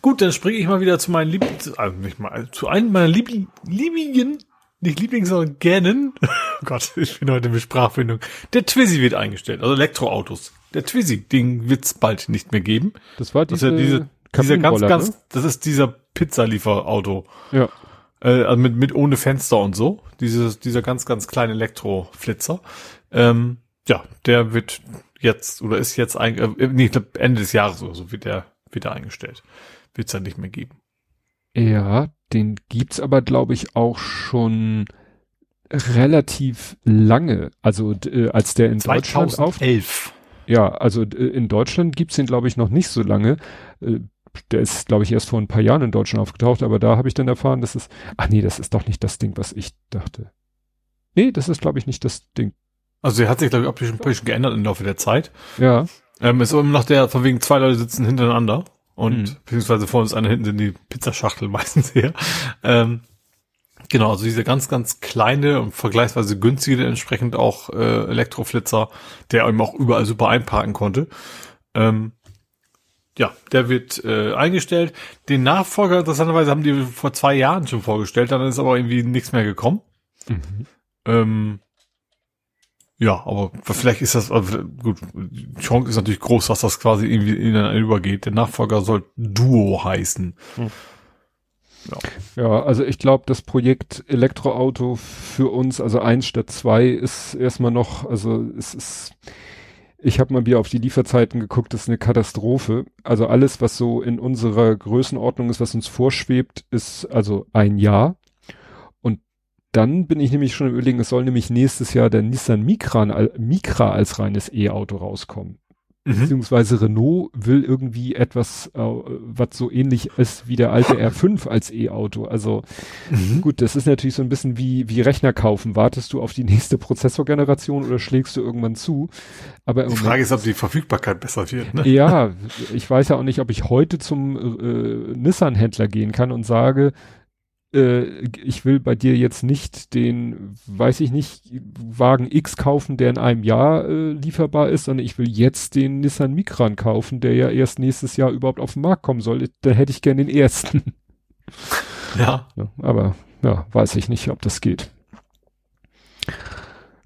Gut, dann springe ich mal wieder zu meinen Lieb also nicht mal, zu einem meiner Liebling, Lieblingen, nicht Lieblings, sondern Gänen. oh Gott, ich bin heute mit Sprachfindung. Der Twizy wird eingestellt, also Elektroautos. Der Twizy, den wird's bald nicht mehr geben. Das war diese, diese dieser ganz, ganz, ne? das ist dieser Pizzalieferauto. Ja. Äh, also mit, mit ohne Fenster und so. Dieses, dieser ganz, ganz kleine Elektroflitzer. Ähm, ja, der wird jetzt, oder ist jetzt ein, äh, nee, ich glaub, Ende des Jahres oder so wird der, wird der eingestellt. Wird es dann nicht mehr geben. Ja, den gibt's aber, glaube ich, auch schon relativ lange. Also äh, als der in 2011. Deutschland auf. Ja, also äh, in Deutschland gibt's den, glaube ich, noch nicht so lange. Äh, der ist, glaube ich, erst vor ein paar Jahren in Deutschland aufgetaucht, aber da habe ich dann erfahren, dass es, ach nee, das ist doch nicht das Ding, was ich dachte. Nee, das ist, glaube ich, nicht das Ding. Also er hat sich, glaube ich, optisch ein bisschen geändert im Laufe der Zeit. Ja. Ähm, ist immer noch der, von wegen zwei Leute sitzen hintereinander und mhm. beziehungsweise vor uns einer hinten sind die Pizzaschachtel meistens her. Ähm, genau, also dieser ganz, ganz kleine und vergleichsweise günstige, entsprechend auch äh, Elektroflitzer, der eben auch überall super einparken konnte. Ähm, ja, der wird äh, eingestellt. Den Nachfolger, interessanterweise, haben die vor zwei Jahren schon vorgestellt, dann ist aber irgendwie nichts mehr gekommen. Mhm. Ähm, ja, aber vielleicht ist das, also gut, die Chance ist natürlich groß, dass das quasi irgendwie ineinander übergeht. Der Nachfolger soll Duo heißen. Mhm. Ja. ja, also ich glaube, das Projekt Elektroauto für uns, also eins statt zwei, ist erstmal noch, also es ist, ich habe mal wieder auf die Lieferzeiten geguckt, das ist eine Katastrophe. Also alles, was so in unserer Größenordnung ist, was uns vorschwebt, ist also ein Jahr. Und dann bin ich nämlich schon im Überlegen, es soll nämlich nächstes Jahr der Nissan Micra, Micra als reines E-Auto rauskommen. Mhm. Beziehungsweise Renault will irgendwie etwas, äh, was so ähnlich ist wie der alte R5 als E-Auto. Also mhm. gut, das ist natürlich so ein bisschen wie, wie Rechner kaufen. Wartest du auf die nächste Prozessorgeneration oder schlägst du irgendwann zu? Aber die Frage ist, ob die Verfügbarkeit besser wird. Ne? Ja, ich weiß ja auch nicht, ob ich heute zum äh, Nissan-Händler gehen kann und sage, äh, ich will bei dir jetzt nicht den, weiß ich nicht, Wagen X kaufen, der in einem Jahr äh, lieferbar ist, sondern ich will jetzt den Nissan Micran kaufen, der ja erst nächstes Jahr überhaupt auf den Markt kommen soll. Da hätte ich gern den ersten. Ja. ja aber ja, weiß ich nicht, ob das geht.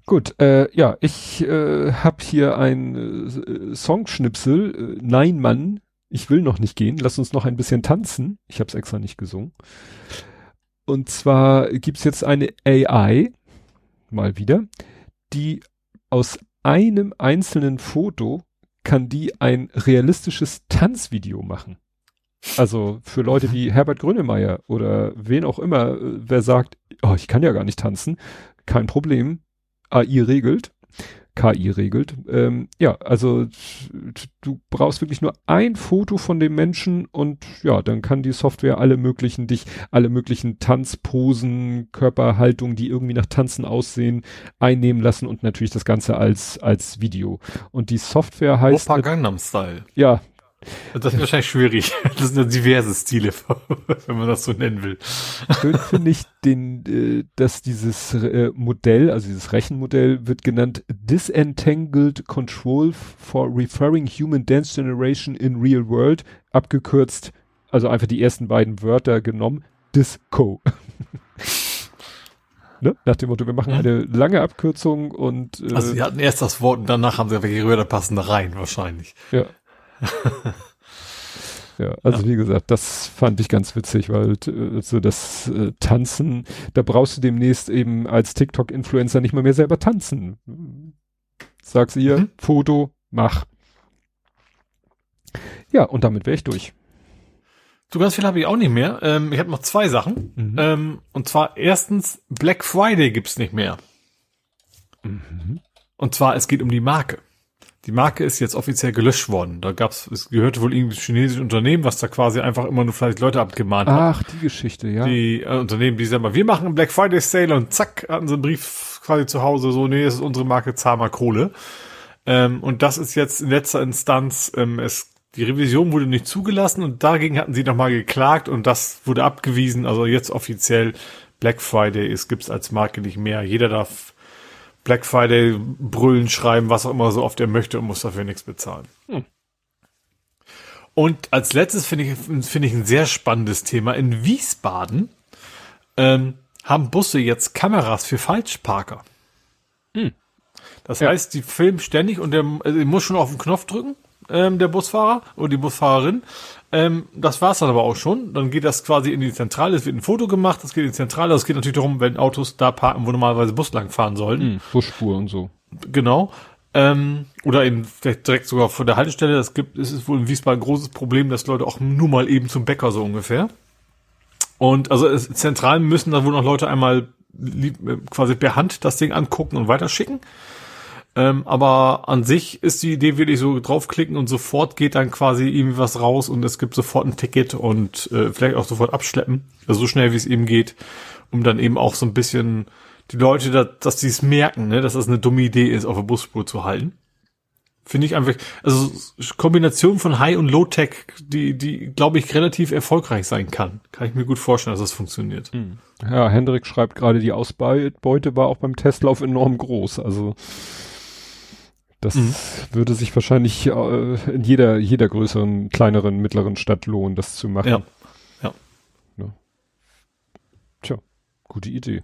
Gut, äh, ja, ich äh, habe hier ein äh, Songschnipsel, äh, Nein Mann, ich will noch nicht gehen, lass uns noch ein bisschen tanzen. Ich habe es extra nicht gesungen. Und zwar gibt's jetzt eine AI, mal wieder, die aus einem einzelnen Foto kann die ein realistisches Tanzvideo machen. Also für Leute wie Herbert Grönemeyer oder wen auch immer, wer sagt, oh, ich kann ja gar nicht tanzen, kein Problem. AI regelt. KI regelt. Ähm, ja, also du brauchst wirklich nur ein Foto von dem Menschen und ja, dann kann die Software alle möglichen dich, alle möglichen Tanzposen, Körperhaltungen, die irgendwie nach Tanzen aussehen, einnehmen lassen und natürlich das Ganze als als Video. Und die Software heißt Opa Gangnam Style. Ja, das ist wahrscheinlich schwierig. Das sind ja diverse Stile, wenn man das so nennen will. Schön finde ich den, äh, dass dieses äh, Modell, also dieses Rechenmodell wird genannt Disentangled Control for Referring Human Dance Generation in Real World, abgekürzt, also einfach die ersten beiden Wörter genommen, Disco. ne? Nach dem Motto, wir machen eine lange Abkürzung und äh, Also sie hatten erst das Wort und danach haben sie welche Wörter passende rein, wahrscheinlich. Ja. ja, also ja. wie gesagt, das fand ich ganz witzig, weil äh, so das äh, Tanzen, da brauchst du demnächst eben als TikTok-Influencer nicht mal mehr selber tanzen. Sag's ihr, mhm. Foto, mach. Ja, und damit wäre ich durch. So ganz viel habe ich auch nicht mehr. Ähm, ich habe noch zwei Sachen. Mhm. Ähm, und zwar erstens, Black Friday gibt's nicht mehr. Mhm. Und zwar, es geht um die Marke. Die Marke ist jetzt offiziell gelöscht worden. Da gab's, es gehörte wohl irgendwie ein chinesisches Unternehmen, was da quasi einfach immer nur vielleicht Leute abgemahnt hat. Ach, die Geschichte, ja. Die äh, Unternehmen, die sagen mal, wir machen einen Black Friday Sale und zack, hatten sie einen Brief quasi zu Hause, so, nee, das ist unsere Marke Zahmer Kohle. Ähm, und das ist jetzt in letzter Instanz, ähm, es, die Revision wurde nicht zugelassen und dagegen hatten sie nochmal geklagt und das wurde abgewiesen. Also jetzt offiziell Black Friday, es gibt's als Marke nicht mehr. Jeder darf Black Friday brüllen, schreiben, was auch immer so oft er möchte und muss dafür nichts bezahlen. Hm. Und als letztes finde ich, finde ich ein sehr spannendes Thema. In Wiesbaden ähm, haben Busse jetzt Kameras für Falschparker. Hm. Das ja. heißt, die filmen ständig und der, also der muss schon auf den Knopf drücken, ähm, der Busfahrer oder die Busfahrerin. Ähm, das war's dann aber auch schon. Dann geht das quasi in die Zentrale. Es wird ein Foto gemacht, das geht in die Zentrale. Es geht natürlich darum, wenn Autos da parken, wo normalerweise Bus lang fahren sollen. Mhm, Busspur und so. Genau. Ähm, oder eben vielleicht direkt sogar vor der Haltestelle. Das gibt, es ist wohl in Wiesbaden ein großes Problem, dass Leute auch nur mal eben zum Bäcker so ungefähr. Und also es, zentral müssen da wohl noch Leute einmal lieb, quasi per Hand das Ding angucken und weiterschicken. Ähm, aber an sich ist die Idee wirklich so draufklicken und sofort geht dann quasi irgendwie was raus und es gibt sofort ein Ticket und äh, vielleicht auch sofort abschleppen. Also so schnell wie es eben geht, um dann eben auch so ein bisschen die Leute, da, dass die es merken, ne, dass das eine dumme Idee ist, auf der Busspur zu halten. Finde ich einfach, also Kombination von High und Low Tech, die, die, glaube ich, relativ erfolgreich sein kann. Kann ich mir gut vorstellen, dass das funktioniert. Hm. Ja, Hendrik schreibt gerade, die Ausbeute war auch beim Testlauf enorm groß. Also das mhm. würde sich wahrscheinlich äh, in jeder, jeder größeren, kleineren, mittleren Stadt lohnen, das zu machen. Ja. ja. ja. Tja, gute Idee.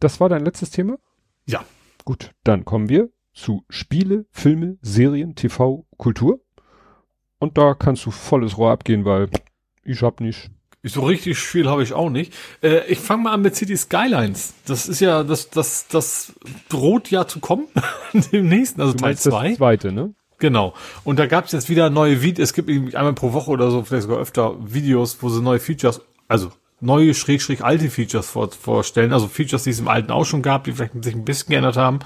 Das war dein letztes Thema? Ja. Gut, dann kommen wir zu Spiele, Filme, Serien, TV, Kultur. Und da kannst du volles Rohr abgehen, weil ich hab nicht so richtig viel habe ich auch nicht. Äh, ich fange mal an mit City Skylines. Das ist ja, das, das, das droht ja zu kommen demnächst, also Teil 2. Das zweite, ne? Genau. Und da gab es jetzt wieder neue Videos. Es gibt irgendwie einmal pro Woche oder so, vielleicht sogar öfter Videos, wo sie neue Features, also neue, schräg, schräg alte Features vor, vorstellen. Also Features, die es im alten auch schon gab, die vielleicht sich ein bisschen geändert haben.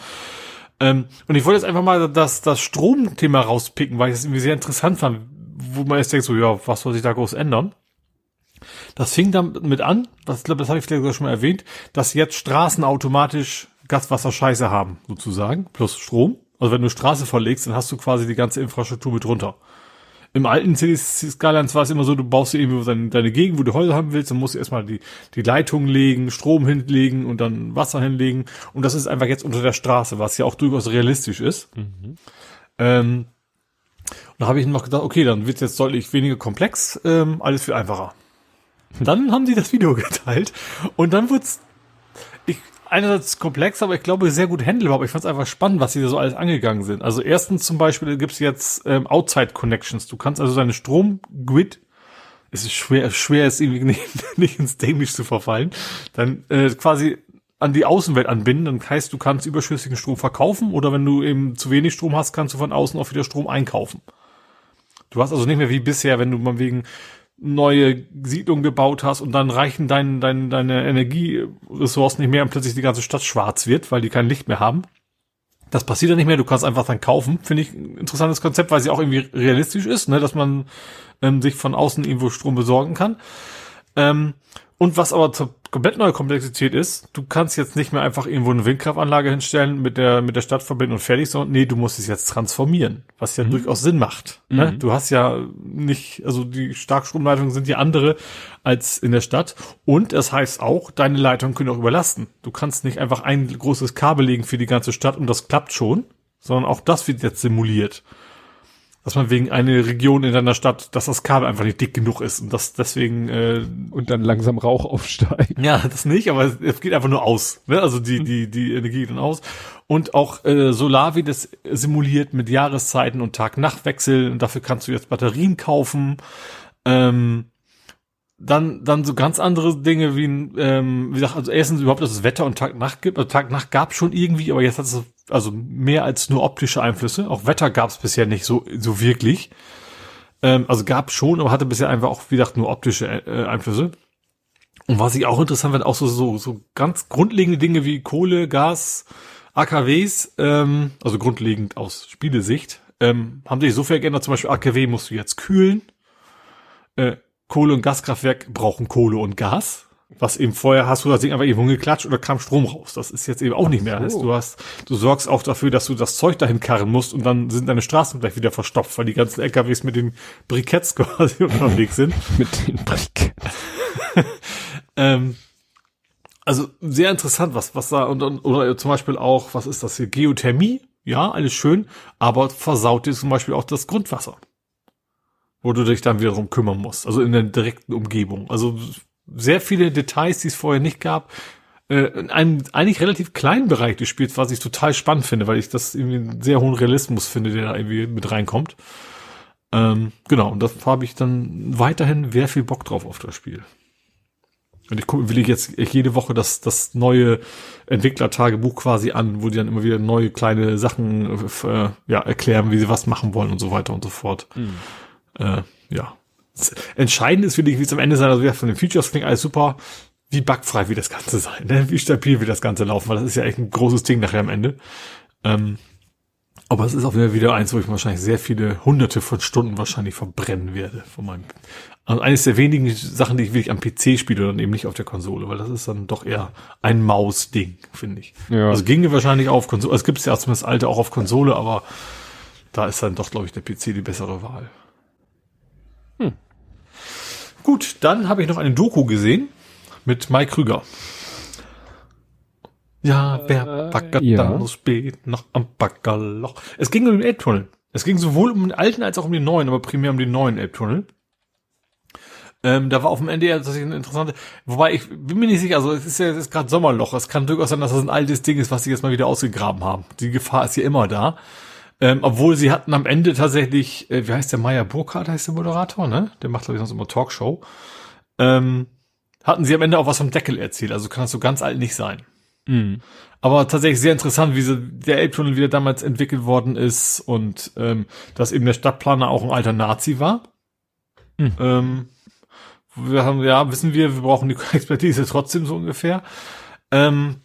Ähm, und ich wollte jetzt einfach mal das, das Stromthema rauspicken, weil ich es irgendwie sehr interessant fand, wo man jetzt denkt so, ja, was soll sich da groß ändern? Das fing damit an, das, glaube, das habe ich vielleicht sogar schon mal erwähnt, dass jetzt Straßen automatisch Gaswasserscheiße haben, sozusagen, plus Strom. Also wenn du Straße verlegst, dann hast du quasi die ganze Infrastruktur mit runter. Im alten Cities Skylines war es immer so, du baust dir irgendwie deine, deine Gegend, wo du Häuser haben willst, dann musst du erstmal die, die Leitung legen, Strom hinlegen und dann Wasser hinlegen. Und das ist einfach jetzt unter der Straße, was ja auch durchaus realistisch ist. Mhm. Ähm, und da habe ich noch gedacht, okay, dann wird es jetzt deutlich weniger komplex, ähm, alles viel einfacher. Dann haben sie das Video geteilt und dann wird's ich, einerseits komplex, aber ich glaube sehr gut handelbar. Aber ich fand es einfach spannend, was sie da so alles angegangen sind. Also erstens zum Beispiel gibt's jetzt ähm, Outside Connections. Du kannst also deine Stromgrid es ist schwer, schwer ist irgendwie nicht, nicht ins Dämlich zu verfallen, dann äh, quasi an die Außenwelt anbinden. Dann heißt, du kannst überschüssigen Strom verkaufen oder wenn du eben zu wenig Strom hast, kannst du von außen auch wieder Strom einkaufen. Du hast also nicht mehr wie bisher, wenn du mal wegen neue Siedlung gebaut hast und dann reichen dein, dein, deine Energieressourcen nicht mehr und plötzlich die ganze Stadt schwarz wird, weil die kein Licht mehr haben. Das passiert ja nicht mehr, du kannst einfach dann kaufen. Finde ich ein interessantes Konzept, weil sie auch irgendwie realistisch ist, ne, dass man ähm, sich von außen irgendwo Strom besorgen kann. Ähm, und was aber zur komplett neue Komplexität ist, du kannst jetzt nicht mehr einfach irgendwo eine Windkraftanlage hinstellen, mit der, mit der Stadt verbinden und fertig, sondern nee, du musst es jetzt transformieren, was ja mhm. durchaus Sinn macht. Ne? Mhm. Du hast ja nicht, also die Starkstromleitungen sind ja andere als in der Stadt. Und es das heißt auch, deine Leitungen können auch überlasten. Du kannst nicht einfach ein großes Kabel legen für die ganze Stadt und das klappt schon, sondern auch das wird jetzt simuliert dass man wegen einer Region in deiner Stadt, dass das Kabel einfach nicht dick genug ist und das deswegen äh, und dann langsam Rauch aufsteigt. Ja, das nicht, aber es, es geht einfach nur aus. Ne? Also die die die Energie geht dann aus und auch äh, Solar wird das simuliert mit Jahreszeiten und Tag-Nacht-Wechsel und dafür kannst du jetzt Batterien kaufen. Ähm, dann dann so ganz andere Dinge wie ähm, wie gesagt, also erstens überhaupt, dass es Wetter und Tag-Nacht gibt. Also Tag-Nacht gab schon irgendwie, aber jetzt hat es also mehr als nur optische Einflüsse. Auch Wetter gab es bisher nicht so, so wirklich. Ähm, also gab schon, aber hatte bisher einfach auch, wie gesagt, nur optische äh, Einflüsse. Und was ich auch interessant fand, auch so, so, so ganz grundlegende Dinge wie Kohle, Gas, AKWs, ähm, also grundlegend aus Spielesicht, ähm, haben sich insofern geändert. Zum Beispiel AKW musst du jetzt kühlen. Äh, Kohle- und Gaskraftwerk brauchen Kohle und Gas. Was eben vorher hast du das Ding einfach irgendwo geklatscht oder kam Strom raus. Das ist jetzt eben auch nicht mehr. So. Du hast, du sorgst auch dafür, dass du das Zeug dahin karren musst und dann sind deine Straßen gleich wieder verstopft, weil die ganzen LKWs mit den Briketts quasi unterwegs sind. mit den Briketts. ähm, also sehr interessant, was, was da, und, und, oder zum Beispiel auch, was ist das hier? Geothermie, ja, alles schön, aber versaut dir zum Beispiel auch das Grundwasser. Wo du dich dann wiederum kümmern musst, also in der direkten Umgebung. Also sehr viele Details, die es vorher nicht gab. Äh, in einem eigentlich relativ kleinen Bereich des Spiels, was ich total spannend finde, weil ich das irgendwie einen sehr hohen Realismus finde, der da irgendwie mit reinkommt. Ähm, genau, und das habe ich dann weiterhin sehr viel Bock drauf auf das Spiel. Und ich gucke, will ich jetzt jede Woche das, das neue Entwicklertagebuch quasi an, wo die dann immer wieder neue kleine Sachen äh, ja, erklären, wie sie was machen wollen und so weiter und so fort. Mhm. Äh, ja, Entscheidend ist, wie es am Ende sein, also von den Features klingt alles super, wie bugfrei wird das Ganze sein, ne? wie stabil wird das Ganze laufen, weil das ist ja echt ein großes Ding nachher am Ende. Ähm, aber es ist auch wieder, wieder eins, wo ich wahrscheinlich sehr viele hunderte von Stunden wahrscheinlich verbrennen werde von meinem. Also eines der wenigen Sachen, die ich wirklich am PC spiele und eben nicht auf der Konsole, weil das ist dann doch eher ein Maus-Ding, finde ich. Ja. Also ginge wahrscheinlich auf Konsole. Also es gibt ja zumindest alte auch auf Konsole, aber da ist dann doch, glaube ich, der PC die bessere Wahl. Hm. Gut, dann habe ich noch eine Doku gesehen mit Mike Krüger. Ja, wer baggert äh, ja. dann spät noch am Baggerloch? Es ging um den Elbtunnel. Es ging sowohl um den alten als auch um den neuen, aber primär um den neuen Elbtunnel. Ähm, da war auf dem Ende ja tatsächlich eine interessante, wobei ich bin mir nicht sicher, also es ist ja jetzt gerade Sommerloch. Es kann durchaus sein, dass das ein altes Ding ist, was sie jetzt mal wieder ausgegraben haben. Die Gefahr ist ja immer da. Ähm, obwohl sie hatten am Ende tatsächlich, äh, wie heißt der Meier Burkhardt, heißt der Moderator, ne? Der macht, glaube ich, sonst immer Talkshow. Ähm, hatten sie am Ende auch was vom Deckel erzählt, also kann das so ganz alt nicht sein. Mhm. Aber tatsächlich sehr interessant, wie so der Elbtunnel wieder damals entwickelt worden ist und ähm, dass eben der Stadtplaner auch ein alter Nazi war. Mhm. Ähm, wir haben, ja, wissen wir, wir brauchen die Expertise trotzdem so ungefähr. Ähm,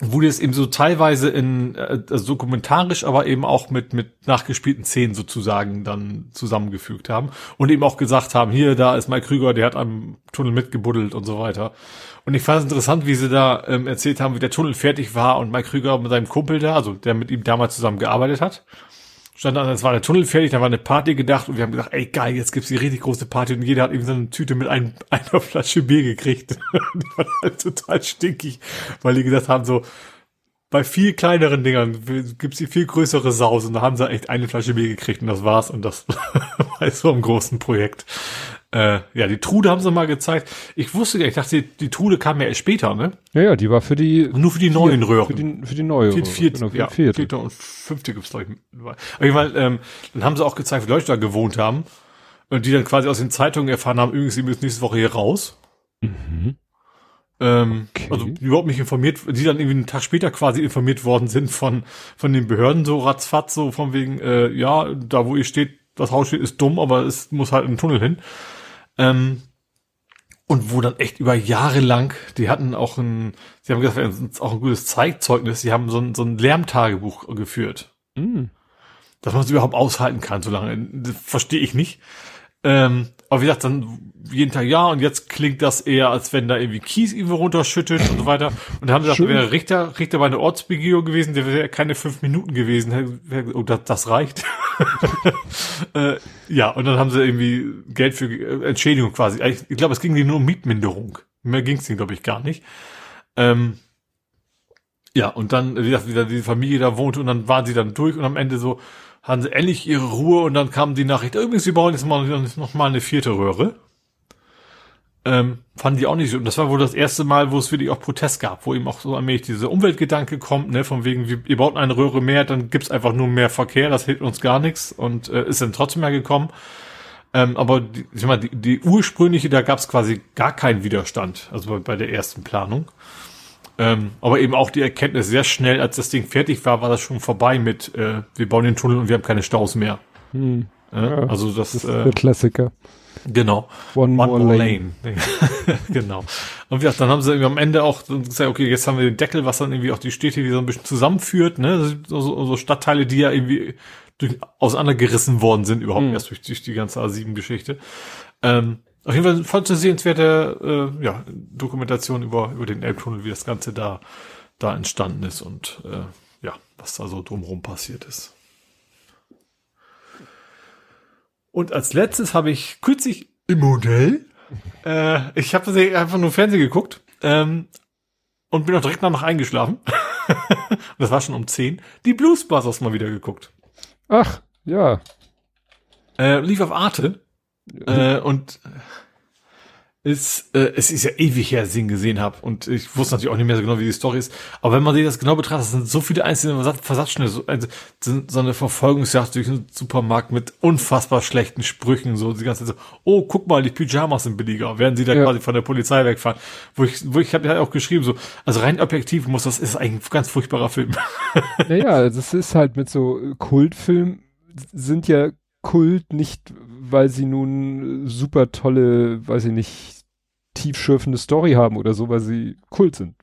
wo die es eben so teilweise in äh, also dokumentarisch, aber eben auch mit mit nachgespielten Szenen sozusagen dann zusammengefügt haben und eben auch gesagt haben, hier, da ist Mike Krüger, der hat am Tunnel mitgebuddelt und so weiter. Und ich fand es interessant, wie sie da ähm, erzählt haben, wie der Tunnel fertig war und Mike Krüger mit seinem Kumpel da, also der mit ihm damals zusammen gearbeitet hat, stand dann, es war der Tunnel fertig, da war eine Party gedacht und wir haben gesagt, ey geil, jetzt gibt's die richtig große Party und jeder hat irgendwie so eine Tüte mit ein, einer Flasche Bier gekriegt. die war halt total stinkig, weil die gesagt haben so, bei viel kleineren Dingern gibt's die viel größere Saus und da haben sie echt eine Flasche Bier gekriegt und das war's und das war so ein großen Projekt. Äh, ja, die Trude haben sie mal gezeigt. Ich wusste ja, ich dachte, die, die Trude kam ja erst später, ne? Ja, ja, die war für die... Nur für die vier, neuen Röhren. Für die, für die neue Röhren. Vierte, genau, ja, vierte. vierte und fünfte gibt's glaube ich. Auf jeden Fall, ähm, dann haben sie auch gezeigt, wie Leute da gewohnt haben und die dann quasi aus den Zeitungen erfahren haben, übrigens, sie müssen nächste Woche hier raus. Mhm. Ähm, okay. Also überhaupt nicht informiert, die dann irgendwie einen Tag später quasi informiert worden sind von von den Behörden so ratzfatz so von wegen äh, ja da wo ihr steht das Haus steht ist dumm, aber es muss halt ein Tunnel hin. Ähm, und wo dann echt über Jahre lang, die hatten auch ein, sie haben gesagt, auch ein gutes Zeitzeugnis, sie haben so ein, so ein Lärmtagebuch geführt. Mm. Dass man es überhaupt aushalten kann, so lange. Das verstehe ich nicht. Ähm, aber wie gesagt, dann jeden Tag ja und jetzt klingt das eher, als wenn da irgendwie Kies irgendwo runterschüttet und so weiter. Und dann haben sie gesagt, wäre Richter, Richter bei einer Ortsbegehung gewesen, der wäre keine fünf Minuten gewesen. Oh, das, das reicht. äh, ja, und dann haben sie irgendwie Geld für äh, Entschädigung quasi. Ich, ich glaube, es ging nur um Mietminderung. Mehr ging es denen, glaube ich, gar nicht. Ähm, ja, und dann, wie gesagt, wieder die Familie da wohnte und dann waren sie dann durch und am Ende so, hatten sie endlich ihre Ruhe und dann kam die Nachricht, übrigens, sie bauen jetzt mal noch mal eine vierte Röhre. Ähm, fanden die auch nicht so. Und das war wohl das erste Mal, wo es wirklich auch Protest gab, wo eben auch so allmählich dieser Umweltgedanke kommt, ne, von wegen, wir, ihr baut eine Röhre mehr, dann gibt's einfach nur mehr Verkehr, das hilft uns gar nichts und äh, ist dann trotzdem mehr gekommen. Ähm, aber die, ich mal, die, die ursprüngliche, da gab's quasi gar keinen Widerstand, also bei, bei der ersten Planung. Ähm, aber eben auch die Erkenntnis sehr schnell, als das Ding fertig war, war das schon vorbei mit, äh, wir bauen den Tunnel und wir haben keine Staus mehr. Hm. Äh, Ja, also das, Das ist äh, der Klassiker. genau. One, One more, more lane. lane. genau. Und gesagt, dann haben sie am Ende auch gesagt, okay, jetzt haben wir den Deckel, was dann irgendwie auch die Städte wieder so ein bisschen zusammenführt, ne? So, so, so Stadtteile, die ja irgendwie durch, auseinandergerissen worden sind, überhaupt Mhm. erst durch, durch die ganze A7-Geschichte. Ähm, auf jeden Fall voll zu sehenswerte äh, ja, Dokumentation über, über den Elbtunnel, wie das Ganze da, da entstanden ist und äh, ja, was da so drumherum passiert ist. Und als letztes habe ich kürzlich im Modell, äh, ich habe einfach nur Fernsehen geguckt ähm, und bin auch direkt danach eingeschlafen. das war schon um 10. Die Blues Brothers mal wieder geguckt. Ach, ja. Äh, lief auf Arte äh, und ist, äh, es ist ja ewig her, dass ich ihn gesehen habe und ich wusste natürlich auch nicht mehr so genau, wie die Story ist. Aber wenn man sich das genau betrachtet, das sind so viele einzelne Versatz- Versatzschnitte, so, also, so eine Verfolgungsjagd durch einen Supermarkt mit unfassbar schlechten Sprüchen, so die ganze Zeit so, oh, guck mal, die Pyjamas sind billiger, werden sie da Ja. quasi von der Polizei wegfahren. Wo ich, wo ich habe ja auch geschrieben, so, also rein objektiv muss das ist eigentlich ein ganz furchtbarer Film. Naja, das ist halt mit so äh, Kultfilmen sind ja Kult nicht, weil sie nun äh, super tolle, weiß ich nicht, tiefschürfende Story haben oder so, weil sie Kult sind.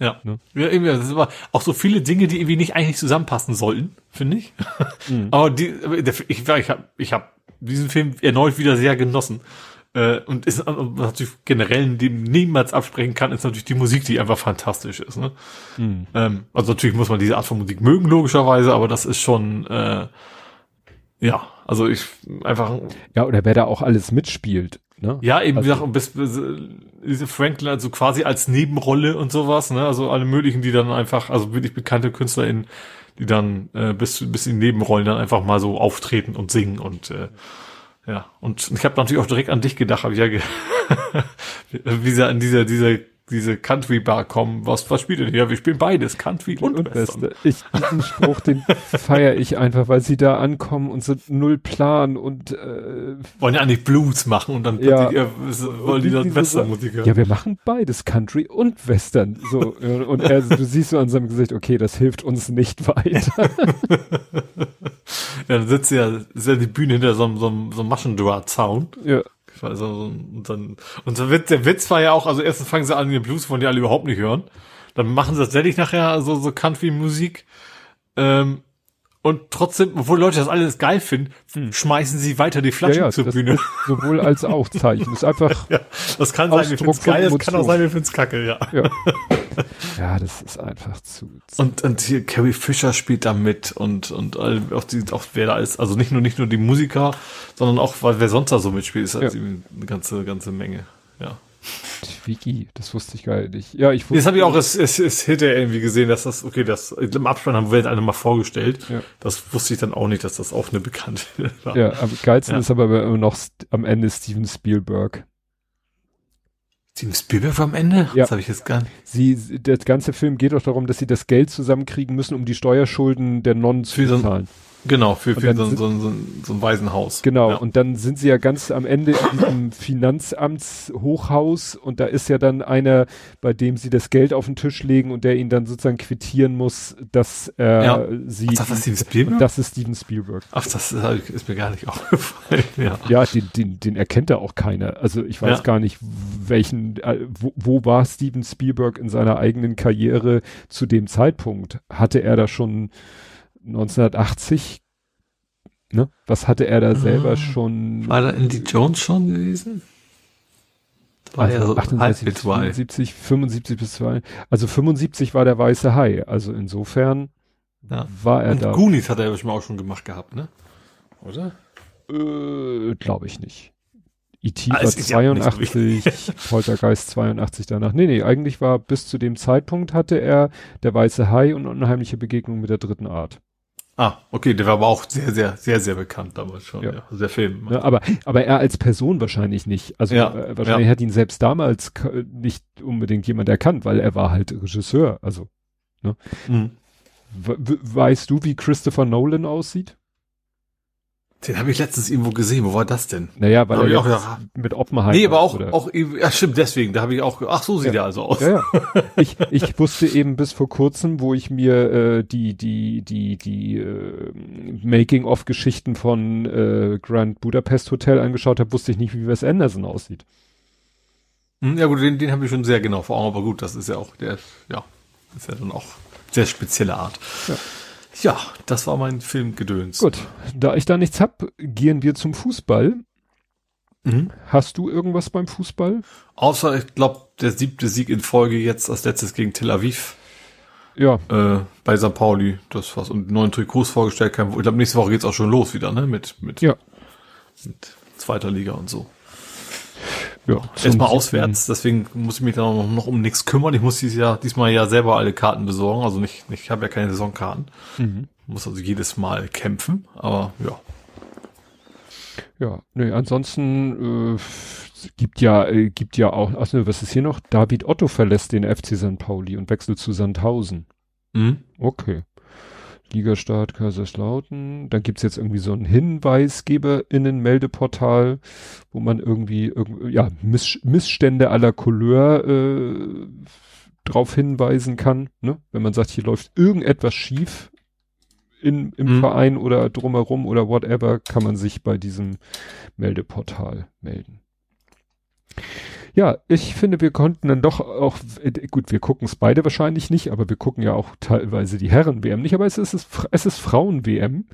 Ja. Ne? ja irgendwie, das ist aber auch so viele Dinge, die irgendwie nicht eigentlich zusammenpassen sollten, finde ich. Aber die, aber der, ich, ich habe ich hab diesen Film erneut wieder sehr genossen. Äh, und ist äh, natürlich generell, dem niemals absprechen kann, ist natürlich die Musik, die einfach fantastisch ist. Ne? Mhm. Ähm, also natürlich muss man diese Art von Musik mögen, logischerweise, aber das ist schon, äh, ja, also ich einfach, Ja, oder wer da auch alles mitspielt. Ne? ja, eben, wie Also- gesagt, bis, bis, diese Franklin, also quasi als Nebenrolle und sowas, ne, also alle möglichen, die dann einfach, also wirklich bekannte KünstlerInnen, die dann äh, bis, bis in Nebenrollen dann einfach mal so auftreten und singen und äh, ja, und ich habe natürlich auch direkt an dich gedacht, habe ich ja wie sie an dieser, dieser, diese Country Bar kommen. Was, was spielt ihr denn? Ja, wir spielen beides, Country und, und Western. Ich, diesen Spruch, den feiere ich einfach, weil sie da ankommen und so null Plan und äh, Wollen ja eigentlich Blues machen und dann Ja. äh, wollen die dann Westernmusik hören. ja, wir machen beides, Country und Western. So, äh, und er, du siehst so an seinem Gesicht, okay, das hilft uns nicht weiter. Ja, dann sitzt ja, ist ja die Bühne hinter so einem, so einem, so einem Maschendraht-Zaun. ja. Also, und dann, und der Witz, der Witz war ja auch, also erstens fangen sie an, den Blues wollen die alle überhaupt nicht hören. Dann machen sie tatsächlich nachher so, so Country-Musik. Ähm, und trotzdem, obwohl Leute das alles geil finden, schmeißen sie weiter die Ja, Flaschen ja, zur das Bühne. sowohl als auch Zeichen. Das ist einfach, Ja, das kann sein, wir finden's von geil, das kann auch sein, wir finden's kacke, ja. ja. ja, das ist einfach zu. zu Und, und hier Carrie Fisher spielt da mit und, und all- auch, die, auch wer da ist, also nicht nur, nicht nur die Musiker, sondern auch, weil wer sonst da so mitspielt, ist halt Ja. eine ganze, ganze Menge, ja. Twiggy, das wusste ich gar nicht. Ja, ich Das habe ich auch es, es, es hinterher irgendwie gesehen, dass das, okay, das im Abspann haben wir alle mal vorgestellt. Ja. Das wusste ich dann auch nicht, dass das auch eine bekannte war. Ja, am geilsten Ja. ist aber immer noch am Ende Steven Spielberg. Steven Spielberg war am Ende? Ja. Das habe ich jetzt gar nicht. Sie, der ganze Film geht doch darum, dass sie das Geld zusammenkriegen müssen, um die Steuerschulden der Nonnen zu Für so bezahlen. Genau, für, für so, ein- sind- so, ein- so, ein- so ein Waisenhaus. Genau, Ja. und dann sind sie ja ganz am Ende in diesem Finanzamtshochhaus und da ist ja dann einer, bei dem sie das Geld auf den Tisch legen und der ihn dann sozusagen quittieren muss, dass er Ja. sie. Ach, das ist Steven Spielberg? Das ist Steven Spielberg. Ach, das ist, ist mir gar nicht aufgefallen. Ja. Ja, den, den, den erkennt da auch keiner. Also ich weiß Ja. gar nicht, welchen, äh, wo, wo war Steven Spielberg in seiner eigenen Karriere zu dem Zeitpunkt? Hatte er da schon 1980, ne? Was hatte er da selber Ah. schon? War da Andy Jones schon gewesen? War Also ja so 78 halb bis zwei. 75, 75 bis 2. Also 75 war der weiße Hai. Also insofern Ja. war er Und da. Goonies hat er ja schon auch schon gemacht gehabt, ne? Oder? Äh, Glaube ich nicht. E.T. Ah, war es ist ja nicht so 82, Poltergeist 82 danach. Nee, nee, eigentlich war bis zu dem Zeitpunkt hatte er der weiße Hai und unheimliche Begegnung mit der dritten Art. Ah, okay, der war aber auch sehr, sehr, sehr, sehr bekannt damals schon. Ja. Ja. Also der Film. Ne, aber, aber er als Person wahrscheinlich nicht. Also Ja, äh, wahrscheinlich ja. hat ihn selbst damals nicht unbedingt jemand erkannt, weil er war halt Regisseur. Also Mhm. we- we- weißt du, wie Christopher Nolan aussieht? Den habe ich letztens irgendwo gesehen. Wo war das denn? Naja, weil er ich auch jetzt gedacht. mit Oppenheimer nee, aber auch, oder- auch, ja stimmt, deswegen, da habe ich auch, ach so sieht Ja. er also aus. Ja, ja. Ich, ich wusste eben bis vor kurzem, wo ich mir äh, die die die die äh, Making-of-Geschichten von äh, Grand Budapest Hotel angeschaut habe, wusste ich nicht, wie Wes Anderson aussieht. Hm, Ja gut, den, den habe ich schon sehr genau vor Augen, aber gut, das ist ja auch, der, ja, ist ja dann auch sehr spezielle Art. Ja. Ja, das war mein Filmgedöns. Gut, da ich da nichts hab, gehen wir zum Fußball. Mhm. Hast du irgendwas beim Fußball? Außer, ich glaube, der siebte Sieg in Folge jetzt als letztes gegen Tel Aviv Ja, äh, bei St. Pauli. Das was und neuen Trikots vorgestellt. Kein, ich glaube, nächste Woche geht's auch schon los wieder, ne? Mit, mit, ja, mit zweiter Liga und so. Ja. Erstmal auswärts, deswegen muss ich mich da noch, noch um nichts kümmern. Ich muss dieses Jahr, diesmal ja selber alle Karten besorgen. Also nicht, ich habe ja keine Saisonkarten. Mhm. Muss also jedes Mal kämpfen. Aber ja. Ja, nee, ansonsten äh, gibt ja äh, gibt ja auch, ach ne, was ist hier noch? David Otto verlässt den FC St. Pauli und wechselt zu Sandhausen. Mhm. Okay. Ligastart Kaiserslautern. Dann gibt's jetzt irgendwie so ein HinweisgeberInnen-Meldeportal, wo man irgendwie, irg- ja, Miss Missstände aller Couleur äh, drauf hinweisen kann. Ne? Wenn man sagt, hier läuft irgendetwas schief in, im Mhm. Verein oder drumherum oder whatever, kann man sich bei diesem Meldeportal melden. Ja, ich finde, wir konnten dann doch auch, äh, gut, wir gucken es beide wahrscheinlich nicht, aber wir gucken ja auch teilweise die Herren-WM nicht, aber es ist, es ist Frauen-WM.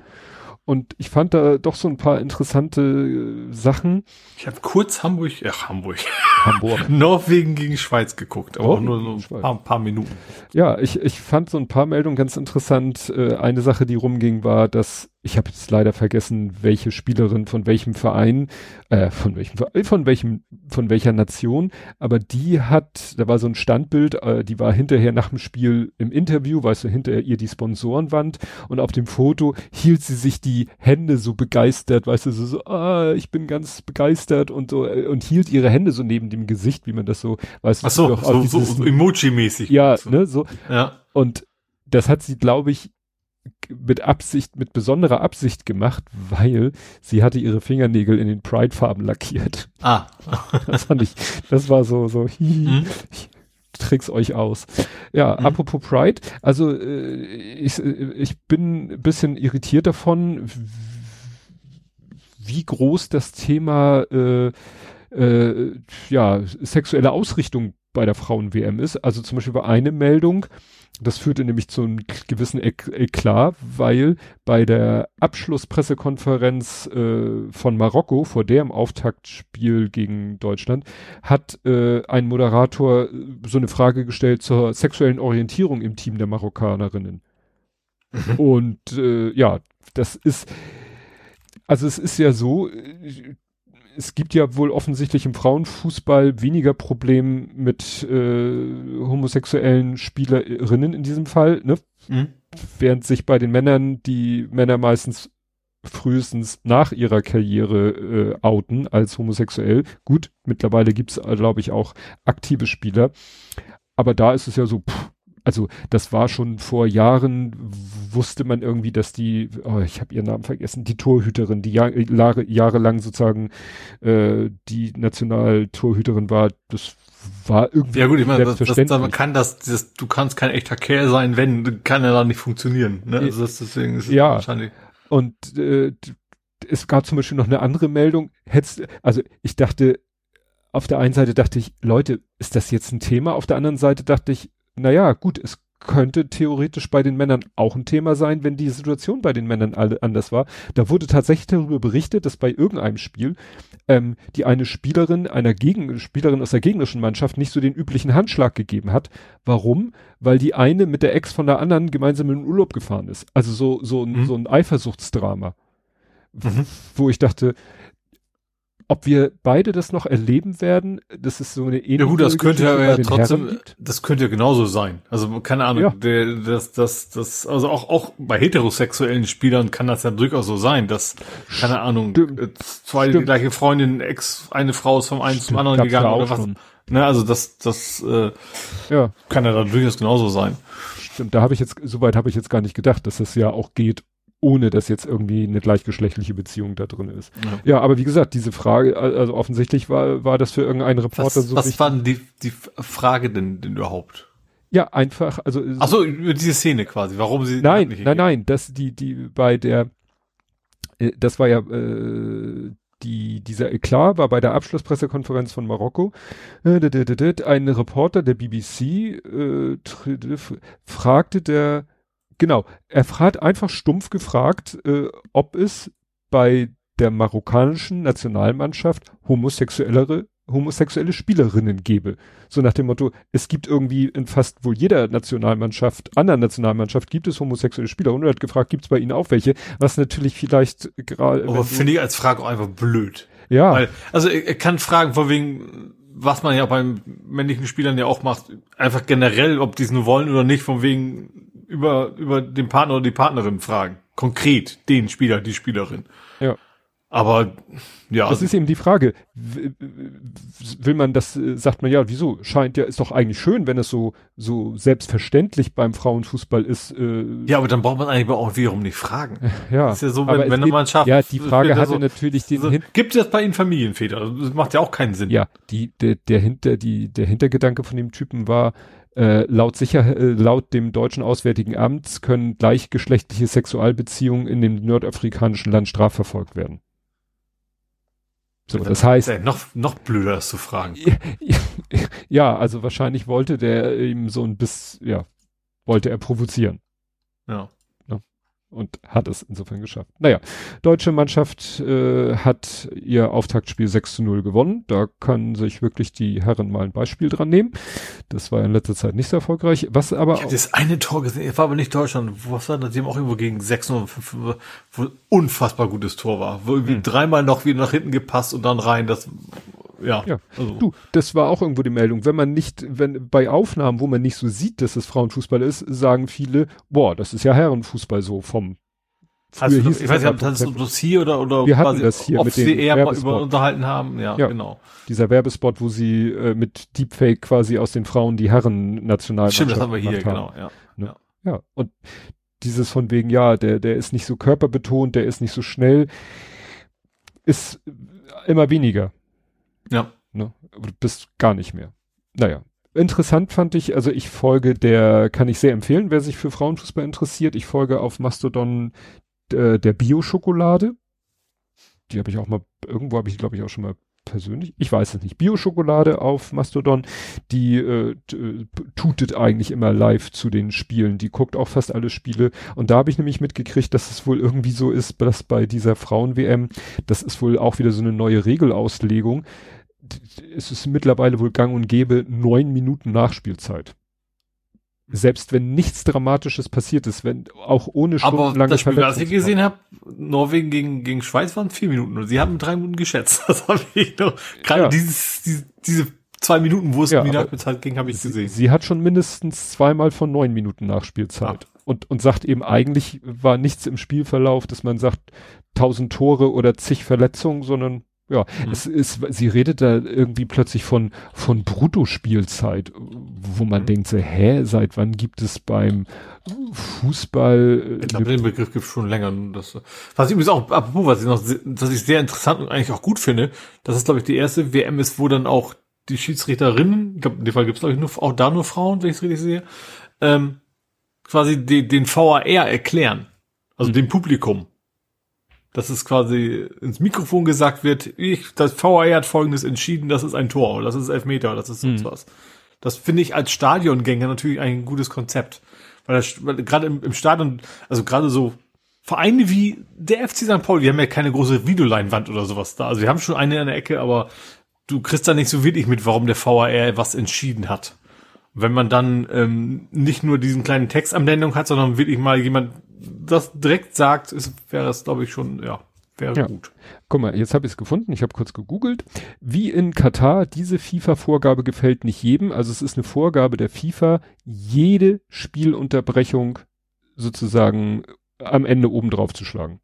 Und ich fand da doch so ein paar interessante äh, Sachen. Ich habe kurz Hamburg, ach Hamburg, Hamburg. Norwegen gegen Schweiz geguckt, aber auch nur so ein paar, paar Minuten. Ja, ich, ich fand so ein paar Meldungen ganz interessant. Äh, eine Sache, die rumging, war, dass ich habe jetzt leider vergessen, welche Spielerin von welchem Verein, äh, von welchem, Ve- von welchem, von welcher Nation, aber die hat, da war so ein Standbild, äh, die war hinterher nach dem Spiel im Interview, weißt du, hinter ihr die Sponsorenwand und auf dem Foto hielt sie sich die Hände so begeistert, weißt du, so, so ah, ich bin ganz begeistert und so, äh, und hielt ihre Hände so neben dem Gesicht, wie man das so, weißt du, Ach so, so, so, dieses- so Emoji-mäßig. ja, so. ne, so, Ja. und das hat sie, glaube ich, mit Absicht, mit besonderer Absicht gemacht, weil sie hatte ihre Fingernägel in den Pride-Farben lackiert. Ah. Das fand ich, das war so, so, hihi, Mhm. ich trick's euch aus. Ja, Mhm. apropos Pride, also äh, ich, äh, ich bin ein bisschen irritiert davon, wie groß das Thema äh, äh, ja, sexuelle Ausrichtung bei der Frauen-WM ist. Also zum Beispiel war eine Meldung, das führte nämlich zu einem gewissen Ek Eklat, weil bei der Abschlusspressekonferenz äh, von Marokko vor dem Auftaktspiel gegen Deutschland hat äh, ein Moderator äh, so eine Frage gestellt zur sexuellen Orientierung im Team der Marokkanerinnen. Und äh, ja, das ist, also es ist ja so, äh, es gibt ja wohl offensichtlich im Frauenfußball weniger Probleme mit äh, homosexuellen Spielerinnen in diesem Fall, ne? Mhm. während sich bei den Männern die Männer meistens frühestens nach ihrer Karriere äh, outen als homosexuell. Gut, mittlerweile gibt's, glaube ich, auch aktive Spieler. Aber da ist es ja so, pff, also das war schon vor Jahren, wusste man irgendwie, dass die, oh, ich habe ihren Namen vergessen, die Torhüterin, die Jahr, Jahre, jahrelang sozusagen äh, die Nationaltorhüterin war, das war irgendwie ja gut, ich meine, das, das, man kann das, das, du kannst kein echter Kerl sein, wenn, kann er da nicht funktionieren. Ne? Also das, deswegen ist ja, wahrscheinlich. Und äh, es gab zum Beispiel noch eine andere Meldung. Hättest, also ich dachte, auf der einen Seite dachte ich, Leute, ist das jetzt ein Thema? Auf der anderen Seite dachte ich, naja, gut, es könnte theoretisch bei den Männern auch ein Thema sein, wenn die Situation bei den Männern alle anders war. Da wurde tatsächlich darüber berichtet, dass bei irgendeinem Spiel ähm, die eine Spielerin einer Gegen Spielerin aus der gegnerischen Mannschaft nicht so den üblichen Handschlag gegeben hat. Warum? Weil die eine mit der Ex von der anderen gemeinsam in den Urlaub gefahren ist. Also so so, mhm. so ein Eifersuchtsdrama, mhm. wo ich dachte, ob wir beide das noch erleben werden, das ist so eine ähnliche. Ja gut, das könnte ja, trotzdem, das könnte ja genauso sein. Also keine Ahnung, ja. der, das, das, das, also auch auch bei heterosexuellen Spielern kann das ja durchaus so sein, dass keine Ahnung Stimmt. Zwei Stimmt. gleiche Freundin, Ex, eine Frau ist vom einen Stimmt. zum anderen gegangen oder was. Schon. Ne, also das, das äh, ja. kann ja dann durchaus genauso sein. Stimmt, da habe ich jetzt, soweit habe ich jetzt gar nicht gedacht, dass das ja auch geht, ohne dass jetzt irgendwie eine gleichgeschlechtliche Beziehung da drin ist. Ja, ja aber wie gesagt, diese Frage, also offensichtlich war, war das für irgendeinen Reporter was, so. Was war denn die, die Frage denn, denn überhaupt? Ja, einfach, also. Ach so, über diese Szene quasi, warum sie. Nein, nein, nein, das, die, die, bei der, äh, das war ja, äh, die, dieser Eklat war bei der Abschlusspressekonferenz von Marokko. Äh, ein Reporter der BBC äh, fragte der Genau, er hat einfach stumpf gefragt, äh, ob es bei der marokkanischen Nationalmannschaft homosexuellere homosexuelle Spielerinnen gäbe. So nach dem Motto, es gibt irgendwie in fast wohl jeder Nationalmannschaft, anderen Nationalmannschaft gibt es homosexuelle Spieler. Und er hat gefragt, gibt es bei ihnen auch welche? Was natürlich vielleicht gerade. Aber finde ich als Frage auch einfach blöd. Ja. Weil, also er kann fragen, von wegen, was man ja beim männlichen Spielern ja auch macht, einfach generell, ob die es nur wollen oder nicht, von wegen über, über den Partner oder die Partnerin fragen. Konkret den Spieler, die Spielerin. Ja. Aber ja. Das ist eben die Frage. Will man das, äh, sagt man ja, wieso? Scheint ja, ist doch eigentlich schön, wenn es so, so selbstverständlich beim Frauenfußball ist. Äh, ja, aber dann braucht man eigentlich auch wiederum nicht fragen. Ja. ist ja so, wenn, wenn man schafft. Ja, die Frage hatte so, natürlich den so, Gibt es bei Ihnen Familienväter? Das macht ja auch keinen Sinn. Ja, die, der, der Hinter, die, der Hintergedanke von dem Typen war, äh, laut sicher, äh, laut dem deutschen Auswärtigen Amts können gleichgeschlechtliche Sexualbeziehungen in dem nordafrikanischen Land strafverfolgt werden. So, das heißt. Ja noch, noch blöder das zu fragen. Ja, also wahrscheinlich wollte der eben so ein bisschen, ja, wollte er provozieren. Ja und hat es insofern geschafft. Naja, deutsche Mannschaft äh, hat ihr Auftaktspiel 6 zu 0 gewonnen. Da können sich wirklich die Herren mal ein Beispiel dran nehmen. Das war in letzter Zeit nicht so erfolgreich. Was aber ich habe das eine Tor gesehen, war aber nicht Deutschland. Was war das? Die haben auch irgendwo gegen 6 0 wo ein unfassbar gutes Tor war. Wo irgendwie hm. dreimal noch wieder nach hinten gepasst und dann rein. Das ja. ja. Also. Du, das war auch irgendwo die Meldung. Wenn man nicht, wenn bei Aufnahmen, wo man nicht so sieht, dass es Frauenfußball ist, sagen viele, boah, das ist ja Herrenfußball so vom also, hieß ich weiß nicht, ob das das hier oder, oder wir hatten das hier mit sie eher mal über unterhalten haben. Ja, ja, genau. Dieser Werbespot, wo sie äh, mit Deepfake quasi aus den Frauen die Herren national Stimmt, das haben wir hier, genau, ja. Ne? ja. Ja, und dieses von wegen, ja, der, der ist nicht so körperbetont, der ist nicht so schnell, ist immer weniger. Ja. Ne? Du bist gar nicht mehr. Naja. Interessant fand ich, also ich folge der, kann ich sehr empfehlen, wer sich für Frauenfußball interessiert. Ich folge auf Mastodon äh, der Bio-Schokolade. Die habe ich auch mal, irgendwo habe ich, glaube ich, auch schon mal persönlich, ich weiß es nicht, Bio-Schokolade auf Mastodon, die äh, äh, tutet eigentlich immer live zu den Spielen. Die guckt auch fast alle Spiele. Und da habe ich nämlich mitgekriegt, dass es wohl irgendwie so ist, dass bei dieser Frauen-WM, das ist wohl auch wieder so eine neue Regelauslegung. Es ist mittlerweile wohl gang und gäbe neun Minuten Nachspielzeit selbst wenn nichts Dramatisches passiert ist, wenn auch ohne stundenlange Aber das Spiel, was ich gesehen habe, Norwegen gegen, gegen Schweiz waren vier Minuten und sie haben drei Minuten geschätzt. Das habe ich noch. Gerade ja. dieses, diese, diese zwei Minuten, wo es ja, um die Nachspielzeit ging, habe ich sie, gesehen. Sie hat schon mindestens zweimal von neun Minuten Nachspielzeit. Ja. Und, und sagt eben, eigentlich war nichts im Spielverlauf, dass man sagt, tausend Tore oder zig Verletzungen, sondern Ja, mhm. es ist, sie redet da irgendwie plötzlich von, von Bruttospielzeit, wo man mhm. denkt so, hä, seit wann gibt es beim Fußball? Äh, ich glaube, den Begriff gibt es schon länger. Das, was ich übrigens auch, apropos, was ich noch, was ich sehr interessant und eigentlich auch gut finde, das ist, glaube ich, die erste WM ist, wo dann auch die Schiedsrichterinnen, ich glaube, in dem Fall gibt es, glaube ich, nur, auch da nur Frauen, wenn ich es richtig sehe, ähm, quasi die, den VAR erklären. Also mhm. dem Publikum dass es quasi ins Mikrofon gesagt wird, ich, das VAR hat folgendes entschieden, das ist ein Tor, das ist Elfmeter, das ist sonst mhm. was. Das finde ich als Stadiongänger natürlich ein gutes Konzept. Weil, weil gerade im, im Stadion, also gerade so Vereine wie der FC St. Pauli, die haben ja keine große Videoleinwand oder sowas da. Also wir haben schon eine in der Ecke, aber du kriegst da nicht so wirklich mit, warum der VAR was entschieden hat. Wenn man dann ähm, nicht nur diesen kleinen Text am Nennung hat, sondern wirklich mal jemand das direkt sagt, ist, wäre es, glaube ich, schon, ja, wäre ja. gut. Guck mal, jetzt habe ich es gefunden, ich habe kurz gegoogelt. Wie in Katar, diese FIFA-Vorgabe gefällt nicht jedem. Also es ist eine Vorgabe der FIFA, jede Spielunterbrechung sozusagen am Ende oben drauf zu schlagen.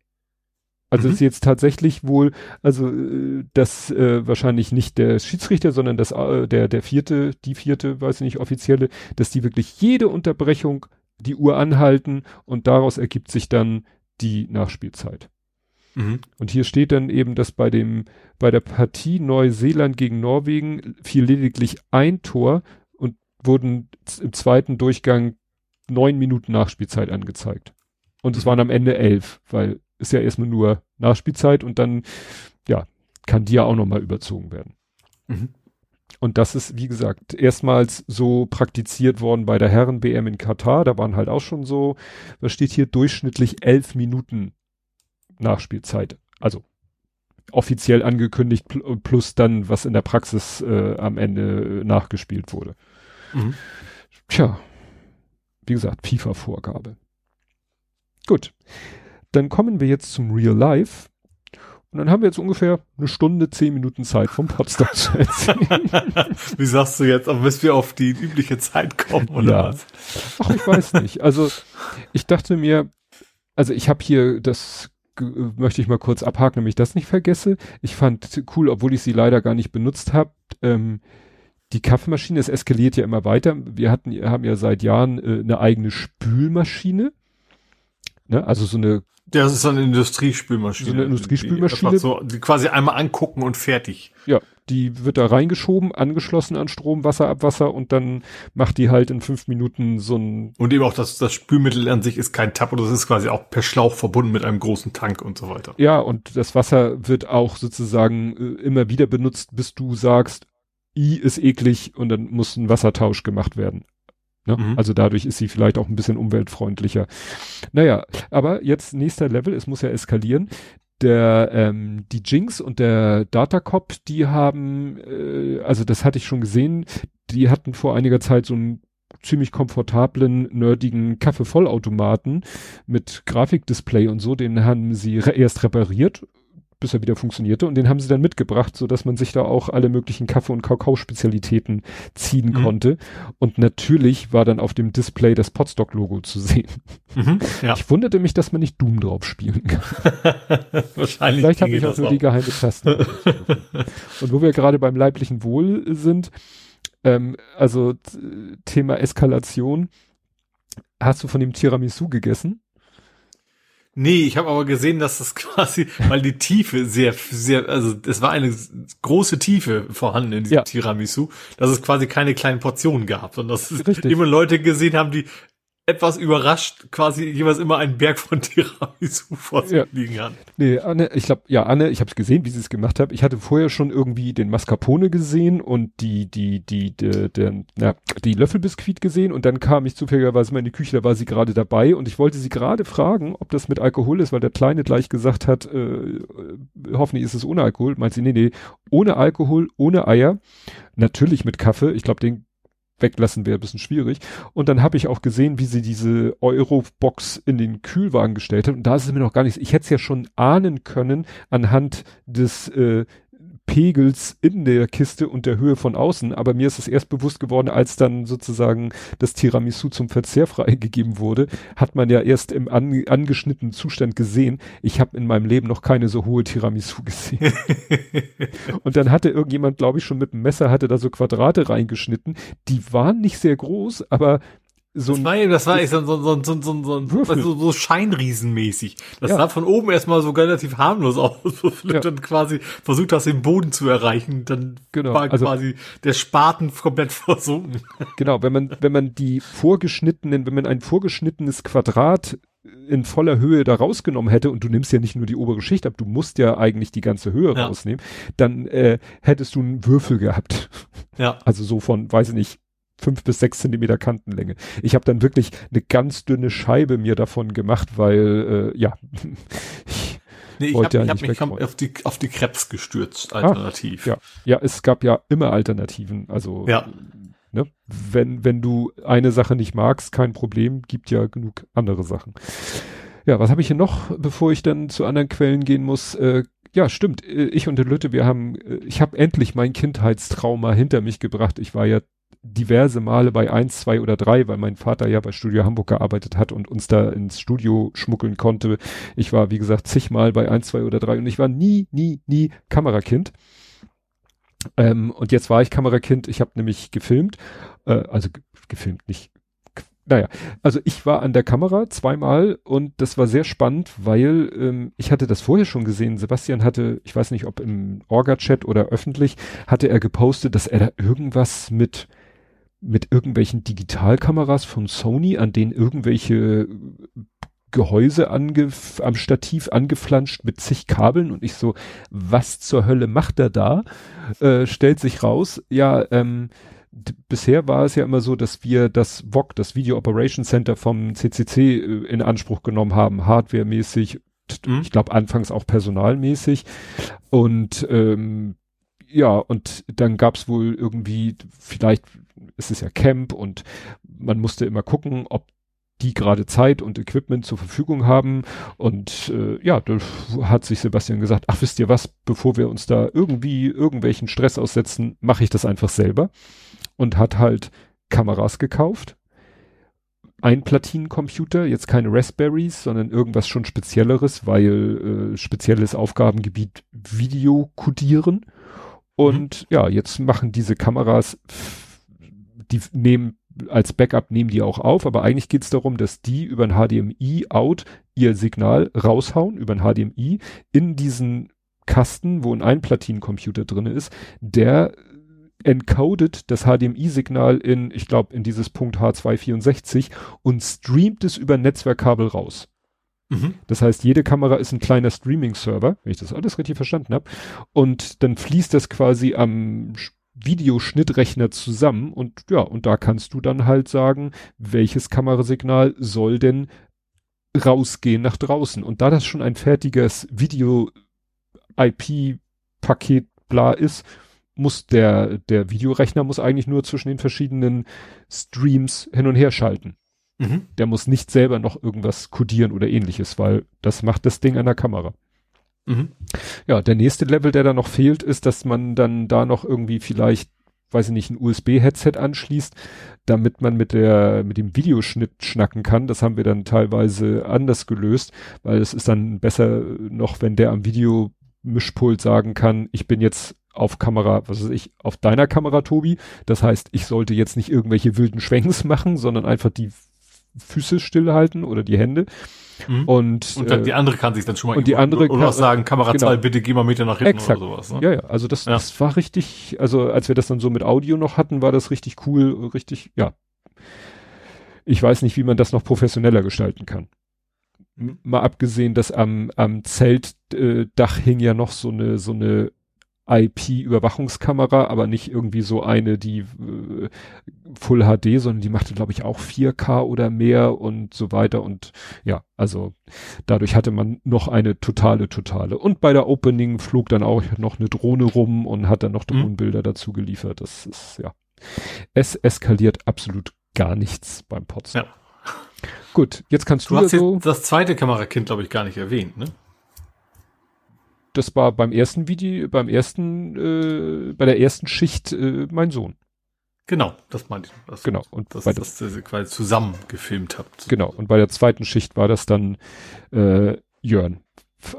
Also mhm. ist jetzt tatsächlich wohl, also äh, das äh, wahrscheinlich nicht der Schiedsrichter, sondern das äh, der der vierte, die vierte, weiß ich nicht offizielle, dass die wirklich jede Unterbrechung die Uhr anhalten und daraus ergibt sich dann die Nachspielzeit. Mhm. Und hier steht dann eben, dass bei dem, bei der Partie Neuseeland gegen Norwegen fiel lediglich ein Tor und wurden im zweiten Durchgang neun Minuten Nachspielzeit angezeigt. Und es waren am Ende elf, weil es ja erstmal nur Nachspielzeit und dann, ja, kann die ja auch nochmal überzogen werden. Mhm. Und das ist, wie gesagt, erstmals so praktiziert worden bei der Herren-BM in Katar. Da waren halt auch schon so, was steht hier, durchschnittlich elf Minuten Nachspielzeit. Also offiziell angekündigt plus dann, was in der Praxis äh, am Ende äh, nachgespielt wurde. Mhm. Tja, wie gesagt, FIFA-Vorgabe. Gut. Dann kommen wir jetzt zum Real Life. Und dann haben wir jetzt ungefähr eine Stunde, zehn Minuten Zeit vom Potsdam zu erzählen. Wie sagst du jetzt, aber bis wir auf die übliche Zeit kommen, oder ja. was? Ach, ich weiß nicht. Also ich dachte mir, also ich habe hier das möchte ich mal kurz abhaken, damit ich das nicht vergesse. Ich fand cool, obwohl ich sie leider gar nicht benutzt habe. Ähm, die Kaffeemaschine, es eskaliert ja immer weiter. Wir hatten, haben ja seit Jahren äh, eine eigene Spülmaschine. Ne? Also so eine das ist so eine Industriespülmaschine. So eine Industriespülmaschine. Die, so, die quasi einmal angucken und fertig. Ja, die wird da reingeschoben, angeschlossen an Strom, Wasser, Abwasser und dann macht die halt in fünf Minuten so ein. Und eben auch das, das Spülmittel an sich ist kein Tab oder das ist quasi auch per Schlauch verbunden mit einem großen Tank und so weiter. Ja, und das Wasser wird auch sozusagen äh, immer wieder benutzt, bis du sagst, I ist eklig und dann muss ein Wassertausch gemacht werden. Ne? Mhm. Also dadurch ist sie vielleicht auch ein bisschen umweltfreundlicher. Naja, aber jetzt nächster Level, es muss ja eskalieren. Der, ähm, die Jinx und der Datacop, die haben, äh, also das hatte ich schon gesehen, die hatten vor einiger Zeit so einen ziemlich komfortablen, nerdigen Kaffeevollautomaten mit Grafikdisplay und so, den haben sie re erst repariert bis er wieder funktionierte. Und den haben sie dann mitgebracht, so dass man sich da auch alle möglichen Kaffee- und Kakao-Spezialitäten ziehen mhm. konnte. Und natürlich war dann auf dem Display das Podstock-Logo zu sehen. Mhm, ja. Ich wunderte mich, dass man nicht Doom drauf spielen kann. Wahrscheinlich. Vielleicht habe ich auch nur die geheime Taste. und wo wir gerade beim leiblichen Wohl sind, ähm, also Thema Eskalation. Hast du von dem Tiramisu gegessen? Nee, ich habe aber gesehen, dass das quasi, weil die Tiefe sehr, sehr, also es war eine große Tiefe vorhanden in diesem ja. Tiramisu, dass es quasi keine kleinen Portionen gab, sondern dass es immer Leute gesehen haben, die etwas überrascht quasi jeweils immer einen Berg von Tiramisu vor sich ja. liegen haben. Nee, Anne, ich glaube, ja, Anne, ich habe gesehen, wie sie es gemacht hat. Ich hatte vorher schon irgendwie den Mascarpone gesehen und die, die, die, die, die, na, die Löffelbiskuit gesehen und dann kam ich zufälligerweise mal in die Küche, da war sie gerade dabei und ich wollte sie gerade fragen, ob das mit Alkohol ist, weil der Kleine gleich gesagt hat, äh, hoffentlich ist es ohne Alkohol. Meint sie, nee, nee, ohne Alkohol, ohne Eier, natürlich mit Kaffee. Ich glaube, den weglassen wäre ein bisschen schwierig. Und dann habe ich auch gesehen, wie sie diese Euro-Box in den Kühlwagen gestellt hat. Und da ist es mir noch gar nicht, ich hätte es ja schon ahnen können anhand des äh, Pegels in der Kiste und der Höhe von außen, aber mir ist es erst bewusst geworden, als dann sozusagen das Tiramisu zum Verzehr freigegeben wurde, hat man ja erst im an, angeschnittenen Zustand gesehen, ich habe in meinem Leben noch keine so hohe Tiramisu gesehen. und dann hatte irgendjemand, glaube ich, schon mit dem Messer hatte da so Quadrate reingeschnitten, die waren nicht sehr groß, aber so das war, das war echt so, so, so, so, so, so, so, so scheinriesenmäßig. Das ja. sah von oben erstmal so relativ harmlos aus, wo du ja. dann quasi versucht hast, den Boden zu erreichen. Dann genau. war also, quasi der Spaten komplett versunken. Genau, wenn man, wenn man die vorgeschnittenen, wenn man ein vorgeschnittenes Quadrat in voller Höhe da rausgenommen hätte, und du nimmst ja nicht nur die obere Schicht ab, du musst ja eigentlich die ganze Höhe ja. rausnehmen, dann äh, hättest du einen Würfel gehabt. Ja. Also so von, weiß ich nicht, fünf bis sechs Zentimeter Kantenlänge. Ich habe dann wirklich eine ganz dünne Scheibe mir davon gemacht, weil äh, ja. ich nee, ich habe ja hab mich auf die auf die Krebs gestürzt alternativ. Ach, ja, ja, es gab ja immer Alternativen. Also ja. Ne? wenn wenn du eine Sache nicht magst, kein Problem, gibt ja genug andere Sachen. Ja, was habe ich hier noch, bevor ich dann zu anderen Quellen gehen muss? Äh, ja, stimmt. Äh, ich und der Lütte, wir haben, äh, ich habe endlich mein Kindheitstrauma hinter mich gebracht. Ich war ja diverse Male bei eins, zwei oder drei, weil mein Vater ja bei Studio Hamburg gearbeitet hat und uns da ins Studio schmuggeln konnte. Ich war, wie gesagt, zigmal bei eins, zwei oder drei und ich war nie, nie, nie Kamerakind. Ähm, und jetzt war ich Kamerakind. Ich habe nämlich gefilmt, äh, also gefilmt nicht. Naja, also ich war an der Kamera zweimal und das war sehr spannend, weil ähm, ich hatte das vorher schon gesehen. Sebastian hatte, ich weiß nicht, ob im Orga-Chat oder öffentlich, hatte er gepostet, dass er da irgendwas mit mit irgendwelchen Digitalkameras von Sony, an denen irgendwelche Gehäuse ange am Stativ angeflanscht mit zig Kabeln und ich so, was zur Hölle macht er da? Äh, stellt sich raus, ja, ähm, bisher war es ja immer so, dass wir das VOC, das Video Operation Center vom CCC äh, in Anspruch genommen haben, hardwaremäßig, mhm. ich glaube anfangs auch personalmäßig und ähm, ja, und dann gab's wohl irgendwie, vielleicht ist es ja Camp und man musste immer gucken, ob die gerade Zeit und Equipment zur Verfügung haben. Und äh, ja, da hat sich Sebastian gesagt, ach wisst ihr was, bevor wir uns da irgendwie irgendwelchen Stress aussetzen, mache ich das einfach selber. Und hat halt Kameras gekauft. Ein Platinencomputer, jetzt keine Raspberries, sondern irgendwas schon Spezielleres, weil äh, spezielles Aufgabengebiet Video codieren und mhm. ja, jetzt machen diese Kameras, die nehmen als Backup nehmen die auch auf, aber eigentlich geht es darum, dass die über ein HDMI-Out ihr Signal raushauen, über ein HDMI in diesen Kasten, wo ein Einplatinencomputer drin ist, der encodet das HDMI-Signal in, ich glaube, in dieses Punkt H264 und streamt es über Netzwerkkabel raus. Mhm. Das heißt, jede Kamera ist ein kleiner Streaming-Server, wenn ich das alles richtig verstanden habe. Und dann fließt das quasi am Videoschnittrechner zusammen und ja, und da kannst du dann halt sagen, welches Kamerasignal soll denn rausgehen nach draußen. Und da das schon ein fertiges Video-IP-Paket bla ist, muss der, der Videorechner muss eigentlich nur zwischen den verschiedenen Streams hin und her schalten. Mhm. Der muss nicht selber noch irgendwas codieren oder ähnliches, weil das macht das Ding an der Kamera. Mhm. Ja, der nächste Level, der da noch fehlt, ist, dass man dann da noch irgendwie vielleicht, weiß ich nicht, ein USB-Headset anschließt, damit man mit der, mit dem Videoschnitt schnacken kann. Das haben wir dann teilweise anders gelöst, weil es ist dann besser noch, wenn der am Videomischpult sagen kann, ich bin jetzt auf Kamera, was weiß ich, auf deiner Kamera, Tobi. Das heißt, ich sollte jetzt nicht irgendwelche wilden Schwenks machen, sondern einfach die Füße stillhalten oder die Hände. Mhm. Und, und dann äh, die andere kann sich dann schon mal und die andere oder auch sagen, Kamera 2, genau. bitte geh mal Meter nach hinten Exakt. oder sowas. Ne? Ja, ja, also das, ja. das war richtig, also als wir das dann so mit Audio noch hatten, war das richtig cool, richtig, ja. Ich weiß nicht, wie man das noch professioneller gestalten kann. Mhm. Mal abgesehen, dass am, am Zeltdach äh, hing ja noch so eine, so eine IP-Überwachungskamera, aber nicht irgendwie so eine, die äh, Full HD, sondern die machte, glaube ich, auch 4K oder mehr und so weiter. Und ja, also dadurch hatte man noch eine totale, totale. Und bei der Opening flog dann auch noch eine Drohne rum und hat dann noch mhm. Drohnenbilder mhm. dazu geliefert. Das ist, ja. Es eskaliert absolut gar nichts beim Potsdam. Ja. Gut, jetzt kannst du, du hast ja so das zweite Kamerakind, glaube ich, gar nicht erwähnt, ne? Das war beim ersten Video, beim ersten, äh, bei der ersten Schicht äh, mein Sohn. Genau, das meinte ich. Das, genau. Und das, bei das, das, das quasi zusammen gefilmt habt. Genau. Und bei der zweiten Schicht war das dann äh, Jörn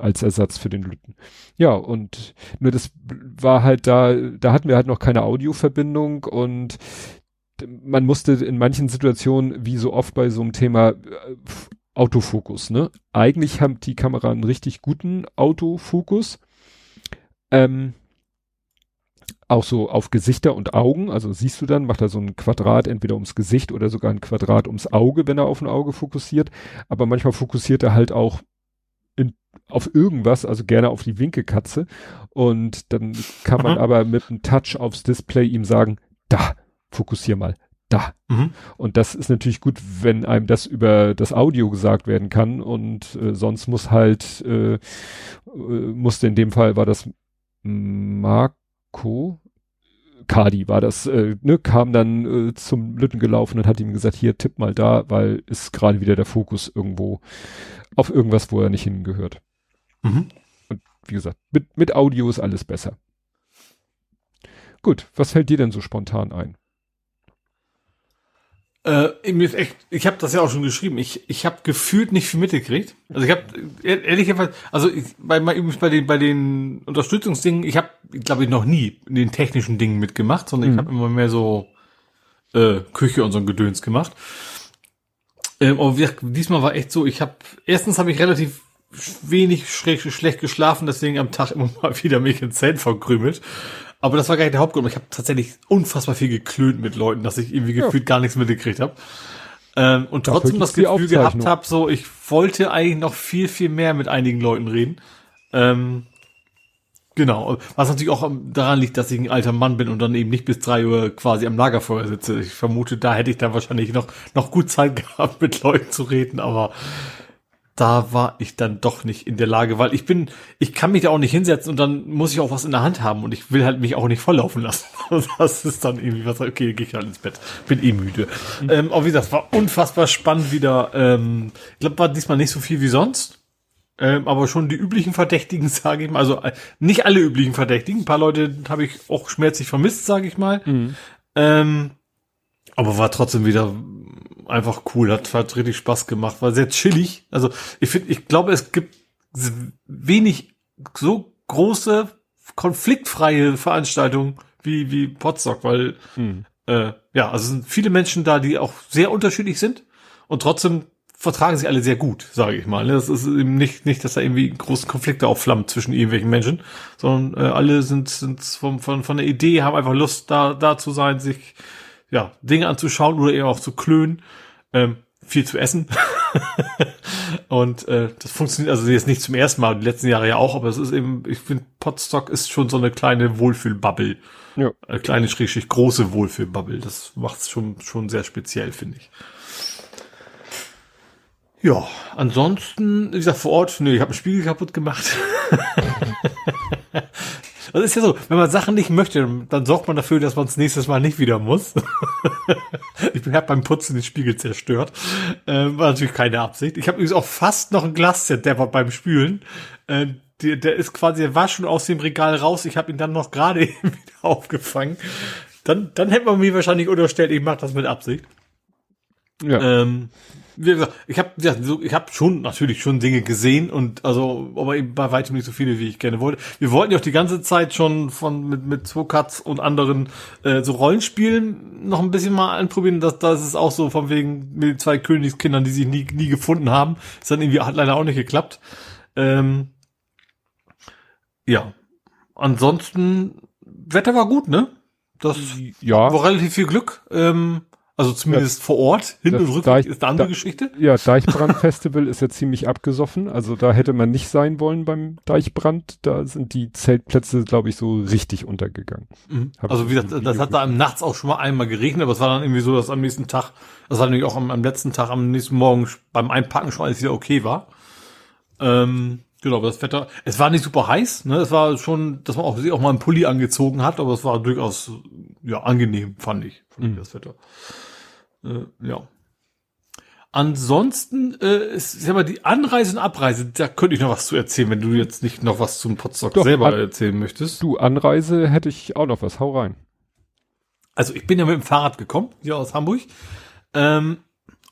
als Ersatz für den Lütten. Ja, und nur das war halt da, da hatten wir halt noch keine Audioverbindung und man musste in manchen Situationen, wie so oft bei so einem Thema, äh, Autofokus, ne? Eigentlich haben die Kamera einen richtig guten Autofokus. Ähm, auch so auf Gesichter und Augen, also siehst du dann, macht er so ein Quadrat entweder ums Gesicht oder sogar ein Quadrat ums Auge, wenn er auf ein Auge fokussiert. Aber manchmal fokussiert er halt auch in, auf irgendwas, also gerne auf die Winkelkatze. Und dann kann man Mhm. aber mit einem Touch aufs Display ihm sagen, da, fokussier mal, da. Mhm. Und das ist natürlich gut, wenn einem das über das Audio gesagt werden kann und äh, sonst muss halt, äh, äh, musste in dem Fall war das Marco, Kadi war das, äh, ne, kam dann äh, zum Lütten gelaufen und hat ihm gesagt, hier tipp mal da, weil ist gerade wieder der Fokus irgendwo auf irgendwas, wo er nicht hingehört. Mhm. Wie gesagt, mit, mit Audio ist alles besser. Gut, was fällt dir denn so spontan ein? Äh, mir ist echt, ich habe das ja auch schon geschrieben. Ich, ich habe gefühlt nicht viel mitgekriegt. Also ich habe ehrlicherweise, also ich, bei, bei, den bei den Unterstützungsdingen, ich habe, glaube ich, noch nie in den technischen Dingen mitgemacht, sondern Mhm. ich habe immer mehr so äh, Küche und so ein Gedöns gemacht. Ähm, aber wie, gesagt, diesmal war echt so, ich habe erstens habe ich relativ wenig schlecht geschlafen, deswegen am Tag immer mal wieder mich ins Zelt verkrümelt. Aber das war gar nicht der Hauptgrund. Ich habe tatsächlich unfassbar viel geklönt mit Leuten, dass ich irgendwie Ja. gefühlt gar nichts mitgekriegt habe. Ähm, und Dafür trotzdem das Gefühl gehabt habe, so ich wollte eigentlich noch viel, viel mehr mit einigen Leuten reden. Ähm, genau. Was natürlich auch daran liegt, dass ich ein alter Mann bin und dann eben nicht bis drei Uhr quasi am Lagerfeuer sitze. Ich vermute, da hätte ich dann wahrscheinlich noch, noch gut Zeit gehabt, mit Leuten zu reden, aber da war ich dann doch nicht in der Lage, weil ich bin, ich kann mich da auch nicht hinsetzen und dann muss ich auch was in der Hand haben und ich will halt mich auch nicht volllaufen lassen. Das ist dann irgendwie was, okay, gehe ich halt ins Bett, bin eh müde. Ähm, aber wie gesagt, war unfassbar spannend wieder. Ähm, ich glaube, war diesmal nicht so viel wie sonst. Ähm, aber schon die üblichen Verdächtigen, sage ich mal. Also äh, nicht alle üblichen Verdächtigen. Ein paar Leute habe ich auch schmerzlich vermisst, sage ich mal. Ähm, aber war trotzdem wieder einfach cool, hat, hat richtig Spaß gemacht, war sehr chillig. Also ich finde, ich glaube, es gibt wenig so große konfliktfreie Veranstaltungen wie wie Potsdok, weil Hm. äh, ja, also es sind viele Menschen da, die auch sehr unterschiedlich sind und trotzdem vertragen sich alle sehr gut, sage ich mal. ne? Das ist eben nicht, nicht, dass da irgendwie große Konflikte aufflammen zwischen irgendwelchen Menschen, sondern äh, alle sind, sind vom, von, von der Idee, haben einfach Lust, da, da zu sein, sich ja, Dinge anzuschauen oder eben auch zu klönen, ähm, viel zu essen. und äh, das funktioniert also jetzt nicht zum ersten Mal, die letzten Jahre ja auch, aber es ist eben, ich finde, Potstock ist schon so eine kleine Wohlfühlbubble. Ja. Eine kleine, schrägstrich große Wohlfühlbubble. Das macht es schon, schon sehr speziell, finde ich. Ja, ansonsten, wie gesagt, vor Ort, nee, ich habe einen Spiegel kaputt gemacht. Das ist ja so, wenn man Sachen nicht möchte, dann sorgt man dafür, dass man es nächstes Mal nicht wieder muss. ich habe beim Putzen den Spiegel zerstört. Ähm, war natürlich keine Absicht. Ich habe übrigens auch fast noch ein Glasset, der war beim Spülen. Äh, der, der ist quasi, der war schon aus dem Regal raus. Ich habe ihn dann noch gerade eben wieder aufgefangen. Dann, dann hätte man mir wahrscheinlich unterstellt, ich mache das mit Absicht. Ja. Ähm, wie gesagt, ich habe ich habe schon natürlich schon Dinge gesehen und also aber eben bei weitem nicht so viele, wie ich gerne wollte. Wir wollten ja auch die ganze Zeit schon von mit mit Zwokatz und anderen äh, so Rollenspielen noch ein bisschen mal anprobieren. Das das ist auch so von wegen mit zwei Königskindern, die sich nie nie gefunden haben. Ist dann irgendwie hat leider auch nicht geklappt. Ähm, ja, ansonsten Wetter war gut, ne? Das ja. war relativ viel Glück. Ähm, also zumindest vor Ort. Hin Das und rück Deich- ist eine andere da- Geschichte. Ja, Deichbrand-Festival ist ja ziemlich abgesoffen. Also da hätte man nicht sein wollen beim Deichbrand. Da sind die Zeltplätze, glaube ich, so richtig untergegangen. Mhm. Also wie gesagt, Video das hat da am nachts auch schon mal einmal geregnet, aber es war dann irgendwie so, dass am nächsten Tag, das war nämlich auch am, am letzten Tag, am nächsten Morgen beim Einpacken schon alles wieder okay war. Ähm, genau, aber das Wetter, es war nicht super heiß, ne? Es war schon, dass man auch, sich auch mal einen Pulli angezogen hat, aber es war durchaus ja angenehm, fand ich, fand ich Mhm. das Wetter. Äh, ja. Ansonsten äh, ist, ist aber die Anreise und Abreise, da könnte ich noch was zu erzählen, wenn du jetzt nicht noch was zum Potsdok selber an- erzählen möchtest. Du, Anreise hätte ich auch noch was. Hau rein. Also ich bin ja mit dem Fahrrad gekommen, hier aus Hamburg. Ähm,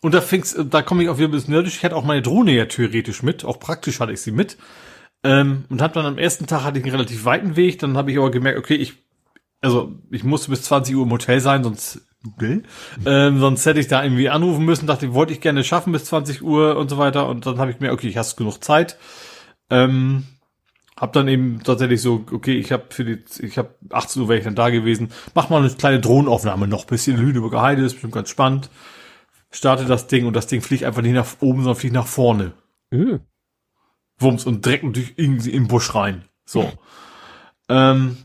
und da fing's, da komme ich auch wieder ein bisschen nerdisch. Ich hatte auch meine Drohne ja theoretisch mit, auch praktisch hatte ich sie mit. Ähm, und hab dann am ersten Tag hatte ich einen relativ weiten Weg, dann habe ich aber gemerkt, okay, ich, also ich musste bis 20 Uhr im Hotel sein, sonst ähm, sonst hätte ich da irgendwie anrufen müssen, dachte ich, wollte ich gerne schaffen bis 20 Uhr und so weiter. Und dann habe ich mir, okay, ich hast genug Zeit. Ähm, hab dann eben tatsächlich so, okay, ich habe für die, ich habe 18 Uhr wäre ich dann da gewesen, mach mal eine kleine Drohnenaufnahme noch, bisschen in Lüneburger Heide, ist bestimmt ganz spannend. Starte das Ding und das Ding fliegt einfach nicht nach oben, sondern fliegt nach vorne. Äh, Wumms und direkt natürlich irgendwie im Busch rein. So. Ähm,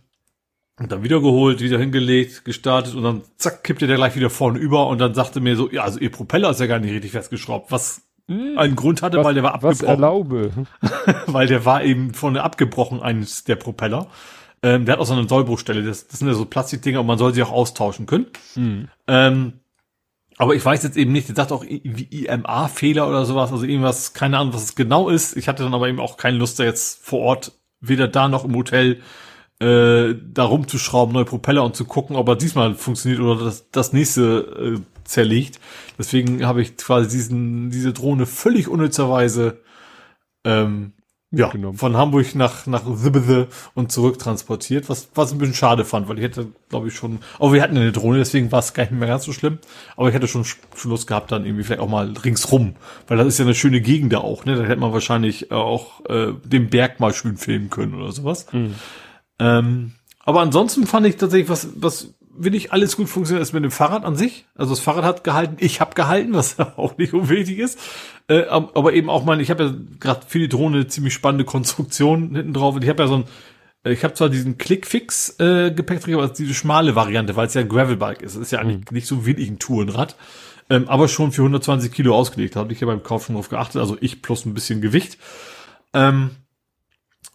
und dann wieder geholt, wieder hingelegt, gestartet und dann zack, kippte der gleich wieder vorne über und dann sagte mir so, ja, also ihr Propeller ist ja gar nicht richtig festgeschraubt, was einen Grund hatte, was, weil der war was abgebrochen. erlaube. weil der war eben vorne abgebrochen, eines der Propeller. Ähm, der hat auch so eine Sollbruchstelle. Das, das sind ja so Plastikdinger und man soll sie auch austauschen können. Ähm, aber ich weiß jetzt eben nicht, der sagt auch IMA-Fehler oder sowas, also irgendwas, keine Ahnung, was es genau ist. Ich hatte dann aber eben auch keine Lust, da jetzt vor Ort, weder da noch im Hotel, äh, da rumzuschrauben, neue Propeller und zu gucken, ob er diesmal funktioniert oder das, das nächste äh, zerlegt. Deswegen habe ich quasi diesen, diese Drohne völlig unnützerweise ähm, ja, von Hamburg nach, nach Zibbe und zurück transportiert, was, was ich ein bisschen schade fand, weil ich hätte, glaube ich, schon, aber wir hatten eine Drohne, deswegen war es gar nicht mehr ganz so schlimm, aber ich hätte schon, Lust gehabt, dann irgendwie vielleicht auch mal ringsrum, weil das ist ja eine schöne Gegend da auch, ne, da hätte man wahrscheinlich auch äh, den Berg mal schön filmen können oder sowas. Ähm, aber ansonsten fand ich tatsächlich, was, was wirklich alles gut funktioniert, ist mit dem Fahrrad an sich. Also das Fahrrad hat gehalten, ich habe gehalten, was auch nicht unwichtig ist. Äh, ab- aber eben auch mal, ich habe ja gerade für die Drohne eine ziemlich spannende Konstruktion hinten drauf. Und ich habe ja so ein, äh, ich habe zwar diesen Clickfix äh, Gepäckträger, aber diese schmale Variante, weil es ja ein Gravelbike ist. Es ist ja eigentlich nicht so wirklich ein Tourenrad. Ähm, aber schon für 120 Kilo ausgelegt. Da habe ich ja beim Kauf schon drauf geachtet. Also ich plus ein bisschen Gewicht. Ähm,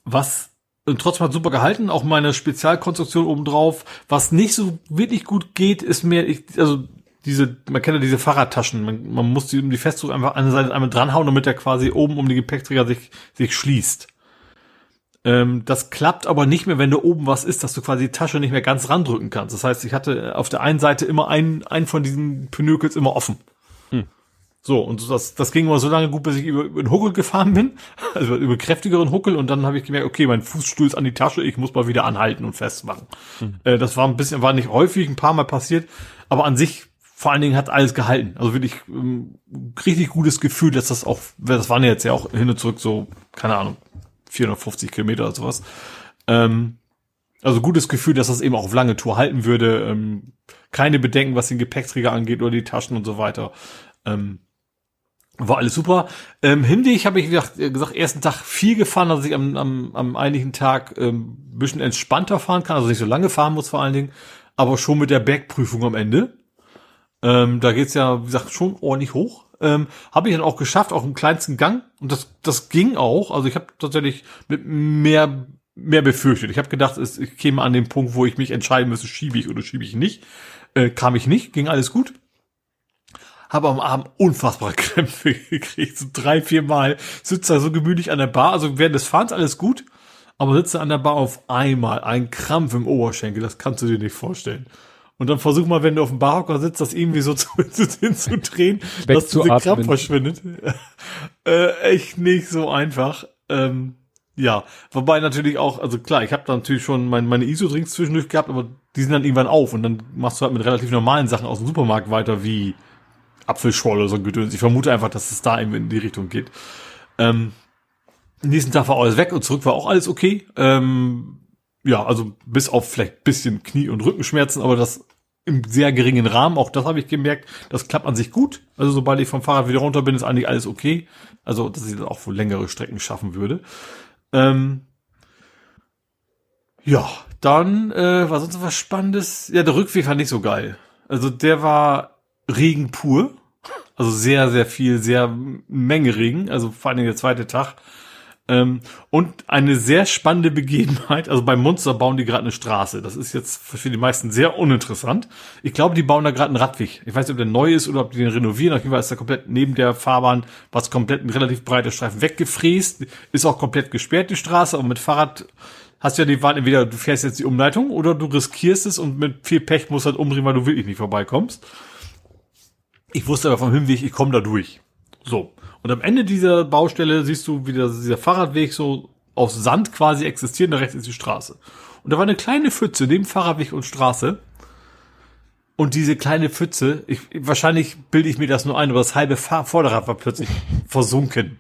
was und trotzdem hat super gehalten, auch meine Spezialkonstruktion obendrauf. Was nicht so wirklich gut geht, ist mehr, ich, also diese, man kennt ja diese Fahrradtaschen, man, man muss die um die Festung einfach an der Seite einmal dranhauen, damit der quasi oben um die Gepäckträger sich, sich schließt. Ähm, das klappt aber nicht mehr, wenn da oben was ist, dass du quasi die Tasche nicht mehr ganz randrücken kannst. Das heißt, ich hatte auf der einen Seite immer einen, einen von diesen Pinökels immer offen. So, und das, das ging mal so lange gut, bis ich über, über den Huckel gefahren bin, also über kräftigeren Huckel, und dann habe ich gemerkt, okay, mein Fuß stößt an die Tasche, ich muss mal wieder anhalten und festmachen. Äh, das war ein bisschen, war nicht häufig, ein paar Mal passiert, aber an sich, vor allen Dingen hat alles gehalten. Also wirklich ähm, richtig gutes Gefühl, dass das auch, das waren jetzt ja auch hin und zurück so, keine Ahnung, 450 Kilometer oder sowas. Ähm, also gutes Gefühl, dass das eben auch auf lange Tour halten würde. Ähm, keine Bedenken, was den Gepäckträger angeht oder die Taschen und so weiter. Ähm, war alles super. Ähm, Hinweg habe ich wie gesagt, äh, gesagt, ersten Tag viel gefahren, dass ich am, am, am eigentlichen Tag ähm, bisschen entspannter fahren kann, also nicht so lange fahren muss vor allen Dingen, aber schon mit der Bergprüfung am Ende. Ähm, da geht's ja, wie gesagt, schon ordentlich hoch. Ähm, habe ich dann auch geschafft, auch im kleinsten Gang. Und das, das ging auch. Also ich habe tatsächlich mit mehr, mehr befürchtet. Ich habe gedacht, es, ich käme an den Punkt, wo ich mich entscheiden müsste, schiebe ich oder schiebe ich nicht. Äh, kam ich nicht, ging alles gut. Habe am Abend unfassbare Krämpfe gekriegt, so drei, vier Mal. Sitze da so gemütlich an der Bar, also während des Fahrens alles gut, aber sitze an der Bar auf einmal, ein Krampf im Oberschenkel, das kannst du dir nicht vorstellen. Und dann versuch mal, wenn du auf dem Barhocker sitzt, das irgendwie so zu, zu, hinzudrehen, dass dieser Wegzuatmen. Krampf verschwindet. äh, echt nicht so einfach. Ähm, ja, wobei natürlich auch, also klar, ich habe da natürlich schon mein, meine ISO-Drinks zwischendurch gehabt, aber die sind dann irgendwann auf und dann machst du halt mit relativ normalen Sachen aus dem Supermarkt weiter, wie Apfelschorle oder so ein Gedöns. Ich vermute einfach, dass es da eben in die Richtung geht. Ähm, nächsten Tag war alles weg und zurück war auch alles okay. Ähm, ja, also bis auf vielleicht bisschen Knie- und Rückenschmerzen, aber das im sehr geringen Rahmen. Auch das habe ich gemerkt. Das klappt an sich gut. Also sobald ich vom Fahrrad wieder runter bin, ist eigentlich alles okay. Also dass ich dann auch wohl längere Strecken schaffen würde. Ähm, ja, dann äh, war sonst was Spannendes. Ja, der Rückweg war nicht so geil. Also der war Regen pur. Also sehr, sehr viel, sehr Menge Regen. Also vor allem der zweite Tag. Ähm, und eine sehr spannende Begebenheit, also beim Monster bauen die gerade eine Straße. Das ist jetzt für die meisten sehr uninteressant. Ich glaube, die bauen da gerade einen Radweg. Ich weiß nicht, ob der neu ist oder ob die den renovieren. Auf jeden Fall ist da komplett neben der Fahrbahn was komplett ein relativ breiter Streifen weggefräst. Ist auch komplett gesperrt, die Straße, aber mit Fahrrad hast du ja die Wahl, entweder du fährst jetzt die Umleitung oder du riskierst es und mit viel Pech musst halt umdrehen, weil du wirklich nicht vorbeikommst. Ich wusste aber vom Hinweg, ich komme da durch. So. Und am Ende dieser Baustelle siehst du, wie dieser Fahrradweg so aus Sand quasi existiert, und da rechts ist die Straße. Und da war eine kleine Pfütze neben Fahrradweg und Straße. Und diese kleine Pfütze, ich, wahrscheinlich bilde ich mir das nur ein, aber das halbe Fahr Vorderrad war plötzlich versunken.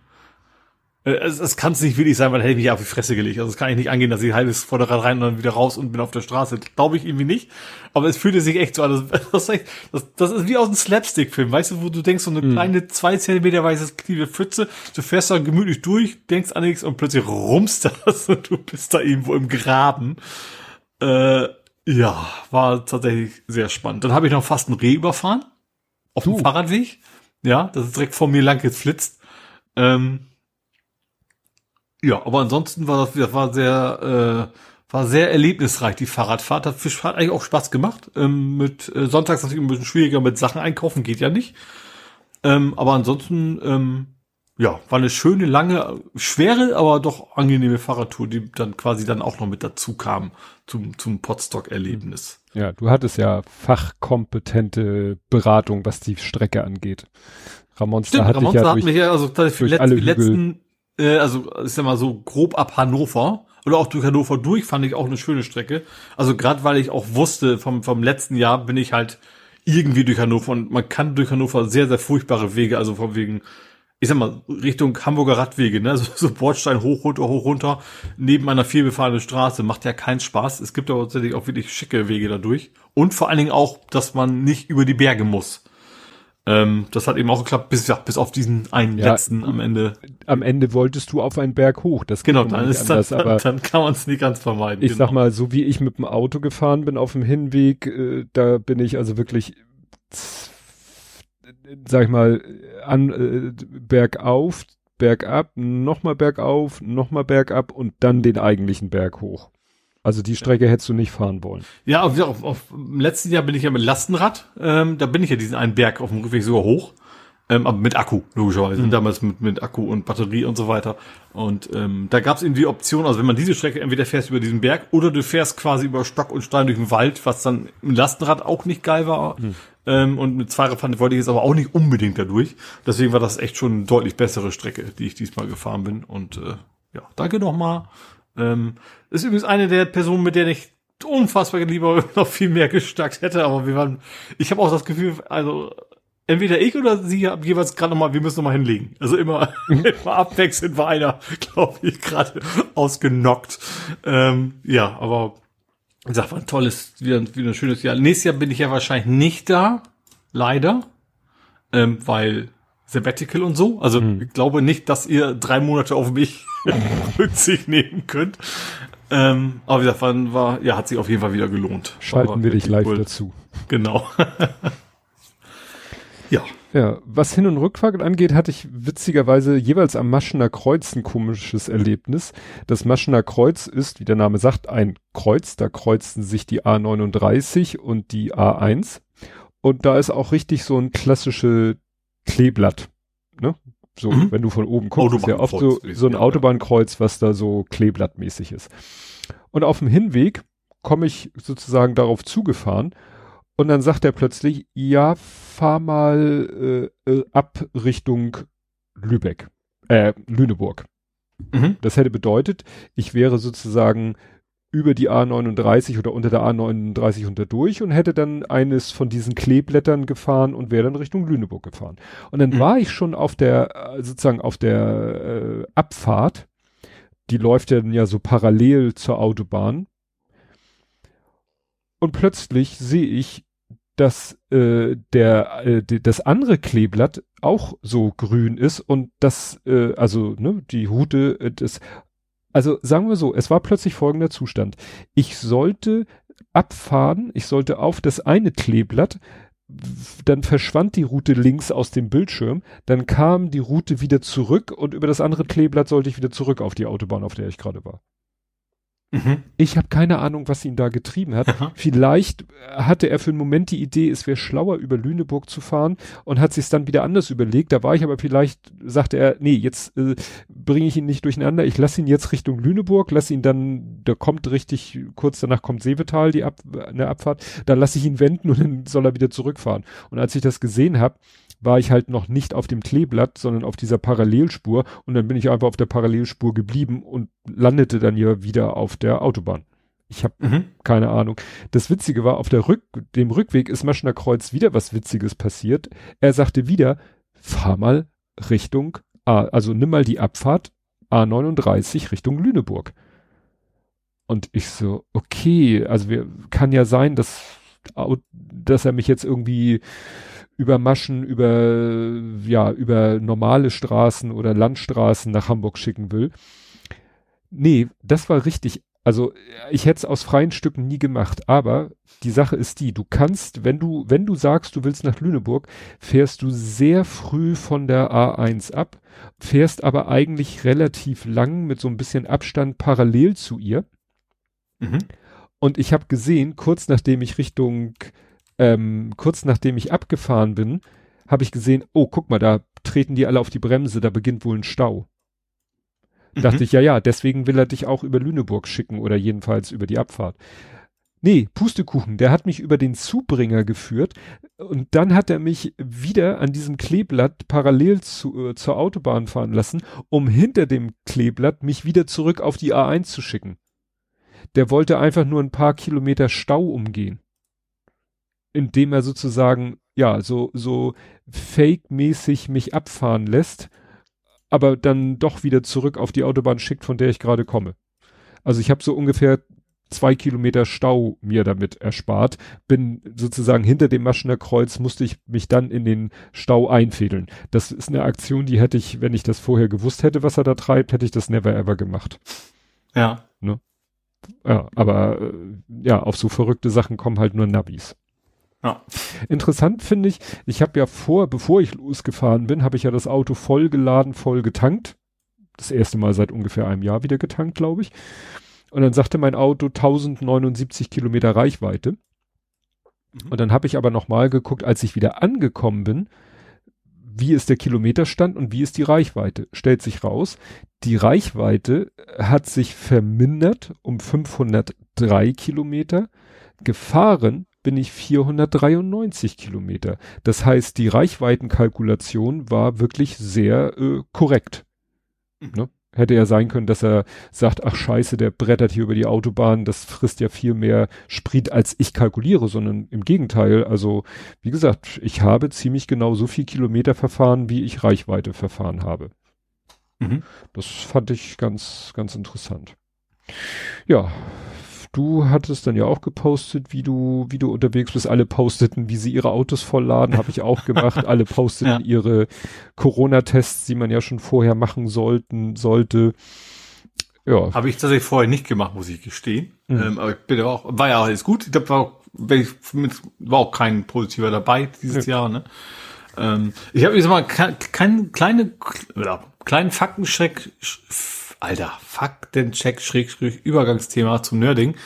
Äh, es, es kann es nicht wirklich sein, weil hätte ich mich auf die Fresse gelegt. Also es kann ich nicht angehen, dass ich halbes Vorderrad rein und dann wieder raus und bin auf der Straße. Glaube ich irgendwie nicht. Aber es fühlte sich echt so an. Das, das, das ist wie aus einem Slapstick-Film. Weißt du, wo du denkst, so eine mhm. kleine zwei Zentimeter weiße kleine Pfütze, du fährst da gemütlich durch, denkst an nichts und plötzlich rumst das und du bist da irgendwo im Graben. Äh, ja, war tatsächlich sehr spannend. Dann habe ich noch fast einen Reh überfahren. Auf dem Fahrradweg. Ja, das ist direkt vor mir lang geflitzt. Ähm, ja, aber ansonsten war das, das war sehr, äh, war sehr erlebnisreich, die Fahrradfahrt. Das hat eigentlich auch Spaß gemacht. Ähm, mit äh, Sonntags natürlich ein bisschen schwieriger mit Sachen einkaufen, geht ja nicht. Ähm, aber ansonsten, ähm, ja, war eine schöne, lange, schwere, aber doch angenehme Fahrradtour, die dann quasi dann auch noch mit dazu kam zum, zum Potstock-Erlebnis. Ja, du hattest ja fachkompetente Beratung, was die Strecke angeht. Ramonster Stimmt, hat Ramonster ja hat mich ja also für die letzten äh, also ist ja mal so grob ab Hannover oder auch durch Hannover durch, fand ich auch eine schöne Strecke. Also gerade weil ich auch wusste, vom, vom letzten Jahr bin ich halt irgendwie durch Hannover und man kann durch Hannover sehr, sehr furchtbare Wege, also von wegen, ich sag mal, Richtung Hamburger Radwege, ne, so, so Bordstein hoch, runter, hoch, runter, neben einer vielbefahrenen Straße, macht ja keinen Spaß. Es gibt aber tatsächlich auch wirklich schicke Wege dadurch. Und vor allen Dingen auch, dass man nicht über die Berge muss. Ähm, das hat eben auch geklappt, bis, ja, bis auf diesen einen ja, letzten am Ende. Am Ende wolltest du auf einen Berg hoch. Das genau, dann ist anders, dann, aber dann kann man es nicht ganz vermeiden. Ich genau. sag mal, so wie ich mit dem Auto gefahren bin auf dem Hinweg, äh, da bin ich also wirklich, sag ich mal, an äh, bergauf, bergab, nochmal bergauf, nochmal bergab und dann den eigentlichen Berg hoch. Also die Strecke hättest du nicht fahren wollen. Ja, auf, auf, auf, im letzten Jahr bin ich ja mit Lastenrad, ähm, da bin ich ja diesen einen Berg auf dem Rückweg sogar hoch. Ähm, aber mit Akku, logischerweise. Mhm. Damals mit, mit Akku und Batterie und so weiter. Und ähm, da gab es eben die Option, also wenn man diese Strecke entweder fährst über diesen Berg oder du fährst quasi über Stock und Stein durch den Wald, was dann im Lastenrad auch nicht geil war. Mhm. Ähm, und mit Zweiradfahren wollte ich jetzt aber auch nicht unbedingt dadurch. Deswegen war das echt schon eine deutlich bessere Strecke, die ich diesmal gefahren bin. Und äh, ja, danke nochmal ähm, ist übrigens eine der Personen, mit der ich unfassbar lieber noch viel mehr gestackt hätte, aber wir waren, ich habe auch das Gefühl, also entweder ich oder sie haben jeweils gerade nochmal, wir müssen nochmal hinlegen. Also immer, immer abwechselnd war einer, glaube ich, gerade ausgenockt. Ähm, ja, aber ich sag, war ein tolles, wieder, wieder ein schönes Jahr. Nächstes Jahr bin ich ja wahrscheinlich nicht da, leider, ähm, weil Sabbatical und so. Also hm. ich glaube nicht, dass ihr drei Monate auf mich Rücksicht nehmen könnt. Ähm, aber wie gesagt, war, war, ja, hat sich auf jeden Fall wieder gelohnt. Schalten wir dich live cool. dazu. Genau. ja. Ja, was Hin- und Rückfahrt angeht, hatte ich witzigerweise jeweils am Maschener Kreuz ein komisches Erlebnis. Das Maschener Kreuz ist, wie der Name sagt, ein Kreuz. Da kreuzten sich die A39 und die A1. Und da ist auch richtig so ein klassische Kleeblatt. Ne? So, mhm. wenn du von oben guckst, ist ja oft so, so ein Autobahnkreuz, was da so kleeblattmäßig ist. Und auf dem Hinweg komme ich sozusagen darauf zugefahren und dann sagt er plötzlich, ja, fahr mal äh, äh, ab Richtung Lübeck, äh, Lüneburg. Mhm. Das hätte bedeutet, ich wäre sozusagen über die A39 oder unter der A39 unter durch und hätte dann eines von diesen Kleeblättern gefahren und wäre dann Richtung Lüneburg gefahren. Und dann mhm. war ich schon auf der, äh, sozusagen auf der äh, Abfahrt, die läuft ja dann ja so parallel zur Autobahn. Und plötzlich sehe ich, dass äh, der äh, das andere Kleeblatt auch so grün ist und das äh, also ne die Hute äh, das also sagen wir so, es war plötzlich folgender Zustand. Ich sollte abfahren, ich sollte auf das eine Kleeblatt, dann verschwand die Route links aus dem Bildschirm, dann kam die Route wieder zurück und über das andere Kleeblatt sollte ich wieder zurück auf die Autobahn, auf der ich gerade war. Mhm. Ich habe keine Ahnung, was ihn da getrieben hat. Aha. Vielleicht hatte er für einen Moment die Idee, es wäre schlauer, über Lüneburg zu fahren und hat sich dann wieder anders überlegt. Da war ich aber vielleicht, sagte er, nee, jetzt äh, bringe ich ihn nicht durcheinander. Ich lasse ihn jetzt Richtung Lüneburg, lasse ihn dann, da kommt richtig, kurz danach kommt Seevetal, die Ab, eine Abfahrt, da lasse ich ihn wenden und dann soll er wieder zurückfahren. Und als ich das gesehen habe, war ich halt noch nicht auf dem Kleeblatt, sondern auf dieser Parallelspur und dann bin ich einfach auf der Parallelspur geblieben und landete dann ja wieder auf der Autobahn. Ich habe mhm. keine Ahnung. Das Witzige war, auf der Rück dem Rückweg ist Maschner Kreuz wieder was Witziges passiert. Er sagte wieder, fahr mal Richtung, A, also nimm mal die Abfahrt A39 Richtung Lüneburg. Und ich so, okay, also wir, kann ja sein, dass, dass er mich jetzt irgendwie über Maschen, über, ja, über normale Straßen oder Landstraßen nach Hamburg schicken will. Nee, das war richtig. Also ich hätte es aus freien Stücken nie gemacht, aber die Sache ist die, du kannst, wenn du, wenn du sagst, du willst nach Lüneburg, fährst du sehr früh von der A1 ab, fährst aber eigentlich relativ lang mit so ein bisschen Abstand parallel zu ihr. Mhm. Und ich habe gesehen, kurz nachdem ich Richtung ähm, kurz nachdem ich abgefahren bin, habe ich gesehen, oh, guck mal, da treten die alle auf die Bremse, da beginnt wohl ein Stau. Mhm. Dachte ich, ja, ja, deswegen will er dich auch über Lüneburg schicken oder jedenfalls über die Abfahrt. Nee, Pustekuchen, der hat mich über den Zubringer geführt und dann hat er mich wieder an diesem Kleeblatt parallel zu, äh, zur Autobahn fahren lassen, um hinter dem Kleeblatt mich wieder zurück auf die A1 zu schicken. Der wollte einfach nur ein paar Kilometer Stau umgehen indem er sozusagen, ja, so, so fake-mäßig mich abfahren lässt, aber dann doch wieder zurück auf die Autobahn schickt, von der ich gerade komme. Also ich habe so ungefähr zwei Kilometer Stau mir damit erspart, bin sozusagen hinter dem Maschener Kreuz, musste ich mich dann in den Stau einfädeln. Das ist eine Aktion, die hätte ich, wenn ich das vorher gewusst hätte, was er da treibt, hätte ich das never ever gemacht. Ja. Ne? Ja, aber äh, ja, auf so verrückte Sachen kommen halt nur Nabis. Ja. Interessant finde ich, ich habe ja vor, bevor ich losgefahren bin, habe ich ja das Auto voll geladen, voll getankt. Das erste Mal seit ungefähr einem Jahr wieder getankt, glaube ich. Und dann sagte mein Auto 1079 Kilometer Reichweite. Mhm. Und dann habe ich aber nochmal geguckt, als ich wieder angekommen bin, wie ist der Kilometerstand und wie ist die Reichweite? Stellt sich raus, die Reichweite hat sich vermindert um 503 Kilometer. Gefahren bin ich 493 Kilometer. Das heißt, die Reichweitenkalkulation war wirklich sehr äh, korrekt. Mhm. Ne? Hätte ja sein können, dass er sagt, ach scheiße, der brettert hier über die Autobahn, das frisst ja viel mehr Sprit, als ich kalkuliere, sondern im Gegenteil. Also, wie gesagt, ich habe ziemlich genau so viel Kilometer verfahren, wie ich Reichweite verfahren habe. Mhm. Das fand ich ganz, ganz interessant. Ja, Du hattest dann ja auch gepostet, wie du, wie du unterwegs bist. Alle posteten, wie sie ihre Autos vollladen, habe ich auch gemacht. Alle posteten ja. ihre Corona-Tests, die man ja schon vorher machen sollten, sollte. Ja. Habe ich tatsächlich vorher nicht gemacht, muss ich gestehen. Mhm. Ähm, aber ich bin ja auch, war ja alles gut. Ich glaube, war, auch, war auch kein positiver dabei dieses ja. Jahr, ne? Ähm, ich habe jetzt mal keinen kleine, kleinen Faktencheck Alter, Faktencheck, Schrägstrich, Übergangsthema zum Nerding.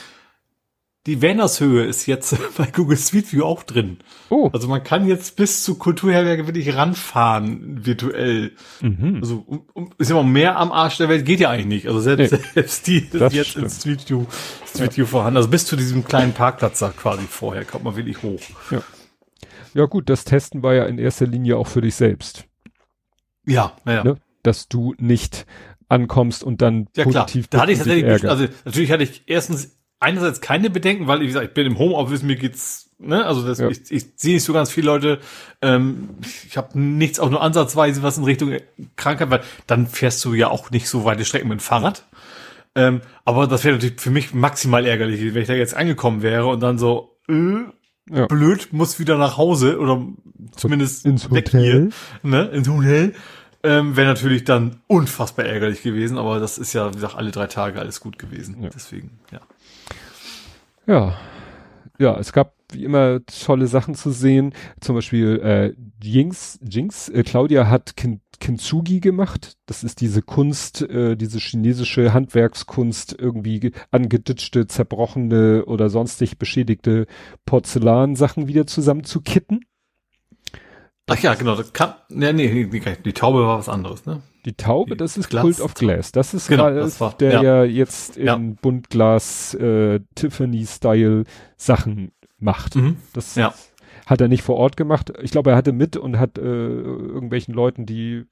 Die Wernershöhe ist jetzt bei Google Street View auch drin. Oh. Also man kann jetzt bis zu Kulturherberge wirklich ranfahren, virtuell. Mhm. Also um, um, ist immer mehr am Arsch der Welt geht ja eigentlich nicht. Also selbst, nee, selbst die ist jetzt stimmt. in Street View, Street ja. View vorhanden. Also bis zu diesem kleinen Parkplatz da quasi vorher kommt man wirklich hoch. Ja. Ja gut, das Testen war ja in erster Linie auch für dich selbst. Ja, ja. Ne? Dass du nicht ankommst und dann ja, positiv klar. Da hatte ich tatsächlich, also natürlich hatte ich erstens einerseits keine Bedenken, weil wie gesagt, ich bin im Homeoffice, mir geht's, ne, also das, ja. ich, ich sehe nicht so ganz viele Leute, ähm, ich habe nichts auch nur ansatzweise was in Richtung Krankheit, weil dann fährst du ja auch nicht so weite Strecken mit dem Fahrrad. Ähm, aber das wäre natürlich für mich maximal ärgerlich, wenn ich da jetzt angekommen wäre und dann so, äh, ja. blöd, muss wieder nach Hause oder zumindest ins Hotel, hier, ne, ins Hotel ähm, Wäre natürlich dann unfassbar ärgerlich gewesen, aber das ist ja, wie gesagt, alle drei Tage alles gut gewesen. Ja. Deswegen, ja. Ja. ja, es gab wie immer tolle Sachen zu sehen. Zum Beispiel äh, Jinx, Jinx, äh, Claudia hat Kin Kintsugi gemacht. Das ist diese Kunst, äh, diese chinesische Handwerkskunst, irgendwie angeditschte, zerbrochene oder sonstig beschädigte Porzellansachen wieder zusammenzukitten. Ach ja, genau, das kann, ja, nee, die, Taube war was anderes, ne? Die Taube, Die das ist Glas- Cult of Glass. Das ist Genau, Ralf, das war- der ja. ja, jetzt in Ja. Buntglas äh, Tiffany-Style Sachen macht. Mhm. Das Ja. hat er nicht vor Ort gemacht. Ich glaube, er hatte mit und hat äh, irgendwelchen Leuten, die,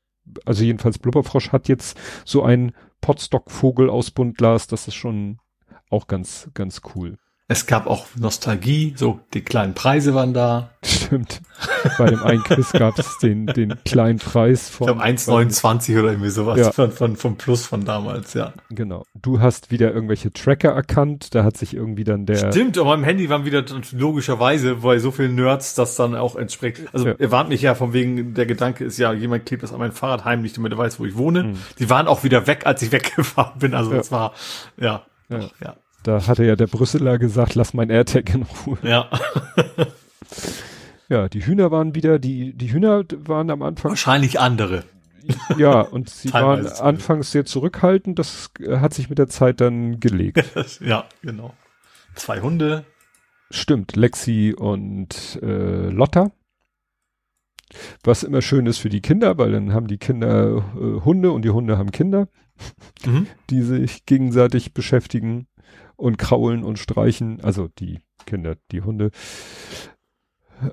also jedenfalls Blubberfrosch hat jetzt so einen Potstock-Vogel aus Buntglas. Das ist schon auch ganz, ganz cool. Es gab auch Nostalgie, so die kleinen Preise waren da. Stimmt. Bei dem einen Quiz gab es den, den kleinen Preis Ich von. glaube 1,29 oder irgendwie sowas Ja. von, von, vom Plus von damals, ja. Genau. Du hast wieder irgendwelche Tracker erkannt. Da hat sich irgendwie dann der. Stimmt, auf meinem Handy waren wieder logischerweise, weil so viele Nerds das dann auch entspricht. Also Ja. ihr warnt mich ja von wegen, der Gedanke ist ja, jemand klebt das an mein Fahrrad heimlich, damit er weiß, wo ich wohne. Mhm. Die waren auch wieder weg, als ich weggefahren bin. Also Ja. das war, ja. Ja. Ja. Da hatte ja der Brüsseler gesagt, lass mein AirTag in Ruhe. Ja. Ja, die Hühner waren wieder, die, die Hühner waren am Anfang, Wahrscheinlich andere. ja, und sie waren anfangs sehr zurückhaltend. Das äh, hat sich mit der Zeit dann gelegt. ja, genau. Zwei Hunde. Stimmt, Lexi und äh, Lotta. Was immer schön ist für die Kinder, weil dann haben die Kinder äh, Hunde und die Hunde haben Kinder, Mhm. die sich gegenseitig beschäftigen und kraulen und streichen. Also die Kinder, die Hunde.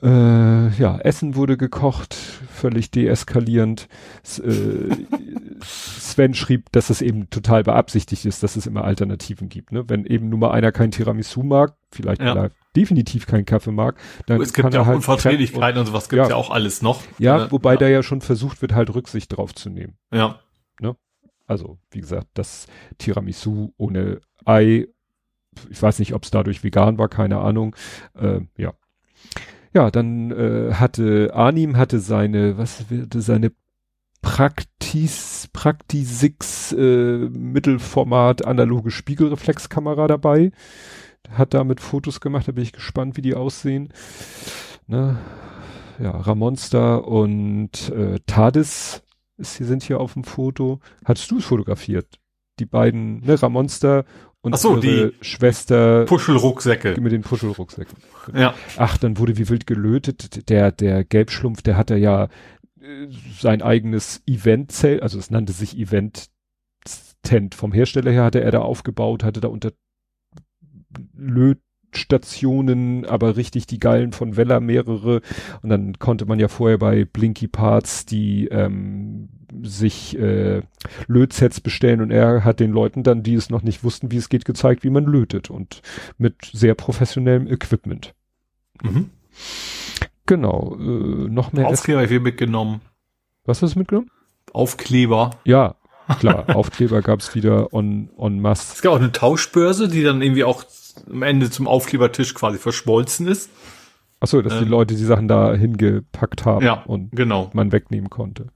Äh, ja, Essen wurde gekocht, völlig deeskalierend. S äh, Sven schrieb, dass es eben total beabsichtigt ist, dass es immer Alternativen gibt. Ne? Wenn eben nur mal einer kein Tiramisu mag, vielleicht Ja. definitiv keinen Kaffee mag, dann es gibt kann ja er halt Unverträglichkeiten und sowas gibt's Ja. ja. auch alles noch. Ja, Äh, wobei ja. da ja schon versucht wird, halt Rücksicht drauf zu nehmen. Ja. Also, wie gesagt, das Tiramisu ohne Ei, ich weiß nicht, ob es dadurch vegan war, keine Ahnung. Äh, ja. Ja, dann äh, hatte Arnim hatte seine, was wird seine Praktis, Praktisix äh, Mittelformat analoge Spiegelreflexkamera dabei. Hat damit Fotos gemacht, da bin ich gespannt, wie die aussehen. Ne? Ja, Ramonster und äh, Tadis sind hier auf dem Foto. Hattest du es fotografiert? Die beiden, ne, Ramonster und Ach so, ihre Schwester Puschelrucksäcke. mit den Puschelrucksäcken. Ja. Ach, dann wurde wie wild gelötet. Der, der Gelbschlumpf, der hatte ja äh, sein eigenes Eventzelt, also es nannte sich Event Tent. Vom Hersteller her hatte er da aufgebaut, hatte da unter Lötstationen, aber richtig die geilen von Weller mehrere. Und dann konnte man ja vorher bei Blinky Parts die ähm, sich äh, Lötsets bestellen und er hat den Leuten dann, die es noch nicht wussten, wie es geht, gezeigt, wie man lötet und mit sehr professionellem Equipment. Mhm. Genau, äh, noch mehr. Aufkleber viel mitgenommen. Was hast du mitgenommen? Aufkleber. Ja, klar, Aufkleber gab's wieder on, en masse. Es gab auch eine Tauschbörse, die dann irgendwie auch am Ende zum Aufklebertisch quasi verschmolzen ist. Achso, dass die Ähm. Leute die Sachen da hingepackt haben Ja, und genau. man wegnehmen konnte.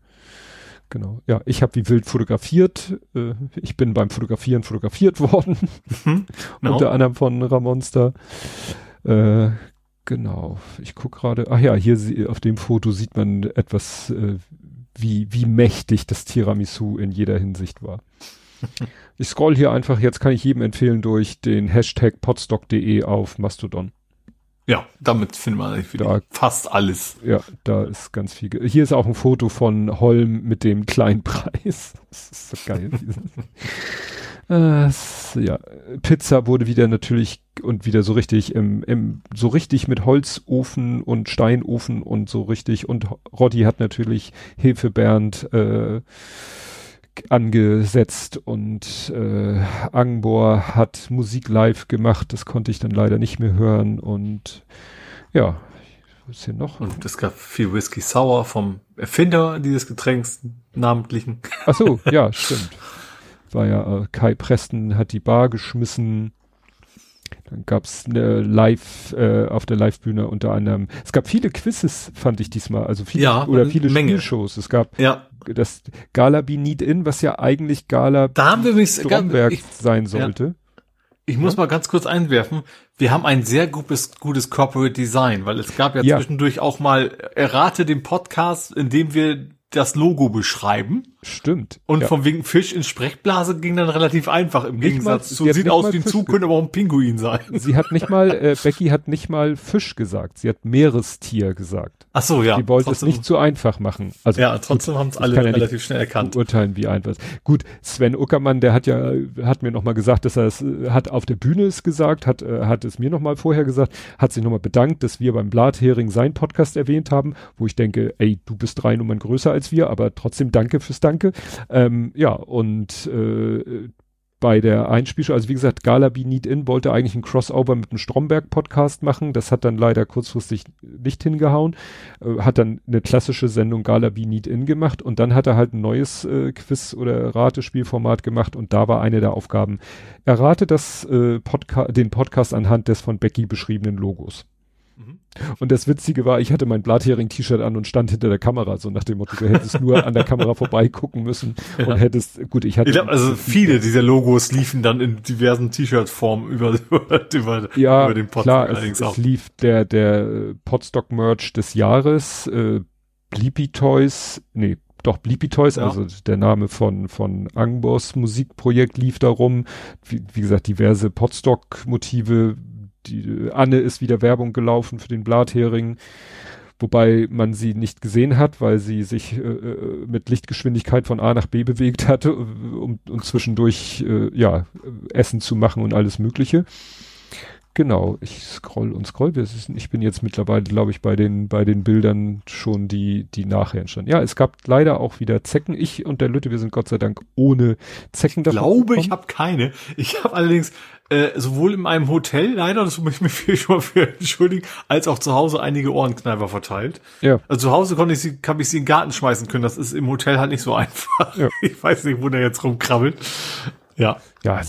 Genau. Ja, ich habe wie wild fotografiert. Äh, ich bin beim Fotografieren fotografiert worden. Mhm. Genau. Unter anderem von Ramonster. Äh, genau. Ich guck gerade. Ach ja, hier auf dem Foto sieht man etwas, äh, wie, wie mächtig das Tiramisu in jeder Hinsicht war. Ich scroll hier einfach, jetzt kann ich jedem empfehlen, durch den Hashtag podstock.de auf Mastodon. Ja, damit findet man eigentlich Da- fast alles. Ja, da ist ganz viel. Hier ist auch ein Foto von Holm mit dem kleinen Preis. Das ist so geil. äh, ja, Pizza wurde wieder natürlich und wieder so richtig im, im so richtig mit Holzofen und Steinofen und so richtig und Roddy hat natürlich Hilfe Bernd äh, angesetzt und äh, Angbor hat Musik live gemacht, das konnte ich dann leider nicht mehr hören und ja, was ist hier noch? Und es gab viel Whisky Sour vom Erfinder dieses Getränks, namentlichen. Ach so, ja, stimmt. War ja, äh, Kai Preston hat die Bar geschmissen. Dann gab's eine Live, äh, auf der Livebühne unter anderem. Es gab viele Quizzes, fand ich diesmal. Also viele, Ja, oder viele Menge. Spielshows. Es gab Ja, das Gala Be Need In, was ja eigentlich Gala da haben wir übrigens, Stromberg ich, sein sollte. Ich muss mal ganz kurz einwerfen. Wir haben ein sehr gutes, gutes Corporate Design, weil es gab ja, ja. zwischendurch auch mal errate den Podcast, in dem wir das Logo beschreiben. Stimmt. Und ja. von wegen Fisch in Sprechblase ging dann relativ einfach im nicht Gegensatz mal, zu, sieht aus wie ein Zug, könnte aber auch ein Pinguin sein. Sie hat nicht mal, äh, Becky hat nicht mal Fisch gesagt, sie hat Meerestier gesagt. Ach so, ja. Die wollte es nicht zu einfach machen. Also, ja, trotzdem haben es alle relativ ja schnell erkannt. Urteilen, wie einfach. Gut, Sven Uckermann, der hat ja, hat mir nochmal gesagt, dass er es, hat auf der Bühne es gesagt, hat, äh, hat es mir nochmal vorher gesagt, hat sich nochmal bedankt, dass wir beim Blathering sein Podcast erwähnt haben, wo ich denke, ey, du bist drei Nummern größer als wir, aber trotzdem danke fürs Danke. Ähm, ja, und äh, bei der Einspielshow, also wie gesagt, Galabi Need In wollte eigentlich ein Crossover mit dem Stromberg-Podcast machen. Das hat dann leider kurzfristig nicht hingehauen. Äh, hat dann eine klassische Sendung Galabi Need In gemacht und dann hat er halt ein neues äh, Quiz- oder Ratespielformat gemacht und da war eine der Aufgaben, errate das, äh, Podca den Podcast anhand des von Becky beschriebenen Logos. Mhm. Und das Witzige war, ich hatte mein Blathering-T-Shirt an und stand hinter der Kamera, so nach dem Motto, du hättest nur an der Kamera vorbeigucken müssen ja. und hättest, gut, ich hatte. Ich glaube, also viele dieser Logos liefen dann in diversen T-Shirt-Formen über, über, ja, über den Podcast klar, allerdings es, auch. Es lief der, der Podstock-Merch des Jahres, äh, Bleepy Toys, nee, doch Bleepy Toys, ja. also der Name von, von Angbos Musikprojekt lief darum. Wie, wie gesagt, diverse Podstock-Motive, die Anne ist wieder Werbung gelaufen für den Blathering, wobei man sie nicht gesehen hat, weil sie sich äh, äh mit Lichtgeschwindigkeit von A nach B bewegt hatte, um, um zwischendurch äh, ja Essen zu machen und alles Mögliche. Genau, ich scroll und scroll. Ich bin jetzt mittlerweile, glaube ich, bei den, bei den Bildern schon die, die nachher entstanden. Ja, es gab leider auch wieder Zecken. Ich und der Lütte, wir sind Gott sei Dank ohne Zecken Ich glaube, ich habe keine. Ich habe allerdings äh, sowohl in meinem Hotel, leider, das muss ich mir schon mal für entschuldigen, als auch zu Hause einige Ohrenkneifer verteilt. Ja. Also zu Hause konnte ich sie, habe ich sie in den Garten schmeißen können. Das ist im Hotel halt nicht so einfach. Ja. Ich weiß nicht, wo der jetzt rumkrabbelt. Ja. Ja,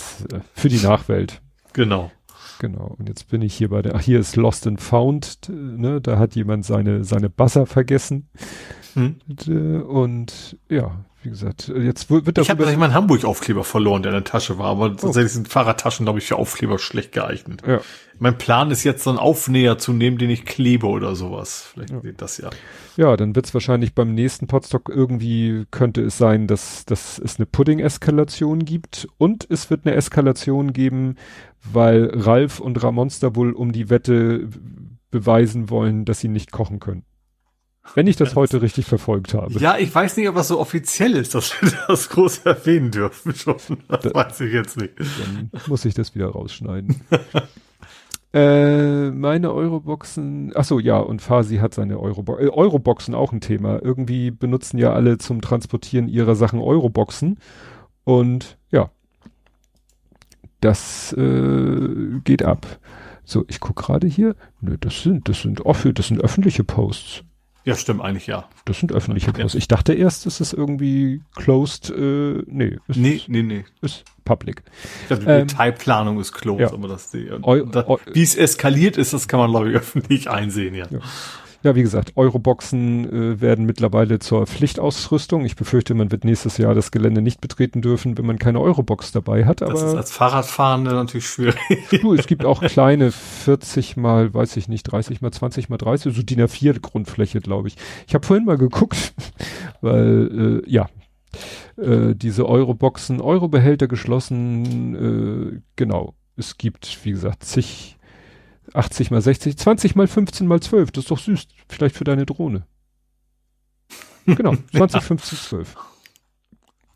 für die Nachwelt. Genau. Genau. Und jetzt bin ich hier bei der, ach, hier ist Lost and Found, ne, da hat jemand seine, seine Basser vergessen. Hm. Und, und ja, wie gesagt, jetzt wird das. Ich habe tatsächlich meinen Hamburg-Aufkleber verloren, der in der Tasche war, aber oh. tatsächlich sind Fahrradtaschen, glaube ich, für Aufkleber schlecht geeignet. Ja. Mein Plan ist jetzt so einen Aufnäher zu nehmen, den ich klebe oder sowas. Vielleicht ja. geht das ja. Ja, dann wird es wahrscheinlich beim nächsten Podstock irgendwie könnte es sein, dass, dass es eine Pudding-Eskalation gibt und es wird eine Eskalation geben, weil Ralf und Ramonster wohl um die Wette beweisen wollen, dass sie nicht kochen können. Wenn ich das heute richtig verfolgt habe. Ja, ich weiß nicht, ob das so offiziell ist, dass wir das groß erwähnen dürfen schon. Das da, weiß ich jetzt nicht. Dann muss ich das wieder rausschneiden. äh, meine Euroboxen, ach so, ja, und Fasi hat seine Eurobo äh, Euroboxen auch ein Thema. Irgendwie benutzen ja alle zum Transportieren ihrer Sachen Euroboxen. Und ja, das äh, geht ab. So, ich guck gerade hier. Nö, das sind, das sind, off das sind öffentliche Posts. Ja, stimmt eigentlich, ja. Das sind öffentliche Posts. Ja. Ich dachte erst, es ist irgendwie closed, äh, nee. Ist, nee, nee, nee. Ist public. Ich glaube, die ähm, Detailplanung ist closed, ja. aber das, die, wie es eskaliert ist, das kann man, glaube ich, öffentlich einsehen, ja. ja. Ja, wie gesagt, Euroboxen äh, werden mittlerweile zur Pflichtausrüstung. Ich befürchte, man wird nächstes Jahr das Gelände nicht betreten dürfen, wenn man keine Eurobox dabei hat. Aber das ist als Fahrradfahrende natürlich schwierig. Du, es gibt auch kleine 40 mal, weiß ich nicht, 30 mal 20 mal 30, so DIN A4 Grundfläche, glaube ich. Ich habe vorhin mal geguckt, weil äh, ja, äh, diese Euroboxen, Eurobehälter geschlossen, äh, genau. Es gibt, wie gesagt, zig 80 mal 60, 20 mal 15 mal 12, das ist doch süß. Vielleicht für deine Drohne. Genau, 20, 15, 12.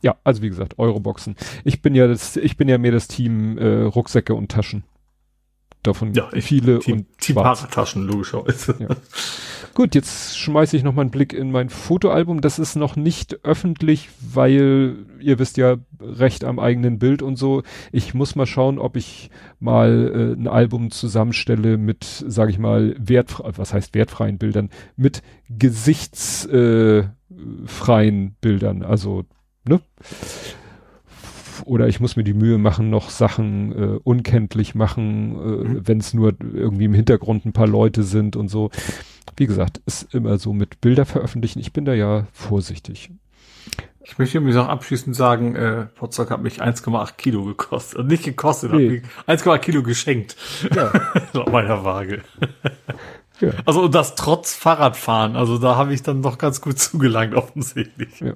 Ja, also wie gesagt, Euroboxen. Ich bin ja das, ich bin ja mehr das Team äh, Rucksäcke und Taschen. Davon ja, viele Team, und Team Taschen, logischerweise. Ja. Gut, jetzt schmeiße ich noch mal einen Blick in mein Fotoalbum. Das ist noch nicht öffentlich, weil ihr wisst ja recht am eigenen Bild und so. Ich muss mal schauen, ob ich mal äh, ein Album zusammenstelle mit, sage ich mal, wertfrei, was heißt wertfreien Bildern, mit gesichtsfreien äh, Bildern. Also, ne? Oder ich muss mir die Mühe machen, noch Sachen äh, unkenntlich machen, äh, mhm. wenn es nur irgendwie im Hintergrund ein paar Leute sind und so. Wie gesagt, ist immer so mit Bilder veröffentlichen. Ich bin da ja vorsichtig. Ich möchte übrigens auch abschließend sagen, äh, Potsdok hat mich 1,8 Kilo gekostet. Also nicht gekostet, nee. 1,8 Kilo geschenkt. Ja. Auf meiner Waage. Ja. Also und das trotz Fahrradfahren. Also da habe ich dann doch ganz gut zugelangt, offensichtlich. Ja.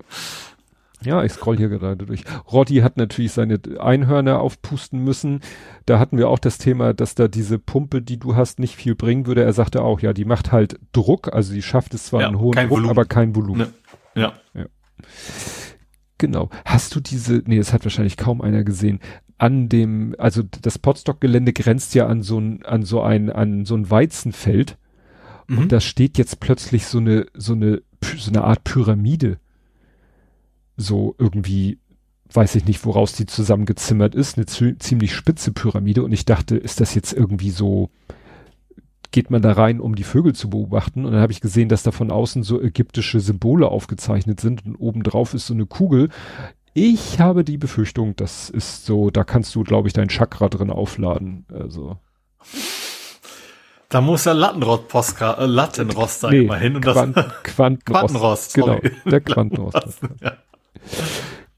Ja, ich scroll hier gerade durch. Rotti hat natürlich seine Einhörner aufpusten müssen. Da hatten wir auch das Thema, dass da diese Pumpe, die du hast, nicht viel bringen würde. Er sagte auch, ja, die macht halt Druck, also die schafft es zwar ja, einen hohen Druck, Volumen. aber kein Volumen. Ne. Ja. ja. Genau. Hast du diese, nee, das hat wahrscheinlich kaum einer gesehen. An dem, also das Potstock-Gelände grenzt ja an so ein, an so ein, an so ein Weizenfeld. Mhm. Und da steht jetzt plötzlich so eine, so eine, so eine Art Pyramide so irgendwie, weiß ich nicht, woraus die zusammengezimmert ist, eine ziemlich spitze Pyramide und ich dachte, ist das jetzt irgendwie so, geht man da rein, um die Vögel zu beobachten und dann habe ich gesehen, dass da von außen so ägyptische Symbole aufgezeichnet sind und obendrauf ist so eine Kugel. Ich habe die Befürchtung, das ist so, da kannst du, glaube ich, dein Chakra drin aufladen. Also. Da muss der Lattenrost, äh, Lattenrost da nee, immer hin und Quant, das Quantenrost. Quantenrost, genau, der Quantenrost. ja.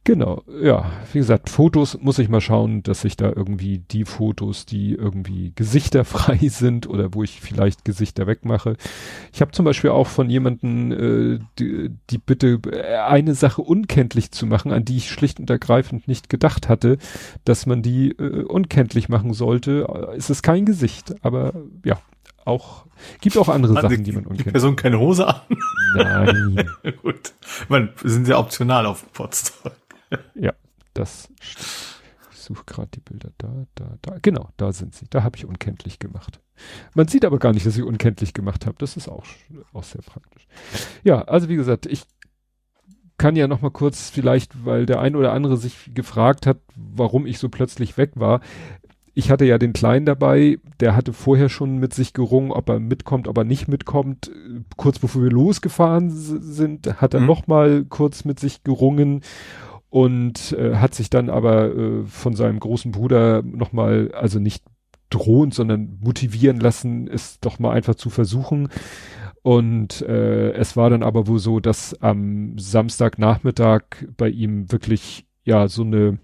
Genau, ja, wie gesagt, Fotos muss ich mal schauen, dass ich da irgendwie die Fotos, die irgendwie gesichterfrei sind oder wo ich vielleicht Gesichter wegmache. Ich habe zum Beispiel auch von jemanden äh, die, die Bitte, äh, eine Sache unkenntlich zu machen, an die ich schlicht und ergreifend nicht gedacht hatte, dass man die äh, unkenntlich machen sollte. Es ist kein Gesicht, aber ja, auch, gibt auch andere also Sachen, die man unkennt. Die Person keine Hose an? Nein. Gut. Man, sind ja optional auf dem Podstock. ja, das Ich suche gerade die Bilder da, da, da. Genau, da sind sie. Da habe ich unkenntlich gemacht. Man sieht aber gar nicht, dass ich unkenntlich gemacht habe. Das ist auch, auch sehr praktisch. Ja, also wie gesagt, ich kann ja noch mal kurz vielleicht, weil der ein oder andere sich gefragt hat, warum ich so plötzlich weg war ich hatte ja den Kleinen dabei, der hatte vorher schon mit sich gerungen, ob er mitkommt, ob er nicht mitkommt. Kurz bevor wir losgefahren sind, hat er mhm. noch mal kurz mit sich gerungen und äh, hat sich dann aber äh, von seinem großen Bruder noch mal, also nicht drohend, sondern motivieren lassen, es doch mal einfach zu versuchen. Und äh, es war dann aber wohl so, dass am Samstagnachmittag bei ihm wirklich ja so eine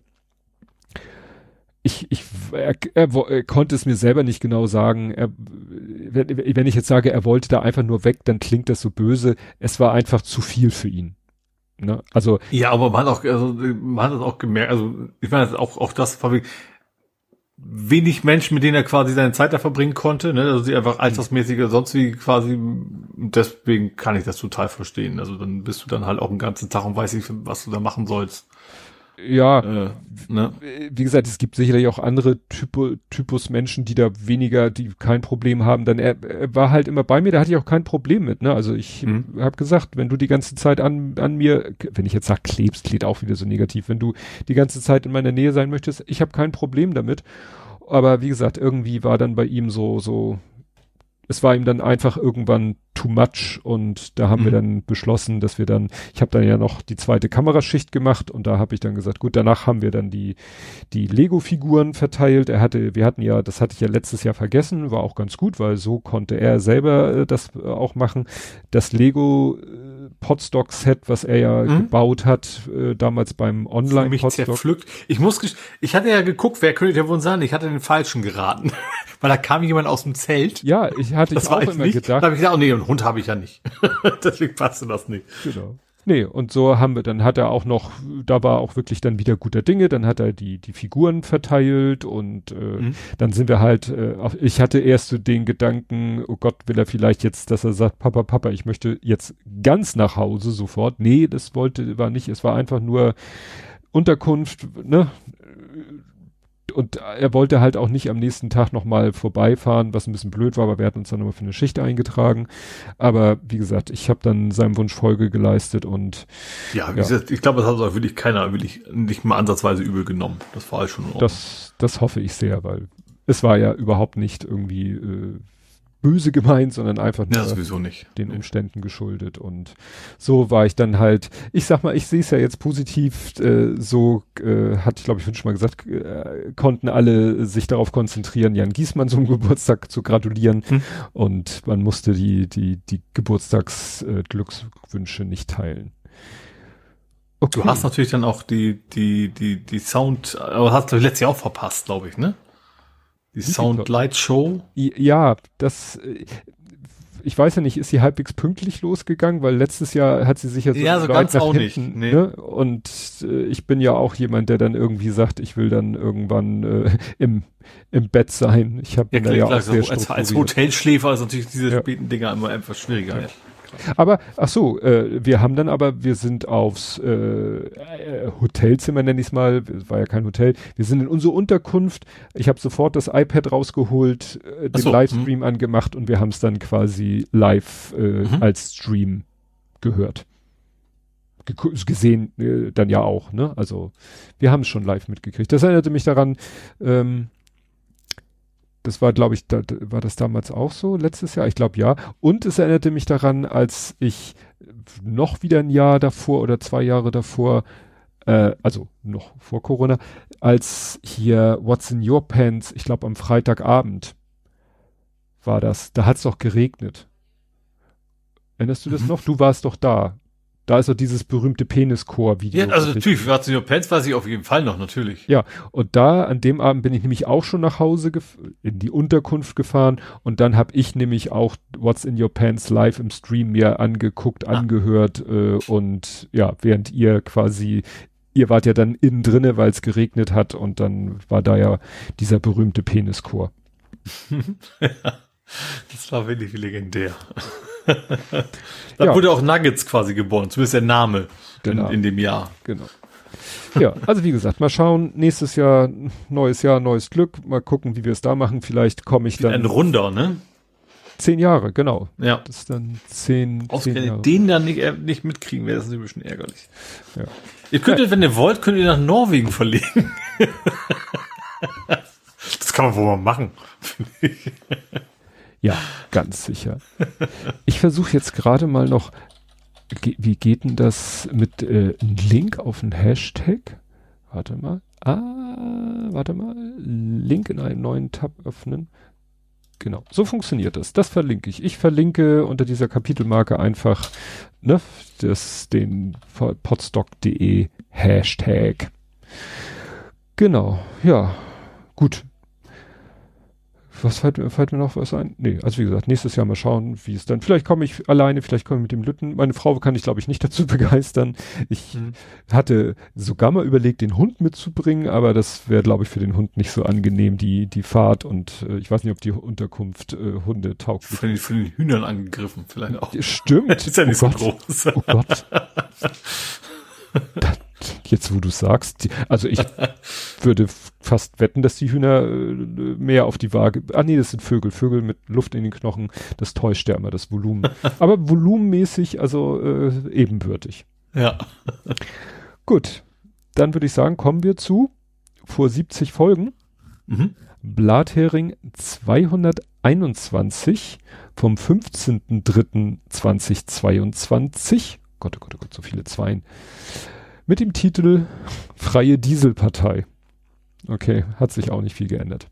ich, ich er, er, er, konnte es mir selber nicht genau sagen. Er, wenn, wenn ich jetzt sage, er wollte da einfach nur weg, dann klingt das so böse. Es war einfach zu viel für ihn. Ne? Also ja, aber man hat auch, also, man hat es auch gemerkt. Also ich meine, auch auch das wenig Menschen, mit denen er quasi seine Zeit da verbringen konnte. Ne? Also die einfach altersmäßige, sonst wie quasi. Deswegen kann ich das total verstehen. Also dann bist du dann halt auch einen ganzen Tag und weiß nicht, was du da machen sollst ja, äh, ne? wie gesagt, es gibt sicherlich auch andere Typo, Typus Menschen, die da weniger, die kein Problem haben. Dann er, er war halt immer bei mir, da hatte ich auch kein Problem mit. Ne? Also ich mhm. habe gesagt, wenn du die ganze Zeit an, an mir, wenn ich jetzt sag klebst, klingt auch wieder so negativ. Wenn du die ganze Zeit in meiner Nähe sein möchtest, ich habe kein Problem damit. Aber wie gesagt, irgendwie war dann bei ihm so so es war ihm dann einfach irgendwann too much und da haben mhm. wir dann beschlossen, dass wir dann, ich habe dann ja noch die zweite Kameraschicht gemacht und da habe ich dann gesagt, gut, danach haben wir dann die die Lego-Figuren verteilt. Er hatte, wir hatten ja, das hatte ich ja letztes Jahr vergessen, war auch ganz gut, weil so konnte er selber äh, das äh, auch machen. Das Lego äh, Podstock-Set, was er ja mhm. gebaut hat, äh, damals beim online mich zerpflückt. Ich muss, ich hatte ja geguckt, wer könnte der wohl sein? Ich hatte den falschen geraten, weil da kam jemand aus dem Zelt. Ja, ich hatte das ich auch immer nicht. gedacht. Da habe ich gedacht, oh nee, einen Hund habe ich ja nicht. Deswegen passte das nicht. Genau. Nee, und so haben wir, dann hat er auch noch, da war auch wirklich dann wieder guter Dinge, dann hat er die, die Figuren verteilt und äh, mhm. dann sind wir halt, äh, ich hatte erst so den Gedanken, oh Gott, will er vielleicht jetzt, dass er sagt, Papa, Papa, ich möchte jetzt ganz nach Hause sofort. Nee, das wollte, war nicht, es war einfach nur Unterkunft, ne? Und er wollte halt auch nicht am nächsten Tag nochmal vorbeifahren, was ein bisschen blöd war, aber wir hatten uns dann nochmal für eine Schicht eingetragen. Aber wie gesagt, ich habe dann seinem Wunsch Folge geleistet und ja, ja. Gesagt, ich glaube, das hat auch wirklich keiner wirklich nicht mal ansatzweise übel genommen. Das war halt schon. Das, das hoffe ich sehr, weil es war ja überhaupt nicht irgendwie äh, böse gemeint, sondern einfach nur ja, den Umständen geschuldet. Und so war ich dann halt, ich sag mal, ich sehe es ja jetzt positiv, äh, so äh, hatte ich, glaube ich, schon mal gesagt, äh, konnten alle sich darauf konzentrieren, Jan Giesmann zum Geburtstag zu gratulieren. Hm. Und man musste die, die, die Geburtstagsglückswünsche äh, nicht teilen. Okay. Du hast natürlich dann auch die, die, die, die Sound, aber hast du letztes Jahr auch verpasst, glaube ich, ne? Die Soundlight Show. Ja, das, äh, ich weiß ja nicht, ist sie halbwegs pünktlich losgegangen, weil letztes Jahr hat sie sich ja so, ja, so ganz auch hinten, nicht. Nee. Ne? Und äh, ich bin ja auch jemand, der dann irgendwie sagt, ich will dann irgendwann äh, im, im Bett sein. Ich habe ja, klar, ja klar, auch sehr als, als Hotelschläfer ist natürlich diese ja. späten Dinger immer etwas schwieriger. Ja. Aber, ach so, äh, wir haben dann aber, wir sind aufs äh, äh Hotelzimmer, nenne ich es mal, war ja kein Hotel, wir sind in unsere Unterkunft, ich habe sofort das iPad rausgeholt, äh, den so, Livestream mh. angemacht und wir haben es dann quasi live äh, mhm. als Stream gehört. Ge gesehen äh, dann ja auch, ne? Also wir haben es schon live mitgekriegt. Das erinnerte mich daran, ähm, das war, glaube ich, da, war das damals auch so, letztes Jahr? Ich glaube ja. Und es erinnerte mich daran, als ich noch wieder ein Jahr davor oder zwei Jahre davor, äh, also noch vor Corona, als hier What's in Your Pants, ich glaube am Freitagabend war das, da hat es doch geregnet. Erinnerst du das mhm. noch? Du warst doch da. Da ist doch dieses berühmte Penischor-Video. Ja, also natürlich, What's in Your Pants weiß ich auf jeden Fall noch, natürlich. Ja, und da, an dem Abend bin ich nämlich auch schon nach Hause, in die Unterkunft gefahren und dann habe ich nämlich auch What's in Your Pants live im Stream mir angeguckt, ah. angehört äh, und ja, während ihr quasi, ihr wart ja dann innen drinne, weil es geregnet hat und dann war da ja dieser berühmte Penischor. das war wirklich legendär. da ja. wurde auch Nuggets quasi geboren, zumindest der Name genau. in, in dem Jahr. Genau. ja, also wie gesagt, mal schauen, nächstes Jahr, neues Jahr, neues Glück, mal gucken, wie wir es da machen. Vielleicht komme ich dann. Ein Runder, ne? Zehn Jahre, genau. Ja. Das ist dann zehn, zehn Jahre. den dann nicht, äh, nicht mitkriegen, wäre das ein bisschen ärgerlich. Ja. Ihr könntet, ja. wenn ihr wollt, könnt ihr nach Norwegen verlegen. das kann man wohl mal machen. Ja, ganz sicher. Ich versuche jetzt gerade mal noch, wie geht denn das mit äh, einem Link auf einen Hashtag? Warte mal. Ah, warte mal. Link in einem neuen Tab öffnen. Genau, so funktioniert das. Das verlinke ich. Ich verlinke unter dieser Kapitelmarke einfach ne, das, den podstock.de Hashtag. Genau, ja, gut was fällt, fällt mir noch was ein? Nee, also wie gesagt, nächstes Jahr mal schauen, wie es dann. Vielleicht komme ich alleine, vielleicht komme ich mit dem Lütten. Meine Frau kann ich, glaube ich, nicht dazu begeistern. Ich mhm. hatte sogar mal überlegt, den Hund mitzubringen, aber das wäre, glaube ich, für den Hund nicht so angenehm, die, die Fahrt und äh, ich weiß nicht, ob die Unterkunft äh, Hunde taugt. Von den, von den Hühnern angegriffen, vielleicht auch. Stimmt. ist ja nicht oh so Gott. groß. Oh Gott. Jetzt, wo du sagst, die, also ich würde fast wetten, dass die Hühner äh, mehr auf die Waage. Ah nee, das sind Vögel. Vögel mit Luft in den Knochen. Das täuscht ja immer das Volumen. Aber volumenmäßig, also äh, ebenbürtig. Ja. Gut, dann würde ich sagen, kommen wir zu vor 70 Folgen. Mhm. Blathering 221 vom 15.03.2022. Gott, oh Gott, oh Gott, so viele Zweien mit dem Titel Freie Dieselpartei. Okay, hat sich auch nicht viel geändert.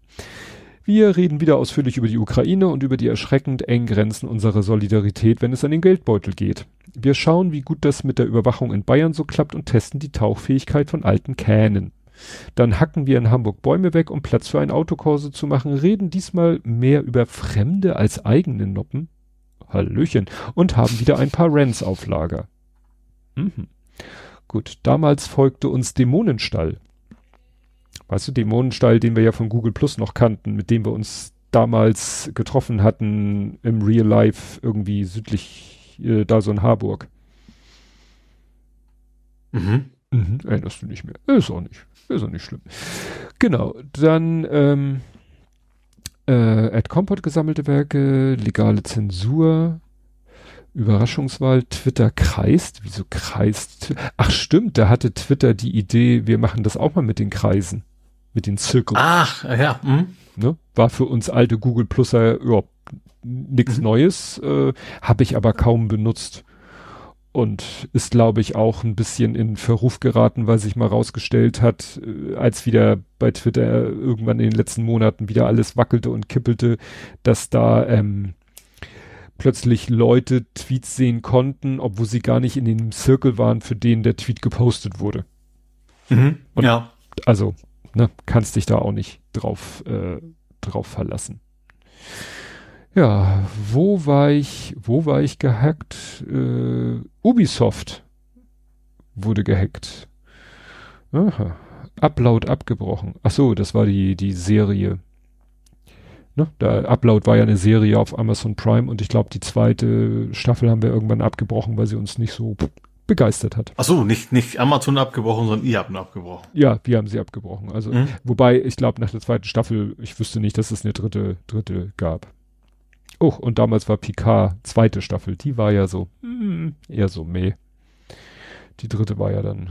Wir reden wieder ausführlich über die Ukraine und über die erschreckend engen Grenzen unserer Solidarität, wenn es an den Geldbeutel geht. Wir schauen, wie gut das mit der Überwachung in Bayern so klappt und testen die Tauchfähigkeit von alten Kähnen. Dann hacken wir in Hamburg Bäume weg, um Platz für ein Autokurse zu machen, reden diesmal mehr über Fremde als eigene Noppen. Hallöchen. Und haben wieder ein paar Rents auf Lager. Mhm. Gut, damals folgte uns Dämonenstall. Weißt du, Dämonenstall, den wir ja von Google Plus noch kannten, mit dem wir uns damals getroffen hatten im Real Life irgendwie südlich äh, da so in Harburg. Mhm. Mhm, erinnerst du nicht mehr. Ist auch nicht. Ist auch nicht schlimm. Genau, dann ähm, äh, Ad Comport gesammelte Werke, legale Zensur, Überraschungswahl, Twitter kreist. Wieso kreist? Ach stimmt, da hatte Twitter die Idee, wir machen das auch mal mit den Kreisen, mit den Zirkeln. Ach, ja. Hm. Ne? War für uns alte Google Pluser ja, nichts mhm. Neues, äh, habe ich aber kaum benutzt. Und ist, glaube ich, auch ein bisschen in Verruf geraten, weil sich mal rausgestellt hat, äh, als wieder bei Twitter irgendwann in den letzten Monaten wieder alles wackelte und kippelte, dass da ähm, plötzlich Leute Tweets sehen konnten, obwohl sie gar nicht in dem Circle waren, für den der Tweet gepostet wurde. Mhm. Und- ja. Also, ne, kannst dich da auch nicht drauf, äh, drauf verlassen. Ja, wo war ich, wo war ich gehackt? Äh, Ubisoft wurde gehackt. Aha. Upload abgebrochen. Ach so, das war die, die Serie. Ne? Der Upload war ja eine Serie auf Amazon Prime und ich glaube, die zweite Staffel haben wir irgendwann abgebrochen, weil sie uns nicht so begeistert hat. Ach so, nicht, nicht Amazon abgebrochen, sondern ihr habt ihn abgebrochen. Ja, wir haben sie abgebrochen. Also, Mhm. wobei, ich glaube, nach der zweiten Staffel, ich wüsste nicht, dass es eine dritte, dritte gab. Oh, und damals war Picard zweite Staffel. Die war ja so, mm, eher so meh. Die dritte war ja dann.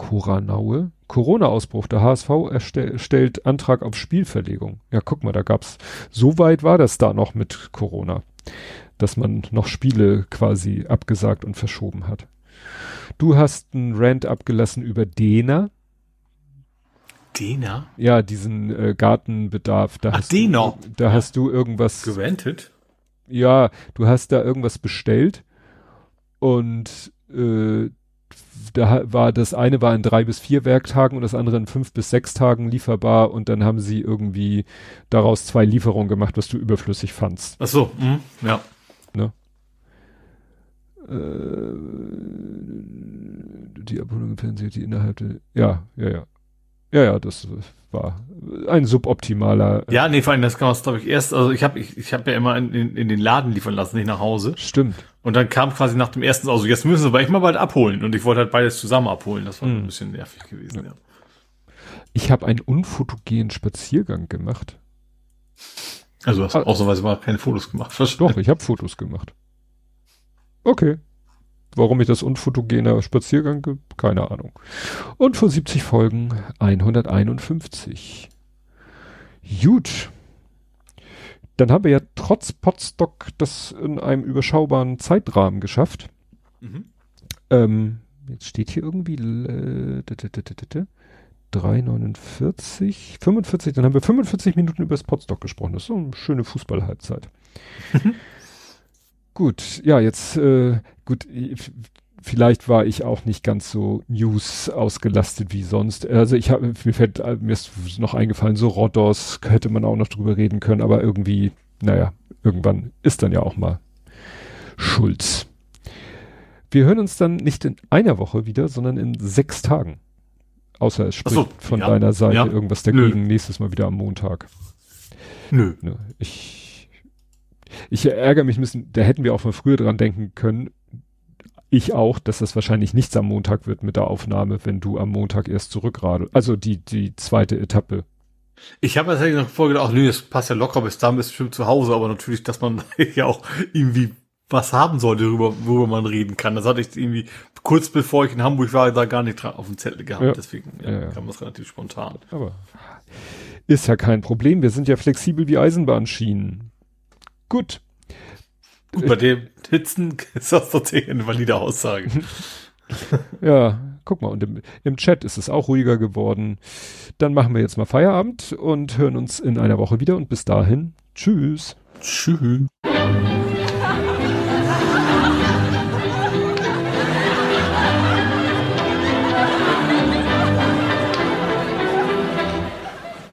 Koranaue. Corona-Ausbruch. Der HSV erstell, stellt Antrag auf Spielverlegung. Ja, guck mal, da gab's, so weit war das da noch mit Corona, dass man noch Spiele quasi abgesagt und verschoben hat. Du hast einen Rant abgelassen über Dena. Dena? Ja, diesen äh, Gartenbedarf. Da Ach, hast Dena. Du, da hast du irgendwas. Gewendet? Ja, du hast da irgendwas bestellt und äh, da war das eine war in drei bis vier Werktagen und das andere in fünf bis sechs Tagen lieferbar und dann haben sie irgendwie daraus zwei Lieferungen gemacht, was du überflüssig fandst. Ach so, mhm. ja. Äh, die Abholung im Fernsehen, die innerhalb der, ja, ja, ja. Ja, ja, das war ein suboptimaler. äh, Ja, nee, vor allem, das kann man, glaube ich, erst, also ich habe ich, ich hab ja immer in, in, in den Laden liefern lassen, nicht nach Hause. Stimmt. Und dann kam quasi nach dem ersten, also jetzt müssen sie aber echt mal bald abholen. Und ich wollte halt beides zusammen abholen. Das war Mhm. ein bisschen nervig gewesen, ja. Ich habe einen unfotogenen Spaziergang gemacht. Also hast Ah. ausnahmsweise mal keine Fotos gemacht. Doch, ich habe Fotos gemacht. Okay. Warum ich das unfotogener Spaziergang, keine Ahnung. Und vor 70 Folgen 151. Gut. Dann haben wir ja trotz Potstock das in einem überschaubaren Zeitrahmen geschafft. Mhm. Ähm, jetzt steht hier irgendwie äh, d- d- d- d- d- d- 3,49, 45, dann haben wir 45 Minuten über das Potstock gesprochen. Das ist so eine schöne Fußball-Halbzeit. gut, ja, jetzt, äh, gut, vielleicht war ich auch nicht ganz so News ausgelastet wie sonst. Also ich habe, mir fällt, äh, mir ist noch eingefallen, so Rodos hätte man auch noch drüber reden können, aber irgendwie, naja, irgendwann ist dann ja auch mal Schulz. Wir hören uns dann nicht in einer Woche wieder, sondern in sechs Tagen. Außer es spricht so, von ja, deiner Seite ja. irgendwas dagegen. Nächstes Mal wieder am Montag. Nö. Ne, ich, ich ärgere mich ein bisschen, da hätten wir auch von früher dran denken können. Ich auch, dass das wahrscheinlich nichts am Montag wird mit der Aufnahme, wenn du am Montag erst zurückradelst. Also die, die zweite Etappe. Ich habe tatsächlich noch vorgedacht, ach nee, das passt ja locker, bis dahin bist du bestimmt zu Hause, aber natürlich, dass man ja auch irgendwie was haben sollte, worüber, worüber man reden kann. Das hatte ich irgendwie kurz bevor ich in Hamburg war, da gar nicht auf dem Zettel gehabt. Ja. Deswegen Ja, ja. kam das relativ spontan. Aber ist ja kein Problem. Wir sind ja flexibel wie Eisenbahnschienen. Gut. Gut, bei dem Hitzen ist das tatsächlich eine valide Aussage. Ja, guck mal, und im, im Chat ist es auch ruhiger geworden. Dann machen wir jetzt mal Feierabend und hören uns in einer Woche wieder und bis dahin. Tschüss. Tschüss.